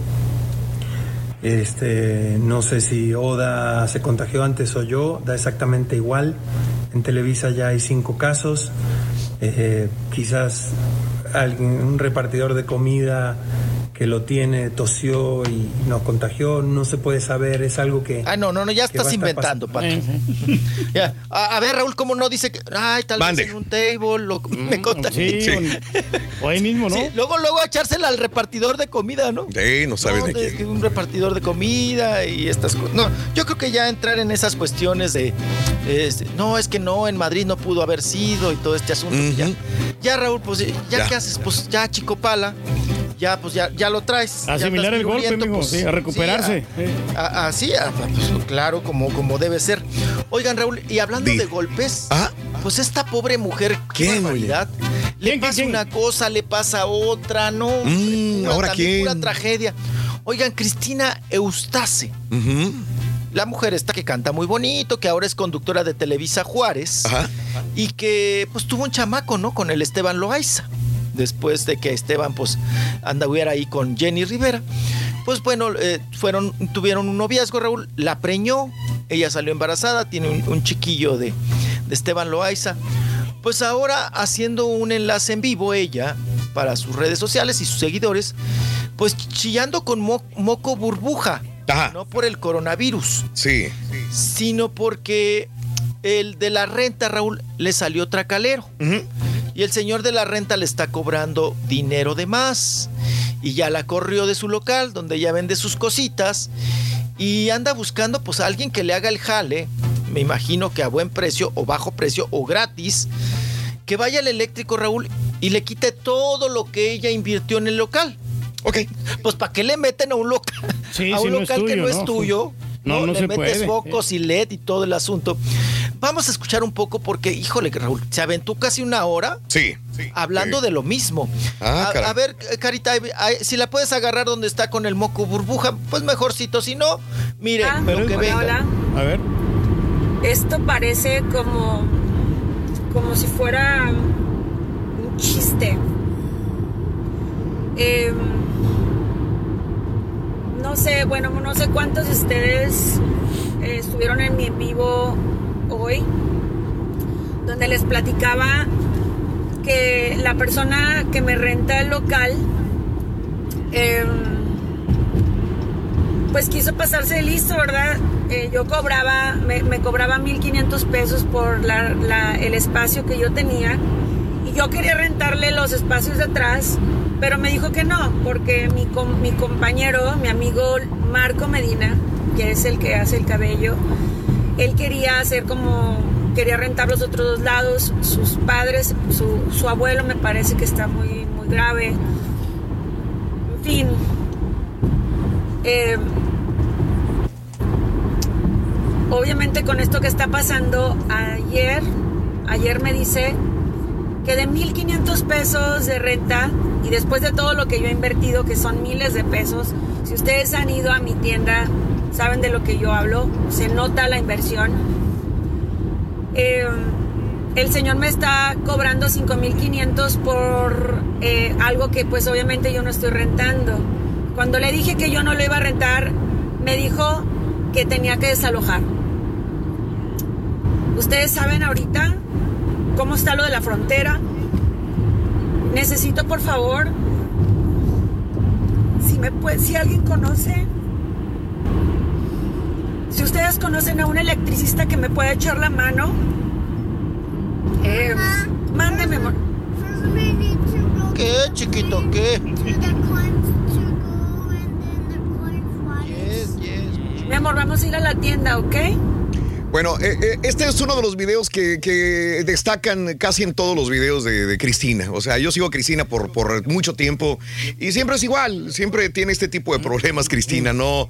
Este, no sé si Oda se contagió antes o yo, da exactamente igual. En Televisa ya hay cinco casos. Eh, quizás alguien, un repartidor de comida que lo tiene tosió y nos contagió, no se puede saber, es algo que...
Ah, no, no, no, ya estás inventando, Pato. ya. A, ver, Raúl, ¿cómo no dice que, ay, tal vez en un table, lo, me
Mm,
conta.
Sí, o ahí mismo, ¿no?
Sí, luego, luego echársela al repartidor de comida, ¿no?
Sí, no sabes
No,
de
de-
quién.
Un repartidor de comida y estas cosas. No, yo creo que ya entrar en esas cuestiones de, este, no, es que no, en Madrid no pudo haber sido y todo este asunto. ya, ya, Raúl, pues ya,
Ya.
qué haces, pues ya chico pala, ya pues ya, ya lo traes.
Asimilar el golpe, mijo,
pues,
sí, a recuperarse.
Así, pues, claro, como, como debe ser. Oigan, Raúl, y hablando de golpes, pues esta pobre mujer, qué barbaridad. Le pasa una cosa, le pasa otra, ¿no?
Mm,
Pura-
¿ahora quién?
Pura tragedia. Oigan, Cristina Eustace. La mujer esta que canta muy bonito, que ahora es conductora de Televisa Juárez. Y que pues tuvo un chamaco, ¿no? Con el Esteban Loaiza. Después de que Esteban pues anduviera ahí con Jenny Rivera. Pues bueno, eh, fueron, tuvieron un noviazgo, Raúl, la preñó, ella salió embarazada, tiene un, un chiquillo de, de Esteban Loaiza. Pues ahora haciendo un enlace en vivo ella para sus redes sociales y sus seguidores, pues chillando con mo- moco burbuja, no por el coronavirus,
Sí.
sino porque el de la renta, Raúl, le salió tracalero. Y el señor de la renta le está cobrando dinero de más. Y ya la corrió de su local, donde ella vende sus cositas. Y anda buscando, pues, a alguien que le haga el jale. Me imagino que a buen precio, o bajo precio, o gratis. Que vaya al eléctrico, Raúl, y le quite todo lo que ella invirtió en el local.
Ok.
Pues, ¿para qué le meten a un local?
Sí,
a
si
un
no
local que
tuyo,
no es
¿no?
tuyo.
No, no
le
se
metes
puede.
focos y LED y todo el asunto. Vamos a escuchar un poco porque, híjole, Raúl, se aventó casi una hora
Sí.
hablando
Sí.
de lo mismo.
Ah,
a, ver, Carita, si la puedes agarrar donde está con el moco burbuja, pues mejorcito. Si no, mire,
Ah,
lo que venga.
hola.
A ver.
Esto parece como, como si fuera un chiste. Em, no sé, bueno, no sé cuántos de ustedes eh, estuvieron en mi en vivo hoy, donde les platicaba que la persona que me renta el local, em, pues quiso pasarse de listo, ¿verdad? Eh, yo cobraba, me, me cobraba 1500 pesos por el espacio que yo tenía y yo quería rentarle los espacios de atrás, pero me dijo que no, porque mi, mi compañero, mi amigo Marco Medina, que es el que hace el cabello, él quería hacer como, quería rentar los otros dos lados, sus padres, su, su abuelo me parece que está muy, muy grave. En fin, eh, obviamente con esto que está pasando, ayer, ayer me dice que de 1.500 pesos de renta y después de todo lo que yo he invertido, que son miles de pesos, si ustedes han ido a mi tienda, saben de lo que yo hablo, se nota la inversión. Eh, el señor me está cobrando 5.500 por eh, algo que pues obviamente yo no estoy rentando. Cuando le dije que yo no lo iba a rentar, me dijo que tenía que desalojar. Ustedes saben ahorita cómo está lo de la frontera. Necesito por favor, si me si alguien conoce, si ustedes conocen a un electricista que me pueda echar la mano, eh, mándeme, amor.
¿Qué, chiquito? ¿Qué?
Mi amor, vamos a ir a la tienda, ¿ok?
Bueno, eh, eh, este es uno de los videos que, que destacan casi en todos los videos de, de Cristina. O sea, yo sigo a Cristina por, por mucho tiempo y siempre es igual. Siempre tiene este tipo de problemas, Cristina. No,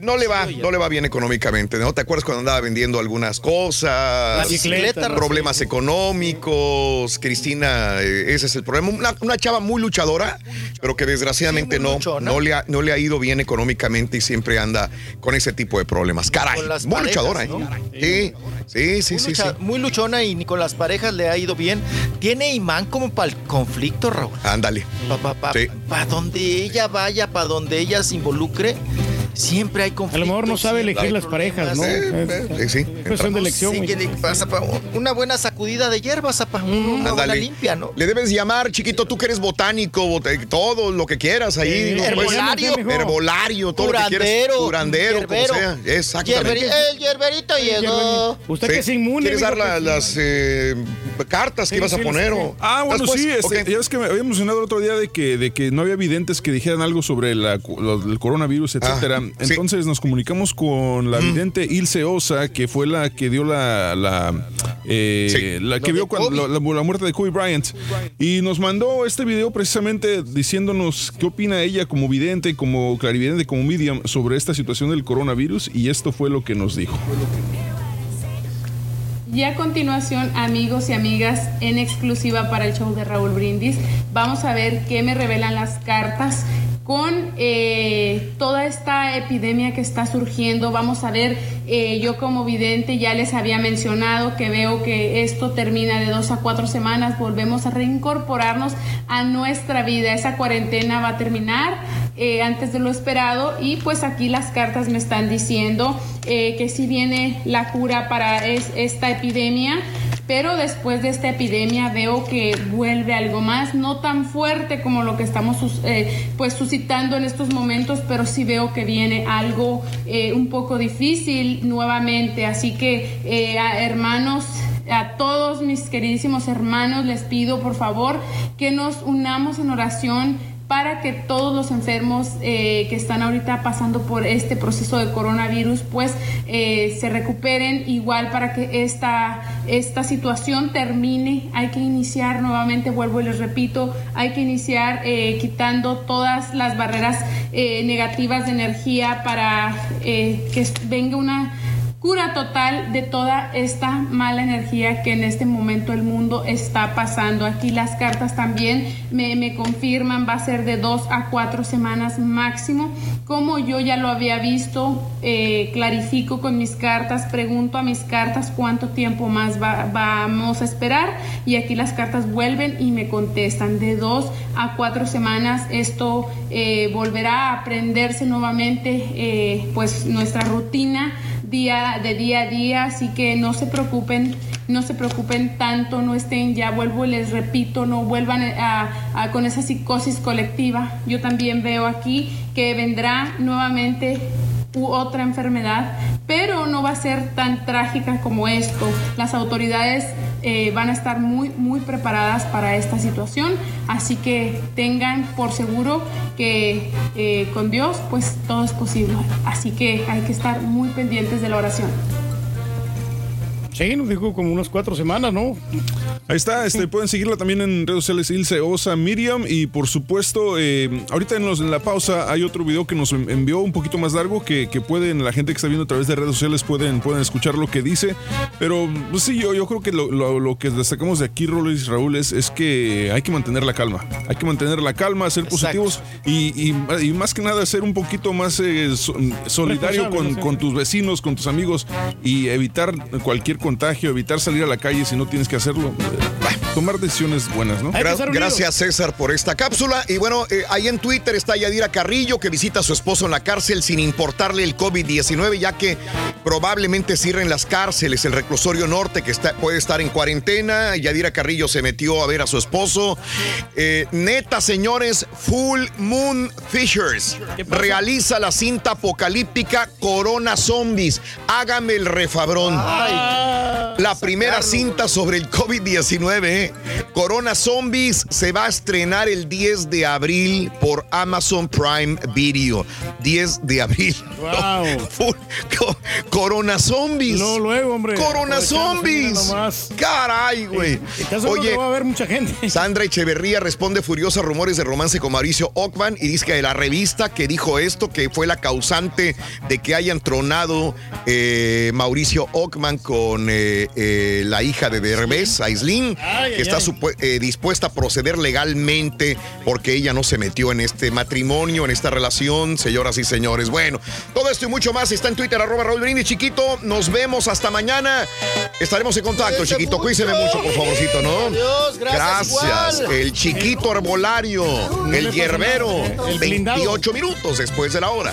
no le va, no le va bien económicamente. ¿No te acuerdas cuando andaba vendiendo algunas cosas?
La bicicleta,
problemas económicos. Cristina, eh, ese es el problema. Una, una chava muy luchadora, pero que desgraciadamente no, no, le ha, no le ha ido bien económicamente y siempre anda con ese tipo de problemas. Caray, muy
parejas,
luchadora, ¿eh?
¿no?
Sí, sí, sí,
Muy
sí,
lucha-
sí.
Muy luchona y ni con las parejas le ha ido bien. Tiene imán como para el conflicto, Raúl.
Ándale.
Para
Sí.
donde ella vaya, para donde ella se involucre, siempre hay conflictos.
A lo mejor no sabe elegir las parejas, ¿no?
Sí, sí.
Es cuestión de elección.
Sí,
güey.
¿qué le pasa, pa? Una buena sacudida de hierbas, apa. Una buena limpia, ¿no?
Le debes llamar, chiquito, tú que eres botánico, bote- todo lo que quieras ahí.
Sí,
¿no? Pues,
herbolario.
Herbolario, todo lo que quieras.
Curandero,
Curandero, como sea. Exactamente.
Yerberi- el hierberito llegó.
Usted
Sí.
que es inmune.
¿Quieres dar la-
que-
las eh, cartas que
Sí,
ibas a
sí,
poner?
sí.
o-
Ah, bueno,
Después,
sí, este,
ok.
ya ves que me había mencionado el otro día de que, de que no había videntes que dijeran algo sobre la, el coronavirus, etcétera.
Ah, sí.
Entonces nos comunicamos con la vidente Ilse Osa, que fue la que dio la, la, eh, la que vio cuando, la, la muerte de Kobe Bryant. Y nos mandó este video precisamente diciéndonos qué opina ella como vidente, como clarividente, como medium sobre esta situación del coronavirus. Y esto fue lo que nos dijo.
Y a continuación, amigos y amigas, en exclusiva para el show de Raúl Brindis, vamos a ver qué me revelan las cartas con eh, toda esta epidemia que está surgiendo. Vamos a ver, eh, yo como vidente ya les había mencionado que veo que esto termina de dos a cuatro semanas, volvemos a reincorporarnos a nuestra vida. Esa cuarentena va a terminar eh, antes de lo esperado y pues aquí las cartas me están diciendo que si viene la cura para es- esta epidemia, pero después de esta epidemia veo que vuelve algo más, no tan fuerte como lo que estamos eh, pues suscitando en estos momentos, pero sí veo que viene algo eh, un poco difícil nuevamente, así que eh, hermanos, a todos mis queridísimos hermanos les pido por favor que nos unamos en oración para que todos los enfermos eh, que están ahorita pasando por este proceso de coronavirus pues eh, se recuperen. Igual para que esta, esta situación termine hay que iniciar nuevamente vuelvo y les repito hay que iniciar eh, quitando todas las barreras eh, negativas de energía para eh, que venga una cura total de toda esta mala energía que en este momento el mundo está pasando. Aquí las cartas también me, me confirman, va a ser de dos a cuatro semanas máximo. Como yo ya lo había visto, eh, clarifico con mis cartas, pregunto a mis cartas cuánto tiempo más va- vamos a esperar y aquí las cartas vuelven y me contestan de dos a cuatro semanas. Esto eh, volverá a aprenderse nuevamente eh, pues nuestra rutina día de día a día, así que no se preocupen, no se preocupen tanto, no estén, ya vuelvo y les repito, no vuelvan a, a- con esa psicosis colectiva. Yo también veo aquí que vendrá nuevamente u otra enfermedad, pero no va a ser tan trágica como esto. Las autoridades eh, van a estar muy, muy preparadas para esta situación, así que tengan por seguro que eh, con Dios pues todo es posible. Así que hay que estar muy pendientes de la oración.
Sí, nos dijo como unas cuatro semanas, ¿no?
Ahí está, este, pueden seguirla también en redes sociales Ilse Osa Miriam y por supuesto, eh, ahorita en, los- en la pausa hay otro video que nos en- envió un poquito más largo que, que pueden, la gente que está viendo a través de redes sociales pueden, pueden escuchar lo que dice, pero pues sí, yo, yo creo que lo, lo- lo que destacamos de aquí, Rolis Raúl, es, es que hay que mantener la calma, hay que mantener la calma, ser positivos y, y- y más que nada ser un poquito más eh, so- solidario con, con tus vecinos, con tus amigos y evitar cualquier contagio, evitar salir a la calle si no tienes que hacerlo. Tomar decisiones buenas, ¿no?
Gra- gracias César por esta cápsula. Y bueno, eh, ahí en Twitter está Yadira Carrillo que visita a su esposo en la cárcel sin importarle el COVID-19 ya que probablemente cierren las cárceles. El reclusorio norte que está, puede estar en cuarentena. Yadira Carrillo se metió a ver a su esposo. Eh, neta, señores, Full Moon Fishers realiza la cinta apocalíptica Corona Zombies. Hágame el refabrón. La primera cinta sobre el COVID-19, Corona Zombies, se va a estrenar el 10 de abril por Amazon Prime Video. 10 de abril.
Wow.
Corona Zombies.
No, luego, hombre.
Corona Zombies. Caray, güey.
no va a haber mucha gente.
Sandra Echeverría responde furiosa a rumores de romance con Mauricio Ockman y dice que la revista que dijo esto, que fue la causante de que hayan tronado eh, Mauricio Ockman con eh, eh, la hija de Derbez, Aislinn,
Ay,
que
ay,
está eh, dispuesta a proceder legalmente porque ella no se metió en este matrimonio, en esta relación, señoras y señores. Bueno, todo esto y mucho más está en Twitter, arroba Raúl Brindis, chiquito. Nos vemos hasta mañana. Estaremos en contacto, chiquito. Cuídese mucho, por favorcito, ¿no?
Adiós, gracias,
Gracias.
igual.
El chiquito arbolario, el hierbero.
El blindado.
28 minutos después de la hora.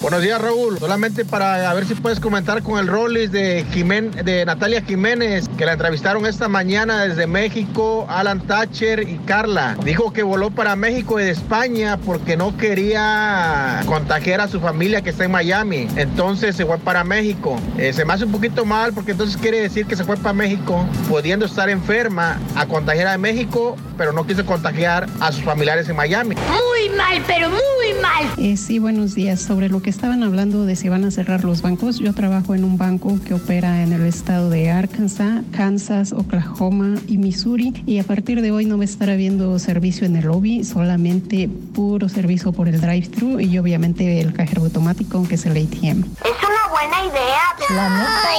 Buenos días, Raúl. Solamente para ver si puedes comentar con el Rollis de, Jimen- de Natalia Jiménez, que la entrevistaron esta mañana desde México, Alan Thatcher y Carla. Dijo que voló para México y de España porque no quería contagiar a su familia que está en Miami. Entonces se fue para México. Eh, se me hace un poquito mal porque entonces quiere decir que se fue para México, pudiendo estar enferma, a contagiar a México, pero no quiso contagiar a sus familiares en Miami.
Muy mal, pero muy mal.
Eh, sí, buenos días. Sobre lo que estaban hablando de si van a cerrar los bancos, yo trabajo en un banco que opera en el estado de Arkansas, Kansas, Oklahoma y Missouri y a partir de hoy no va a estar habiendo servicio en el lobby, solamente puro servicio por el drive-thru y obviamente el cajero automático que es el ATM.
Es una buena idea.
La neta,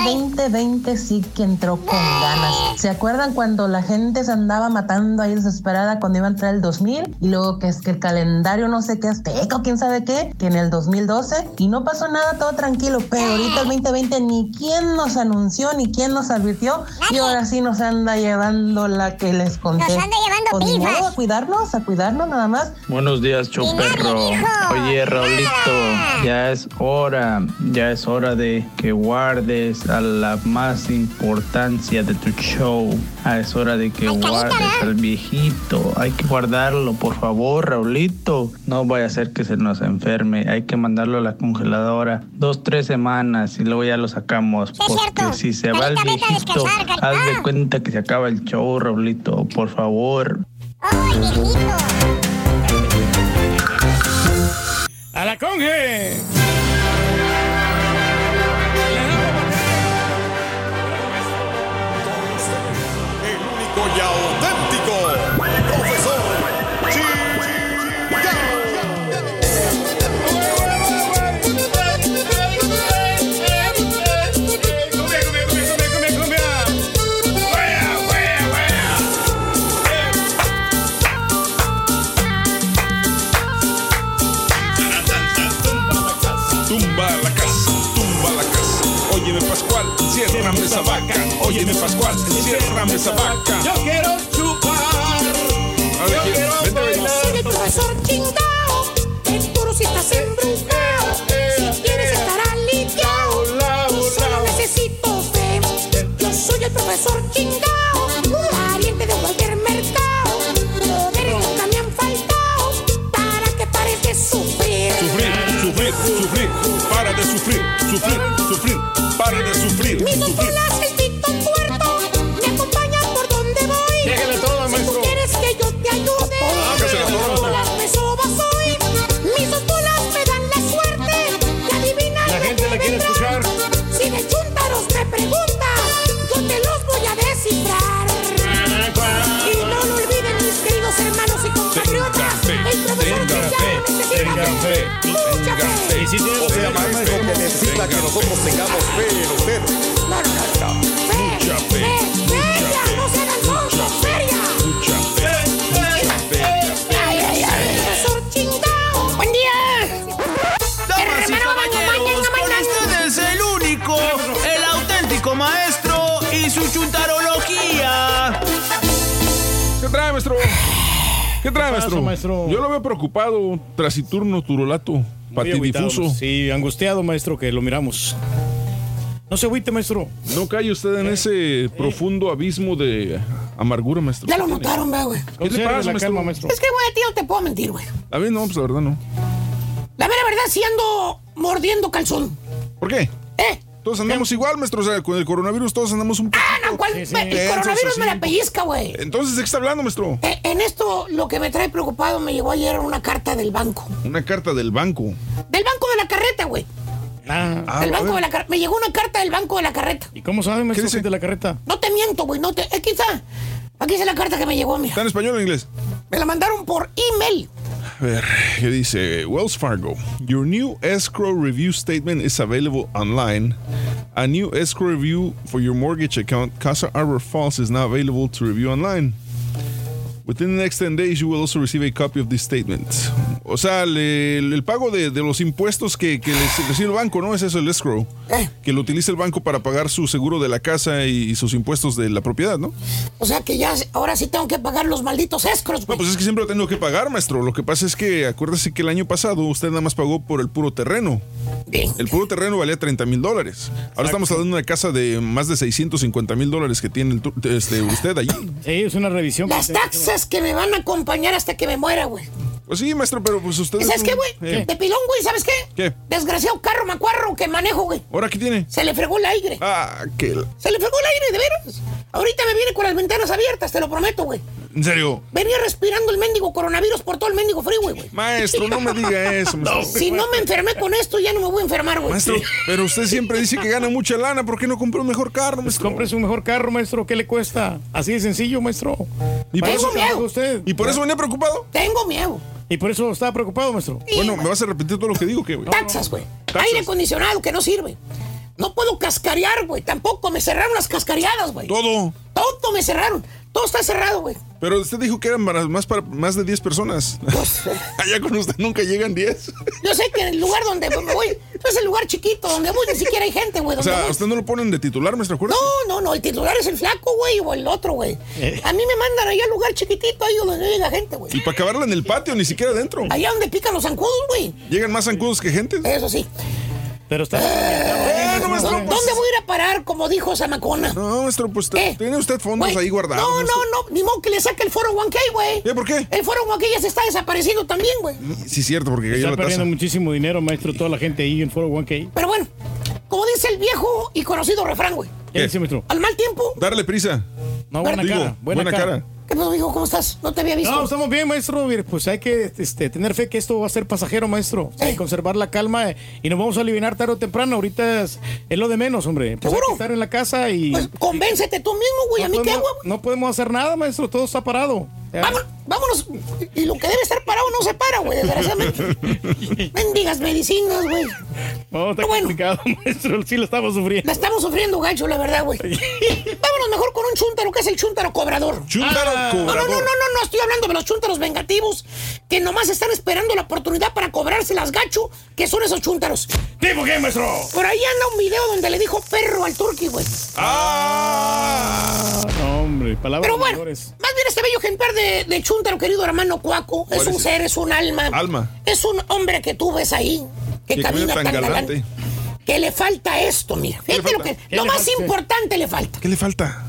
este 2020 sí que entró con ganas. ¿Se acuerdan cuando la gente se andaba matando ahí desesperada cuando iba a entrar el 2000? Y luego que es que el calendario no sé qué azteca o quién sabe qué, que en el 2012 y no pasó nada, todo tranquilo. Pero ahorita el 2020 ni quién nos anunció ni quién nos advirtió y ahora sí nos anda llevando la que les conté.
Nos anda llevando
Pues
pifas.
modo, a cuidarnos, a cuidarnos nada más.
Buenos días, show perro. Oye, Raulito, ya es hora, ya es hora de que guardes a la más importancia de tu show. Ah, es hora de que guardes al viejito. Hay que guardarlo, por favor, Raulito. No vaya a ser que se nos enferme. Hay que mandarlo a la congeladora dos, tres semanas y luego ya lo sacamos. Porque si se va el viejito, haz de cuenta que se acaba el show, Raulito. Por favor.
¡A la conge!
El único y
Pascual, ciérrame esa vaca. Óyeme Pascual, ciérrame esa vaca.
Yo quiero chupar.
A ver, ¿quién? Vente, ven.
Soy el profesor chingao. Es duro si estás embrujado. Si quieres estar aliviado. Y solo necesito fe. Yo soy el profesor chingao. Pariente de cualquier mercado. Poderes nunca me han faltado. Para que pares de sufrir.
Sufrir, sufrir, sufrir. Para de sufrir, sufrir, sufrir. ¿Qué trae, maestro? maestro? Yo lo veo preocupado, trasiturno, turulato, patidifuso.
Sí, angustiado, maestro, que lo miramos. No se agüite, maestro.
No cae usted en ese profundo abismo de amargura, maestro.
Ya lo notaron, ve, güey.
¿Qué le pasa, maestro?
Es que, güey, a ti no te puedo mentir, güey.
A mí no, pues la verdad no.
La mera verdad, sí ando mordiendo calzón.
¿Por qué?
¿Eh?
Todos andamos igual, maestro. O sea, con el coronavirus todos andamos un poco.
Ah, no, ¿cuál? Me- el coronavirus me la pellizca, güey.
Entonces, ¿de qué está hablando, maestro?
Eh, en esto, lo que me trae preocupado, me llegó ayer una carta del banco.
Una carta del banco.
Del banco de la carreta, güey.
Ah,
del
a
banco de la carreta. Me llegó una carta del banco de la carreta.
¿Y cómo sabe, maestro, que es de la carreta?
No te miento, güey. No te. Está. Aquí está la carta que me llegó, mira.
¿Está en español o en inglés?
Me la mandaron por email.
Ver, ¿qué dice? Wells Fargo. Your new escrow review statement is available online. A new escrow review for your mortgage account, Casa Arbor Falls, is now available to review online. Within the next 10 days, you will also receive a copy of this statement. O sea, le- el, pago de, de los impuestos que, que les recibe el banco, ¿no? Es eso, el escrow. Que lo utiliza el banco para pagar su seguro de la casa y, sus impuestos de la propiedad, ¿no?
O sea que ya ahora sí tengo que pagar los malditos escros,
No,
güey.
pues es que siempre lo tengo que pagar, maestro. Lo que pasa es que acuérdese que el año pasado usted nada más pagó por el puro terreno. El puro terreno valía 30 mil dólares. Ahora estamos hablando de una casa de más de 650 mil dólares que tiene el este, usted allí.
Sí, es una revisión.
Las taxas que me van a acompañar hasta que me muera, güey.
Pues sí, maestro, pero pues usted.
¿Y ¿Sabes
es
qué, güey?
Eh,
De pilón, güey, ¿sabes qué?
¿Qué?
Desgraciado carro macuarro que manejo, güey.
¿Ahora qué tiene?
Se le fregó el aire.
Ah, que.
Se le fregó el aire, de veras. Ahorita me viene con las ventanas abiertas, te lo prometo, güey.
¿En serio?
Venía respirando el mendigo coronavirus por todo el mendigo freeway, güey.
Maestro, no me diga eso. maestro.
Si no me enfermé con esto, ya no me voy a enfermar, güey.
Maestro, pero usted siempre dice que gana mucha lana. ¿Por qué no compró un mejor carro, maestro?
Compres un mejor carro, maestro. ¿Qué le cuesta? Así de sencillo, maestro.
¿Y por,
Para
eso,
trabaja usted.
¿Y por eso venía preocupado?
Tengo miedo.
¿Y por eso estaba preocupado, maestro?
Bueno, ¿me vas a repetir todo lo que digo, qué, güey?
Taxas, güey. Aire acondicionado que no sirve. No puedo cascarear, güey. Tampoco me cerraron las cascareadas, güey.
Todo.
Todo me cerraron. Todo está cerrado, güey.
Pero usted dijo que eran para más, para más de 10 personas.
Pues,
Allá con usted nunca llegan 10.
Yo sé que en el lugar donde me voy, no es el lugar chiquito, donde voy, ni siquiera hay gente, güey.
O sea,
voy.
usted no lo ponen de titular, maestro, acuerdo?
No, no, no, el titular es el flaco, güey, o el otro, güey.
Eh.
A mí me mandan allá al lugar chiquitito, ahí donde no llega gente, güey.
Y para acabarla en el patio, ni siquiera adentro.
Allá donde pican los zancudos, güey.
Llegan más zancudos que gente.
Eso sí.
Pero está.
Maestro,
¿Dónde
pues-
voy a ir a parar, como dijo Samacona?
No, maestro, pues te- tiene usted fondos ahí guardados.
No, no, no, ni modo que le saque el foro 1K, güey.
¿Eh, por qué?
El foro 1K ya se está desapareciendo también, güey.
Sí, cierto, porque
Está
la
perdiendo muchísimo dinero, maestro, toda la gente ahí en Foro 1K.
Pero bueno, como dice el viejo y conocido refrán, güey.
¿Qué dice, maestro?
Al mal tiempo.
Darle prisa.
No, buena
Digo,
cara, buena,
buena
cara.
cara.
¿Qué pasó, hijo? ¿Cómo estás? No te había visto.
No, estamos bien, maestro. Pues hay que este, tener fe que esto va a ser pasajero, maestro. Hay que conservar la calma eh, y nos vamos a aliviar tarde o temprano. Ahorita es, es lo de menos, hombre. Pues hay que estar en la casa y.
Convéncete tú mismo, güey.
no
¿A mí qué hago?
No podemos hacer nada, maestro. Todo está parado.
Vámonos, vámonos. Y lo que debe estar parado no se para, güey, desgraciadamente. Mendigas medicinas, güey.
No, está complicado, maestro. Sí lo estamos sufriendo.
La estamos sufriendo, gacho, la verdad, güey. Vámonos mejor con un chúntaro, que es el chúntaro cobrador.
Chúntaro
No, no, no, no, no, no, estoy hablando de los chúntaros vengativos que nomás están esperando la oportunidad para cobrárselas, gacho, que son esos chúntaros.
¿Tipo qué, maestro?
Por ahí anda un video donde le dijo perro al turqui, güey.
Ah, no, hombre. Palabras
Pero bueno,
mayores.
más bien este bello ejemplar de, de chúntaro, querido hermano Cuaco, es
¿Cuál
un
es?
ser, es un alma.
Alma.
Es un hombre que tú ves ahí, que
Qué
camina tan, galante.
galante.
Que le falta esto, mira.
¿Qué le
Fíjate lo, que, más
falta?
importante le falta.
¿Qué le falta?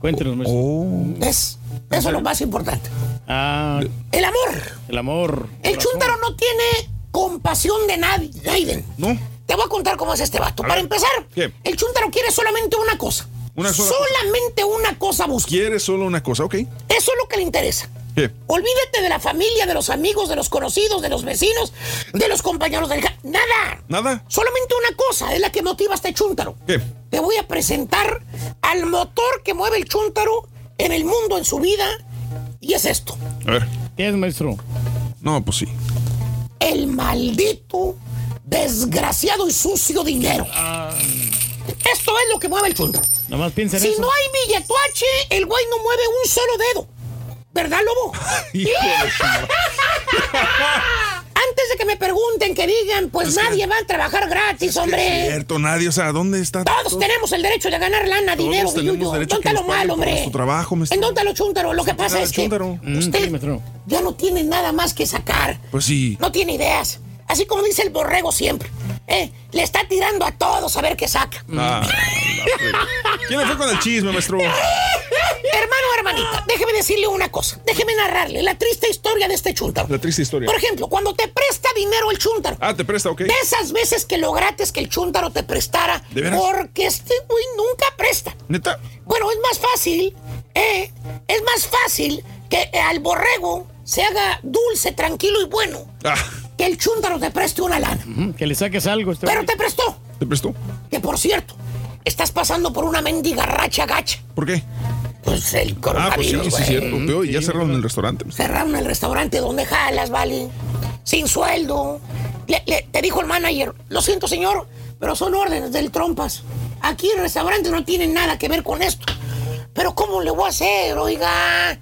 Cuéntenos, maestro.
Oh.
Es, eso es lo más importante.
Ah,
El amor.
el amor.
El
corazón.
chúntaro no tiene compasión de nadie, Aiden.
No.
Te voy a contar cómo es este vato.
A
Para
ver.
empezar,
¿Qué?
el chúntaro quiere solamente una cosa.
Una sola
solamente una cosa busca.
Quiere solo una cosa, ok.
Eso es lo que le interesa.
¿Qué?
Olvídate de la familia, de los amigos, de los conocidos, de los vecinos, de los compañeros del... Nada.
¿Nada?
Solamente una cosa es la que motiva a este chúntaro.
¿Qué?
Te voy a presentar al motor que mueve el chúntaro en el mundo, en su vida. Y es esto.
A ver.
¿Qué es, maestro?
No, pues sí.
El maldito, desgraciado y sucio dinero. Esto es lo que mueve el chúntaro.
Nomás piensa en
Si
eso.
no hay billetuache, el güey no mueve un solo dedo. ¿Verdad, lobo?
Su.
Antes de que me pregunten, que digan, pues
Es que-
nadie va a trabajar gratis,
Es
hombre.
cierto, nadie, o sea, ¿dónde está?
Todos tenemos el derecho de ganar lana,
Todos
dinero, billuyo.
derecho a que
Dóntalo
nos paguen
mal,
por
hombre.
nuestro trabajo, maestro.
En dóntalo chúntaro. Lo que pasa es que
chúntaro.
Mm,
usted
maestro.
ya no tiene nada más que sacar.
Pues sí.
No tiene ideas. Así como dice el borrego siempre. ¿eh? Le está tirando a todos a ver qué saca.
Ah, ¿Quién fue con el chisme, maestro?
Hermano, hermanita, déjeme decirle una cosa. Déjeme narrarle la triste historia de este chúntaro.
La triste historia.
Por ejemplo, cuando te presta dinero el chúntaro.
Ah, te presta, ok.
De esas veces que logrates que el chúntaro te prestara.
¿De veras?
Porque este güey nunca presta.
Neta.
Bueno, es más fácil, ¿eh? Es más fácil que al borrego se haga dulce, tranquilo y bueno.
Ah,
Que el chúntaro te preste una lana.
Que le saques algo. Este
Pero
güey.
te prestó.
¿te prestó?
Que por cierto, estás pasando por una mendiga racha gacha.
¿Por qué?
Pues el
Ah, pues sí,
coronavirus,
sí,
güey.
cierto. Peor, y ya cerraron el restaurante.
Cerraron el restaurante donde jalas, vale. Sin sueldo. Le- le- te dijo el manager, lo siento señor, pero son órdenes del trompas. Aquí el restaurante no tiene nada que ver con esto. Pero ¿cómo le voy a hacer, oiga?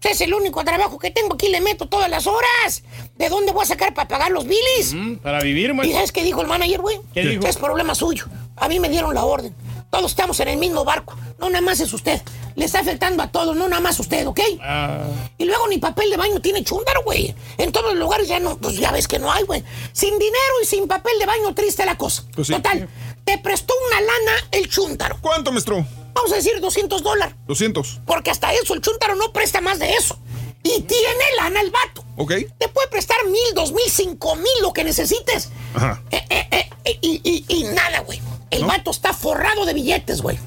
Ese es el único trabajo que tengo. Aquí le meto todas las horas. ¿De dónde voy a sacar para pagar los bilis?
para vivir,
¿Y
maestro.
sabes qué dijo el manager, güey?
¿Qué dijo?
Es problema suyo. A mí me dieron la orden. Todos estamos en el mismo barco. No nada más es usted. Le está afectando a todos, no nada más usted, ¿ok?
Ah,
Y luego ni papel de baño tiene chúndaro, güey. En todos los lugares ya no, pues ya ves que no hay, güey. Sin dinero y sin papel de baño, triste la cosa.
Pues sí.
Total, te prestó una lana el chúntaro.
¿Cuánto, maestro?
Vamos a decir 200 dólares.
200.
Porque hasta eso el chúntaro no presta más de eso. Y tiene lana el vato.
Ok.
Te puede prestar mil, dos mil, cinco mil, lo que necesites.
Ajá.
Eh, eh, eh, y, y- y nada, güey. El vato está forrado de billetes, güey.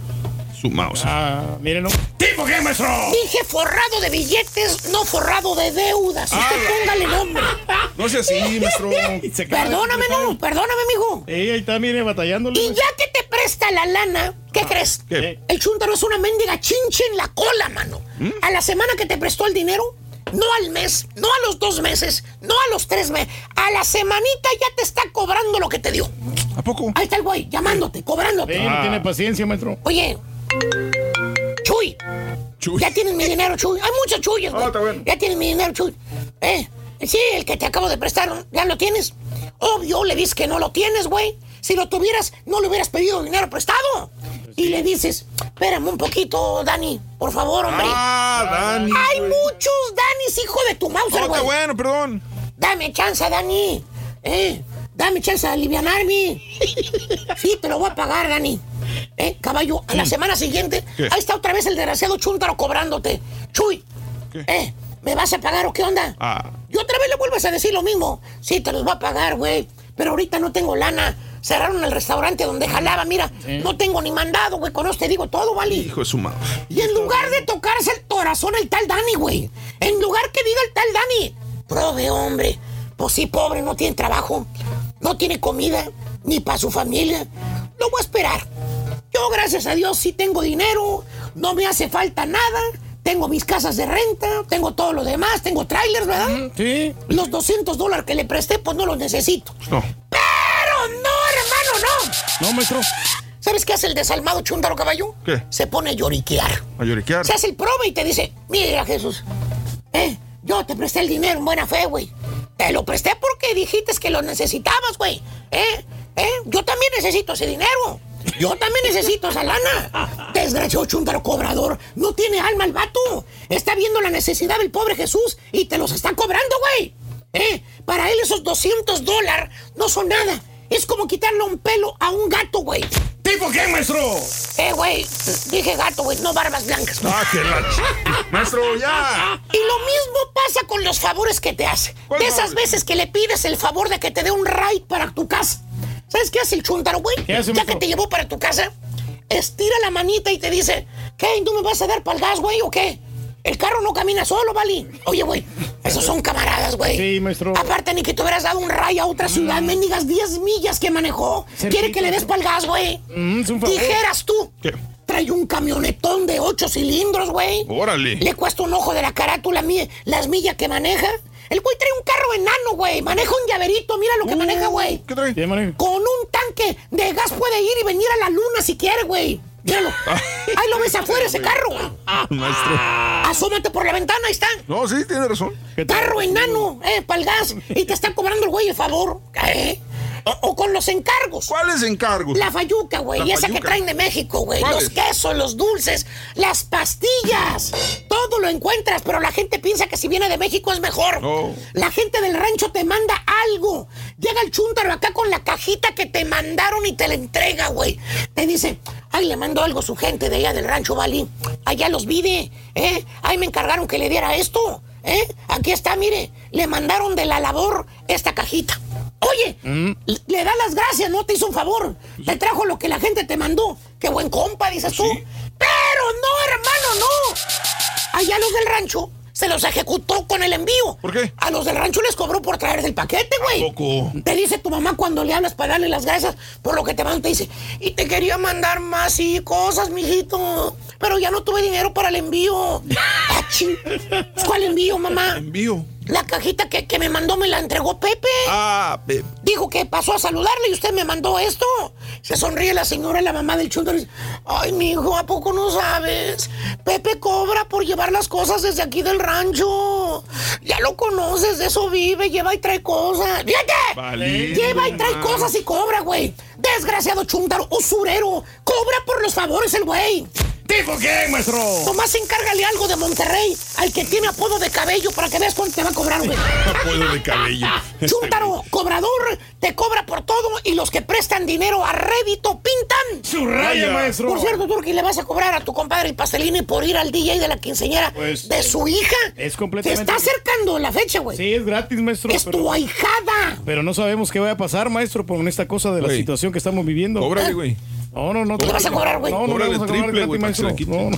Su mouse.
Ah, mírenlo.
¿Tipo qué, maestro?
Dije forrado de billetes, no forrado de deudas. Usted
Ah.
póngale nombre.
No sea así, maestro.
Perdóname, no, perdóname, mijo.
Ey, ahí está, mire, batallándole.
Y ya que te presta la lana, ¿qué crees?
¿Qué?
El chúntaro es una mendiga chinche en la cola, mano. A la semana que te prestó el dinero, no al mes, no a los dos meses, no a los tres meses, a la semanita ya te está cobrando lo que te dio.
¿A poco?
Ahí está el güey, llamándote, cobrándote.
Ey, no tiene paciencia, maestro.
Oye, Chuy,
Chuy.
ya tienes mi dinero, Chuy. Hay muchos Chuyes, güey.
Ah, bueno.
Ya tienes mi dinero, Chuy. Eh, sí, el que te acabo de prestar, ¿ya lo tienes? Obvio, le dices que no lo tienes, güey. Si lo tuvieras, no le hubieras pedido dinero prestado. Y le dices, espérame un poquito, Dani, por favor, hombre.
Ah, Dani.
Hay
güey.
muchos Danis, hijo de tu mouse,
Oh,
güey.
bueno, perdón.
Dame chance, Dani. Eh, dame chance de alivianarme. Sí, te lo voy a pagar, Dani. Eh, caballo, a la semana siguiente,
¿Qué?
ahí está otra vez el desgraciado Chuntaro cobrándote. Chuy,
¿Qué?
eh, ¿me vas a pagar o qué onda?
Ah.
Y otra vez le vuelves a decir lo mismo. Sí, te los voy a pagar, güey. Pero ahorita no tengo lana. Cerraron el restaurante donde jalaba. Mira, no tengo ni mandado, güey. Con eso te digo todo, ¿vale?
Hijo de su mouse.
Y en lugar de tocarse el corazón el tal Dani, güey. En lugar que diga el tal Dani. Prove, hombre. Pues sí, pobre, no tiene trabajo. No tiene comida. Ni para su familia. Lo voy a esperar. Yo, gracias a Dios, sí tengo dinero. No me hace falta nada. Tengo mis casas de renta. Tengo todo lo demás. Tengo trailers, ¿verdad?
Sí.
Los 200 dólares que le presté, pues no los necesito.
No.
Pero no, hermano, no.
No, maestro.
¿Sabes qué hace el desalmado chúndaro caballo?
¿Qué?
Se pone a lloriquear.
A lloriquear.
Se hace el prove y te dice, mira Jesús, eh, yo te presté el dinero en buena fe, güey. Te lo presté porque dijiste que lo necesitabas, güey. Eh, eh, yo también necesito ese dinero. Yo también necesito esa lana. Desgraciado chúntaro cobrador. No tiene alma el vato. Está viendo la necesidad del pobre Jesús y te los está cobrando, güey. Eh, para él esos 200 dólares no son nada. Es como quitarle un pelo a un gato, güey.
¿Tipo qué, maestro?
Eh, güey, dije gato, güey, no barbas blancas.
Ah, que la Maestro, ya.
Y lo mismo pasa con los favores que te hace.
¿Cuál
De esas
favor?
veces que le pides el favor de que te dé un ride para tu casa. ¿Sabes qué hace el chuntaro, güey?
¿Qué
Ya
maestro?
que te llevó para tu casa, estira la manita y te dice, ¿qué? ¿Tú me vas a dar para el gas, güey, o qué? El carro no camina solo, ¿vale? Oye, güey, esos son camaradas, güey.
Sí, maestro.
Aparte, ni que te hubieras dado un ride a otra ciudad, mendigas 10 millas que manejó. Quiere que le des el gas, güey.
Mm, es un favor.
Dijeras tú.
¿Qué?
Trae un camionetón de 8 cilindros, güey.
Órale.
Le cuesta un ojo de la carátula las millas que maneja. El güey trae un carro enano, güey. Maneja un llaverito, mira lo que maneja, güey.
¿Qué trae?
¿Qué maneja?
Con un tanque de gas puede ir y venir a la luna si quiere, güey. Míralo. Ahí lo ves afuera ese carro, güey.
Maestro.
Asómate por la ventana, ahí está.
No, sí, tiene razón.
Carro enano, eh, para el gas. Y te está cobrando el güey el favor. ¿eh? O, o con los encargos.
¿Cuáles encargos?
La fayuca, güey. Esa que traen de México, güey. Los quesos, los dulces, las pastillas. Todo lo encuentras, pero la gente piensa que si viene de México es mejor.
Oh.
La gente del rancho te manda algo. Llega el chúntaro acá con la cajita que te mandaron y te la entrega, güey. Te dice, ay, le mandó algo su gente de allá del rancho, Bali. Allá los vide, ¿eh? Ahí me encargaron que le diera esto, ¿eh? Aquí está, mire. Le mandaron de la labor esta cajita. Oye, le- le da las gracias, no te hizo un favor. Te trajo lo que la gente te mandó. Qué buen compa, dices tú. Pero no, hermano, no. Allá los del rancho se los ejecutó con el envío.
¿Por qué?
A los del rancho les cobró por traer del paquete, güey. Te dice tu mamá cuando le hablas para darle las gracias por lo que te mandó, te dice, y te quería mandar más y cosas, mijito. Pero ya no tuve dinero para el envío. Ah. ¿Cuál envío, mamá?
Envío.
La cajita que, que me mandó me la entregó Pepe.
Ah, Pepe.
Dijo que pasó a saludarle y usted me mandó esto. Se sonríe la señora, la mamá del dice, Ay, mi hijo, ¿a poco no sabes? Pepe cobra por llevar las cosas desde aquí del rancho. Ya lo conoces, de eso vive, lleva y trae cosas. ¡Fíjate!
Vale.
Lleva y trae cosas y cobra, güey. Desgraciado chuntaro, usurero. Cobra por los favores el güey.
¿Tipo quién, maestro?
Tomás, encárgale algo de Monterrey al que tiene apodo de cabello para que veas cuánto te va a cobrar, güey.
Apodo de cabello.
Chuntaro, cobrador, te cobra por todo y los que prestan dinero a rédito pintan.
Su raya, maestro.
Por cierto, Turki, le vas a cobrar a tu compadre el pastelini por ir al DJ de la quinceñera
Pues,
de su hija.
Es
Te
completamente.
está acercando la fecha, güey.
Sí, es gratis, maestro.
Es
pero-
tu ahijada.
Pero no sabemos qué vaya a pasar, maestro, con esta cosa de la situación que estamos viviendo.
Cóbrale, güey.
No, no, no.
¿Qué le vas a cobrar, güey?
No, no, le a cobrar
triple, güey, para que se
maestro.
la quite.
No, no.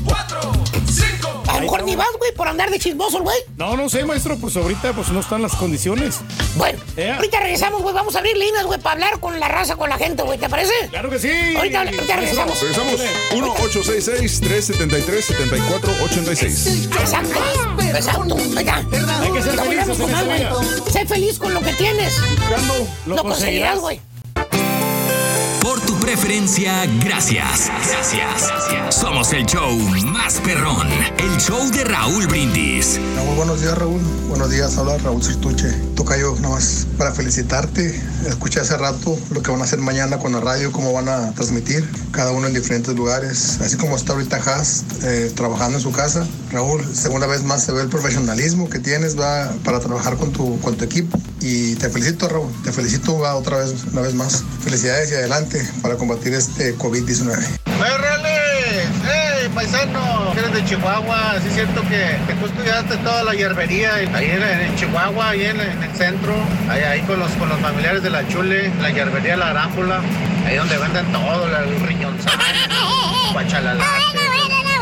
A lo mejor ni vas, güey, por andar de chismoso, el güey.
No, no sé, maestro, pues ahorita pues no están las condiciones.
Bueno,
Ea.
ahorita regresamos, güey. Vamos a abrir líneas, güey, para hablar con la raza, con la gente, güey. ¿Te parece?
Claro que sí.
Ahorita, ahorita regresamos.
Regresamos. 1-866-373-7486.
Exacto, exacto. Venga.
Hay que ser
algo.
vida.
Sé feliz con lo que tienes.
Lo
Lo conseguirás, güey.
Preferencia, gracias. Gracias. Somos el show más perrón. El show de Raúl Brindis.
Muy buenos días, Raúl. Buenos días, habla Raúl Cirtuche. Toca yo nada más para felicitarte. Escuché hace rato lo que van a hacer mañana con la radio, cómo van a transmitir, cada uno en diferentes lugares. Así como está ahorita Haas eh, trabajando en su casa. Raúl, segunda vez más se ve el profesionalismo que tienes va, para trabajar con tu, con equipo. Y te felicito, Raúl. Te felicito va, otra vez, una vez más. Felicidades y adelante para combatir este COVID-19.
¡Órale! ¡Ey, paisano! Eres de Chihuahua, sí es cierto que, que tú estudiaste toda la hierbería ahí en, en Chihuahua, ahí en, en el centro, ahí, ahí con, los, con los familiares de la Chule, la hierbería La Arámbula, ahí donde venden todo, la- el riñonzal, guachalalate,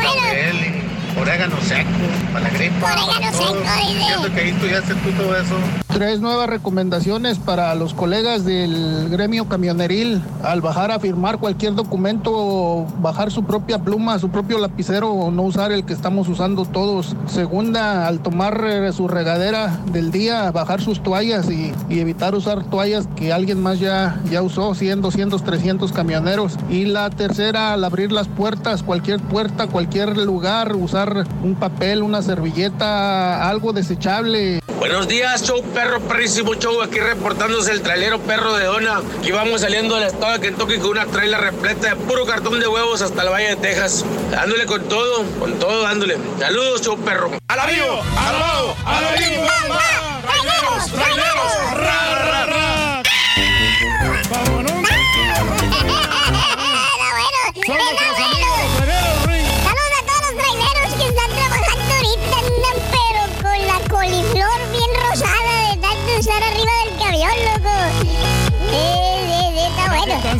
laurel, orégano seco, para la gripa.
Orégano
todo.
seco, dice.
Que ahí estudiaste tú todo eso.
Tres nuevas recomendaciones para los colegas del gremio camioneril. Al bajar a firmar cualquier documento, bajar su propia pluma, su propio lapicero, no usar el que estamos usando todos. Segunda, al tomar eh, su regadera del día, bajar sus toallas y, y evitar usar toallas que alguien más ya, ya usó, 100, 200, 300 camioneros. Y la tercera, al abrir las puertas, cualquier puerta, cualquier lugar, usar un papel, una servilleta, algo desechable.
Buenos días, show perro, perrísimo show. Aquí reportándose el trailero perro de Dona. Aquí vamos saliendo del estado de Kentucky con una traila repleta de puro cartón de huevos hasta el Valle de Texas. Dándole con todo, con todo dándole. Saludos, show perro.
¡Al amigo! ¡Al lado! ¡Al amigo!
¡Traileros! ¡Traileros! ¡Ra, ra, ra!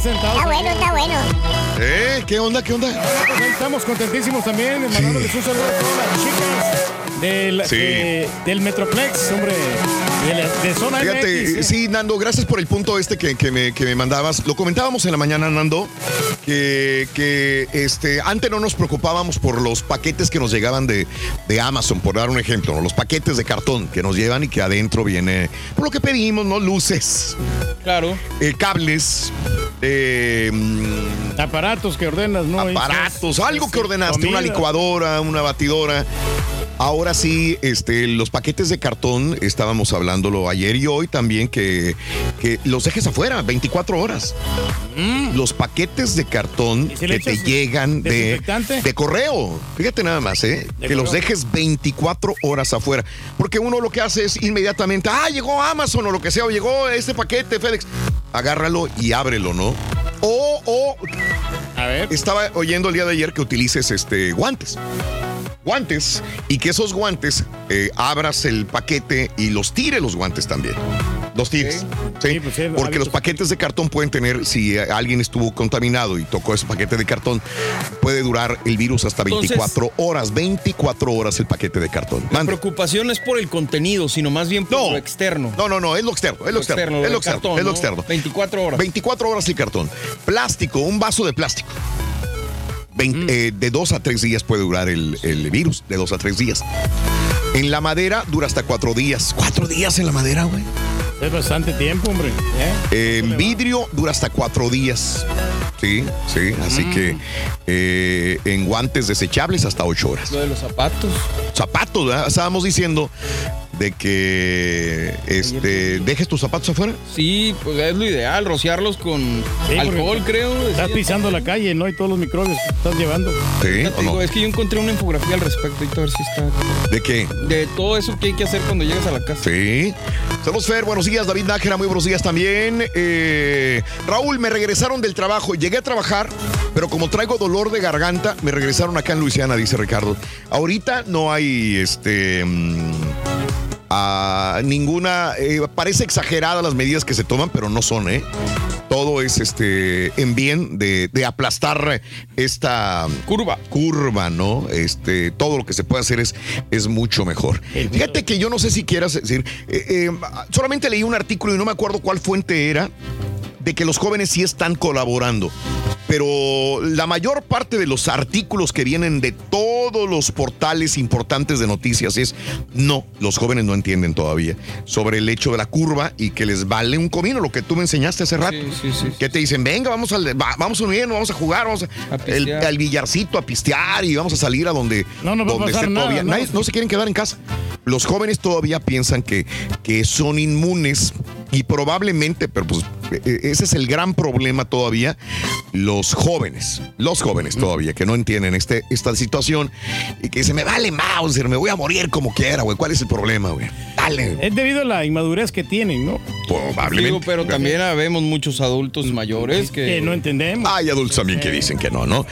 Está bueno, está bueno.
¿Eh? ¿Qué onda? ¿Qué onda?
Ahí estamos contentísimos también, mandándoles un saludo a todas las chicas del,
Sí.
de- del Metroplex, hombre, de, la- de zona MX,
Fíjate,
¿eh?
sí, Nando, gracias por el punto este que, que me, que me mandabas. Lo comentábamos en la mañana, Nando, que, que este, antes no nos preocupábamos por los paquetes que nos llegaban de, de Amazon, por dar un ejemplo, ¿no? los paquetes de cartón que nos llevan y que adentro viene, por lo que pedimos, ¿no? Luces,
Claro.
eh, cables, eh,
Aparatos que ordenas, ¿no?
Aparatos, algo que ordenaste, una licuadora, una batidora. Ahora sí, este, los paquetes de cartón, estábamos hablándolo ayer y hoy también, que, que los dejes afuera, 24 horas. Los paquetes de cartón
si
que te llegan de, de correo. Fíjate nada más, ¿eh?
De
que los dejes 24 horas afuera. Porque uno lo que hace es inmediatamente, ah, llegó Amazon o lo que sea, o llegó este paquete FedEx. Agárralo y ábrelo, ¿no? O, o
A ver.
estaba oyendo el día de ayer que utilices este guantes. Guantes y que esos guantes eh, abras el paquete y los tire los guantes también. Los tires. ¿sí?
pues sí,
Porque los paquetes de cartón pueden tener, si eh, alguien estuvo contaminado y tocó ese paquete de cartón, puede durar el virus hasta
Entonces-
24 horas. 24 horas el paquete de cartón.
La
Mande.
preocupación no es por el contenido, sino más bien por lo externo.
No, no, no, es lo externo, es lo externo, es lo externo,
cartón,
es lo
¿no?
externo.
24 horas.
24 horas el cartón. Plástico, un vaso de plástico. Vein- eh, de dos a tres días puede durar el, el virus, de dos a tres días. En la madera dura hasta cuatro días. Cuatro días en la madera, güey.
Es bastante tiempo, hombre. ¿eh?
En vidrio dura hasta cuatro días. Sí, sí. Así
Mm.
que eh, en guantes desechables hasta ocho horas.
Lo de los zapatos.
Zapatos, ¿verdad? Estábamos diciendo de que este dejes tus zapatos afuera.
Sí, pues es lo ideal, rociarlos con
Sí,
alcohol, creo.
Estás pisando la calle, ¿no? Y todos los microbios que estás llevando.
Sí,
es que yo encontré una infografía al respecto, ahorita a ver si está.
¿De qué?
De todo eso que hay que hacer cuando llegas a la casa.
Sí. Saludos, Fer. Buenos días, David Nájera. Muy buenos días también. Eh, Raúl, me regresaron del trabajo. Llegué a trabajar, pero como traigo dolor de garganta, me regresaron acá en Luisiana, dice Ricardo. Ahorita no hay este. mm, ninguna. eh, parece exagerada las medidas que se toman, pero no son, ¿eh? Todo es este en bien de, de aplastar esta
curva.
Curva, ¿no? Este, todo lo que se puede hacer es, es mucho mejor. Fíjate que yo no sé si quieras decir, eh, eh, solamente leí un artículo y no me acuerdo cuál fuente era, de que los jóvenes sí están colaborando. Pero la mayor parte de los artículos que vienen de todos los portales importantes de noticias es no, los jóvenes no entienden todavía sobre el hecho de la curva y que les vale un comino, lo que tú me enseñaste hace rato. Que te dicen, venga, vamos, al, va- vamos a unirnos, vamos a jugar, vamos a, el-
pistear.
al billarcito a pistear y vamos a salir a donde,
No, no a
donde esté
nada,
todavía.
¿no?
Nadie- no se quieren quedar en casa. Los jóvenes todavía piensan que, que son inmunes y probablemente, pero pues ese es el gran problema todavía, los jóvenes, los jóvenes todavía que no entienden este, esta situación y que dicen, me vale Mauser, me voy a morir como quiera, güey. ¿Cuál es el problema, güey? Dale.
Es debido a la inmadurez que tienen, ¿no?
Probablemente.
Digo, pero también vemos muchos adultos mayores que,
Que no entendemos.
Hay adultos también que dicen que no, ¿no?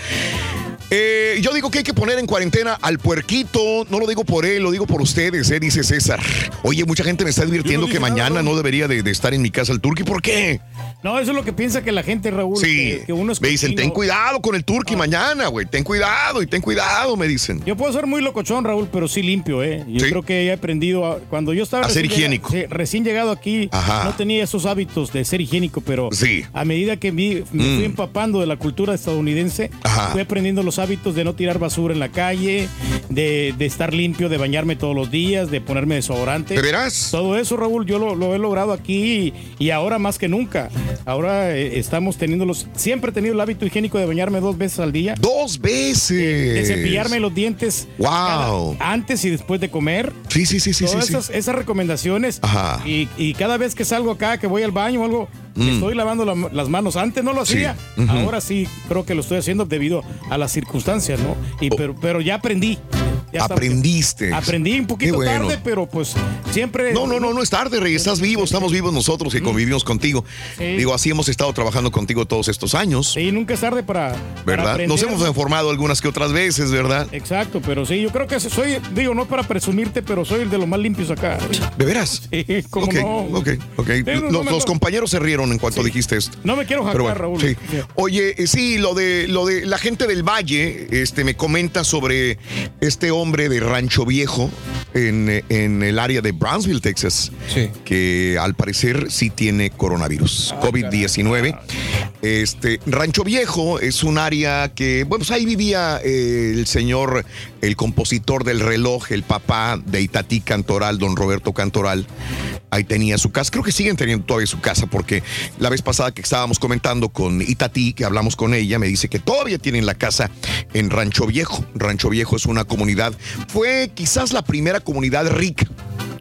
Eh, yo digo que hay que poner en cuarentena al puerquito. No lo digo por él, lo digo por ustedes, ¿eh? dice César. Oye, mucha gente me está advirtiendo que mañana no debería de, de estar en mi casa el turqui. ¿Por qué?
No, eso es lo que piensa que la gente, Raúl.
Sí.
Que, que uno es
Me dicen, ten cuidado con el turqui mañana, güey. Ten cuidado y ten cuidado, me dicen.
Yo puedo ser muy locochón, Raúl, pero sí limpio, ¿eh? Yo creo que he aprendido. a- cuando yo estaba.
A ser higiénico.
llegado- recién llegado aquí,
Ajá.
no tenía esos hábitos de ser higiénico, pero
Sí.
a medida que me
Mm.
fui empapando de la cultura estadounidense,
Ajá.
fui aprendiendo los hábitos de no tirar basura en la calle, de, de estar limpio, de bañarme todos los días, de ponerme desodorante.
¿De veras?
Todo eso, Raúl, yo lo, lo he logrado aquí y, y ahora más que nunca. Ahora eh, estamos teniendo los. Siempre he tenido el hábito higiénico de bañarme dos veces al día.
Dos veces.
De cepillarme los dientes
Wow.
cada- antes y después de comer.
Sí, sí, sí, sí,
Todas
sí, sí.
esas, esas recomendaciones.
Ajá.
Y, y cada vez que salgo acá, que voy al baño o algo, me
Mm.
estoy lavando la- las manos. Antes no lo
Sí.
hacía. Ahora sí creo que lo estoy haciendo debido a las circunstancias, ¿no? Y, pero, pero ya aprendí. Ya
Aprendiste.
Aprendí un poquito
bueno.
tarde, pero pues siempre.
No, no, no, no es tarde, Rey. Estás vivo, estamos vivos nosotros que convivimos contigo.
Sí.
Digo, así hemos estado trabajando contigo todos estos años,
Sí, nunca es tarde para.
¿verdad? Nos hemos informado algunas que otras veces, ¿verdad?
Exacto, pero sí, yo creo que soy, digo, no para presumirte, pero soy el de los más limpios acá.
¿De veras?
Sí, ¿cómo
ok,
no?
ok, los,
no me-
los compañeros se rieron en cuanto dijiste esto.
No me quiero
bueno,
Raúl.
sí. Oye, eh, sí, lo de lo de la gente del Valle, este me comenta sobre este hombre de Rancho Viejo en, en el área de Brownsville, Texas, que al parecer sí tiene coronavirus, COVID-19. Este Rancho Viejo es un área que, bueno, pues ahí vivía eh, el señor, el compositor del reloj, el papá de Itatí Cantoral, don Roberto Cantoral. Ahí tenía su casa. Creo que siguen teniendo todavía su casa porque la vez pasada que estábamos comentando con Itatí, que hablamos con ella, me dice que todavía tienen la casa en Rancho Viejo. Rancho Viejo es una comunidad, fue quizás la primera comunidad rica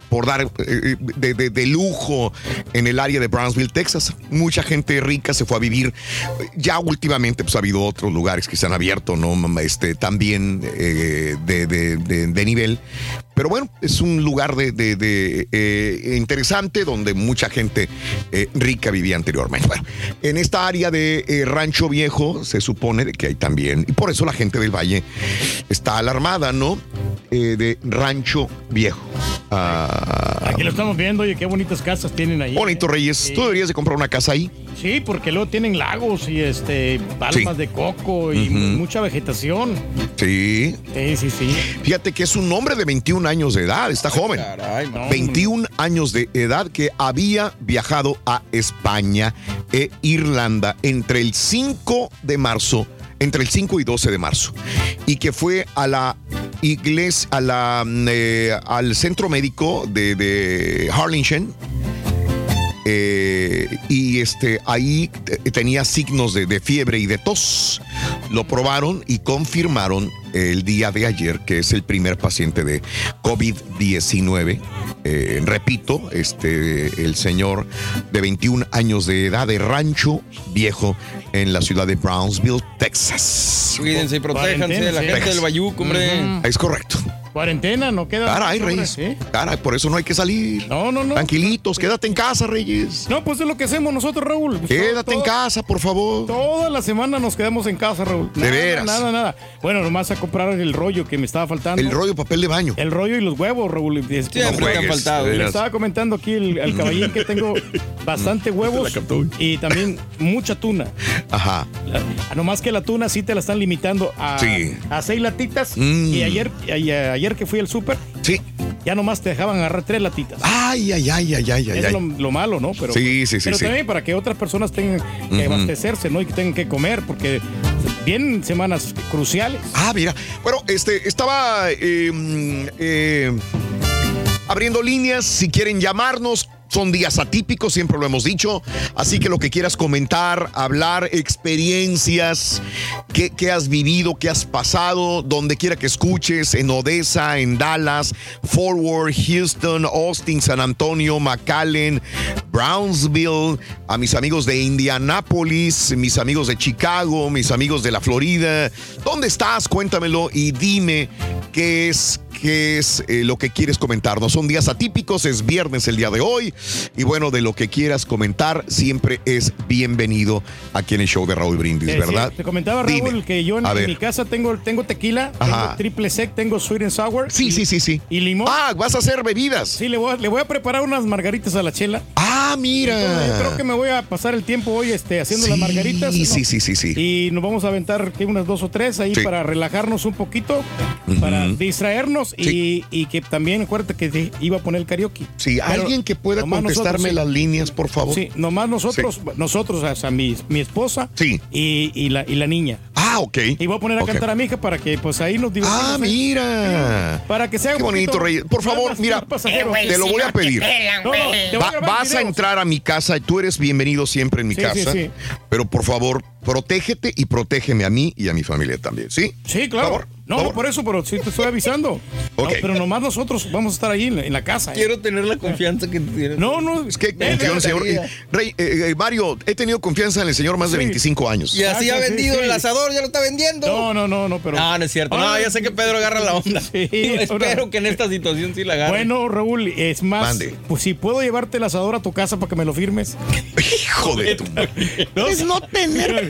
por dar eh, de, de- lujo en el área de Brownsville, Texas. Mucha gente rica se fue a vivir. Ya últimamente pues, ha habido otros lugares que se han abierto, ¿no? Este, también eh, de nivel. Pero bueno, es un lugar de, de- de, eh, interesante donde mucha gente eh, rica vivía anteriormente. Bueno, en esta área de eh, Rancho Viejo se supone que hay también, y por eso la gente del Valle está alarmada, ¿no? De Rancho Viejo. Ah,
Aquí lo estamos viendo, oye, qué bonitas casas tienen ahí.
bonito, Reyes. Tú deberías de comprar una casa ahí.
Sí, porque luego tienen lagos y este palmas
Sí.
de coco y mucha vegetación.
Sí.
Sí, sí, sí.
Fíjate que es un hombre de 21 años de edad, está joven.
no.
21 años de edad que había viajado a España e Irlanda entre el 5 de marzo, entre el 5 y 12 de marzo, y que fue a la iglesia, a la, eh, al centro médico de, de Harlingen eh, y este, ahí tenía signos de, de fiebre y de tos. Lo probaron y confirmaron el día de ayer que es el primer paciente de COVID-19. Eh, repito, este, el señor de 21 años de edad de rancho viejo en la ciudad de Brownsville, Texas.
Cuídense y protéjanse de la gente del Bayuco, hombre.
Es correcto.
Cuarentena, no queda.
Caray, Reyes. Caray, por eso no hay que salir.
No, no, no.
Tranquilitos, quédate en casa, Reyes.
No, pues es lo que hacemos nosotros, Raúl.
Quédate en casa, por favor.
Toda la semana nos quedamos en casa, Raúl.
De
Nada,
veras.
Nada, nada. Bueno, nomás a comprar el rollo que me estaba faltando.
El rollo papel de baño.
El rollo y los huevos, Raúl. Es-
Siempre te han faltado.
Le estaba comentando aquí el, al caballín que tengo bastante huevos y también mucha tuna.
Ajá.
La- nomás que la tuna sí te la están limitando a,
Sí.
a seis latitas.
Mm.
Y ayer, y a- ayer que fui al súper,
Sí.
ya nomás te dejaban agarrar tres latitas.
Ay, ay, ay, ay, ay,
es
ay.
lo, lo malo, ¿no? Pero,
Sí, sí, sí,
Pero
sí.
también para que otras personas tengan que abastecerse, ¿no? Y que tengan que comer, porque vienen semanas cruciales.
Ah, mira. Bueno, este, estaba eh, mm, eh, abriendo líneas. Si quieren llamarnos, son días atípicos, siempre lo hemos dicho. Así que lo que quieras comentar, hablar, experiencias, qué, qué has vivido, qué has pasado, donde quiera que escuches, en Odessa, en Dallas, Forward, Houston, Austin, San Antonio, McAllen, Brownsville, a mis amigos de Indianápolis, mis amigos de Chicago, mis amigos de la Florida. ¿Dónde estás? Cuéntamelo y dime qué es qué es eh, lo que quieres comentarnos. Son días atípicos, es viernes el día de hoy. Y bueno, de lo que quieras comentar, siempre es bienvenido aquí en el show de Raúl Brindis,
Te
¿verdad?
Te comentaba, Raúl,
Dime.
que yo en, mi casa tengo, tengo tequila, tengo triple sec, tengo sweet and sour.
Sí,
y-
sí, sí, sí.
Y limón.
Ah, vas a hacer bebidas.
Sí, le voy, a, le voy a preparar unas margaritas a la chela.
Ah, mira.
Entonces, yo creo que me voy a pasar el tiempo hoy este, haciendo las margaritas.
Sí,
¿no?
sí, sí, sí, sí.
Y nos vamos a aventar unas dos o tres ahí
Sí.
para relajarnos un poquito, para distraernos y, y que también, acuérdate que te iba a poner el karaoke.
Sí,
Pero
alguien que pueda contestarme
nosotros, sí.
las líneas, por favor.
Sí, nomás nosotros, nosotros, o sea, mi, mi esposa
Sí.
y, y la, y la niña.
Ah, ok.
Y voy a poner a cantar a mi hija para que pues ahí nos divertimos.
Ah,
¿eh?
mira.
Para que sea
Qué
un
bonito,
poquito
Reyes. Por favor,
más-
mira,
pasajero.
te lo voy a pedir.
No, no, te voy
Va-
a grabar
vas a entrar a mi casa y tú eres bienvenido siempre en mi
Sí,
casa.
sí, sí.
Pero por favor, protégete y protégeme a mí y a mi familia también, ¿sí?
Sí, claro.
Por favor,
no,
por
no por eso, pero sí te estoy avisando.
Ok.
No, pero nomás nosotros vamos a estar ahí en la, en la casa. ¿eh?
Quiero tener la confianza que tienes.
No, no.
Es que el señor. Rey, eh, eh, Mario, he tenido confianza en el señor más de 25 años.
Y así
Ah,
ha
sí,
vendido
sí.
el asador, ya lo está vendiendo.
No, no, no, no, pero.
No, no es cierto. No,
Ah,
ya sé que Pedro agarra la onda.
Sí,
Espero que en esta situación sí la agarre.
Bueno, Raúl, es más,
Mande.
pues si puedo llevarte el asador a tu casa para que me lo firmes.
Hijo de tu.
No,
Es no tener.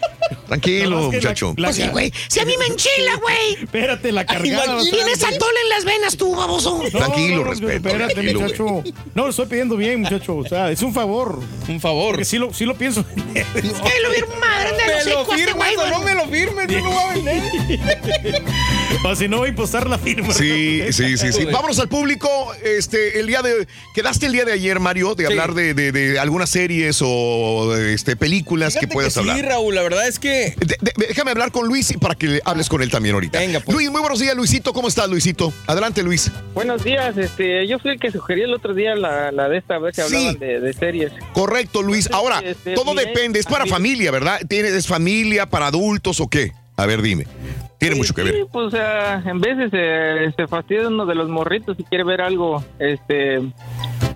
Tranquilo,
la-
muchacho.
la-
Pues sí, güey. Si a mí me enchila, güey.
Espérate, la cargada.
imagínate.
Tienes atole en las venas tú, baboso.
No,
Tranquilo,
no,
respeto,
Espérate,
tranquilo,
muchacho. No, lo estoy pidiendo bien, muchacho. O sea, es un favor.
Un favor.
Porque sí lo, sí lo pienso.
Que lo vieron madre de
¿Me
los
lo
este
firmes o no me lo firmes? Yo no voy a vender.
o si no, voy a impostar la firma.
Sí, sí, sí, sí. Vámonos al público. Este, el día de. Quedaste el día de ayer, Mario, de
Sí.
hablar de, de- de algunas series o de, este, películas
Fíjate
que puedas
sí,
hablar.
Raúl, la verdad es que
De- de- déjame hablar con Luis y para que le hables con él también ahorita.
Venga, pues.
Luis, muy buenos días, Luisito. ¿Cómo estás, Luisito? Adelante, Luis.
Buenos días, este, yo fui el que sugerí el otro día la, la de esta vez que
Sí.
hablaban de, de series.
Correcto, Luis. Ahora,
este,
todo depende. Es para familia, ¿verdad? ¿Tienes es familia para adultos o qué? A ver, dime. Tiene mucho que
Sí,
ver.
pues o sea, en veces se, se fastidia uno de los morritos y quiere ver algo, este,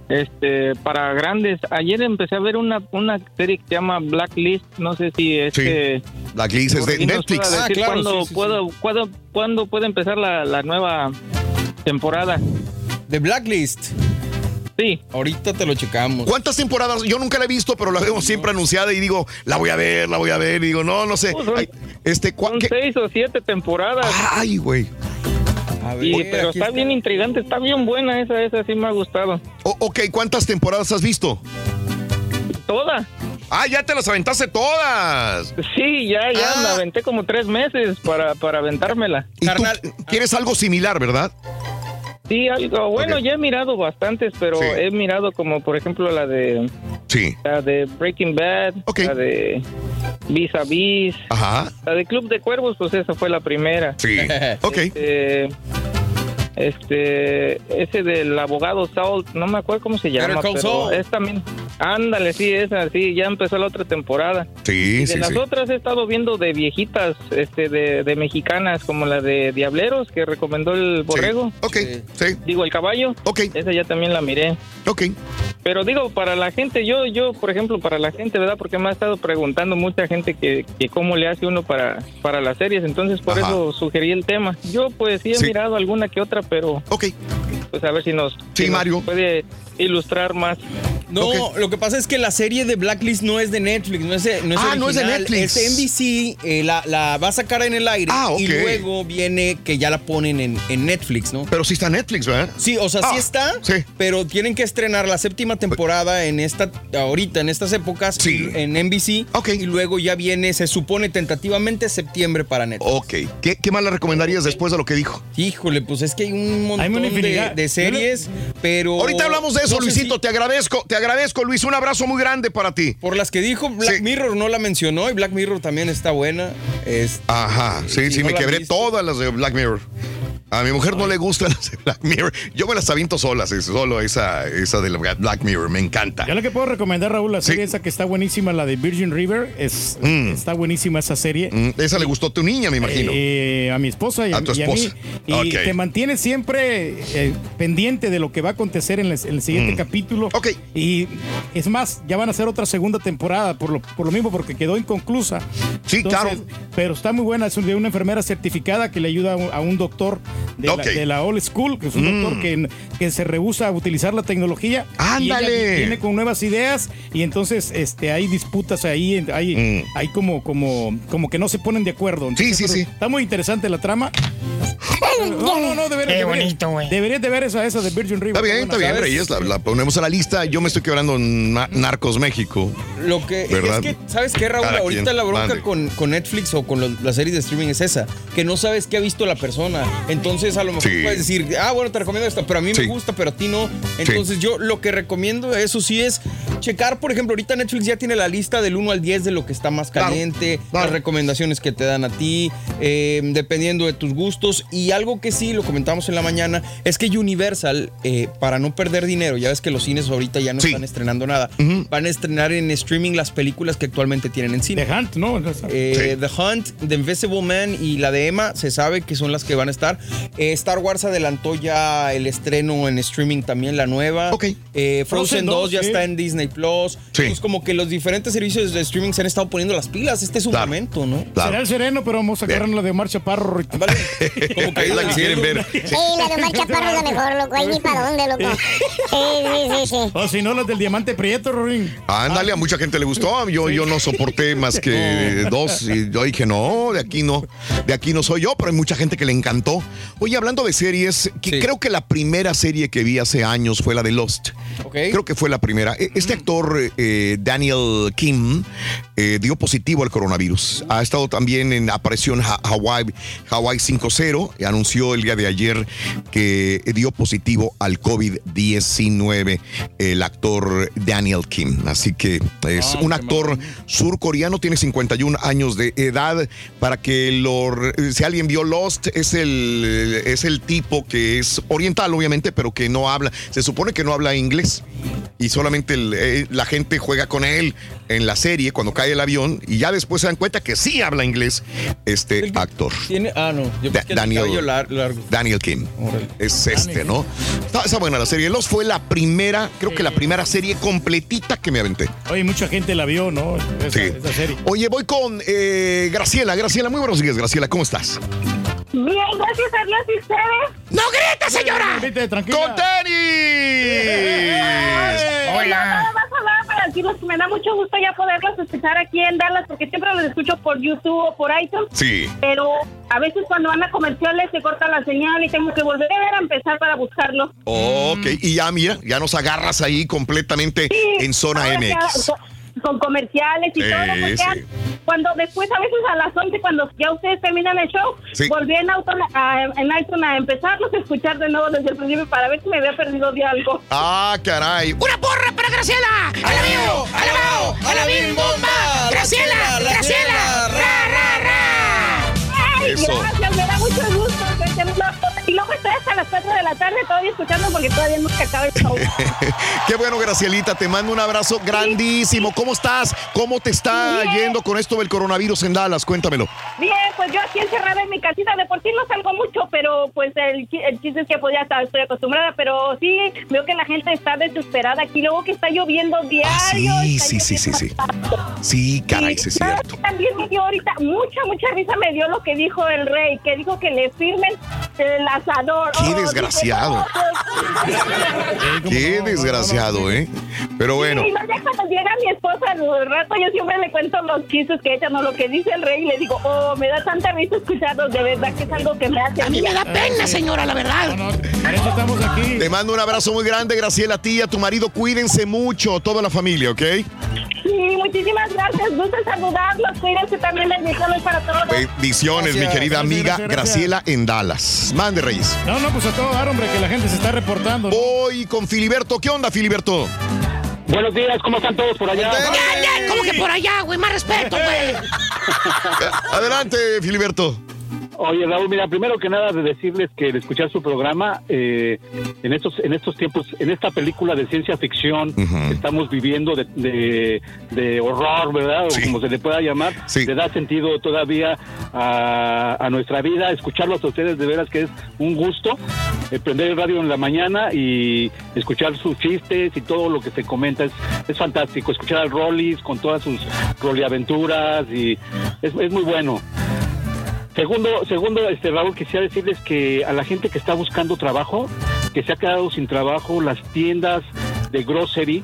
este, para grandes. Ayer empecé a ver una, una serie que se llama Blacklist, no sé si es
Sí.
que
dices de Netflix.
Ah, claro,
cuándo,
sí, sí,
puedo, cuándo- cuándo puede empezar la, la nueva temporada.
de Blacklist.
Sí,
Ahorita te lo checamos.
¿Cuántas temporadas? Yo nunca la he visto, pero la veo siempre anunciada y digo, la voy a ver, la voy a ver. Y digo, no, no sé.
Pues son-
Ay, este,
son
qué-
seis o siete temporadas.
Ay, güey.
A
Y-
ver,
pero está bien intrigante, está bien buena esa, esa sí me ha gustado.
O- ok, ¿cuántas temporadas has visto?
Toda.
Ah, ya te las aventaste todas.
Sí, ya, ya,
Ah.
me aventé como tres meses para, para aventármela.
Y tú
Carnal.
quieres algo similar, ¿verdad?
Sí, algo, bueno, ya he mirado bastantes, pero
Sí.
he mirado como, por ejemplo, la de,
Sí.
la de Breaking Bad,
Ok.
la de Vis a Vis,
Ajá.
la de Club de Cuervos, pues esa fue la primera.
Sí. Ok.
Eh, este, ese del abogado Saul, no me acuerdo cómo se llama, pero
Saul.
es también, ándale, sí, esa, sí, ya empezó la otra temporada.
Sí,
Y de
sí,
las
sí.
otras he estado viendo de viejitas, este, de, de mexicanas, como la de Diableros, que recomendó el borrego.
Ok, sí.
Digo, el caballo.
Ok.
Esa ya también la miré.
Ok.
Pero digo, para la gente, yo, yo, por ejemplo, para la gente, ¿verdad? Porque me ha estado preguntando mucha gente que, que cómo le hace uno para, para las series, entonces por
Ajá.
eso sugerí el tema. Yo, pues, sí he
Sí.
mirado alguna que otra, pero...
Ok.
Pues a ver si nos...
Sí,
si nos
Mario.
puede ilustrar más.
No, lo que pasa es que la serie de Blacklist no es de Netflix, no es, no es
Ah, no es de Netflix.
Es NBC, eh, la, la va a sacar en el aire
Ah, ok.
y luego viene que ya la ponen en, en Netflix, ¿no?
Pero sí está Netflix, ¿verdad?
Sí, o sea,
Ah,
sí está, pero tienen que estrenar la séptima temporada en esta, ahorita, en estas épocas, en NBC, y luego ya viene, se supone tentativamente septiembre para Netflix.
Ok. ¿Qué, qué más le recomendarías después de lo que dijo?
Híjole, pues es que hay un montón de, de series, pero...
Ahorita hablamos de eso,
no
Luisito.
si-
Te agradezco, te agradezco, Luis. Un abrazo muy grande para ti.
Por las que dijo Black Mirror no la mencionó y Black Mirror también está buena. Es,
Ajá, sí, sí,
no
me quebré
visto.
todas las de Black Mirror. A mi mujer no le gustan las de Black Mirror. Yo me las aviento solas, es solo esa, esa de la Black Mirror, me encanta.
Yo lo que puedo recomendar, Raúl, la serie esa que está buenísima, la de Virgin River, es, está buenísima esa serie.
Mm, esa le gustó a tu niña, me imagino.
Eh, a mi esposa y a,
A tu
y a mí.
esposa.
Y
Ok.
te mantiene siempre eh, pendiente de lo que va a acontecer en el, en el siguiente
Mm.
capítulo. Y es más, ya van a hacer otra segunda temporada por lo, por lo mismo, porque quedó inconclusa.
Sí, claro.
Pero está muy buena, es de una enfermera certificada que le ayuda a un doctor de, la, de la old school, que es un
Mm.
doctor que, que se rehúsa a utilizar la tecnología.
¡Ándale!
Viene con nuevas ideas y entonces este, hay disputas ahí, hay, hay como, como, como que no se ponen de acuerdo. Entonces,
Mm. sí,
pero
sí.
Está muy interesante la trama. No, no, no, deberías,
Qué bonito, güey.
deberías de ver esa, esa de Virgin River.
Está bien, está bien. Reyes. La, la ponemos a la lista. Yo me estoy quebrando en Na- Narcos México.
Lo que
¿Verdad?
es que, ¿sabes qué, Raúl?
Cada
Ahorita
quien,
la bronca con, con Netflix o con las series de streaming es esa, que no sabes qué ha visto la persona. Entonces, a lo mejor
Sí.
puedes decir, ah, bueno, te recomiendo esto, pero a mí
Sí.
me gusta, pero a ti no. Entonces, yo lo que recomiendo, eso sí, es checar, por ejemplo, ahorita Netflix ya tiene la lista del 1 al 10 de lo que está más
Claro,
caliente, las recomendaciones que te dan a ti, eh, dependiendo de tus gustos. Y algo que sí, lo comentamos en la mañana, es que Universal, eh, para no perder dinero, ya ves que los cines ahorita ya no están estrenando nada, van a estrenar en streaming las películas que actualmente tienen en cine.
The Hunt, ¿no?
Eh, The Hunt, The Invisible Man y la de Emma, se sabe que son las que van a estar. Eh, Star Wars adelantó ya el estreno en streaming también, la nueva. Eh, Frozen,
Frozen
2
2,
ya
sí.
está en Disney Plus. Entonces, como que los diferentes servicios de streaming se han estado poniendo las pilas. Este es un momento, ¿no?
Será el sereno, pero vamos a agarrar la de Marcha Parro.
Como que
Ahí la que quieren ver.
Sí, la de Omar Chaparro es la mejor, loco. Ahí ni para dónde, loco. Sí, sí, sí, sí.
O si no, las del Diamante Prieto, Rorín.
Ándale, a mucha gente le gustó. Yo, yo no soporté más que dos. Y yo dije, no, de aquí no. De aquí no soy yo, pero hay mucha gente que le encantó. Oye, hablando de series, que creo que la primera serie que vi hace años fue la de Lost. Creo que fue la primera. E- Este actor, eh, Daniel Kim, eh, dio positivo al coronavirus. Ha estado también en, Ha- Hawaii, Hawaii 5-0 y anunció el día de ayer que dio positivo al COVID-19 el actor Daniel Kim. Así que es un actor surcoreano, tiene 51 años de edad. Para que lo, si alguien vio Lost, es el, es el tipo que es oriental, obviamente, pero que no habla, se supone que no habla inglés. Y solamente eh, la gente juega con él en la serie cuando cae el avión y ya después se dan cuenta que sí habla inglés este actor.
Tiene, ah, no. Yo
Da- Daniel-
largo.
Daniel Kim. Es este, ¿no? Está, está buena la serie. Los fue la primera, creo que la primera serie completita que me aventé.
Oye, mucha gente la vio, ¿no? Esa,
Sí.
esa serie.
Oye, voy con eh, Graciela. Graciela, muy buenos días, Graciela. ¿Cómo estás?
Bien, gracias a Dios y ustedes.
¡No grites, señora!
¡Con
Hola. Nada más hablaba para decirles que me da mucho gusto ya poderlos escuchar aquí en Dallas porque siempre los escucho por YouTube o por iTunes.
Sí.
Pero a veces cuando van a comerciales se corta la señal y tengo que volver a empezar para buscarlo.
Ok, y ya mira, ya nos agarras ahí completamente en zona
Ahora ya,
MX.
Con- comerciales y
Sí,
todo, porque
sí.
cuando después, a veces a las 11, cuando ya ustedes terminan el show,
Sí.
volví en, auto, a, en iTunes a empezarlos a escuchar de nuevo desde el principio para ver si me había perdido de algo.
Ah, caray.
¡Una porra para Graciela! ¡Alabío! ¡Alabao! ¡Alabim bomba! ¡Graciela! ¡Graciela! ¡Ra, ra, ra!
Ay,
Eso.
gracias, mucho gusto. Y luego ustedes también
a las 4 de la tarde todavía escuchando porque todavía no se acaba el show.
Qué bueno, Gracielita, te mando un abrazo grandísimo. ¿Cómo estás? ¿Cómo te está yendo con esto del coronavirus en Dallas? Cuéntamelo.
Bien, pues yo aquí encerrada en mi casita, de por sí no salgo mucho, pero pues el, el chiste es que pues ya está, estoy acostumbrada, pero sí veo que la gente está desesperada aquí, luego que está lloviendo diario.
Ah, sí, sí, sí, sí, sí. Sí, caray, sí, es cierto.
También me dio ahorita mucha, mucha risa me dio lo que dijo el rey, que dijo que le firmen el asador.
Qué
Oh,
desgraciado. Qué desgraciado, ¿eh? Pero bueno.
Sí, no, ya cuando llega mi esposa al rato, yo siempre le cuento los chistes que echan o lo que dice el rey y le digo, oh, me da tanta risa escucharlos, de verdad que es algo que me hace.
A mí me da pena, señora, la verdad.
Para eso estamos aquí.
Te mando un abrazo muy grande, Graciela, a ti y a tu marido. Cuídense mucho, toda la familia, ¿ok?
Sí, muchísimas gracias. Gusto saludarlos. Cuídense también. Bendiciones para todos.
Bendiciones, mi querida
Gracias,
amiga
gracias, gracias.
Graciela en Dallas. Mande, Reyes.
No, no, pues a todo dar, hombre, que la gente se está reportando. ¿no?
Voy con Filiberto. ¿Qué onda, Filiberto?
Buenos días, ¿cómo están todos por allá?
Ya, ya, ¿Cómo que por allá, güey? Más respeto, güey.
Adelante, Filiberto.
Oye, Raúl, mira, primero que nada de decirles que al escuchar su programa, eh, en estos en estos tiempos, en esta película de ciencia ficción que estamos viviendo de, de, de horror, ¿verdad? O como se le pueda llamar, le da sentido todavía a, a nuestra vida. Escucharlos a ustedes de veras que es un gusto. eh, prender el radio en la mañana y escuchar sus chistes y todo lo que se comenta es, es fantástico. Escuchar al Rollis con todas sus Rolly-aventuras y es, es muy bueno. Segundo, segundo, este Raúl, quisiera decirles que a la gente que está buscando trabajo, que se ha quedado sin trabajo, las tiendas de grocery,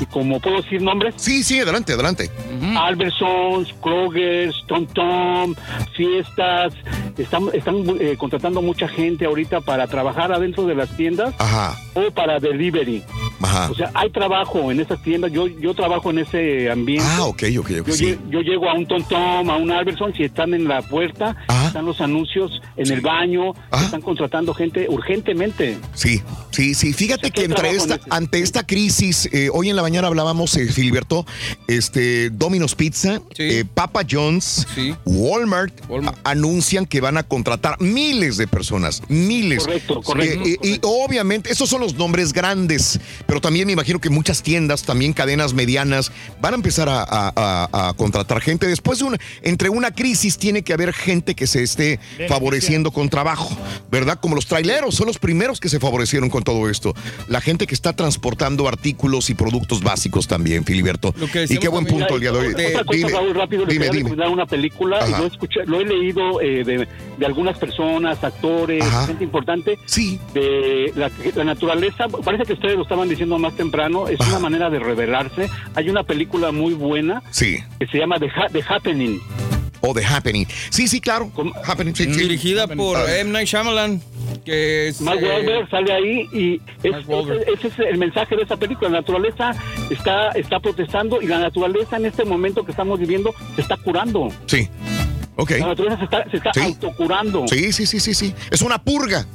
y como puedo decir nombres.
Sí, sí, adelante, adelante.
Albertsons, Kroger's, Tom Tom, fiestas, están, están eh, contratando mucha gente ahorita para trabajar adentro de las tiendas
Ajá,
o para delivery.
ajá.
O sea, hay trabajo en esas tiendas, yo, yo trabajo en ese ambiente.
Ah, ok, ok, ok,
Yo,
sí.
yo llego a un Tom a un Albertson, si están en la puerta, están los anuncios en el baño, están contratando gente urgentemente.
Sí, sí, sí. Fíjate que entre esta, ante esta crisis, eh, hoy en la mañana hablábamos, eh, Filiberto, este, Domino's Pizza, eh, Papa John's, Walmart, a- anuncian que van a contratar miles de personas, miles.
Correcto, correcto,
Eh, y obviamente, esos son los nombres grandes, pero también me imagino que muchas tiendas, también cadenas medianas, van a empezar a, a- a- a contratar gente. Después de una, entre una crisis tiene que haber gente que se esté favoreciendo con trabajo, ¿verdad? Como los traileros, son los primeros que se favorecieron con todo esto. La gente que está transportando artículos y productos básicos también, Filiberto. Y qué buen punto el día de hoy.
Otra cosa,
Dime,
Raúl, rápido, les
dime,
una película, y
Ajá.
lo, escuché, lo he leído eh, de, de algunas personas, actores, gente importante.
Sí.
De la, la naturaleza, parece que ustedes lo estaban diciendo más temprano, es una manera de revelarse. Hay una película muy buena
Sí.
que se llama The, Ha- The Happening.
O The Happening. Sí, sí, claro. Happening, sí, sí.
Dirigida por. M. Night Shyamalan, que es...
Mark
eh,
Wahlberg sale ahí y es- ese, ese es el mensaje de esa película. La naturaleza está, está protestando y la naturaleza en este momento que estamos viviendo se está curando.
Sí. Ok.
La naturaleza se está, se está
Sí.
autocurando.
Sí, sí, sí, sí, sí. Es una purga.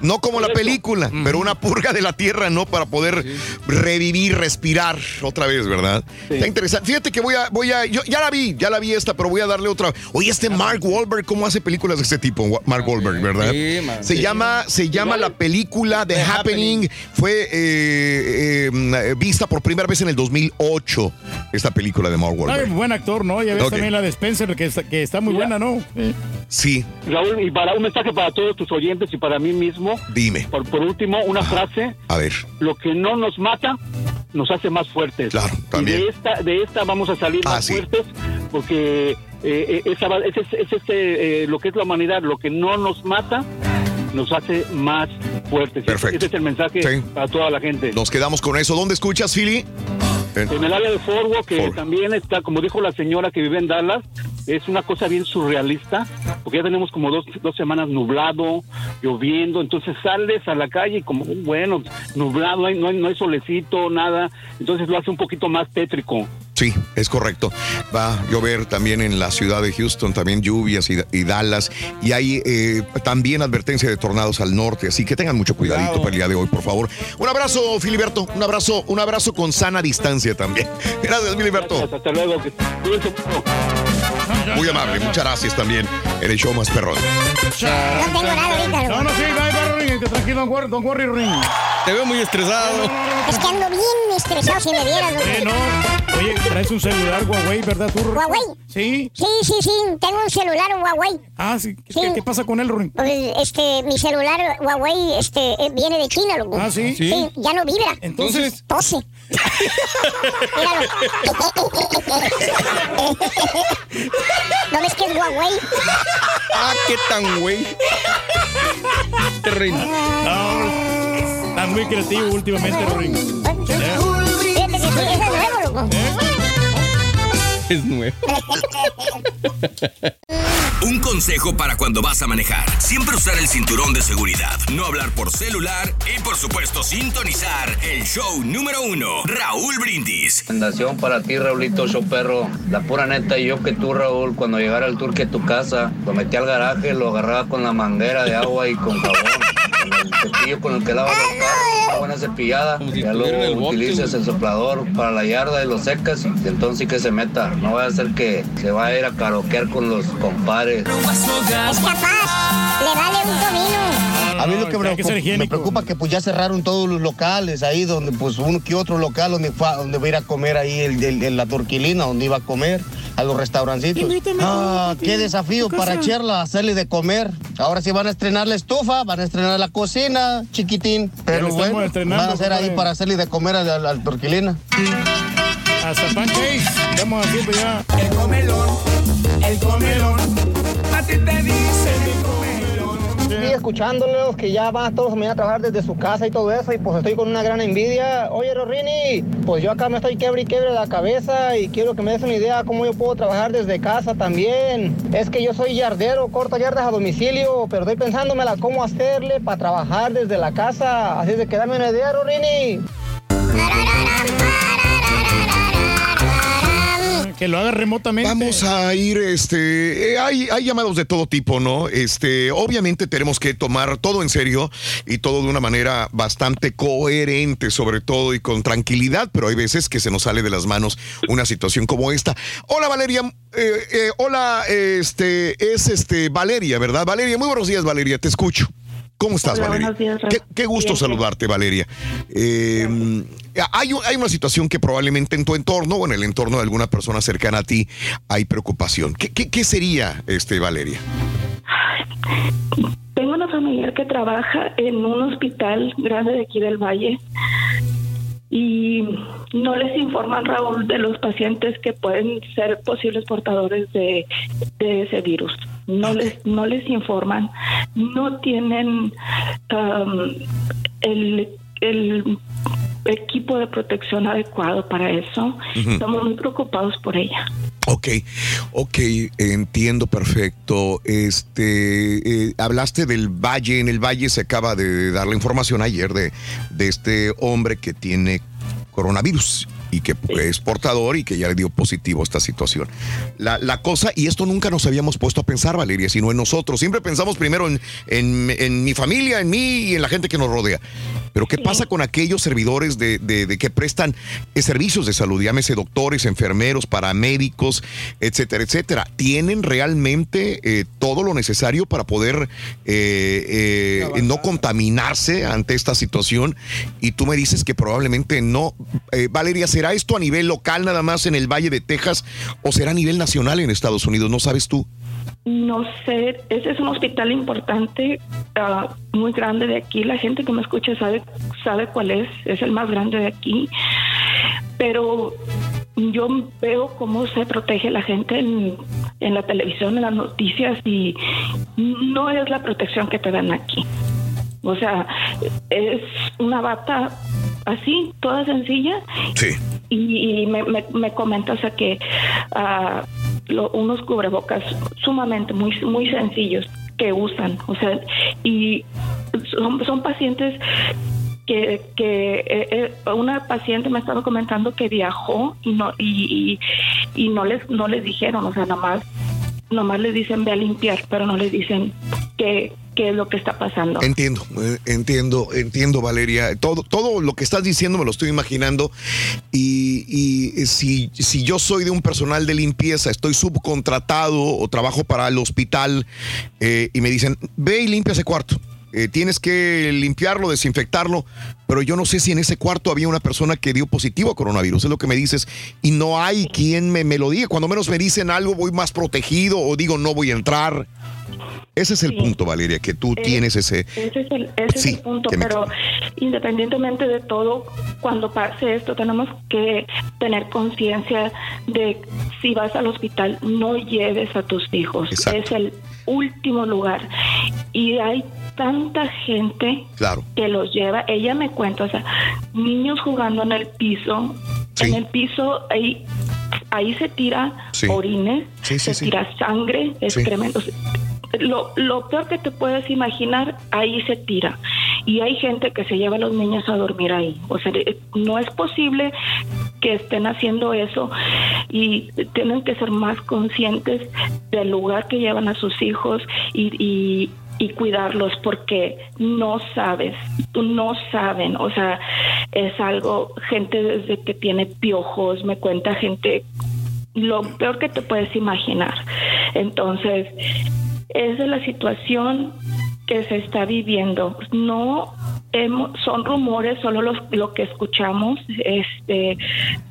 No como la película, pero una purga de la tierra, ¿no? Para poder revivir, respirar otra vez, ¿verdad? Está interesante. Fíjate que voy a, voy a, yo ya la vi, ya la vi esta, pero voy a darle otra. Oye, este Mark Wahlberg, ¿cómo hace películas de este tipo? Mark Wahlberg, ¿verdad?
Sí, man.
Se
Sí.
llama, se llama la película The,
The
Happening. Fue eh, eh, vista por primera vez en el 2008, esta película de Mark
Ay,
Wahlberg.
buen actor, ¿no? Ya ves también la de Spencer, que está, que está muy buena, ¿no? Eh.
Sí.
Raúl, y para un mensaje para todos tus oyentes y para mí mismo.
Dime.
Por, por último, una frase.
A ver.
Lo que no nos mata nos hace más fuertes.
Claro,
Y
también.
de esta, de esta vamos a salir
Ah,
más
sí.
fuertes porque eh, eh, esa va- ese es, es este, eh, lo que es la humanidad. Lo que no nos mata nos hace más fuertes.
Perfecto.
Ese es el mensaje
Sí.
para toda la gente.
Nos quedamos con eso. ¿Dónde escuchas, Philly? En-
En el área de Forwo, que también está, como dijo la señora que vive en Dallas, es una cosa bien surrealista, porque ya tenemos como dos, dos semanas nublado, lloviendo, entonces sales a la calle y como, bueno, nublado, no hay, no hay, no hay solecito, nada, entonces lo hace un poquito más tétrico.
Sí, es correcto. Va a llover también en la ciudad de Houston, también lluvias y, y Dallas. Y hay eh, también advertencia de tornados al norte, así que tengan mucho cuidadito para el día de hoy, por favor. Un abrazo, Filiberto. Un abrazo, un abrazo con sana distancia también. Gracias, Filiberto.
Hasta luego.
Muy amable, muchas gracias también en el show más perrón.
No, no, sí, bye, bye, tranquilo, tranquilo, don't worry, don't worry, Ring.
Te veo muy estresado.
Es que ando bien estresado si me vieras.
Eh, no. Oye, traes un celular Huawei, ¿verdad tú?
¿Huawei?
Sí.
Sí, sí, sí. Tengo un celular Huawei.
Ah, sí. ¿Qué,
Sí.
qué pasa con él, Ring?
Pues, este, mi celular Huawei, este, eh, viene de China, loco.
Ah, ¿sí?
Sí,
Sí.
ya no vibra.
Entonces-
Tose. Míralo. ¿No ves que es Huawei?
Ah, qué tan güey. Te rin.
No, estás muy creativo últimamente, Ring.
Fíjate que sí, ese es nuevo, loco.
Es nuevo.
Un consejo para cuando vas a manejar. Siempre usar el cinturón de seguridad. No hablar por celular y por supuesto sintonizar el show número uno. Raúl Brindis.
Recomendación para ti, Raulito Show Perro. La pura neta, yo que tú, Raúl, cuando llegara el turque a tu casa, lo metí al garaje, lo agarraba con la manguera de agua y con jabón. Con el cepillo con el que lavas los carros, una buena cepillada. ya
el
luego
bote,
utilizas el soplador para la yarda y lo secas y entonces sí que se meta. No vaya a ser que se vaya a ir a karaokear con los compadres.
Es capaz. Le vale un comino.
A mí lo que, me,
hay que
preocupa, me preocupa que pues ya cerraron todos los locales ahí donde pues uno que otro local donde donde va a ir a comer ahí el, el- el- la torquilina donde iba a comer a los restaurancitos.
Invítame,
Ah, qué desafío para Cherla hacerle de comer. Ahora sí van a estrenar la estufa, van a estrenar la cocina, chiquitín. Pero bueno, van a hacer ahí para hacerle de comer a la, a la torquilina.
Hasta pancakes. Estamos haciendo ya.
El comelón, el comelón, a ti te dice mi comelón.
Sí, escuchándolos que ya van todos mañana a trabajar desde su casa y todo eso, y pues estoy con una gran envidia. Oye, Rorini, pues yo acá me estoy quebre y quebre la cabeza y quiero que me des una idea cómo yo puedo trabajar desde casa también. Es que yo soy yardero, corto yardas a domicilio, pero estoy pensándomela cómo hacerle para trabajar desde la casa. Así de que dame una idea, Rorini.
Que lo haga remotamente.
Vamos a ir, este, eh, hay, hay llamados de todo tipo, ¿no? Este, obviamente tenemos que tomar todo en serio y todo de una manera bastante coherente, sobre todo y con tranquilidad, pero hay veces que se nos sale de las manos una situación como esta. Hola Valeria, eh, eh, hola, este, es este Valeria, ¿verdad? Valeria, muy buenos días Valeria, te escucho. ¿Cómo estás,
Hola,
Valeria?
buenos días,
qué, qué gusto
Bien,
saludarte, Valeria. Eh, hay, hay una situación que probablemente en tu entorno o en el entorno de alguna persona cercana a ti hay preocupación. ¿Qué, qué- qué sería, este, Valeria?
Tengo una familiar que trabaja en un hospital grande de aquí del Valle y no les informan, Raúl, de los pacientes que pueden ser posibles portadores de, de ese virus. No les, no les informan, no tienen um, el, el equipo de protección adecuado para eso. Estamos muy preocupados por ella.
Ok, ok, entiendo perfecto. Este, eh, hablaste del valle, en el valle se acaba de dar la información ayer de, de este hombre que tiene coronavirus y que es portador y que ya le dio positivo esta situación. La, la cosa, y esto nunca nos habíamos puesto a pensar, Valeria, sino en nosotros. Siempre pensamos primero en, en- en mi familia, en mí y en la gente que nos rodea. Pero ¿qué pasa con aquellos servidores de, de- de que prestan eh, servicios de salud? Llámese doctores, enfermeros, paramédicos, etcétera, etcétera. ¿Tienen realmente eh, todo lo necesario para poder eh, eh, no contaminarse ante esta situación? Y tú me dices que probablemente no. Valeria, ¿será esto a nivel local nada más en el Valle de Texas o será a nivel nacional en Estados Unidos? ¿No sabes tú?
No sé, ese es un hospital importante, ah, muy grande de aquí. La gente que me escucha sabe, sabe cuál es, es el más grande de aquí. Pero yo veo cómo se protege la gente en, en la televisión, en las noticias, y no es la protección que te dan aquí. O sea, es una bata así, toda sencilla,
Sí.
Y, y me, me, me comentas a que ah, lo- unos cubrebocas sumamente muy muy sencillos que usan o sea y son, son pacientes que, que eh, eh, una paciente me estaba comentando que viajó y no y, y, y no les no les dijeron o sea nomás nomás les dicen ve a limpiar pero no les dicen qué qué es lo que está pasando
Entiendo, eh, entiendo, entiendo, Valeria. Todo, todo lo que estás diciendo me lo estoy imaginando. Y, y si, si yo soy de un personal de limpieza, estoy subcontratado o trabajo para el hospital eh, y me dicen, ve y limpia ese cuarto. eh, tienes que limpiarlo, desinfectarlo, pero yo no sé si en ese cuarto había una persona que dio positivo a coronavirus, es lo que me dices, y no hay quien me, me lo diga. Cuando menos me dicen algo, voy más protegido o digo no voy a entrar. Ese es el punto, Valeria, que tú
Eh,
tienes ese...
Ese es el, ese es el punto,
me-
pero independientemente de todo, cuando pase esto, tenemos que tener conciencia de si vas al hospital, no lleves a tus hijos. Es el último lugar. Y hay tanta gente
Claro.
que los lleva. Ella me cuenta, o sea, niños jugando en el piso. En el piso ahí, ahí se tira orines, se tira sangre, excrementos. Lo, lo peor que te puedes imaginar, ahí se tira. Y hay gente que se lleva a los niños a dormir ahí. O sea, eh, no es posible que estén haciendo eso y tienen que ser más conscientes del lugar que llevan a sus hijos y, y, y cuidarlos porque no sabes, no saben, o sea, es algo, gente desde que tiene piojos, me cuenta gente, lo peor que te puedes imaginar. Entonces, es la situación que se está viviendo. No hemos- son rumores, solo los, lo que escuchamos, este,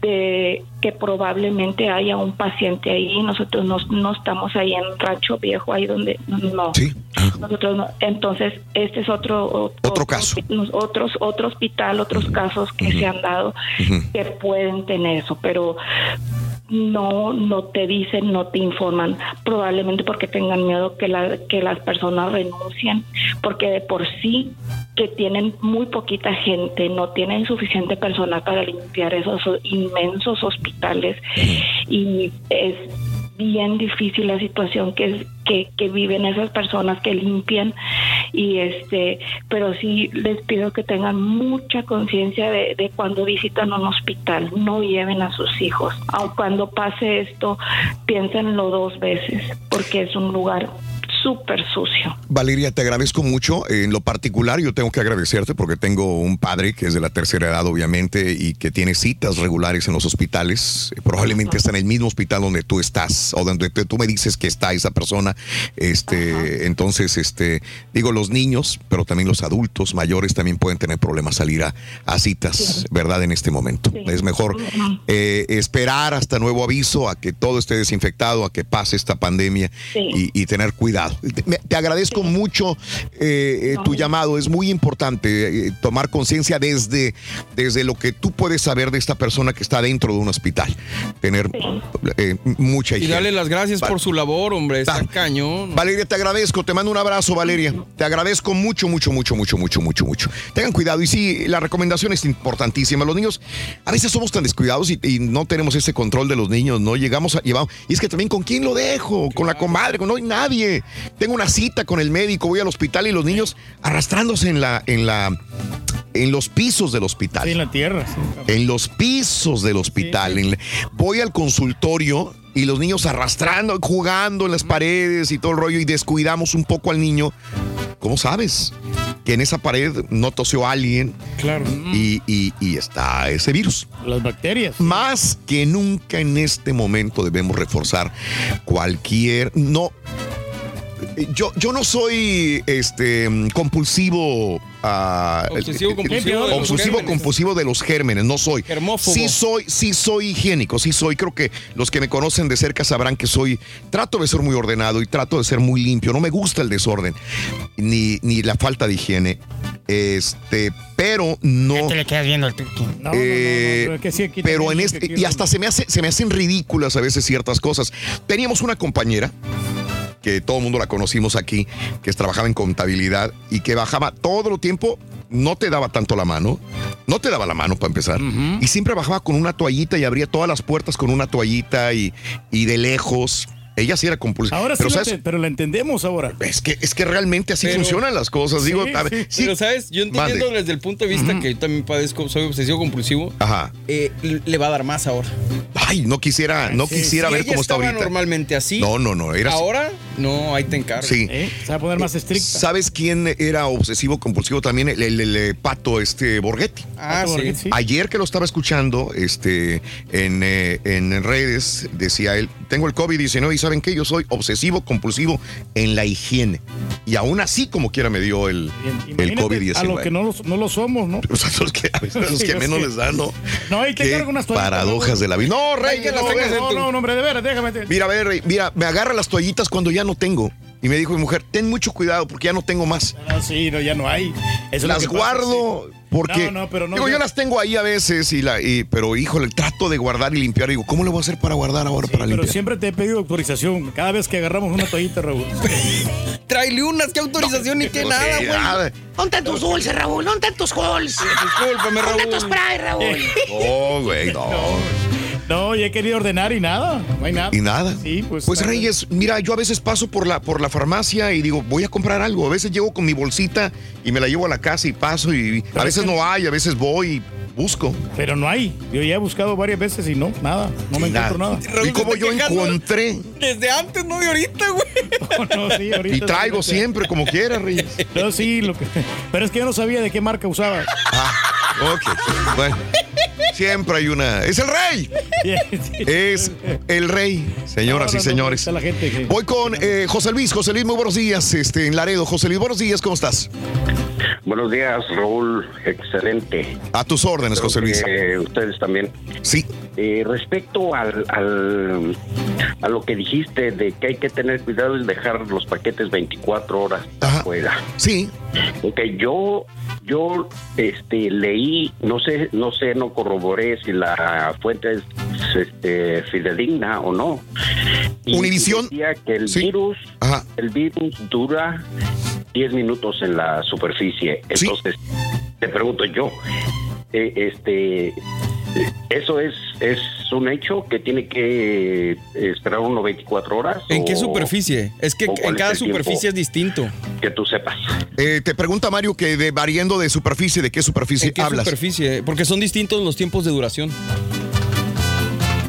de que probablemente haya un paciente ahí. Nosotros no, no estamos ahí en Rancho Viejo, ahí donde no. Nosotros no. Entonces, este es otro otro,
caso.
Otros otro hospital, otros casos que se han dado que pueden tener eso, pero no no te dicen, no te informan, probablemente porque tengan miedo que la, que las personas renuncien, porque de por sí que tienen muy poquita gente, no tienen suficiente personal para limpiar esos inmensos hospitales y es bien difícil la situación que, que, que viven esas personas que limpian y este pero sí les pido que tengan mucha conciencia de, de cuando visitan un hospital no lleven a sus hijos. Aun cuando pase esto piénsenlo dos veces porque es un lugar súper sucio
Valeria, te agradezco mucho. En lo particular, yo tengo que agradecerte porque tengo un padre que es de la tercera edad, obviamente, y que tiene citas regulares en los hospitales. Eh, Probablemente está en el mismo hospital donde tú estás o donde tú me dices que está esa persona. Este, entonces, este, digo, los niños, pero también los adultos mayores también pueden tener problemas salir a, a citas, ¿verdad? En este momento. Es mejor eh, esperar hasta nuevo aviso a que todo esté desinfectado, a que pase esta pandemia y, y tener cuidado. Te, agradezco mucho eh, eh, tu llamado, es muy importante eh, tomar conciencia desde, desde lo que tú puedes saber de esta persona que está dentro de un hospital, tener eh, mucha
Y
higiene.
darle las gracias
Vale.
por su labor, hombre. Está cañón.
Valeria, te agradezco, te mando un abrazo, Valeria. Te agradezco mucho, mucho, mucho, mucho, mucho, mucho, mucho. Tengan cuidado y sí, la recomendación es importantísima. Los niños, a veces somos tan descuidados y, y no tenemos ese control de los niños, ¿no? Llegamos a, llevamos, y es que también con quién lo dejo, con la comadre, con no hay nadie. Tengo una cita con el médico, voy al hospital y los niños arrastrándose en la, en la, en los pisos del hospital.
Sí, en la tierra. sí.
En los pisos del hospital. Voy al consultorio y los niños arrastrando, jugando en las paredes y todo el rollo y descuidamos un poco al niño. ¿Cómo sabes? Que en esa pared no tosió alguien
Claro.
y, y- y está ese virus.
Las bacterias.
Más que nunca en este momento debemos reforzar cualquier... No, yo, yo no soy este compulsivo ah,
Obsesivo
eh,
compulsivo de los
obsesivo
gérmenes.
compulsivo de los gérmenes no soy
Germófobo.
sí soy sí soy higiénico sí soy creo que los que me conocen de cerca sabrán que soy trato de ser muy ordenado y trato de ser muy limpio no me gusta el desorden ni, ni la falta de higiene este pero no
te le quedas viendo el
eh, pero en este y hasta se me hace se me hacen ridículas a veces ciertas cosas. Teníamos una compañera que todo el mundo la conocimos aquí, que trabajaba en contabilidad y que bajaba todo el tiempo, no te daba tanto la mano, no te daba la mano para empezar, y siempre bajaba con una toallita y abría todas las puertas con una toallita y, y de lejos. Ella sí era compulsiva.
Ahora
pero
sí, pero la entendemos ahora.
Es que, es que realmente así
Pero-
funcionan las cosas. Digo,
Sí,
a ver,
sí.
sí,
Pero, ¿sabes? Yo entendiendo
Mande.
desde el punto de vista que yo también padezco, soy obsesivo compulsivo,
Ajá.
eh, le va a dar más ahora.
Ay, no quisiera, no
Sí,
quisiera
si
ver
ella
cómo está ahorita.
normalmente así.
No, no, no. Era así.
Ahora No, ahí te encargo.
Sí.
¿Eh? Se va a poner más estricta.
¿Sabes quién era obsesivo compulsivo también? El, el- el, eh, pato este Borghetti.
Ah,
Pato
sí.
Borghetti, sí.
Ayer que lo estaba escuchando este, en, eh, en redes, decía él, tengo el COVID-19 y ¿saben qué? Yo soy obsesivo compulsivo en la higiene. Y aún así, como quiera, me dio el, el
Imagínate
COVID-19.
A lo que no lo, no lo somos, ¿no?
O sea, los que, a veces los que menos les dan, ¿no?
No,
Qué
cargo unas toallitas.
paradojas de la vida. No, Rey,
que las
no,
tengas en tu- No, no, hombre, de veras, déjame.
Mira, a ver, Rey, mira, me agarra las toallitas cuando ya no tengo. Y me dijo mi mujer, ten mucho cuidado porque ya no tengo más.
Ah, sí, no, ya no hay. Eso
las
que pasa,
guardo
sí.
Porque
No, no, pero no,
digo,
yo-
yo las tengo ahí a veces y la y- pero híjole, trato de guardar y limpiar. Digo, ¿cómo le voy a hacer para guardar ahora para
Pero
limpiar?
siempre te he pedido autorización cada vez que agarramos una toallita, Raúl.
Tráele unas, qué autorización ni qué
no,
nada, güey.
nada.
¿Dónde están tus dulces, Raúl? ¿Dónde están tus halls?
Discúlpame,
¿Dónde
Raúl.
tus spray, Raúl?
No, güey, no.
No, y he querido ordenar y nada. No hay nada.
Y nada.
Sí, pues.
Pues
nada.
Reyes, mira, yo a veces paso por la, por la farmacia y digo, voy a comprar algo. A veces llego con mi bolsita y me la llevo a la casa y paso y a veces no hay, a veces voy y busco.
Pero no hay. Yo ya he buscado varias veces y no, nada. No me
nada.
encuentro nada.
Y como yo encontré
Desde antes, no de ahorita, güey.
No, sí, ahorita
y traigo
sí,
siempre como quiera, Reyes.
No, sí, lo que... pero es que yo no sabía de qué marca usaba.
Ah, ok. Bueno, siempre hay una. ¡Es el rey! Es el rey, señoras y señores. Voy con eh, José Luis. José Luis, muy buenos días. Este, en Laredo. José Luis, buenos días, ¿cómo estás?
Buenos días, Raúl. Excelente.
A tus órdenes, José Luis.
Eh, ustedes también.
Sí.
Eh, respecto al, al- a lo que dijiste de que hay que tener cuidado y dejar los paquetes 24 horas afuera.
Sí.
Ok, yo yo este leí, no sé, no sé, no corroboré si la fuente es este, fidedigna o no. Y
Univisión.
decía que el virus, el virus dura 10 minutos en la superficie. Entonces, te pregunto yo, eh, este, eso es es un hecho que tiene que esperar unos 24 horas.
¿En qué superficie? Es que en cada superficie es distinto.
Que tú sepas.
Eh, te pregunta Mario que de, variando de superficie, ¿de qué superficie
¿En qué
hablas?
superficie? Porque son distintos los tiempos de duración.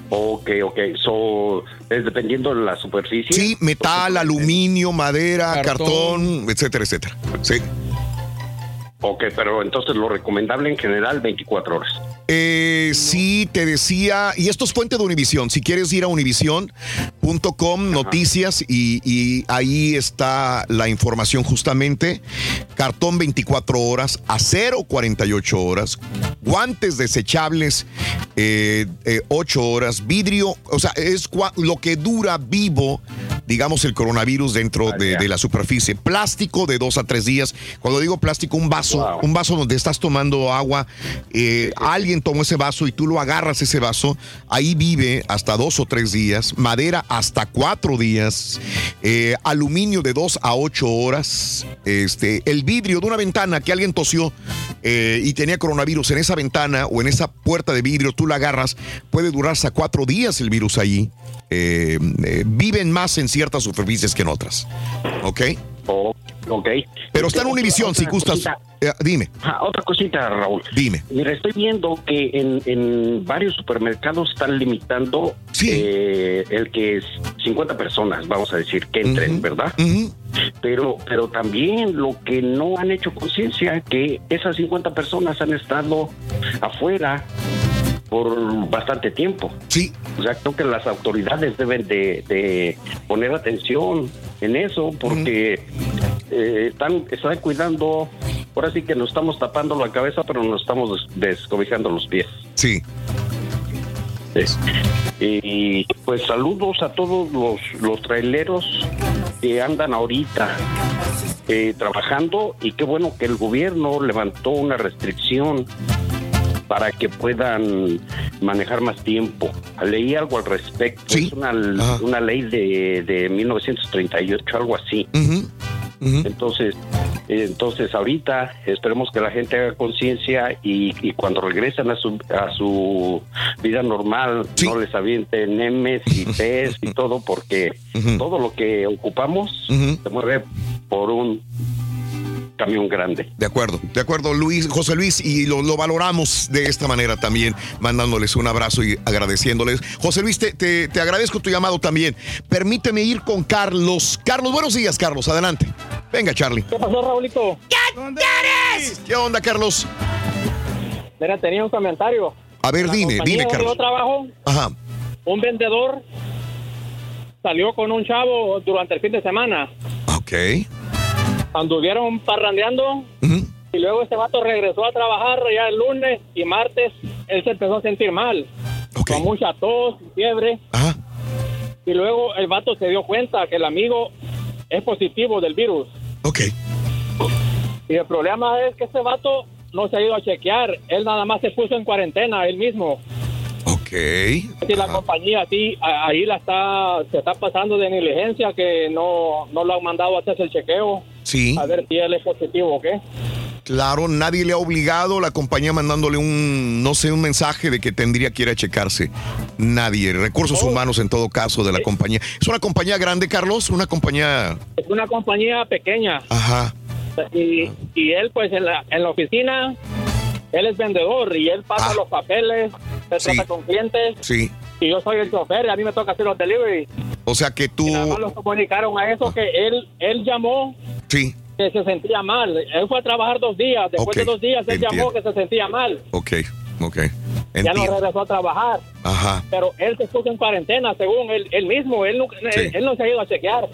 Ok, ok. So, es dependiendo de la superficie.
Sí, metal, aluminio, madera,
Cartón.
cartón, etcétera, etcétera. Sí.
Ok, pero entonces lo recomendable en general 24 horas.
Eh, sí, te decía, y esto es fuente de Univisión. Si quieres ir a univision.com, noticias, y, y ahí está la información justamente. Cartón 24 horas, acero 48 horas, guantes desechables eh, eh, 8 horas, vidrio, o sea, es lo que dura vivo, digamos, el coronavirus dentro de, de la superficie. Plástico de 2 a 3 días. Cuando digo plástico, un vaso, un vaso donde estás tomando agua, eh, alguien tomó ese vaso y tú lo agarras ese vaso, ahí vive hasta dos o tres días, madera hasta cuatro días, eh, aluminio de dos a ocho horas, este, el vidrio de una ventana que alguien tosió eh, y tenía coronavirus en esa ventana o en esa puerta de vidrio, tú la agarras, puede durar hasta cuatro días el virus allí. Eh, viven más en ciertas superficies que en otras. ¿Ok?
Ok.
Pero está en Univisión, si gustas. Eh, dime.
Ah, otra cosita, Raúl.
Dime.
Mira, estoy viendo que en, en varios supermercados están limitando eh, el que es 50 personas, vamos a decir, que entren, ¿verdad? Pero, pero también lo que no han hecho conciencia, que esas 50 personas han estado afuera por bastante tiempo.
Sí.
O sea, creo que las autoridades deben de, de poner atención en eso porque eh, están, están cuidando, ahora sí que nos estamos tapando la cabeza, pero nos estamos des- descobijando los pies.
Sí.
Y pues saludos a todos los, los traileros que andan ahorita eh, trabajando y qué bueno que el gobierno levantó una restricción para que puedan manejar más tiempo. Leí algo al respecto. Es una, una ley de, de 1938, algo así. Entonces, eh, entonces ahorita esperemos que la gente haga conciencia y, y cuando regresen a su, a su vida normal no les avienten M's y P's y todo porque todo lo que ocupamos se mueve por un camión grande.
De acuerdo, de acuerdo, Luis, José Luis, y lo, lo valoramos de esta manera también, mandándoles un abrazo y agradeciéndoles. José Luis, te, te, te agradezco tu llamado también. Permíteme ir con Carlos. Carlos, buenos días, Carlos, adelante. Venga, Charlie.
¿Qué pasó, Raulito?
¿Qué onda, Carlos?
Mira, tenía un comentario.
A ver,
La
dime, dime, Carlos.
Yo trabajo,
Ajá.
un vendedor salió con un chavo durante el fin de semana.
Ok.
Anduvieron parrandeando y luego este vato regresó a trabajar ya el lunes y martes él se empezó a sentir mal. Con mucha tos, fiebre. Y luego el vato se dio cuenta que el amigo es positivo del virus.
Ok.
Y el problema es que este vato no se ha ido a chequear. Él nada más se puso en cuarentena él mismo.
Ok.
Si la compañía sí, ahí la está, se está pasando de negligencia que no, no lo han mandado a hacerse el chequeo.
Sí.
A ver si él es positivo o qué.
Claro, nadie le ha obligado, la compañía mandándole un, no sé, un mensaje de que tendría que ir a checarse. Nadie. Recursos humanos en todo caso de la compañía. ¿Es una compañía grande, Carlos? ¿Una compañía...?
Es una compañía pequeña.
Ajá.
Y, y él, pues, en la, en la oficina, él es vendedor y él pasa los papeles, se
Sí.
trata con clientes.
Sí.
Y yo soy el chofer y a mí me toca hacer los delivery.
O sea que tú...
Nada más los comunicaron a eso que él, él llamó
Sí.
que se sentía mal. Él fue a trabajar dos días. Después
Ok,
de dos días, él
entiendo.
llamó que se sentía mal.
Ok, ok.
Ya no
Entiendo.
regresó a trabajar.
Ajá.
Pero él se puso en cuarentena, según él, él mismo. Él, no- él, él no se ha ido a chequear.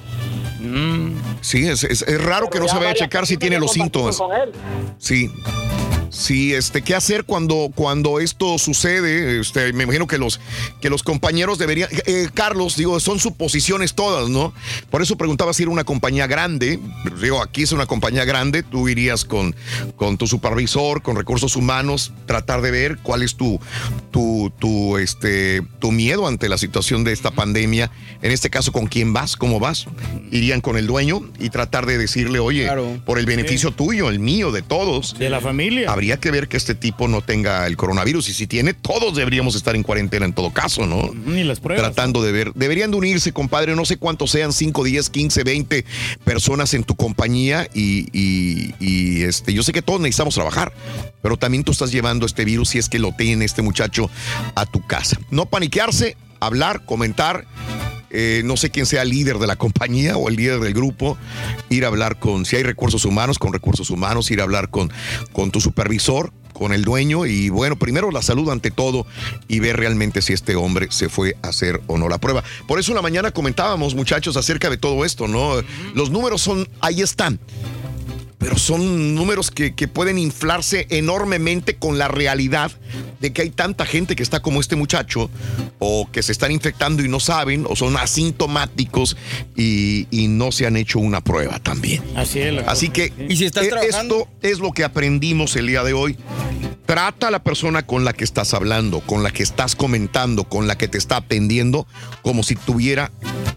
Sí, es, es- es raro que no se vaya a checar si tiene los síntomas.
Con él.
Sí. Sí, este, ¿qué hacer cuando, cuando esto sucede? Este, me imagino que los, que los compañeros deberían. eh, Carlos, digo, son suposiciones todas, ¿no? Por eso preguntaba si era una compañía grande. Digo, aquí es una compañía grande. Tú irías con, con tu supervisor, con recursos humanos, tratar de ver cuál es tu, tu, tu, este, tu miedo ante la situación de esta pandemia. En este caso, ¿con quién vas? ¿Cómo vas? Irían con el dueño y tratar de decirle, oye, por el beneficio tuyo, el mío, de todos.
De la familia.
Habría que ver que este tipo no tenga el coronavirus. Y si tiene, todos deberíamos estar en cuarentena en todo caso, ¿no?
Ni las pruebas.
Tratando de ver. Deberían de unirse, compadre. No sé cuántos sean, 5, 10, 15, 20 personas en tu compañía. Y, y- y, este, yo sé que todos necesitamos trabajar. Pero también tú estás llevando este virus, si es que lo tiene este muchacho, a tu casa. No paniquearse, hablar, comentar. Eh, no sé quién sea el líder de la compañía o el líder del grupo, ir a hablar con, si hay recursos humanos, con recursos humanos, ir a hablar con, con tu supervisor, con el dueño y bueno, primero la salud ante todo y ver realmente si este hombre se fue a hacer o no la prueba. Por eso en la mañana comentábamos, muchachos, acerca de todo esto, ¿no? Los números son, ahí están. Pero son números que, que pueden inflarse enormemente con la realidad de que hay tanta gente que está como este muchacho, o que se están infectando y no saben, o son asintomáticos y, y no se han hecho una prueba también.
Así es.
Así que
Y si estás
eh,
trabajando-
esto es lo que aprendimos el día de hoy. Trata a la persona con la que estás hablando, con la que estás comentando, con la que te está atendiendo, como si tuviera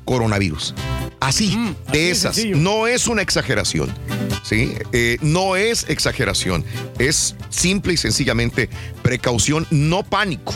coronavirus. Así, de esas. No es una exageración. ¿sí? Eh, no es exageración. Es simple y sencillamente precaución, no pánico.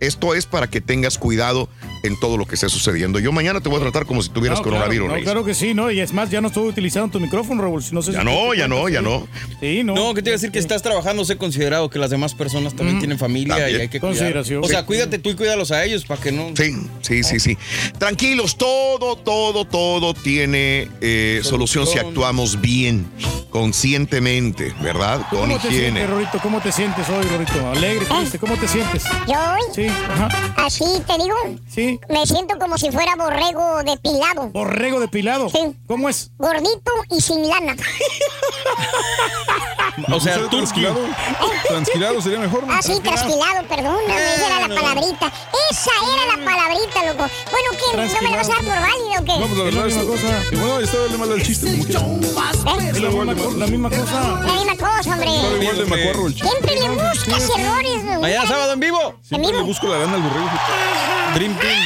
Esto es para que tengas cuidado en todo lo que esté sucediendo. Yo mañana te voy a tratar como si tuvieras
No,
coronavirus,
claro, no, claro que sí, ¿no? Y es más, ya no estoy utilizando tu micrófono, Raúl. No sé
Ya
si
no,
te
ya no, ya no.
Sí, no.
No, que te iba a decir que estás trabajando, sé considerado que las demás personas también tienen familia
También.
y hay que cuidar.
Consideración.
O sea,
Sí.
cuídate tú y cuídalos a ellos para que no.
Sí, sí, sí, sí. Tranquilos, todo, todo, todo tiene eh, solución si actuamos bien, conscientemente, ¿verdad? Con
¿Cómo te
higiene.
sientes, Rorito? ¿Cómo te sientes hoy, Rorito? Alegre, triste, ¿cómo te sientes?
¿Yo hoy?
Sí, ajá.
Así te digo.
Sí.
Me siento como si fuera borrego depilado.
¿Borrego depilado?
Sí.
¿Cómo es?
Gordito y sin lana.
O sea,
¿No
Turki.
transquilado? Transquilado sería mejor. ¿no?
Ah, sí, trasquilado, perdón. No, esa era la palabrita. Esa era la palabrita, loco. Bueno, ¿qué? ¿No me la vas a dar por válido o qué?
No, pues la verdad es
cosa.
Y bueno, está dale mal al chiste.
¿Eh?
Es la misma, co- la misma cosa.
La misma cosa, hombre.
Está igual de macuarro el chiste.
Siempre le buscas errores.
Mañana sábado en vivo.
Siempre le busco la lana al borrego.
Dream Team.